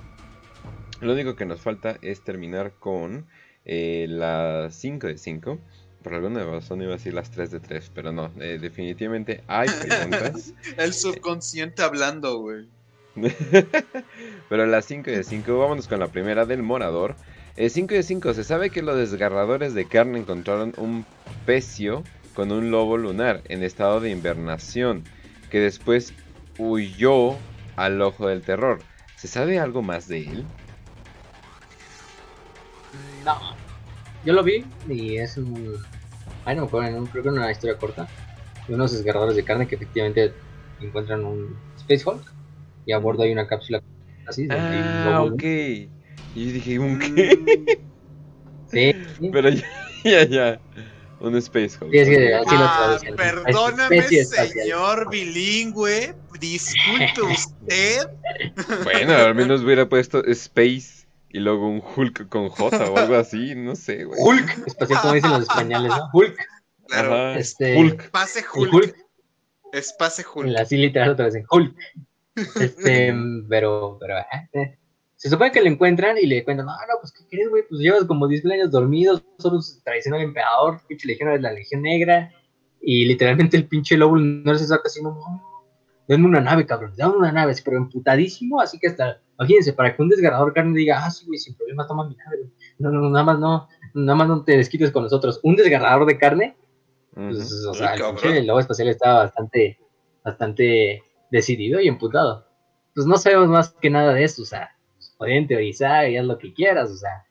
Lo único que nos falta es terminar con eh, las 5 de 5. Por alguna razón iba a decir las 3 de 3, pero no, eh, definitivamente hay preguntas. El subconsciente hablando, güey. Pero las 5 de 5, vámonos con la primera del morador. 5 de 5, se sabe que los desgarradores de carne encontraron un pecio con un lobo lunar en estado de invernación, que después huyó al ojo del terror. ¿Se sabe algo más de él? No. Yo lo vi y es un. Ay, no creo que una historia corta. De unos desgarradores de carne que efectivamente encuentran un Space Hulk. Y a bordo hay una cápsula así. Ah, ok. Y yo dije, ¿un qué? Mm, Sí, sí. Pero ya, ya, ya. Un Space Hulk. Sí, es que ok. así lo Ah, perdóname, señor bilingüe. Disculpe usted. Bueno, al menos hubiera puesto Space y luego un Hulk con J o algo así, no sé, güey. Hulk, espacial como dicen los españoles, ¿no? Hulk. Claro. Ajá, este- Hulk. Pase Hulk. Hulk. Es pase Hulk. Así literal otra vez en Hulk. Este, pero, pero, eh, se supone que lo encuentran y le cuentan, no, no, pues, ¿qué crees, güey? Pues llevas como 10 años dormidos, solo traicionó al emperador, pinche legión es la legión negra, y literalmente el pinche lobo no se saca así, no, no, denme una nave, cabrón, dame una nave, pero emputadísimo, así que hasta, imagínense, para que un desgarrador carne diga, ah, sí, güey, sin problema, toma mi nave. No, no, no, nada más no, nada más no te desquites con nosotros. Un desgarrador de carne, pues, o sea, el pinche lobo espacial estaba bastante, bastante decidido y emputado. Pues no sabemos más que nada de eso, o sea, podrían teorizar y haz lo que quieras, o sea,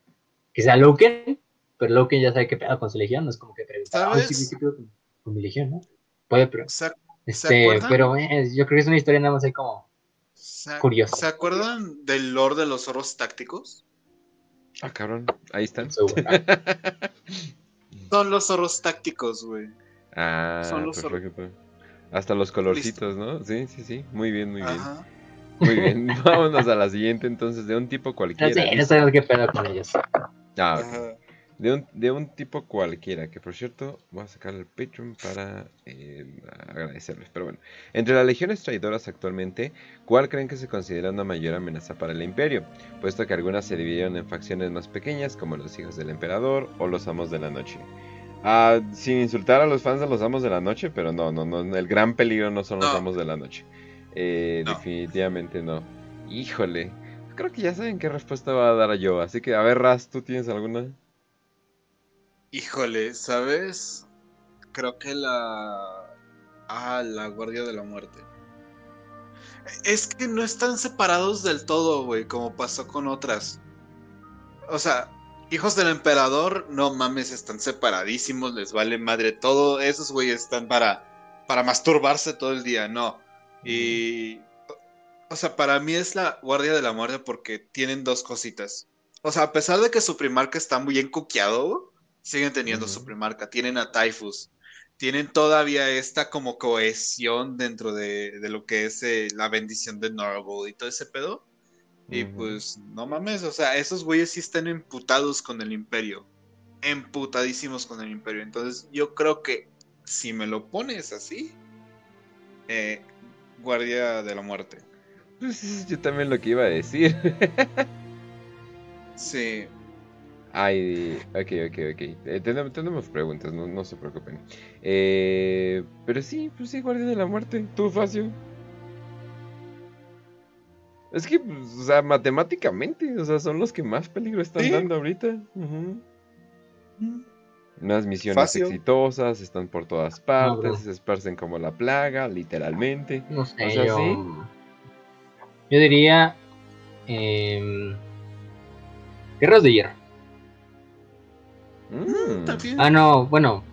que sea Loken, pero Loken ya sabe qué pedo con su legión, no es como que preguntar, "Ay, sí, ¿Sabes? ¿qué pedo con, con mi legión, no? Puede, pero, ¿Se, este, pero eh, yo creo que es una historia nada más ahí como, se- Curioso. ¿Se acuerdan del lore de los zorros tácticos? Ah, cabrón, ahí están. so, Son los zorros tácticos, güey. Ah, Son los perfecto. Hasta los colorcitos, ¿no? Sí, sí, sí. Muy bien, muy bien. Muy bien. Vámonos a la siguiente entonces, de un tipo no cualquiera. sé, no sabemos qué pedo con ellos. Ah, ok. Ajá. De un, de un tipo cualquiera, que por cierto voy a sacar el Patreon para eh, agradecerles. Pero bueno, entre las legiones traidoras actualmente, ¿cuál creen que se considera una mayor amenaza para el imperio? Puesto que algunas se dividieron en facciones más pequeñas, como los hijos del emperador o los amos de la noche. Ah, sin insultar a los fans de los amos de la noche, pero no, no, no, el gran peligro no son los No. amos de la noche. Eh, No. Definitivamente no. Híjole, creo que ya saben qué respuesta va a dar yo, así que a ver, Raz, ¿tú tienes alguna? Híjole, ¿sabes? Creo que la. Ah, la Guardia de la Muerte. Es que no están separados del todo, güey, como pasó con otras. O sea, hijos del emperador, no mames, están separadísimos, les vale madre todo. Esos güeyes están para, para masturbarse todo el día, no. Y. O sea, para mí es la Guardia de la Muerte porque tienen dos cositas. O sea, a pesar de que su primarca está muy encuqueado, siguen teniendo su Ujú. primarca. Tienen a Typhus. Tienen todavía esta como cohesión dentro de, de lo que es eh, la bendición de Norgold y todo ese pedo. Y pues, no mames, o sea, esos güeyes sí están emputados con el imperio. Emputadísimos con el imperio. Entonces, yo creo que si me lo pones así, eh, Guardia de la Muerte. Pues yo también lo que iba a decir. Sí. Ay, ok, ok, ok. Eh, tenemos, tenemos preguntas, no, no se preocupen. Eh, pero sí, pues sí, Guardia de la Muerte. ¿Tú, Facio? Es que, pues, o sea, matemáticamente, o sea, son los que más peligro están Sí. dando ahorita. Ujú. Unas misiones Facio. exitosas, están por todas No, partes, se esparcen como la plaga, literalmente. No sé, O sea, yo. ¿sí? Yo diría. em, Guerreros de Hierro. Mm. También. Ah, no, bueno.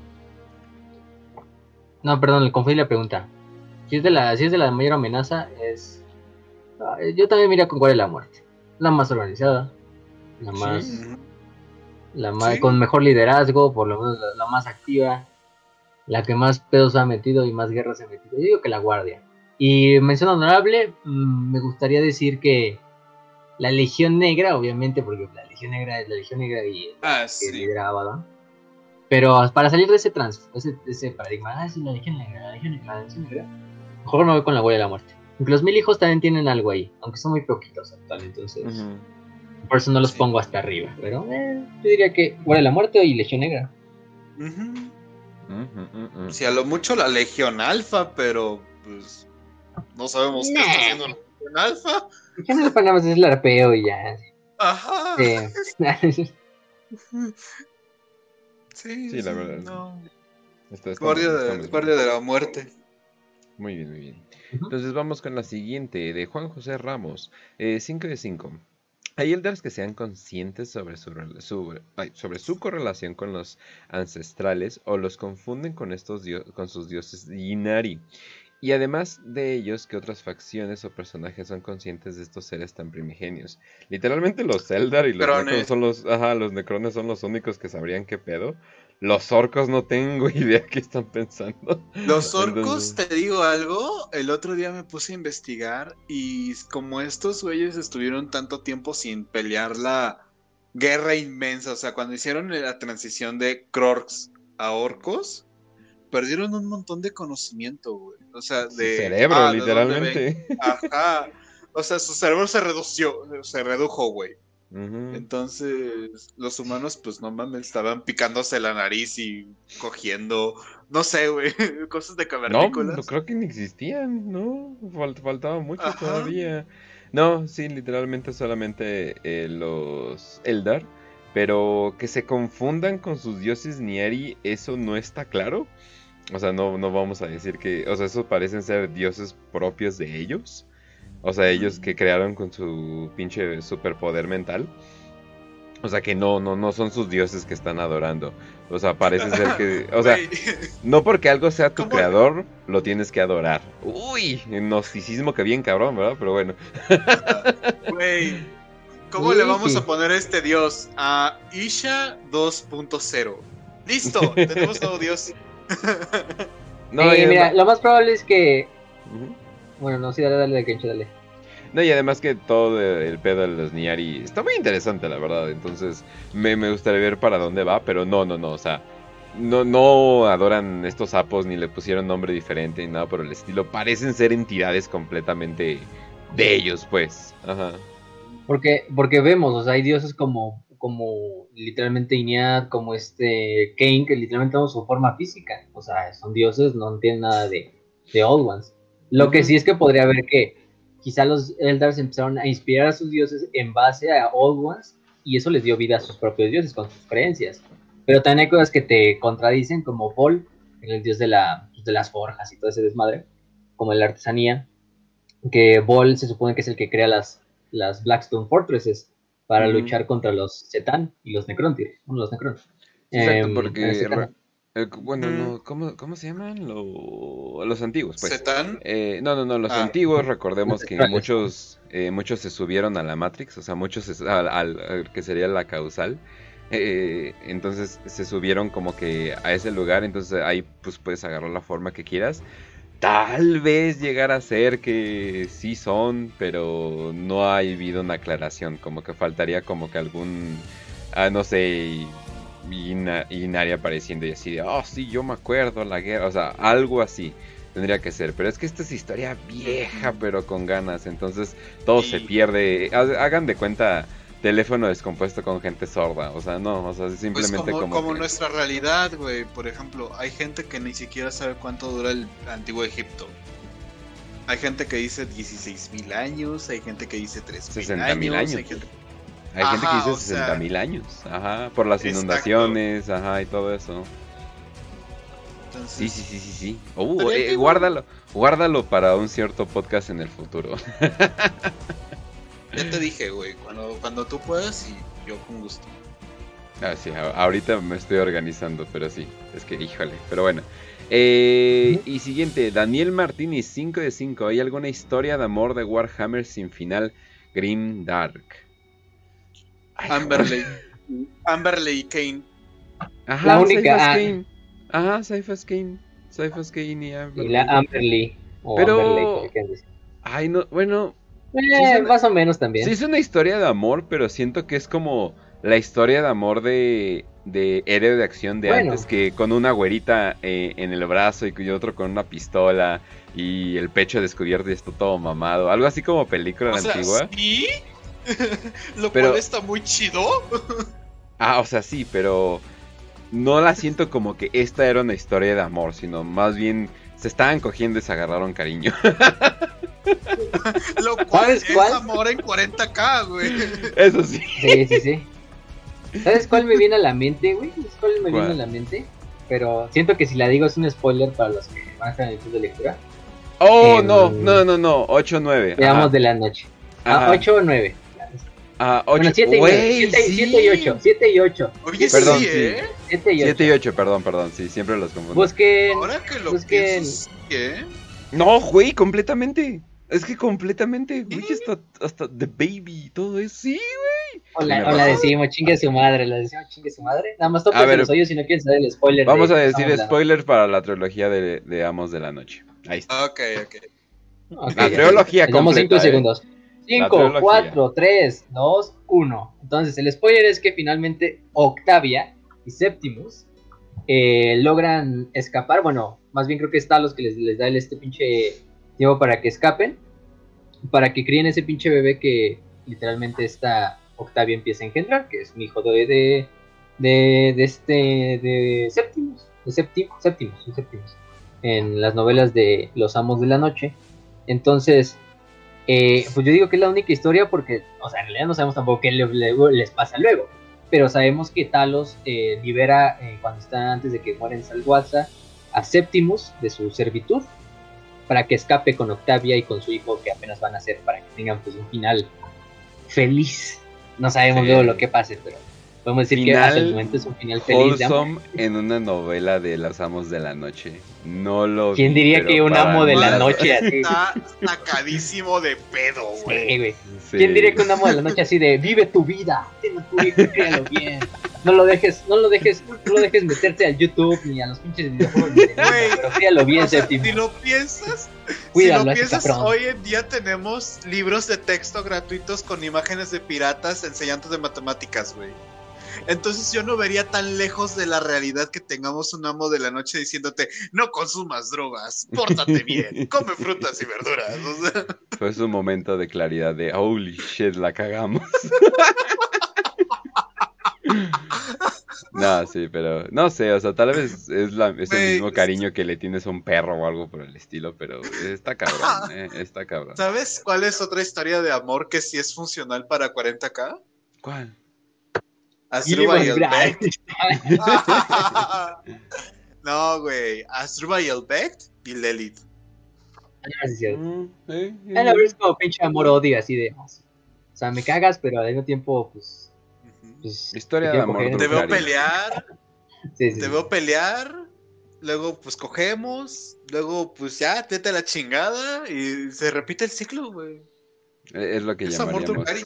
No, perdón, le confundí la pregunta. Si es de la, si es de la mayor amenaza, es. ah, Yo también mira con cuál es la muerte. La más organizada. La más. La más Sí. con mejor liderazgo, por lo menos la, la más activa. La que más pedos ha metido y más guerras ha metido. Yo digo que la guardia. Y mención honorable, mm, me gustaría decir que la Legión Negra, obviamente, porque la Legión Negra es la Legión Negra y Ah, que sí. lidera Abaddon. Pero para salir de ese trans, ese, ese paradigma, ah, sí, la Legión Negra, la Legión Negra, la Legión Negra, mejor me voy con la Guardia de la Muerte. Aunque los mil hijos también tienen algo ahí, aunque son muy poquitos actualmente, entonces. Por eso no los Sí. pongo hasta arriba. Pero eh, yo diría que Guardia de la Muerte y Legión Negra. Sí, a lo mucho la Legión Alfa, pero pues no sabemos qué está haciendo la Legión Alfa. Legión Alfa nada más es el arpeo y ya. Ajá. Sí. Sí, Sí, la verdad. no. Está- está- Guardia, de, muy guardia de la muerte. Muy bien, muy bien. Entonces vamos con la siguiente, de Juan José Ramos. 5 de 5. Hay elders que sean conscientes sobre su, ay, sobre su correlación con los ancestrales o los confunden con, estos con sus dioses Inari. Y además de ellos, que otras facciones o personajes son conscientes de estos seres tan primigenios. Literalmente los Eldar y los. Necrones son los, ajá, los Necrones son los únicos que sabrían qué pedo. Los orcos no tengo idea qué están pensando. Los orcos, Entonces- te digo algo, el otro día me puse a investigar y como estos güeyes estuvieron tanto tiempo sin pelear la guerra inmensa, o sea, cuando hicieron la transición de Krorks a orcos, perdieron un montón de conocimiento, güey. O sea, Su de... cerebro, ah, ¿de dónde literalmente. Ajá. O sea, su cerebro se redució, se redujo, güey. Entonces, los humanos, pues no mames, estaban picándose la nariz y cogiendo, no sé, güey, cosas de No, cavernícolas. no creo que ni existían, ¿no? Fal- faltaba mucho Ajá. todavía. No, sí, literalmente solamente eh, los Eldar. Pero que se confundan con sus dioses Nieri, eso no está claro. O sea, no, no vamos a decir que. O sea, esos parecen ser dioses propios de ellos. O sea, ellos que crearon con su pinche superpoder mental. O sea, que no, no, no son sus dioses que están adorando. O sea, parece ser que. O sea, no porque algo sea tu ¿Cómo? creador, lo tienes que adorar. Uy, gnosticismo que bien cabrón, ¿verdad? Pero bueno. güey, ¿cómo Sí, le vamos sí. a poner a este dios? A Isha 2.0. Listo, tenemos nuevo dios. No, Eh, y mira, lo más probable es que. Bueno, no, sí, dale, dale, Kencho, dale. no, y además que todo el pedo de los Niari está muy interesante, la verdad. Entonces, me, me gustaría ver para dónde va, pero no, no, no, o sea. No, no adoran estos sapos ni le pusieron nombre diferente ni nada por el estilo. Parecen ser entidades completamente de ellos, pues. Ajá. Porque, porque vemos, o sea, hay dioses como, como literalmente Iñat, como este Kane, que literalmente tenemos su forma física. O sea, son dioses, no tienen nada de, de Old Ones. Lo que sí es que podría ver que quizá los Eldars empezaron a inspirar a sus dioses en base a Old Ones y eso les dio vida a sus propios dioses con sus creencias. Pero también hay cosas que te contradicen, como Paul, el dios de, la, de las forjas y todo ese desmadre, como la artesanía, que Bol se supone que es el que crea las, las Blackstone Fortresses para luchar contra los Zetan y los Necrontyr. Bueno, los Necron. Exacto, Em, porque... re- eh, bueno, Mm. no, ¿cómo, ¿cómo se llaman? Lo- los antiguos, pues. Setán. Eh, no, no, no, los Ah. antiguos, recordemos que muchos, eh, muchos se subieron a la Matrix, o sea, muchos se- al, al- al que sería la causal. eh, entonces se subieron como que a ese lugar, entonces ahí pues puedes agarrar la forma que quieras. Tal vez llegar a ser que sí son, pero no ha habido una aclaración, como que faltaría como que algún, ah, no sé, Ina- Inari apareciendo y así de, oh sí, yo me acuerdo la guerra, o sea, algo así tendría que ser, pero es que esta es historia vieja, pero con ganas, entonces todo se Y- pierde, Ha- hagan de cuenta teléfono descompuesto con gente sorda. O sea, no, o sea, Pues simplemente como, como. como que- nuestra realidad, güey. Por ejemplo, hay gente que ni siquiera sabe cuánto dura el antiguo Egipto. Hay gente que dice 16.000 años, hay gente que dice 3.000 60.000 años. años. Hay gente... Hay gente que dice o sea- 60 mil años. Ajá, por las Exacto. inundaciones, ajá, y todo eso. Entonces, Sí, sí, sí, sí, sí. Uh, eh, guárdalo, guárdalo para un cierto podcast en el futuro. Ya te dije, güey, cuando, cuando tú puedas y yo con gusto. Ah, sí, ahorita me estoy organizando, pero sí, es que híjole, pero bueno. Eh, y siguiente, Daniel Martínez, 5 de 5. ¿Hay alguna historia de amor de Warhammer sin final Grim Dark? Amberley. Amberley y Kane. Ajá, La única- ah. Kane. Ajá, Cyphers Kane. Cyphers Kane y Amberley. Y la Amberly. O Pero- Amberley. Ay, no, bueno, Eh, es una- más o menos también. Sí es una historia de amor, pero siento que es como la historia de amor de, de héroe de acción de Bueno. antes, que con una güerita eh, en el brazo y otro con una pistola y el pecho descubierto y esto todo mamado. Algo así como película O sea, antigua. ¿sí? Lo Pero- cual está muy chido. Ah, o sea, sí, pero no la siento como que esta era una historia de amor, sino más bien se estaban cogiendo y se agarraron cariño. Lo cual ¿Sabes es cuál? amor en 40k, güey. Eso sí. Sí, sí, sí. ¿Sabes cuál me viene a la mente, güey? ¿Sabes cuál me ¿Cuál? viene a la mente? Pero siento que si la digo es un spoiler para los que van a estar en el club de lectura. Oh, Em, no, no, no, no. 8-9. Veamos de la noche. Ah, 8 o 9. Ah, 8. Bueno, 7 y, Güey, 7 sí. y 8. 7 y 8. Oye, Perdón, sí, sí. ¿eh? 7 y 8. 7 y 8, perdón, perdón, sí, siempre los confundo. Busquen. Ahora que lo que- pienso, sí, ¿eh? No, güey, completamente. Es que completamente, güey, hasta, hasta The Baby y todo eso. Sí, O la, Me o la decimos, chingue su madre. La decimos, chingue su madre. Nada más topen A ver. los oídos si no quieren saber el spoiler. vamos de- a decir Vamos spoiler para la trilogía de, de Amos de la Noche. Ahí está. Ok, ok. Ok, La trilogía Les damos 5 completa, ¿eh? Segundos. 5, trilogía. 4, 3, 2, 1. Entonces, el spoiler es que finalmente Octavia y Septimus eh, logran escapar. Bueno, más bien creo que es Talos que les, les da el, este pinche tiempo para que escapen. Para que críen ese pinche bebé que literalmente esta Octavia empieza a engendrar, que es un hijo de, de, de, de este, de Septimus. De Septimus, Septimus. En las novelas de Los Amos de la Noche. Entonces, eh, pues yo digo que es la única historia porque, o sea, en realidad no sabemos tampoco qué le- le- les pasa luego. Pero sabemos que Talos eh, libera, eh, cuando está antes de que muera en Salguaza, a Septimus de su servitud para que escape con Octavia y con su hijo que apenas van a hacer para que tengan pues un final feliz. No sabemos Sí. luego lo que pase, pero podemos decir que Final hasta el momento es un final feliz. de. Wholesome en una novela de los Amos de la Noche. No lo ¿Quién diría que un amo de la noche así? Está sacadísimo de pedo, güey. Sí, güey. Sí. ¿Quién diría que un amo de la noche así de vive tu vida, créalo bien? No lo dejes, no lo dejes, no lo dejes meterte al YouTube ni a los pinches videojuegos, Güey, pero créalo bien, O sea, si lo piensas, Cuídalo, si lo piensas, cabrón. hoy en día tenemos libros de texto gratuitos con imágenes de piratas enseñantes de matemáticas, güey. Entonces yo no vería tan lejos de la realidad que tengamos un amo de la noche diciéndote, no consumas drogas, pórtate bien, come frutas y verduras. O sea, Fue su momento de claridad de holy shit, la cagamos. no, sí, pero no sé, o sea, tal vez es, la, es el mismo cariño que le tienes a un perro o algo por el estilo, pero está cabrón, eh, está cabrón. ¿Sabes cuál es otra historia de amor que sí es funcional para 40k? ¿Cuál? Asdrúbal y el Beck. no, güey. Asdrúbal y el Beck y Lilith. Ah, sí, cierto. Mm, eh, Ah, la verdad es como pinche amor odio así de. O sea, me cagas, pero al mismo tiempo, pues. pues Historia de amor. Te veo pelear, Sí, sí, te sí. veo pelear, luego pues cogemos, luego pues ya, vete a la chingada y se repite el ciclo, güey. Es lo que Es amor llamaríamos. Drugaria.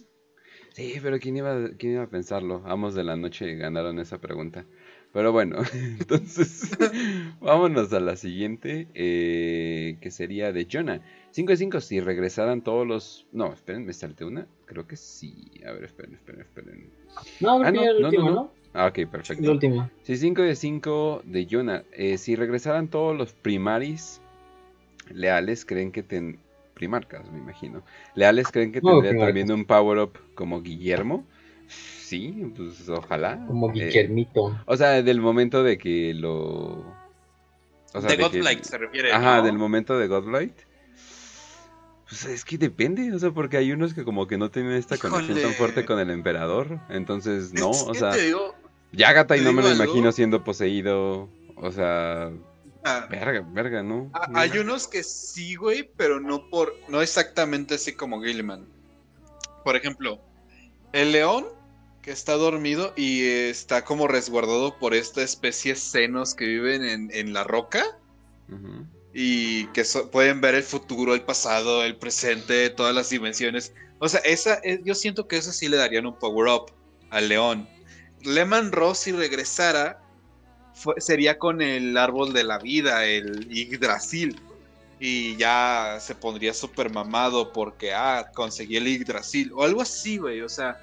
Sí, pero ¿quién iba, ¿quién iba a pensarlo? Amos de la noche ganaron esa pregunta. Pero bueno, entonces vámonos a la siguiente, eh, que sería de Jonah. 5 de 5, si regresaran todos los... No, esperen, me salté una. Creo que sí. A ver, esperen, esperen, esperen. No, Ah, no, el no, último, no, ¿no? Ah, ok, El perfecto. último. Sí, 5 de 5 de Jonah. Eh, si regresaran todos los primaris leales, creen que ten... Primarcas, me imagino. Leales creen que tendría también un power-up como Guillermo. Sí, pues ojalá. Como Eh, Guillermito. o sea, del momento de que lo. O sea, de que- Godlight se refiere. Ajá, ¿no? del momento de Godlight. Pues es que depende, o sea, porque hay unos que como que no tienen esta conexión tan fuerte con el emperador. Entonces, no, o sea, te digo, Yagatai te no me lo algo. imagino siendo poseído. O sea, ah, verga, verga, ¿no? Ah. Hay unos que sí, güey, pero no por, no exactamente así como Gilliman. Por ejemplo, el león que está dormido y está como resguardado por esta especie de senos que viven en, en la roca y que so- pueden ver el futuro, el pasado, el presente, todas las dimensiones. O sea, esa, eh, yo siento que eso sí le darían un power up al león. Lehman Ross si regresara fue- sería con el árbol de la vida, el Yggdrasil. Y ya se pondría súper mamado porque, ah, conseguí el Yggdrasil. O algo así, güey. O sea,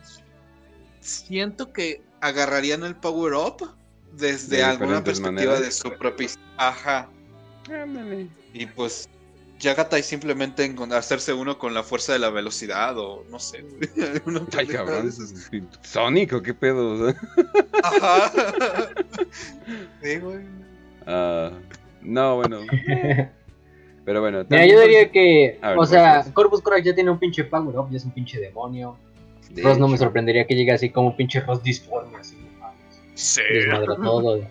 siento que agarrarían el power up desde De alguna perspectiva maneras. de su propia... Ajá. Ándale. Y pues Yagatai simplemente hacerse uno con la fuerza de la velocidad o no sé. Ay, cabrón. Sonic, ¿o qué pedo? O sea, Ajá. Sí, güey. ah, no, bueno. Pero bueno. Mira, también, yo diría que, ver, o sea, pues. Corvus Corax ya tiene un pinche power up, ya es un pinche demonio. de Ross no me sorprendería que llegue así como un pinche Ross disforme, así, Sí. desmadra todo.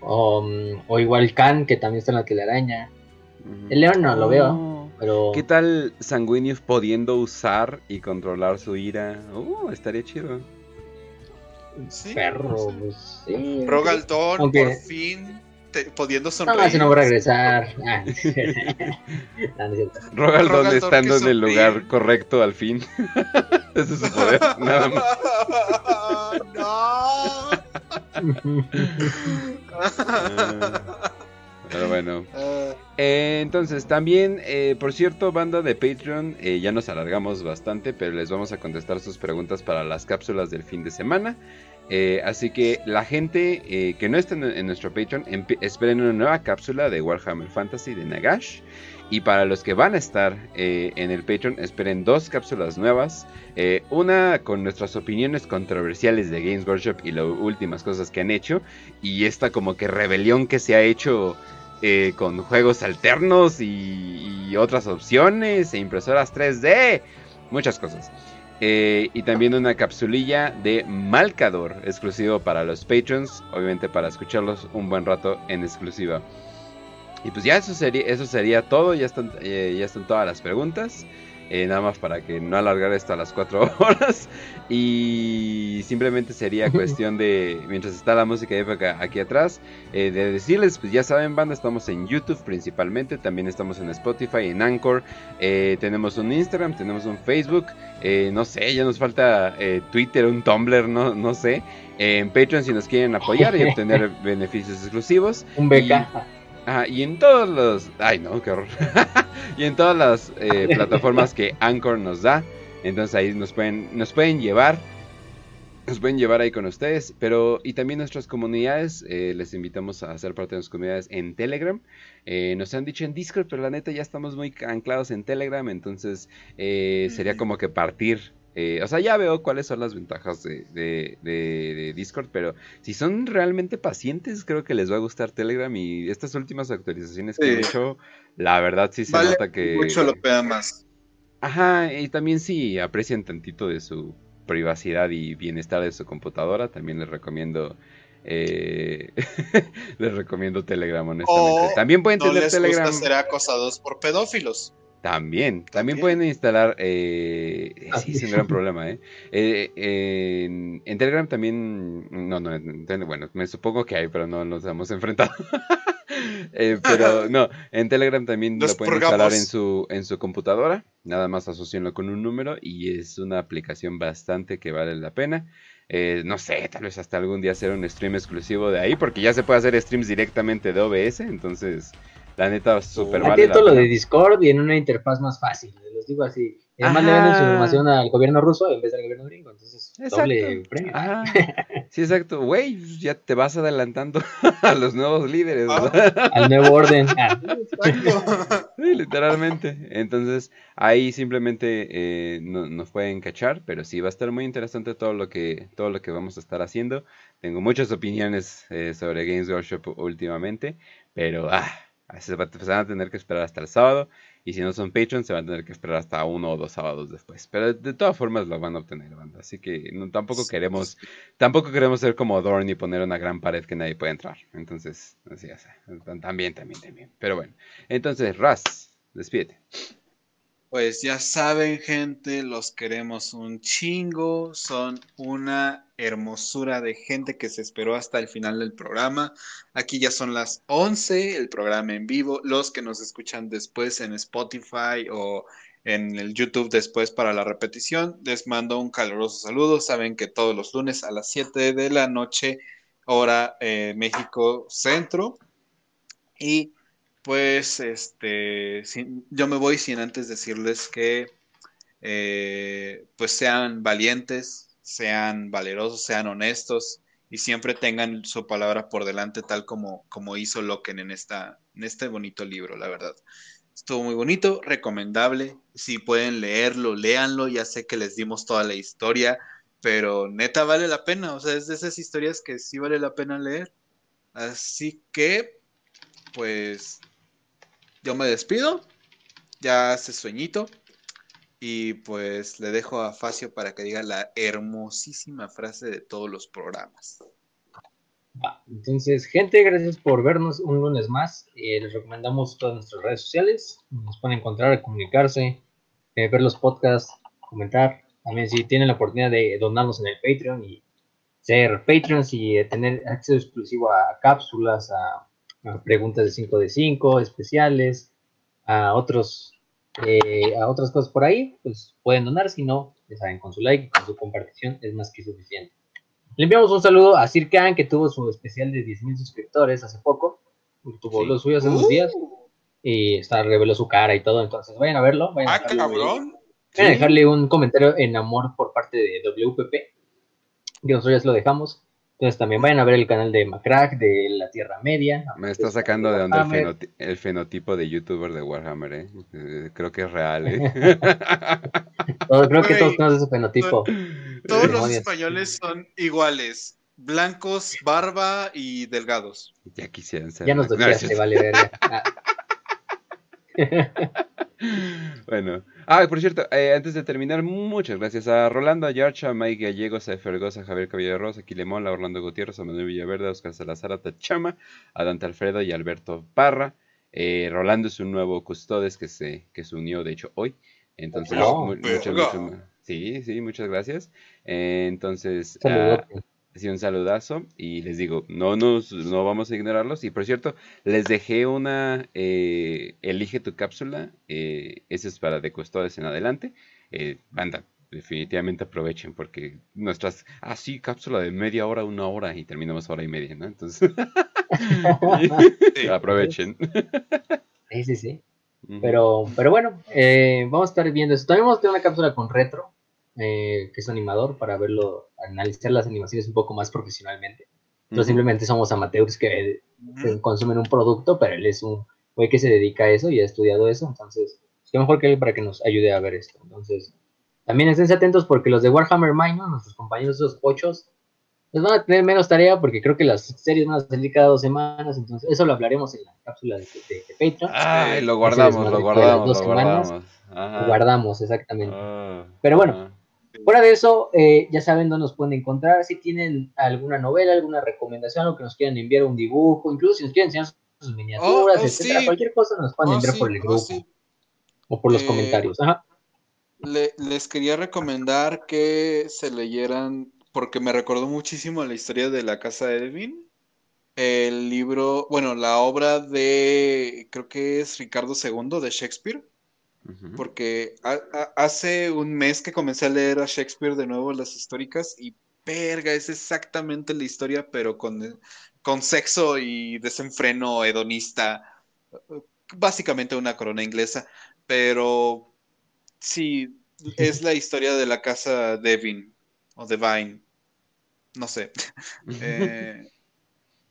O, mm, o igual Khan, que también está en la telaraña. El león no lo veo, Oh. pero ¿Qué tal Sanguinius pudiendo usar y controlar su ira? Uh, estaría chido. Sí, perro, sí. pues sí. Rogaldón, Aunque- por fin, te- pudiendo No, sonreír. si no va a regresar. Ah, no, no estando en el lugar correcto al fin. Ese es su poder, nada más. no. Pero bueno. Ah, Eh, entonces, también, eh, por cierto, banda de Patreon, eh, ya nos alargamos bastante, pero les vamos a contestar sus preguntas para las cápsulas del fin de semana. Eh, así que la gente que no está en, en nuestro Patreon, esperen una nueva cápsula de Warhammer Fantasy de Nagash. Y para los que van a estar eh, en el Patreon, esperen dos cápsulas nuevas. Eh, una con nuestras opiniones controversiales de Games Workshop y las últimas cosas que han hecho. Y esta como que rebelión que se ha hecho eh, con juegos alternos y, otras opciones e impresoras 3D. Muchas cosas. Eh, y también una capsulilla de Malcador exclusivo para los patrons. Obviamente para escucharlos un buen rato en exclusiva. Y pues ya eso sería, eso sería todo. Ya están, eh, ya están todas las preguntas. Eh, nada más para que no alargar esto a las 4 horas. Y simplemente sería cuestión de, mientras está la música de época aquí atrás, eh, de decirles, pues ya saben, banda, estamos en YouTube principalmente. También estamos en Spotify, en Anchor. eh, tenemos un Instagram, tenemos un Facebook. eh, no sé, ya nos falta eh, Twitter, un Tumblr, no, no sé. En Patreon si nos quieren apoyar y obtener beneficios exclusivos. Un beca. Ah, y en todos los. Ay, no, qué horror. y en todas las eh, plataformas que Anchor nos da. Entonces ahí nos pueden, nos pueden llevar. Nos pueden llevar ahí con ustedes. Pero. Y también nuestras comunidades. eh, les invitamos a ser parte de nuestras comunidades en Telegram. Eh, nos han dicho en Discord, pero la neta ya estamos muy anclados en Telegram. Entonces eh, sería como que partir. Eh, o sea, ya veo cuáles son las ventajas de, de- de- de Discord, pero si son realmente pacientes, creo que les va a gustar Telegram y estas últimas actualizaciones que Sí. han hecho, la verdad sí se vale nota que... mucho lo pega más. Ajá, y también si aprecian tantito de su privacidad y bienestar de su computadora, también les recomiendo... eh, les recomiendo Telegram, honestamente. O también pueden No tener les Telegram. gusta ser acosados por pedófilos. También, también También. pueden instalar, eh, sí, es un gran problema, ¿eh? Eh, en, en Telegram también, no, no, en bueno, me supongo que hay, pero no nos hemos enfrentado. Eh, pero no, en Telegram también lo pueden instalar en su, en su computadora, nada más asocienlo con un número y es una aplicación bastante que vale la pena. Eh, no sé, tal vez hasta algún día hacer un stream exclusivo de ahí, porque ya se puede hacer streams directamente de OBS, entonces la neta súper Oh. vale lo de Discord y en una interfaz más fácil. Les digo así. Y además le venden su Ajá. información al gobierno ruso en vez del gobierno gringo. Entonces, doble Exacto. premio. Ajá. Sí, exacto. Güey, pues ya te vas adelantando a los nuevos líderes, Ah. Al nuevo orden. Sí, literalmente. Entonces, ahí simplemente eh, no- nos pueden cachar, pero sí va a estar muy interesante todo lo que todo lo que vamos a estar haciendo. Tengo muchas opiniones eh, sobre Games Workshop últimamente, pero ah, se, va- se van a tener que esperar hasta el sábado. Y si no son Patreons, se van a tener que esperar hasta uno o dos sábados después. Pero de todas formas lo van a obtener, banda. Así que no, tampoco queremos tampoco queremos ser como Dorn y poner una gran pared que nadie puede entrar. Entonces, así es. También, también, también. Pero bueno. Entonces, Raz, despídete. Pues ya saben, gente, los queremos un chingo. Son una hermosura de gente que se esperó hasta el final del programa. Aquí ya son las 11, el programa en vivo. Los que nos escuchan después en Spotify o en el YouTube después para la repetición, les mando un caluroso saludo. Saben que todos los lunes a las 7 de la noche, hora eh, México Centro. Y pues este, yo me voy sin antes decirles que eh, pues sean valientes, sean valerosos, sean honestos y siempre tengan su palabra por delante tal como, como hizo Loken en, esta, en este bonito libro, la verdad. Estuvo muy bonito, recomendable. Si pueden leerlo, léanlo. Ya sé que les dimos toda la historia, pero neta vale la pena. O sea, es de esas historias que sí vale la pena leer. Así que, pues, yo me despido. Ya hace sueñito. Y pues le dejo a Facio para que diga la hermosísima frase de todos los programas. Entonces, gente, gracias por vernos un lunes más. Eh, les recomendamos todas nuestras redes sociales. Nos pueden encontrar, comunicarse, eh, ver los podcasts, comentar. También si tienen la oportunidad de donarnos en el Patreon y ser Patreons y eh, tener acceso exclusivo a cápsulas, a, a preguntas de 5 de 5, especiales, a otros eh, a otras cosas por ahí, pues pueden donar. Si no, ya saben, con su like y con su compartición es más que suficiente. Le enviamos un saludo a Sir Khan, que tuvo su especial de 10.000 suscriptores hace poco. Tuvo Sí. lo suyo hace unos días y está, reveló su cara y todo. Entonces, vayan a verlo. Vayan a Ah, dejarle, cabrón. vayan a dejarle un comentario en amor por parte de WPP, que nosotros ya se lo dejamos. Entonces, también vayan a ver el canal de Macrack, de la Tierra Media. Me está sacando de onda el, Warhammer. fenoti- el fenotipo de youtuber de Warhammer, ¿eh? Eh, Creo que es real, ¿eh? Creo que todos tenemos ese fenotipo. Todos los españoles son iguales. Blancos, barba y delgados. Ya quisieran ser. Ya nos No, doxeaste, es- vale, verga. Ah, Bueno, ah, por cierto, eh, antes de terminar, muchas gracias a Rolando Ayarcha, a Mike Gallegos, a Fergosa, a Javier Caballero Rosa, a Quilemón, a Orlando Gutiérrez, a Manuel Villaverde, a Oscar Salazar, a Tachama, a Dante Alfredo y a Alberto Parra. Eh, Rolando es un nuevo custodes que se, que se unió, de hecho, hoy. Entonces, Oh, mu- muchas, muchas- sí, sí, muchas gracias. Eh, entonces, saludo. Sí, un saludazo y les digo, no nos, no vamos a ignorarlos. Y por cierto, les dejé una, eh, elige tu cápsula, eh, ese es para de custodes en adelante. Eh, banda, definitivamente aprovechen porque nuestras, ah sí, cápsula de media hora, una hora y terminamos hora y media, ¿no? Entonces, Sí. aprovechen. Sí, sí, sí. Pero, pero bueno, eh, vamos a estar viendo eso. También vamos a tener una cápsula con retro, eh, que es animador, para verlo, analizar las animaciones un poco más profesionalmente. Nosotros Ujú. simplemente somos amateurs que Ujú. eh, consumen un producto, pero él es un güey que se dedica a eso y ha estudiado eso, entonces, qué mejor que él para que nos ayude a ver esto. Entonces, también estén atentos porque los de Warhammer Minor, nuestros compañeros esos pochos, les van a tener menos tarea porque creo que las series van a salir cada dos semanas, entonces eso lo hablaremos en la cápsula de, de- de Patreon. Ay, lo guardamos, lo guardamos, lo semanas. guardamos. Ajá. Guardamos, exactamente. Ah, Pero bueno, ah. Fuera de eso, eh, ya saben dónde nos pueden encontrar. Si tienen alguna novela, alguna recomendación, o que nos quieran enviar un dibujo, incluso si nos quieren enseñar sus miniaturas, oh, etcétera, sí. cualquier cosa nos pueden Oh, enviar sí, por el oh, grupo sí. o por los Eh, comentarios. Ajá. Le- les quería recomendar que se leyeran, porque me recordó muchísimo la historia de la casa de Edwin. El libro, bueno, la obra de, creo que es Ricardo II de Shakespeare, Porque ha- ha- hace un mes que comencé a leer a Shakespeare de nuevo las históricas y verga, es exactamente la historia, pero con, con sexo y desenfreno hedonista, básicamente una corona inglesa, pero sí, es la historia de la casa Devin o Devine. No sé. Eh,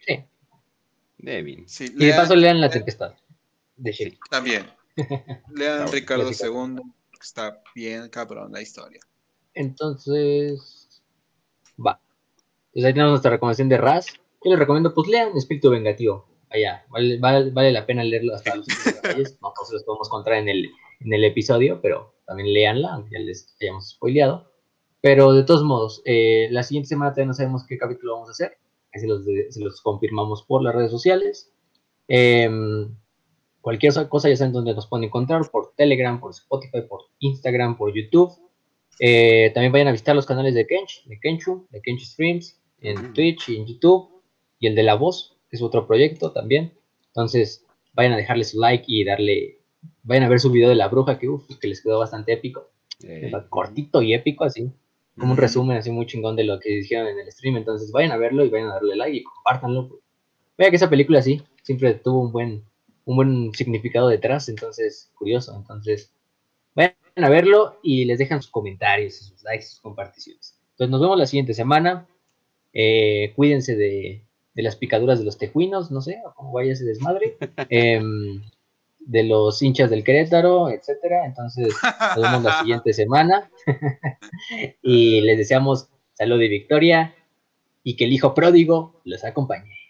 Sí. Devin. sí, Y de paso lean La eh, Tempestad. De Shelley. También. Lean Ricardo. II. Está bien cabrón la historia. Entonces, va. Entonces ahí tenemos nuestra recomendación de Raz. Yo les recomiendo, pues lean Espíritu Vengativo. Allá, vale, vale, vale la pena leerlo hasta los detalles. No todos los podemos encontrar en el, en el episodio, pero también leanla, aunque ya les hayamos spoileado. Pero de todos modos, eh, la siguiente semana todavía no sabemos qué capítulo vamos a hacer. Ahí se los, de- se los confirmamos por las redes sociales. Em, cualquier cosa ya saben dónde nos pueden encontrar, por Telegram, por Spotify, por Instagram, por YouTube. Eh, también vayan a visitar los canales de Kench, de Kenchu, de Kench Streams, en. Twitch y en YouTube, y el de La Voz, que es otro proyecto también. Entonces, vayan a dejarle su like y darle, vayan a ver su video de la bruja, que, uf, que les quedó bastante épico, Eh, cortito y épico, así, como un resumen así muy chingón de lo que dijeron en el stream. Entonces, vayan a verlo y vayan a darle like y compártanlo. Vea que esa película sí, siempre tuvo un buen, un buen significado detrás, entonces, curioso. Entonces, vayan a verlo y les dejan sus comentarios, sus likes, sus comparticiones. Entonces, nos vemos la siguiente semana. Eh, cuídense de, de las picaduras de los tejuinos, no sé, o cómo vaya ese desmadre. Em, de los hinchas del Querétaro, etcétera. Entonces, nos vemos la siguiente semana. y les deseamos salud y victoria y que el hijo pródigo los acompañe.